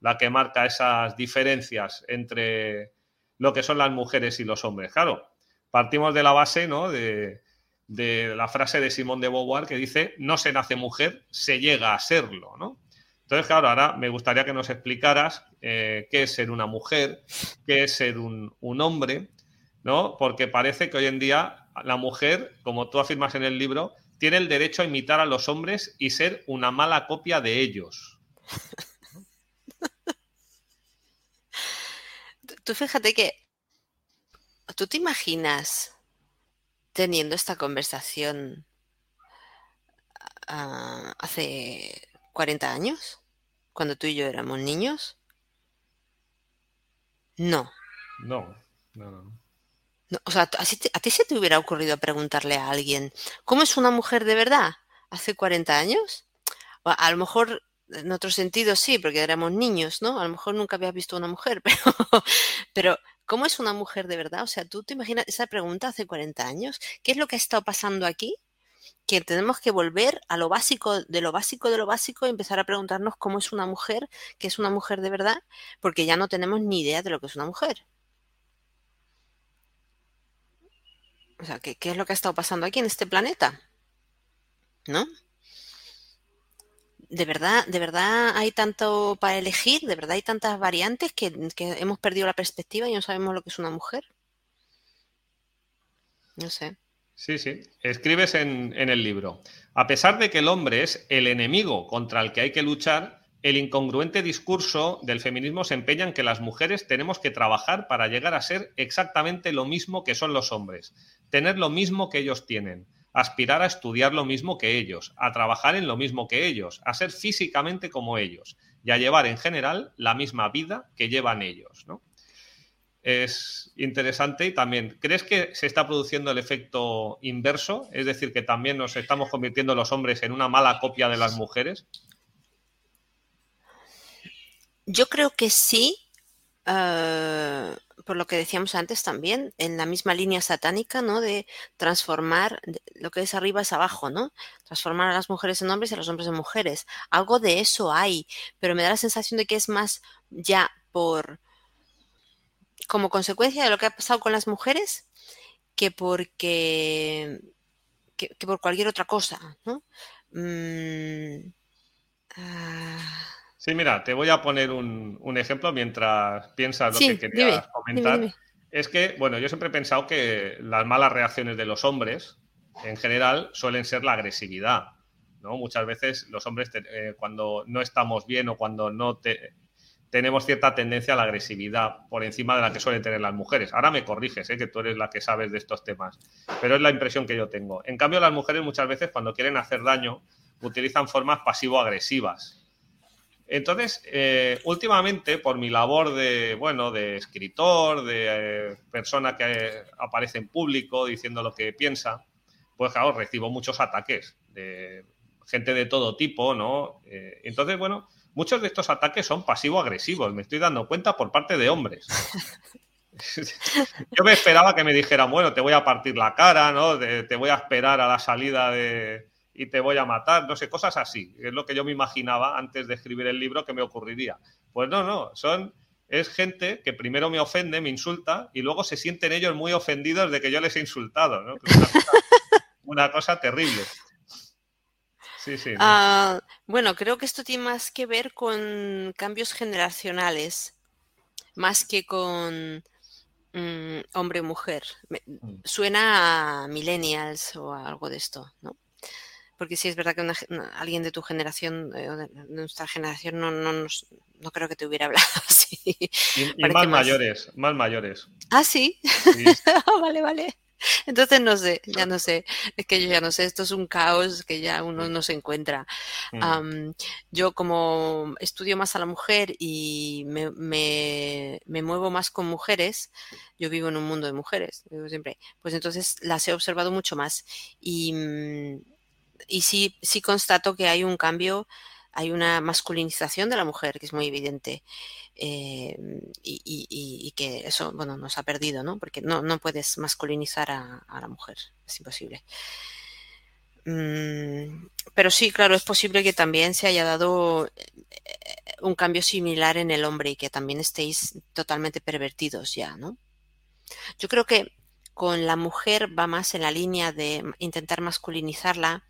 la que marca esas diferencias entre lo que son las mujeres y los hombres. Claro, partimos de la base, ¿no? De, de la frase de Simón de Beauvoir que dice, no se nace mujer, se llega a serlo, ¿no? Entonces, claro, ahora me gustaría que nos explicaras eh, qué es ser una mujer, qué es ser un, hombre, ¿no? Porque parece que hoy en día la mujer, como tú afirmas en el libro, tiene el derecho a imitar a los hombres y ser una mala copia de ellos. [LAUGHS] Tú fíjate que tú te imaginas teniendo esta conversación ah, hace 40 años, cuando tú y yo éramos niños? No. No, no, no. o sea, ¿a ti se te hubiera ocurrido preguntarle a alguien, ¿cómo es una mujer de verdad? ¿Hace 40 años? a lo mejor en otro sentido sí, porque éramos niños, ¿no? A lo mejor nunca habías visto una mujer, [LAUGHS] pero, pero ¿Cómo es una mujer de verdad? O sea, tú te imaginas esa pregunta hace 40 años. ¿Qué es lo que ha estado pasando aquí? Que tenemos que volver a lo básico, de lo básico, de lo básico, y empezar a preguntarnos cómo es una mujer, qué es una mujer de verdad, porque ya no tenemos ni idea de lo que es una mujer. O sea, ¿qué, qué es lo que ha estado pasando aquí en este planeta? ¿No? De verdad, de verdad hay tanto para elegir, de verdad hay tantas variantes que, hemos perdido la perspectiva y no sabemos lo que es una mujer. No sé. Sí, sí. Escribes en, en, el libro. A pesar de que el hombre es el enemigo contra el que hay que luchar, el incongruente discurso del feminismo se empeña en que las mujeres tenemos que trabajar para llegar a ser exactamente lo mismo que son los hombres, tener lo mismo que ellos tienen, aspirar a estudiar lo mismo que ellos, a trabajar en lo mismo que ellos, a ser físicamente como ellos y a llevar en general la misma vida que llevan ellos. ¿no? Es interesante y también, ¿crees que se está produciendo el efecto inverso? Es decir, que también nos estamos convirtiendo los hombres en una mala copia de las mujeres. Yo creo que sí, eh, por lo que decíamos antes también, en la misma línea satánica, ¿no? De transformar lo que es arriba es abajo, ¿no? Transformar a las mujeres en hombres y a los hombres en mujeres. Algo de eso hay, pero me da la sensación de que es más ya por como consecuencia de lo que ha pasado con las mujeres que porque que, por cualquier otra cosa, ¿no? Mm, ah, Sí, mira, te voy a poner un, ejemplo mientras piensas lo que querías comentar. Es que, bueno, yo siempre he pensado que las malas reacciones de los hombres, en general, suelen ser la agresividad. ¿no? Muchas veces los hombres, eh, cuando no estamos bien o cuando no tenemos cierta tendencia a la agresividad por encima de la que suelen tener las mujeres. Ahora me corriges, ¿eh? que tú eres la que sabes de estos temas, pero es la impresión que yo tengo. En cambio, las mujeres muchas veces cuando quieren hacer daño utilizan formas pasivo-agresivas entonces, eh, últimamente, por mi labor de, bueno, de escritor, de eh, persona que aparece en público diciendo lo que piensa, pues claro, recibo muchos ataques de gente de todo tipo, ¿no? Eh, entonces, bueno, muchos de estos ataques son pasivo-agresivos, me estoy dando cuenta por parte de hombres. [LAUGHS] Yo me esperaba que me dijeran, bueno, te voy a partir la cara, ¿no? te voy a esperar a la salida de, y te voy a matar, no sé, cosas así. Es lo que yo me imaginaba antes de escribir el libro que me ocurriría. Pues no, no, son es gente que primero me ofende, me insulta y luego se sienten ellos muy ofendidos de que yo les he insultado, ¿no? [LAUGHS] Una cosa, terrible. Sí, sí. Ah, bueno, creo que esto tiene más que ver con cambios generacionales, más que con mm, hombre-mujer. Mm. Suena a millennials o algo de esto, ¿no? Porque sí es verdad que alguien de tu generación, eh, de nuestra generación, no, no, no, creo que te hubiera [LAUGHS] hablado así. Y, más, mayores, más mayores. Ah, sí. [LAUGHS] Ah, vale, vale. Entonces no sé, ya no sé, es que yo ya no sé, esto es un caos que ya uno no se encuentra. Mm. yo como estudio más a la mujer y me, me, me, muevo más con mujeres, yo vivo en un mundo de mujeres, digo siempre, pues entonces las he observado mucho más y mm, y sí, sí constato que hay un cambio, hay una masculinización de la mujer que es muy evidente eh, y, que eso, bueno, nos ha perdido, ¿no? Porque no, no puedes masculinizar a, la mujer, es imposible. Mm, pero sí, claro, es posible que también se haya dado eh, un cambio similar en el hombre y que también estéis totalmente pervertidos ya, ¿no? Yo creo que con la mujer va más en la línea de intentar masculinizarla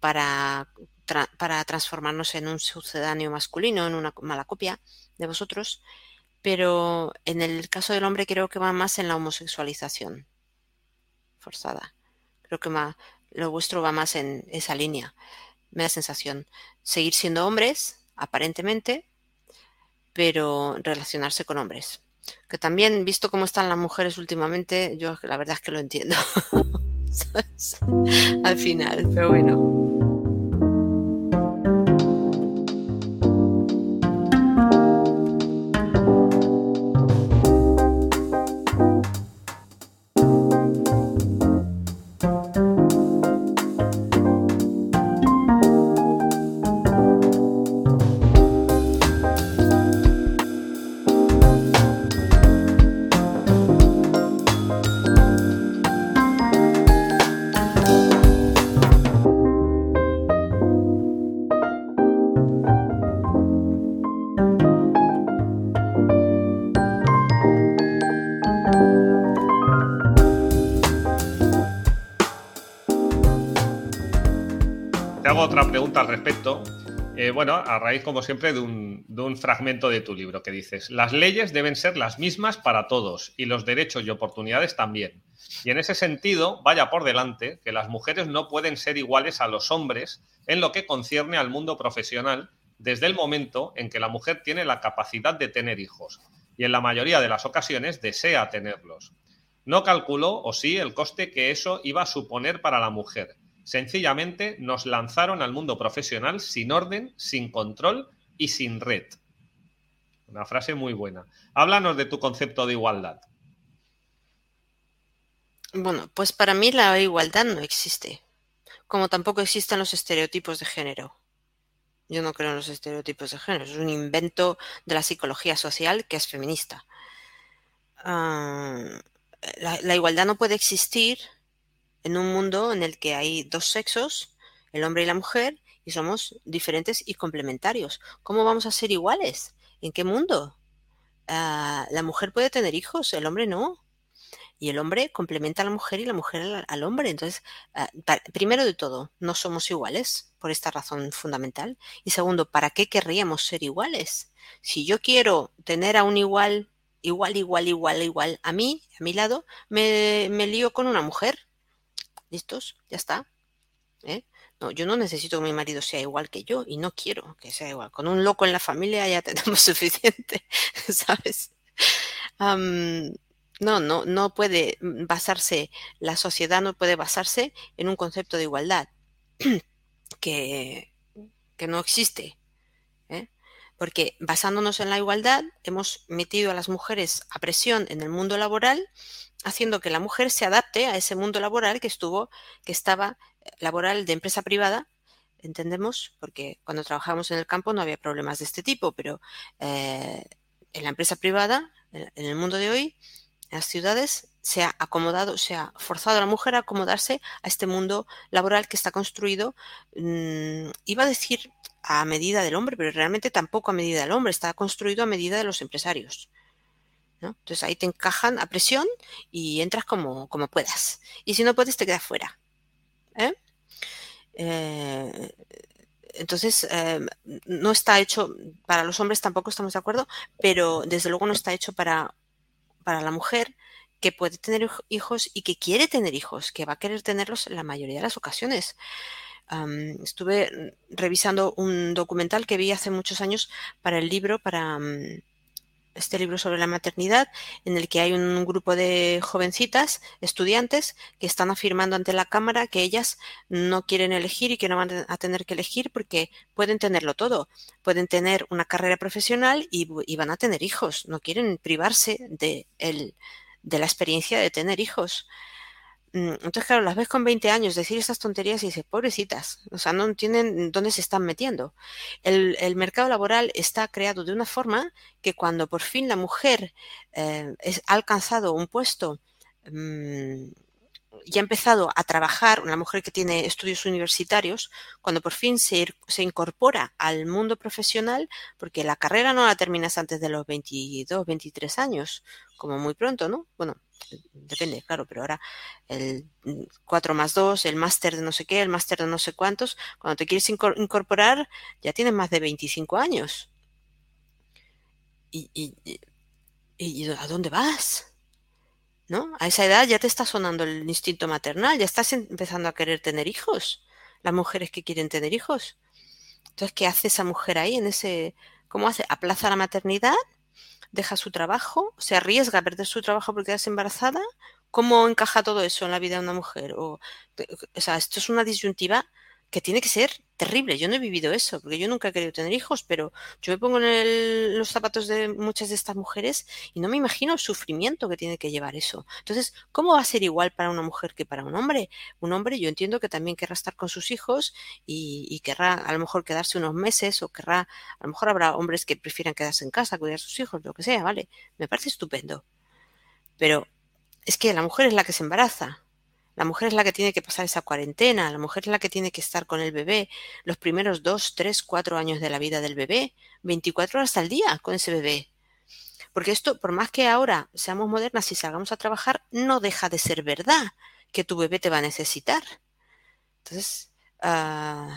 para, para transformarnos en un sucedáneo masculino, en una mala copia de vosotros, pero en el caso del hombre creo que va más en la homosexualización forzada. Creo que lo vuestro va más en esa línea. Me da sensación. Seguir siendo hombres, aparentemente, pero relacionarse con hombres. Que también, visto cómo están las mujeres últimamente, yo la verdad es que lo entiendo. [LAUGHS] Al final, pero bueno. Bueno, a raíz, como siempre, de un, de un, fragmento de tu libro que dices, las leyes deben ser las mismas para todos y los derechos y oportunidades también. Y en ese sentido, vaya por delante que las mujeres no pueden ser iguales a los hombres en lo que concierne al mundo profesional, desde el momento en que la mujer tiene la capacidad de tener hijos y en la mayoría de las ocasiones desea tenerlos. No calculó, o sí, el coste que eso iba a suponer para la mujer. Sencillamente nos lanzaron al mundo profesional sin orden, sin control y sin red. Una frase muy buena. Háblanos de tu concepto de igualdad. Bueno, pues para mí la igualdad no existe, como tampoco existen los estereotipos de género. Yo no creo en los estereotipos de género, es un invento de la psicología social que es feminista. Ah, la, igualdad no puede existir en un mundo en el que hay dos sexos, el hombre y la mujer, y somos diferentes y complementarios. ¿Cómo vamos a ser iguales? ¿En qué mundo? Ah, la mujer puede tener hijos, el hombre no y el hombre complementa a la mujer y la mujer al, hombre. Entonces, ah, primero de todo, no somos iguales por esta razón fundamental. Y segundo, ¿para qué querríamos ser iguales? Si yo quiero tener a un igual, igual, igual, igual, igual a mí, a mi lado, me, me lío con una mujer. ¿Listos? Ya está. ¿Eh? No, yo no necesito que mi marido sea igual que yo y no quiero que sea igual. Con un loco en la familia ya [LAUGHS] tenemos suficiente, [LAUGHS] ¿sabes? No, no, no puede basarse, la sociedad no puede basarse en un concepto de igualdad [CLEARS THROAT] que, que no existe. ¿eh? Porque basándonos en la igualdad hemos metido a las mujeres a presión en el mundo laboral, haciendo que la mujer se adapte a ese mundo laboral que estuvo, que estaba eh, laboral de empresa privada, entendemos, porque cuando trabajamos en el campo no había problemas de este tipo, pero eh, en la empresa privada, en el mundo de hoy, en las ciudades se ha acomodado, se ha forzado a la mujer a acomodarse a este mundo laboral que está construido, mm, iba a decir a medida del hombre, pero realmente tampoco a medida del hombre, está construido a medida de los empresarios. Entonces ahí te encajan a presión y entras como, como puedas. Y si no puedes, te quedas fuera. ¿eh? Eh, entonces, eh, no está hecho, para los hombres tampoco estamos de acuerdo, pero desde luego no está hecho para para la mujer que puede tener hijos y que quiere tener hijos, que va a querer tenerlos en la mayoría de las ocasiones. estuve revisando un documental que vi hace muchos años para el libro, para este libro sobre la maternidad, en el que hay un grupo de jovencitas, estudiantes, que están afirmando ante la Cámara que ellas no quieren elegir y que no van a tener que elegir porque pueden tenerlo todo. Pueden tener una carrera profesional y, van a tener hijos. No quieren privarse de, de la experiencia de tener hijos. Mm, entonces, claro, las ves con 20 años decir estas tonterías y dices, pobrecitas, o sea, no entienden dónde se están metiendo. El, mercado laboral está creado de una forma que cuando por fin la mujer eh, ha alcanzado un puesto mm, y ha empezado a trabajar, una mujer que tiene estudios universitarios, cuando por fin se, se, incorpora al mundo profesional, porque la carrera no la terminas antes de los 22, 23 años, como muy pronto, ¿no? Bueno, depende, claro, pero ahora el 4 más 2, el máster de no sé qué, el máster de no sé cuántos, cuando te quieres incorporar ya tienes más de 25 años. ¿Y, y, y a dónde vas? ¿No? A esa edad ya te está sonando el instinto maternal, ya estás empezando a querer tener hijos, las mujeres que quieren tener hijos. Entonces, ¿qué hace esa mujer ahí en ese... ¿Cómo hace? ¿Aplaza la maternidad? Deja su trabajo, se arriesga a perder su trabajo porque es embarazada. ¿Cómo encaja todo eso en la vida de una mujer? O, o sea, esto es una disyuntiva que tiene que ser terrible. Yo no he vivido eso, porque yo nunca he querido tener hijos, pero yo me pongo en los zapatos de muchas de estas mujeres y no me imagino el sufrimiento que tiene que llevar eso. Entonces, ¿cómo va a ser igual para una mujer que para un hombre? Un hombre yo entiendo que también querrá estar con sus hijos y, querrá a lo mejor quedarse unos meses o querrá, a lo mejor habrá hombres que prefieran quedarse en casa, cuidar a sus hijos, lo que sea, ¿vale? Me parece estupendo. Pero es que la mujer es la que se embaraza la mujer es la que tiene que pasar esa cuarentena, la mujer es la que tiene que estar con el bebé los primeros dos, tres, cuatro años de la vida del bebé, 24 horas al día con ese bebé. Porque esto, por más que ahora seamos modernas y salgamos a trabajar, no deja de ser verdad que tu bebé te va a necesitar. Entonces, uh,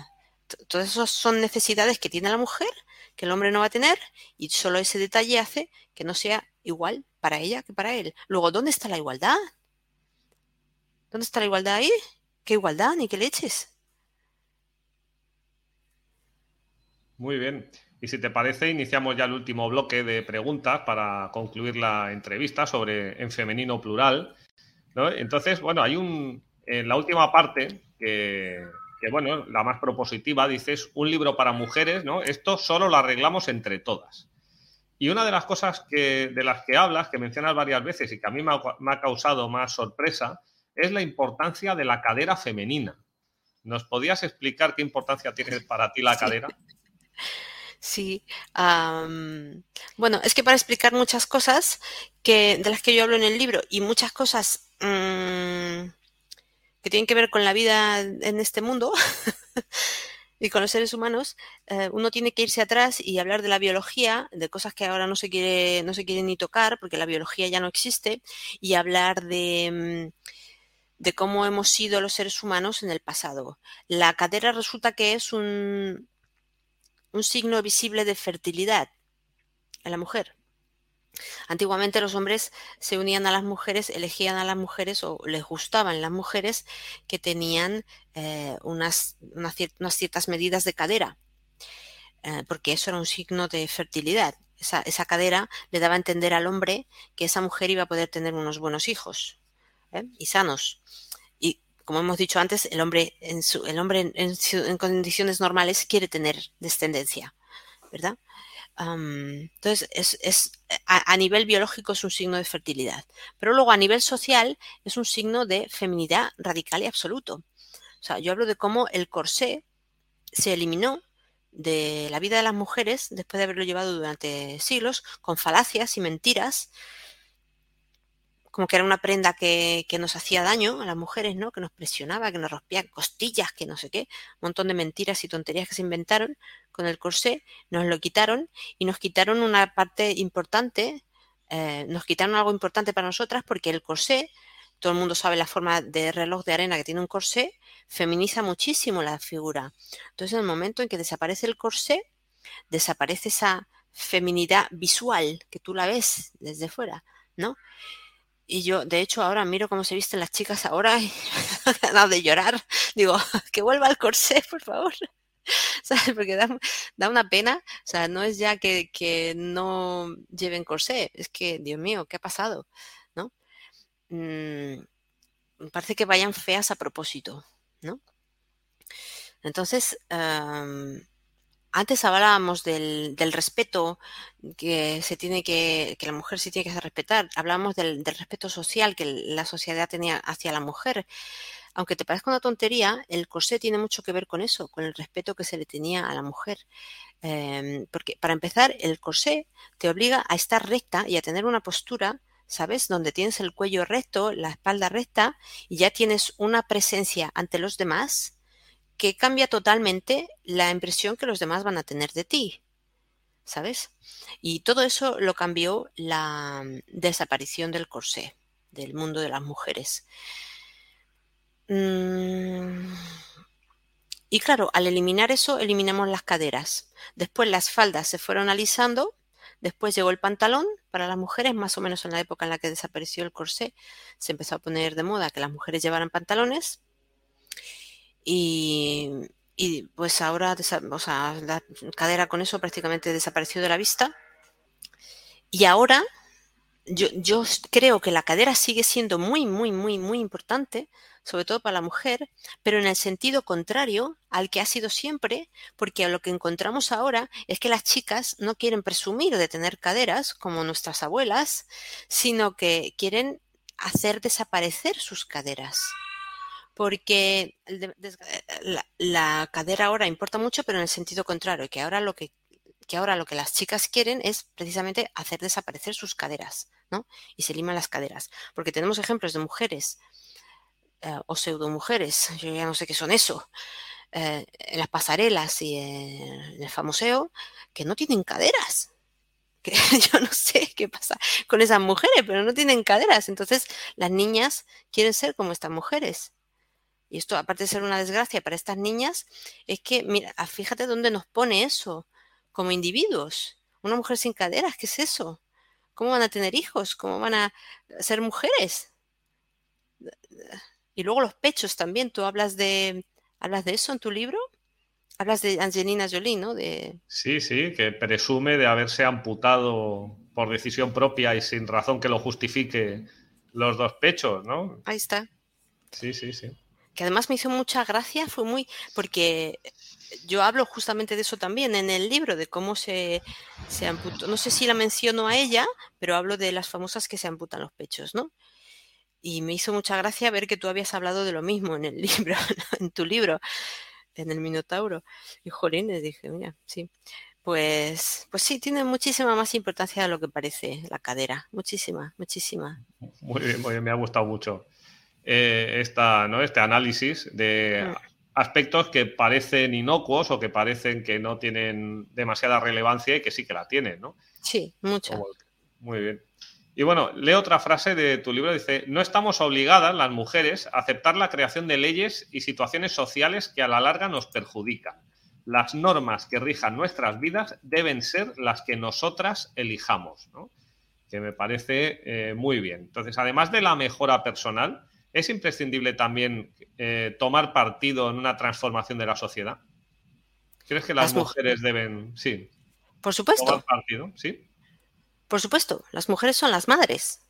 todas esas son necesidades que tiene la mujer, que el hombre no va a tener, y solo ese detalle hace que no sea igual para ella que para él. Luego, ¿dónde está la igualdad? ¿Dónde está la igualdad ahí? ¿Qué igualdad? Ni qué leches. Muy bien. Y si te parece, iniciamos ya el último bloque de preguntas para concluir la entrevista sobre en femenino plural. Entonces, bueno, hay un. En la última parte, que, bueno, la más propositiva, dices un libro para mujeres, ¿no? Esto solo lo arreglamos entre todas. Y una de las cosas que, de las que hablas, que mencionas varias veces y que a mí me ha, causado más sorpresa, es la importancia de la cadera femenina. ¿Nos podías explicar qué importancia tiene para ti la cadera? Sí. bueno, es que para explicar muchas cosas que, de las que yo hablo en el libro y muchas cosas mm, que tienen que ver con la vida en este mundo [LAUGHS] y con los seres humanos, eh, uno tiene que irse atrás y hablar de la biología, de cosas que ahora no se quiere, no se quiere ni tocar, porque la biología ya no existe, y hablar de, mm, de cómo hemos sido los seres humanos en el pasado. La cadera resulta que es un, un signo visible de fertilidad en la mujer. Antiguamente los hombres se unían a las mujeres, elegían a las mujeres o les gustaban las mujeres que tenían eh, unas, unas, ciertas medidas de cadera, eh, porque eso era un signo de fertilidad. Esa, esa, cadera le daba a entender al hombre que esa mujer iba a poder tener unos buenos hijos ¿eh? y sanos como hemos dicho antes, el hombre en, el hombre en, condiciones normales quiere tener descendencia, ¿verdad? entonces, es, a, nivel biológico es un signo de fertilidad, pero luego a nivel social es un signo de feminidad radical y absoluto. O sea, yo hablo de cómo el corsé se eliminó de la vida de las mujeres después de haberlo llevado durante siglos con falacias y mentiras como que era una prenda que, nos hacía daño a las mujeres, ¿no? Que nos presionaba, que nos rompía costillas, que no sé qué, un montón de mentiras y tonterías que se inventaron con el corsé, nos lo quitaron y nos quitaron una parte importante, eh, nos quitaron algo importante para nosotras porque el corsé, todo el mundo sabe la forma de reloj de arena que tiene un corsé, feminiza muchísimo la figura. Entonces, en el momento en que desaparece el corsé, desaparece esa feminidad visual que tú la ves desde fuera, ¿no? Y yo, de hecho, ahora miro cómo se visten las chicas ahora y [LAUGHS] da de llorar. Digo, [LAUGHS] que vuelva al corsé, por favor. [LAUGHS] ¿Sabes? Porque da, una pena. O sea, no es ya que, que, no lleven corsé, es que, Dios mío, ¿qué ha pasado? ¿No? Mm, parece que vayan feas a propósito, ¿no? Entonces, antes hablábamos del, respeto que se tiene que, que la mujer se tiene que hacer respetar. Hablábamos del, respeto social que la sociedad tenía hacia la mujer. Aunque te parezca una tontería, el corsé tiene mucho que ver con eso, con el respeto que se le tenía a la mujer. Em, porque para empezar, el corsé te obliga a estar recta y a tener una postura ¿sabes? Donde tienes el cuello recto, la espalda recta y ya tienes una presencia ante los demás que cambia totalmente la impresión que los demás van a tener de ti. ¿Sabes? Y todo eso lo cambió la mm, desaparición del corsé, del mundo de las mujeres. Mm, y claro, al eliminar eso, eliminamos las caderas. Después las faldas se fueron alisando. Después llegó el pantalón para las mujeres, más o menos en la época en la que desapareció el corsé. Se empezó a poner de moda que las mujeres llevaran pantalones. Y, pues ahora, o sea, la cadera con eso prácticamente desapareció de la vista. Y ahora yo, yo, creo que la cadera sigue siendo muy, muy, muy, muy importante, sobre todo para la mujer, pero en el sentido contrario al que ha sido siempre, porque lo que encontramos ahora es que las chicas no quieren presumir de tener caderas como nuestras abuelas, sino que quieren hacer desaparecer sus caderas porque la, cadera ahora importa mucho, pero en el sentido contrario, que ahora lo que, ahora lo que las chicas quieren es precisamente hacer desaparecer sus caderas, ¿no? Y se liman las caderas. Porque tenemos ejemplos de mujeres eh, o pseudo mujeres, [LAUGHS] yo ya no sé qué son eso, eh, en las pasarelas y en el famoseo, que no tienen caderas. [LAUGHS] Que yo no sé qué pasa con esas mujeres, pero no tienen caderas. Entonces las niñas quieren ser como estas mujeres y esto, aparte de ser una desgracia para estas niñas, es que, mira, ah, fíjate dónde nos pone eso como individuos. Una mujer sin caderas, ¿qué es eso? ¿Cómo van a tener hijos? ¿Cómo van a ser mujeres? Y luego los pechos también. ¿Tú hablas de, hablas de eso en tu libro? Hablas de Angelina Jolie, ¿no? De... Sí, sí, que presume de haberse amputado por decisión propia y sin razón que lo justifique los dos pechos, ¿no? Ahí está. Sí, sí, sí. Que además me hizo mucha gracia, fue muy. porque yo hablo justamente de eso también en el libro, de cómo se, se amputó. No sé si la menciono a ella, pero hablo de las famosas que se amputan los pechos, ¿no? Y me hizo mucha gracia ver que tú habías hablado de lo mismo en el [LAUGHS] libro, en tu libro, en el Minotauro. Y jolines, dije, mira, sí. Pues, pues sí, tiene muchísima más importancia de lo que parece la cadera. Muchísima, muchísima. Muy bien, muy bien me ha gustado mucho eh, esta, ¿no? este análisis de mm. aspectos que parecen inocuos o que parecen que no tienen demasiada relevancia y que sí que la tienen, ¿no? Sí, mucha. Muy bien. Y bueno, leo otra frase de tu libro, dice, no estamos obligadas las mujeres a aceptar la creación de leyes y situaciones sociales que a la larga nos perjudican. Las normas que rijan nuestras vidas deben ser las que nosotras elijamos, ¿no? que me parece eh, muy bien. Entonces, además de la mejora personal, ¿es imprescindible también eh, tomar partido en una transformación de la sociedad? ¿Crees que las, mujeres deben, sí, por supuesto, tomar partido? Sí. Por supuesto, las mujeres son las madres,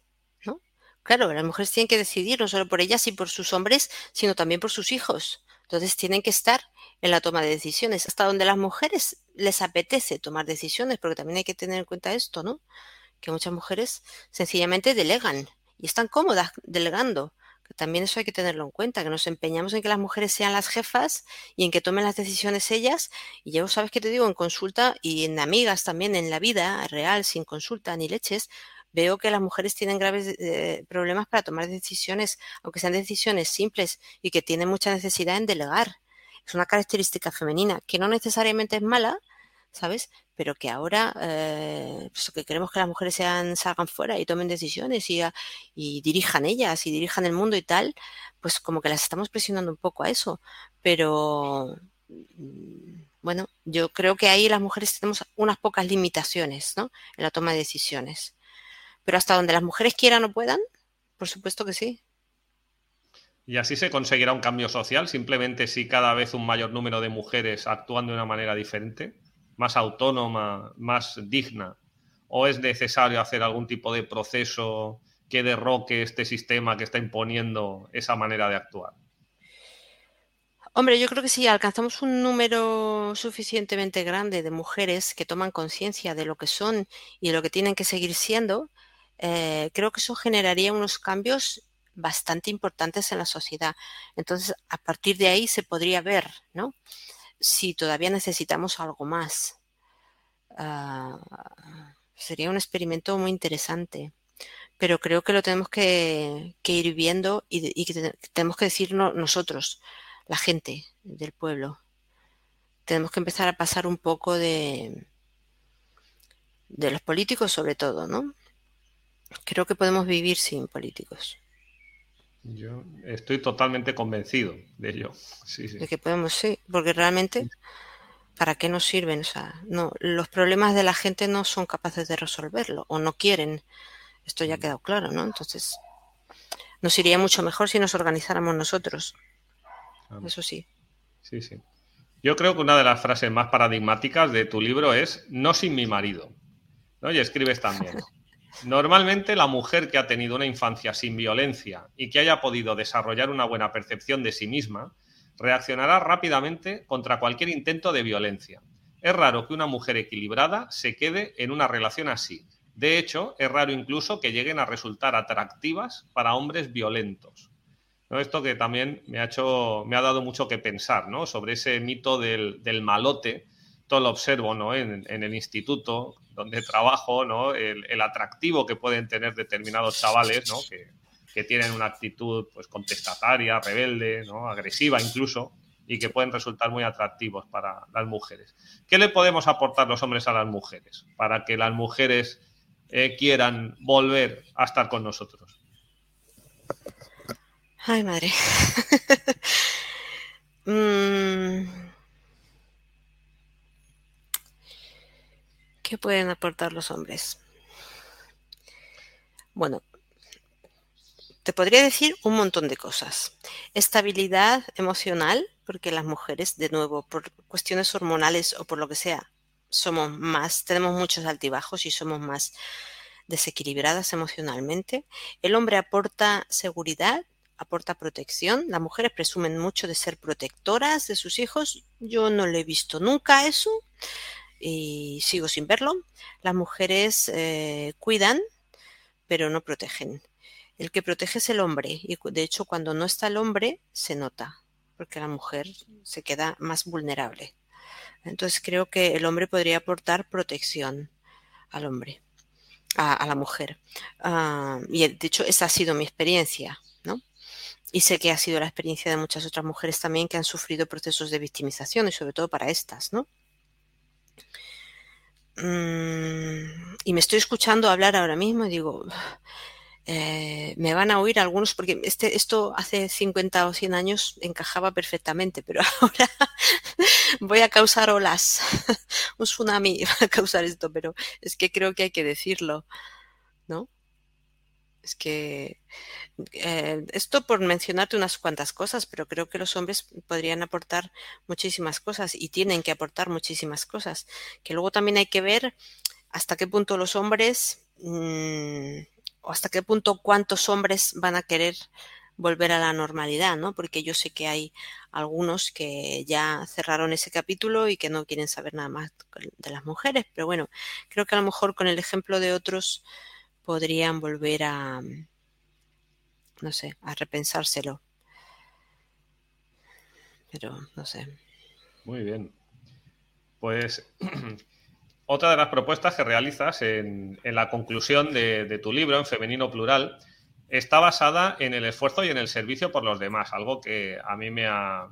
¿no? Claro, las mujeres tienen que decidir no solo por ellas y por sus hombres, sino también por sus hijos. Entonces tienen que estar en la toma de decisiones, hasta donde las mujeres les apetece tomar decisiones, porque también hay que tener en cuenta esto, ¿no? Que muchas mujeres sencillamente delegan y están cómodas delegando. También eso hay que tenerlo en cuenta, que nos empeñamos en que las mujeres sean las jefas y en que tomen las decisiones ellas. Y yo sabes que te digo, en consulta y en amigas también, en la vida real, sin consulta ni leches, veo que las mujeres tienen graves eh, problemas para tomar decisiones, aunque sean decisiones simples y que tienen mucha necesidad en delegar. Es una característica femenina que no necesariamente es mala, ¿sabes? Pero que ahora, eh, pues que queremos que las mujeres sean, salgan fuera y tomen decisiones y, y dirijan ellas y dirijan el mundo y tal, pues como que las estamos presionando un poco a eso. Pero mm, bueno, yo creo que ahí las mujeres tenemos unas pocas limitaciones, ¿no? En la toma de decisiones. Pero hasta donde las mujeres quieran o puedan, por supuesto que sí. Y así se conseguirá un cambio social, simplemente si cada vez un mayor número de mujeres actúan de una manera diferente más autónoma, más digna? ¿O es necesario hacer algún tipo de proceso que derroque este sistema que está imponiendo esa manera de actuar? Hombre, yo creo que si alcanzamos un número suficientemente grande de mujeres que toman conciencia de lo que son y de lo que tienen que seguir siendo, eh, creo que eso generaría unos cambios bastante importantes en la sociedad. Entonces, a partir de ahí se podría ver, ¿no? Si todavía necesitamos algo más. Ah, sería un experimento muy interesante, pero creo que lo tenemos que, ir viendo y, tenemos que decirlo nosotros, la gente del pueblo. Tenemos que empezar a pasar un poco de, de los políticos sobre todo, ¿no? Creo que podemos vivir sin políticos. Yo estoy totalmente convencido de ello. De que podemos, sí, porque realmente, ¿para qué nos sirven? O sea, no, los problemas de la gente no son capaces de resolverlo o no quieren. Esto ya ha mm. quedado claro, ¿no? Entonces, nos iría mucho mejor si nos organizáramos nosotros. Eso sí. Sí, sí. Yo creo que una de las frases más paradigmáticas de tu libro es no sin mi marido. ¿no? Y escribes también. [LAUGHS] Normalmente la mujer que ha tenido una infancia sin violencia y que haya podido desarrollar una buena percepción de sí misma, reaccionará rápidamente contra cualquier intento de violencia. Es raro que una mujer equilibrada se quede en una relación así. De hecho, es raro incluso que lleguen a resultar atractivas para hombres violentos. Esto que también me ha, hecho, me ha dado mucho que pensar ¿no? sobre ese mito del, malote. Todo lo observo ¿no? en el instituto, donde trabajo, ¿no? El, atractivo que pueden tener determinados chavales, ¿no? Que, tienen una actitud pues, contestataria, rebelde, agresiva incluso, y que pueden resultar muy atractivos para las mujeres. ¿Qué le podemos aportar los hombres a las mujeres para que las mujeres eh, quieran volver a estar con nosotros? Ay, madre. [LAUGHS] mm... ¿Qué pueden aportar los hombres? Bueno, te podría decir un montón de cosas. Estabilidad emocional, porque las mujeres, de nuevo, por cuestiones hormonales o por lo que sea, somos más, tenemos muchos altibajos y somos más desequilibradas emocionalmente. El hombre aporta seguridad, aporta protección. Las mujeres presumen mucho de ser protectoras de sus hijos. Yo no le he visto nunca eso y sigo sin verlo. Las mujeres eh, cuidan, pero no protegen. El que protege es el hombre y de hecho cuando no está el hombre se nota porque la mujer se queda más vulnerable. Entonces creo que el hombre podría aportar protección al hombre, a, la mujer. Ah, y de hecho esa ha sido mi experiencia, ¿no? Y sé que ha sido la experiencia de muchas otras mujeres también que han sufrido procesos de victimización y sobre todo para estas, ¿no? Mm, y me estoy escuchando hablar ahora mismo digo, eh, me van a oír algunos, porque este, esto hace 50 o 100 años encajaba perfectamente, pero [LAUGHS] ahora voy a causar olas, [LAUGHS] un tsunami va a causar esto, pero es que creo que hay que decirlo, ¿no? Es que eh, esto por mencionarte unas cuantas cosas, pero creo que los hombres podrían aportar muchísimas cosas y tienen que aportar muchísimas cosas, que luego también hay que ver hasta qué punto los hombres... Mmm, hasta qué punto cuántos hombres van a querer volver a la normalidad, ¿no? Porque yo sé que hay algunos que ya cerraron ese capítulo y que no quieren saber nada más de las mujeres, pero bueno, creo que a lo mejor con el ejemplo de otros podrían volver a, no sé, a repensárselo. Pero no sé. Muy bien. Pues [CLEARS THROAT] Otra de las propuestas que realizas en, la conclusión de, tu libro, en Femenino Plural, está basada en el esfuerzo y en el servicio por los demás, algo que a mí me ha,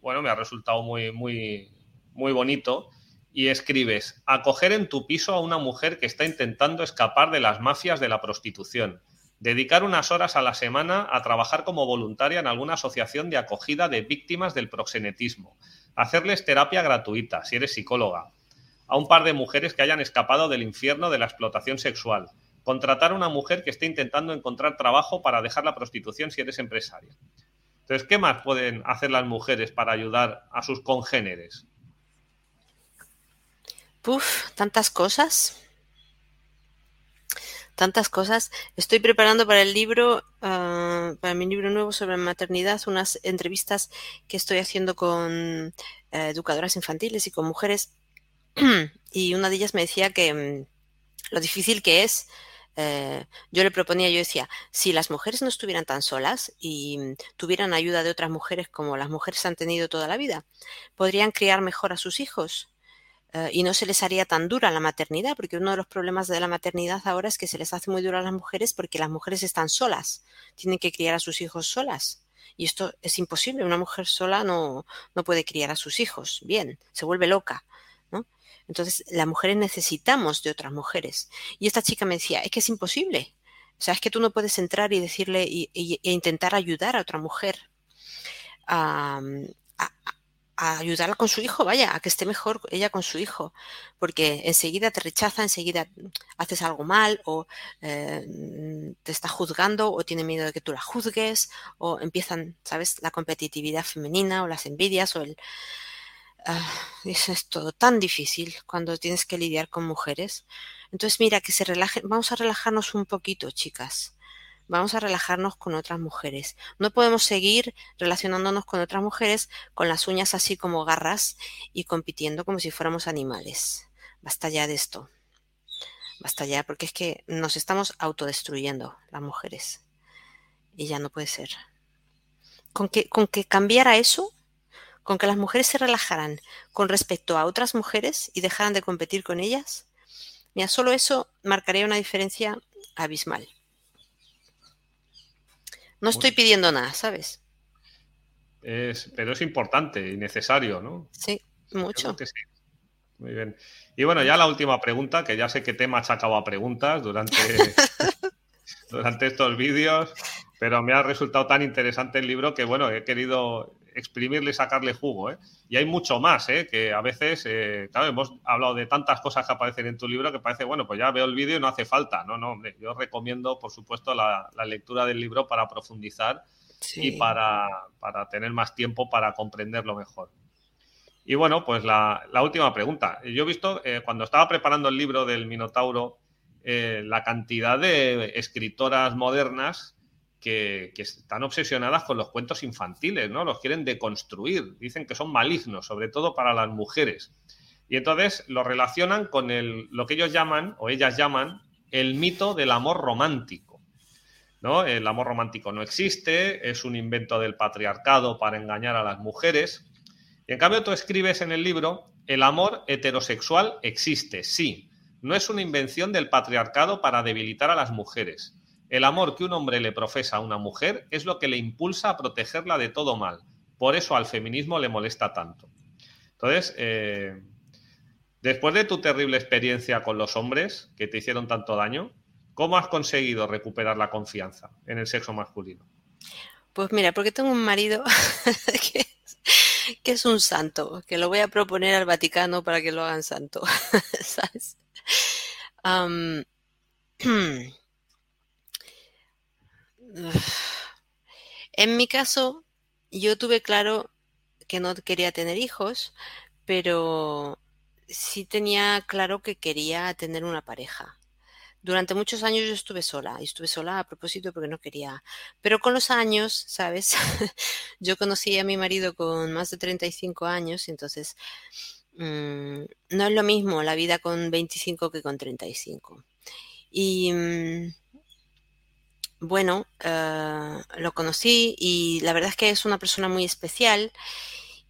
bueno, me ha resultado muy, muy, muy bonito. Y escribes, acoger en tu piso a una mujer que está intentando escapar de las mafias de la prostitución, dedicar unas horas a la semana a trabajar como voluntaria en alguna asociación de acogida de víctimas del proxenetismo, hacerles terapia gratuita si eres psicóloga, a un par de mujeres que hayan escapado del infierno de la explotación sexual. Contratar a una mujer que esté intentando encontrar trabajo para dejar la prostitución si eres empresaria. Entonces, ¿qué más pueden hacer las mujeres para ayudar a sus congéneres? Puf, tantas cosas. Tantas cosas. Estoy preparando para el libro, ah, para mi libro nuevo sobre maternidad, unas entrevistas que estoy haciendo con eh, educadoras infantiles y con mujeres [CLEARS THROAT] y una de ellas me decía que mm, lo difícil que es eh, yo le proponía, yo decía, si las mujeres no estuvieran tan solas y mm, tuvieran ayuda de otras mujeres como las mujeres han tenido toda la vida, podrían criar mejor a sus hijos eh, y no se les haría tan dura la maternidad, porque uno de los problemas de la maternidad ahora es que se les hace muy dura a las mujeres porque las mujeres están solas, tienen que criar a sus hijos solas. Y esto es imposible, una mujer sola no, no puede criar a sus hijos. Bien, se vuelve loca. Entonces, las mujeres necesitamos de otras mujeres. Y esta chica me decía, es que es imposible. O sea, es que tú no puedes entrar y decirle e intentar ayudar a otra mujer a, ayudarla con su hijo, vaya, a que esté mejor ella con su hijo, porque enseguida te rechaza, enseguida haces algo mal o eh, te está juzgando o tiene miedo de que tú la juzgues o empiezan, ¿sabes?, la competitividad femenina o las envidias o el Ah, es todo tan difícil cuando tienes que lidiar con mujeres. Entonces, mira, que se relajen, vamos a relajarnos un poquito, chicas. Vamos a relajarnos con otras mujeres. No podemos seguir relacionándonos con otras mujeres con las uñas así como garras y compitiendo como si fuéramos animales. Basta ya de esto. Basta ya, porque es que nos estamos autodestruyendo las mujeres. Y ya no puede ser. Con que, con que cambiara eso, con que las mujeres se relajaran con respecto a otras mujeres y dejaran de competir con ellas, mira, solo eso marcaría una diferencia abismal. No estoy pidiendo nada, ¿sabes? pero es importante y necesario, ¿no? Sí, mucho. Muy bien. Y bueno, ya la última pregunta, que ya sé que te he machacado a preguntas durante, [LAUGHS] durante estos vídeos, pero me ha resultado tan interesante el libro que, bueno, he querido exprimirle y sacarle jugo. ¿eh? Y hay mucho más, ¿eh? que a veces, eh, claro, hemos hablado de tantas cosas que aparecen en tu libro que parece, bueno, pues ya veo el vídeo y no hace falta. No, no, hombre, yo recomiendo, por supuesto, la, lectura del libro para profundizar y para, tener más tiempo para comprenderlo mejor. Y bueno, pues la, la última pregunta. Yo he visto, cuando estaba preparando el libro del Minotauro, la cantidad de escritoras modernas que, están obsesionadas con los cuentos infantiles, ¿no? Los quieren deconstruir, dicen que son malignos, sobre todo para las mujeres. Y entonces lo relacionan con el, lo que ellos llaman, o ellas llaman, el mito del amor romántico. ¿no? El amor romántico no existe, es un invento del patriarcado para engañar a las mujeres. Y en cambio tú escribes en el libro, el amor heterosexual existe, sí. No es una invención del patriarcado para debilitar a las mujeres. El amor que un hombre le profesa a una mujer es lo que le impulsa a protegerla de todo mal. Por eso al feminismo le molesta tanto. Entonces, eh, después de tu terrible experiencia con los hombres que te hicieron tanto daño, ¿cómo has conseguido recuperar la confianza en el sexo masculino? Pues mira, porque tengo un marido [LAUGHS] que, es un santo, que lo voy a proponer al Vaticano para que lo hagan santo. [LAUGHS] ¿Sabes? [CLEARS THROAT] [SIGHS] En mi caso, yo tuve claro que no quería tener hijos, pero sí tenía claro que quería tener una pareja. Durante muchos años yo estuve sola, y estuve sola a propósito porque no quería. Pero con los años, ¿sabes? [LAUGHS] yo conocí a mi marido con más de 35 años, entonces mm, no es lo mismo la vida con 25 que con 35. Y mm, bueno, eh, lo conocí y la verdad es que es una persona muy especial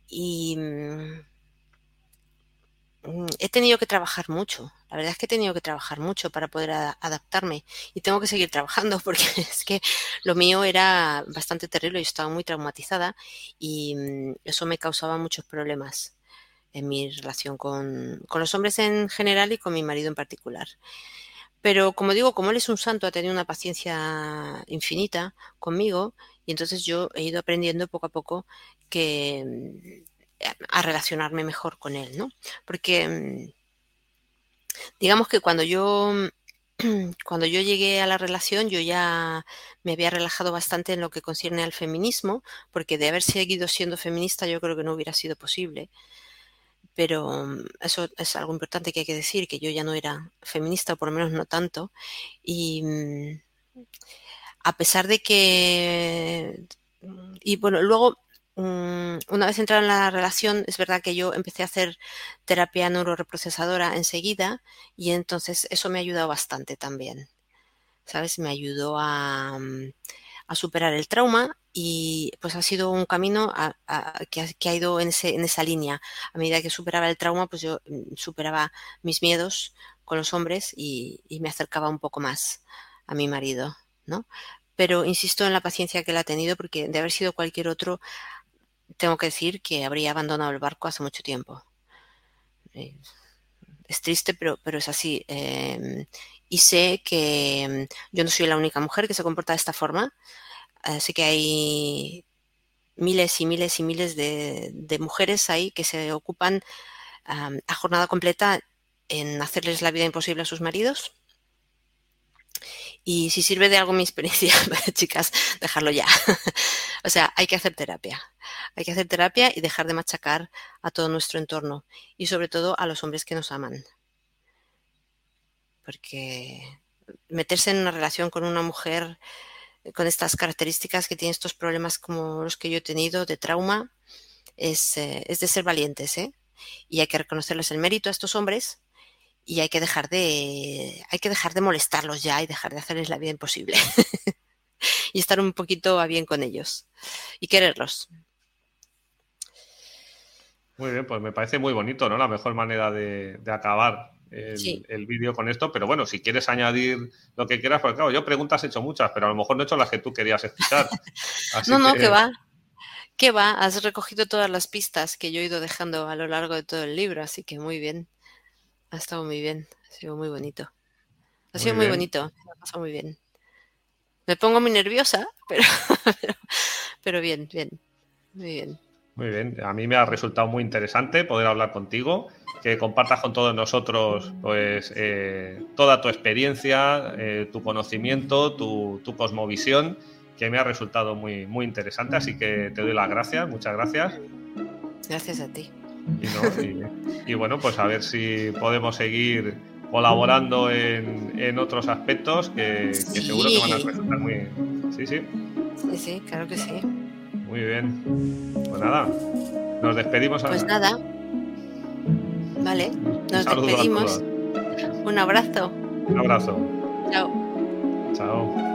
y mm, he tenido que trabajar mucho. La verdad es que he tenido que trabajar mucho para poder adaptarme y tengo que seguir [LAUGHS] trabajando porque es que lo mío era bastante terrible y estaba muy traumatizada y mm, eso me causaba muchos problemas en mi relación con, con los hombres en general y con mi marido en particular. Pero como digo, como él es un santo, ha tenido una paciencia infinita conmigo y entonces yo he ido aprendiendo poco a poco que mm, a relacionarme mejor con él, ¿no? Porque mm, digamos que cuando yo [CLEARS THROAT] cuando yo llegué a la relación yo ya me había relajado bastante en lo que concierne al feminismo, porque de haber seguido siendo feminista yo creo que no hubiera sido posible pero mm, eso es algo importante que hay que decir, que yo ya no era feminista, o por lo menos no tanto, y mm, a pesar de que, mm, y bueno, luego, una vez entrada en la relación, es verdad que yo empecé a hacer terapia neuroreprocesadora enseguida, y entonces eso me ha ayudado bastante también, ¿sabes? Me ayudó a a superar el trauma y pues ha sido un camino que, ha, ido en, esa línea. A medida que superaba el trauma, pues yo mm, superaba mis miedos con los hombres y, me acercaba un poco más a mi marido, ¿no? Pero insisto en la paciencia que él ha tenido porque de haber sido cualquier otro, tengo que decir que habría abandonado el barco hace mucho tiempo. Eh, es triste, pero, pero es así. Em, y sé que mm, yo no soy la única mujer que se comporta de esta forma. Sé que hay miles y miles y miles de, mujeres ahí que se ocupan a jornada completa en hacerles la vida imposible a sus maridos. Y si sirve de algo mi experiencia, [LAUGHS] chicas, dejarlo ya. o sea, hay que hacer terapia. Hay que hacer terapia y dejar de machacar a todo nuestro entorno y sobre todo a los hombres que nos aman porque meterse en una relación con una mujer con estas características que tiene estos problemas como los que yo he tenido de trauma es, eh, de ser valientes, ¿eh? Y hay que reconocerles el mérito a estos hombres y hay que dejar de hay que dejar de molestarlos ya y dejar de hacerles la vida imposible [LAUGHS] y estar un poquito a bien con ellos y quererlos. Muy bien, pues me parece muy bonito, ¿no? La mejor manera de acabar el, vídeo con esto, pero bueno, si quieres añadir lo que quieras, porque claro, yo preguntas he hecho muchas, pero a lo mejor no he hecho las que tú querías escuchar. [LAUGHS] no, no, que... va. ¿Qué va? Has recogido todas las pistas que yo he ido dejando a lo largo de todo el libro, así que muy bien. Ha estado muy bien, ha sido muy bonito. Ha sido muy bonito, me ha pasado muy bien. Me pongo muy nerviosa, [LAUGHS] pero, pero, pero bien, bien, muy bien. Muy bien, a mí me ha resultado muy interesante poder hablar contigo, que compartas con todos nosotros pues eh, toda tu experiencia, eh, tu conocimiento, tu, cosmovisión, que me ha resultado muy, muy interesante, así que te doy las gracias, muchas gracias. Gracias a ti. Y, bueno, pues a ver si podemos seguir colaborando en, otros aspectos que, seguro que van a resultar muy... Sí, sí. Sí, sí, claro que sí. Muy bien. Pues nada, nos despedimos. Pues nada. Vale, nos despedimos. Un abrazo. Un abrazo. Chao. Chao.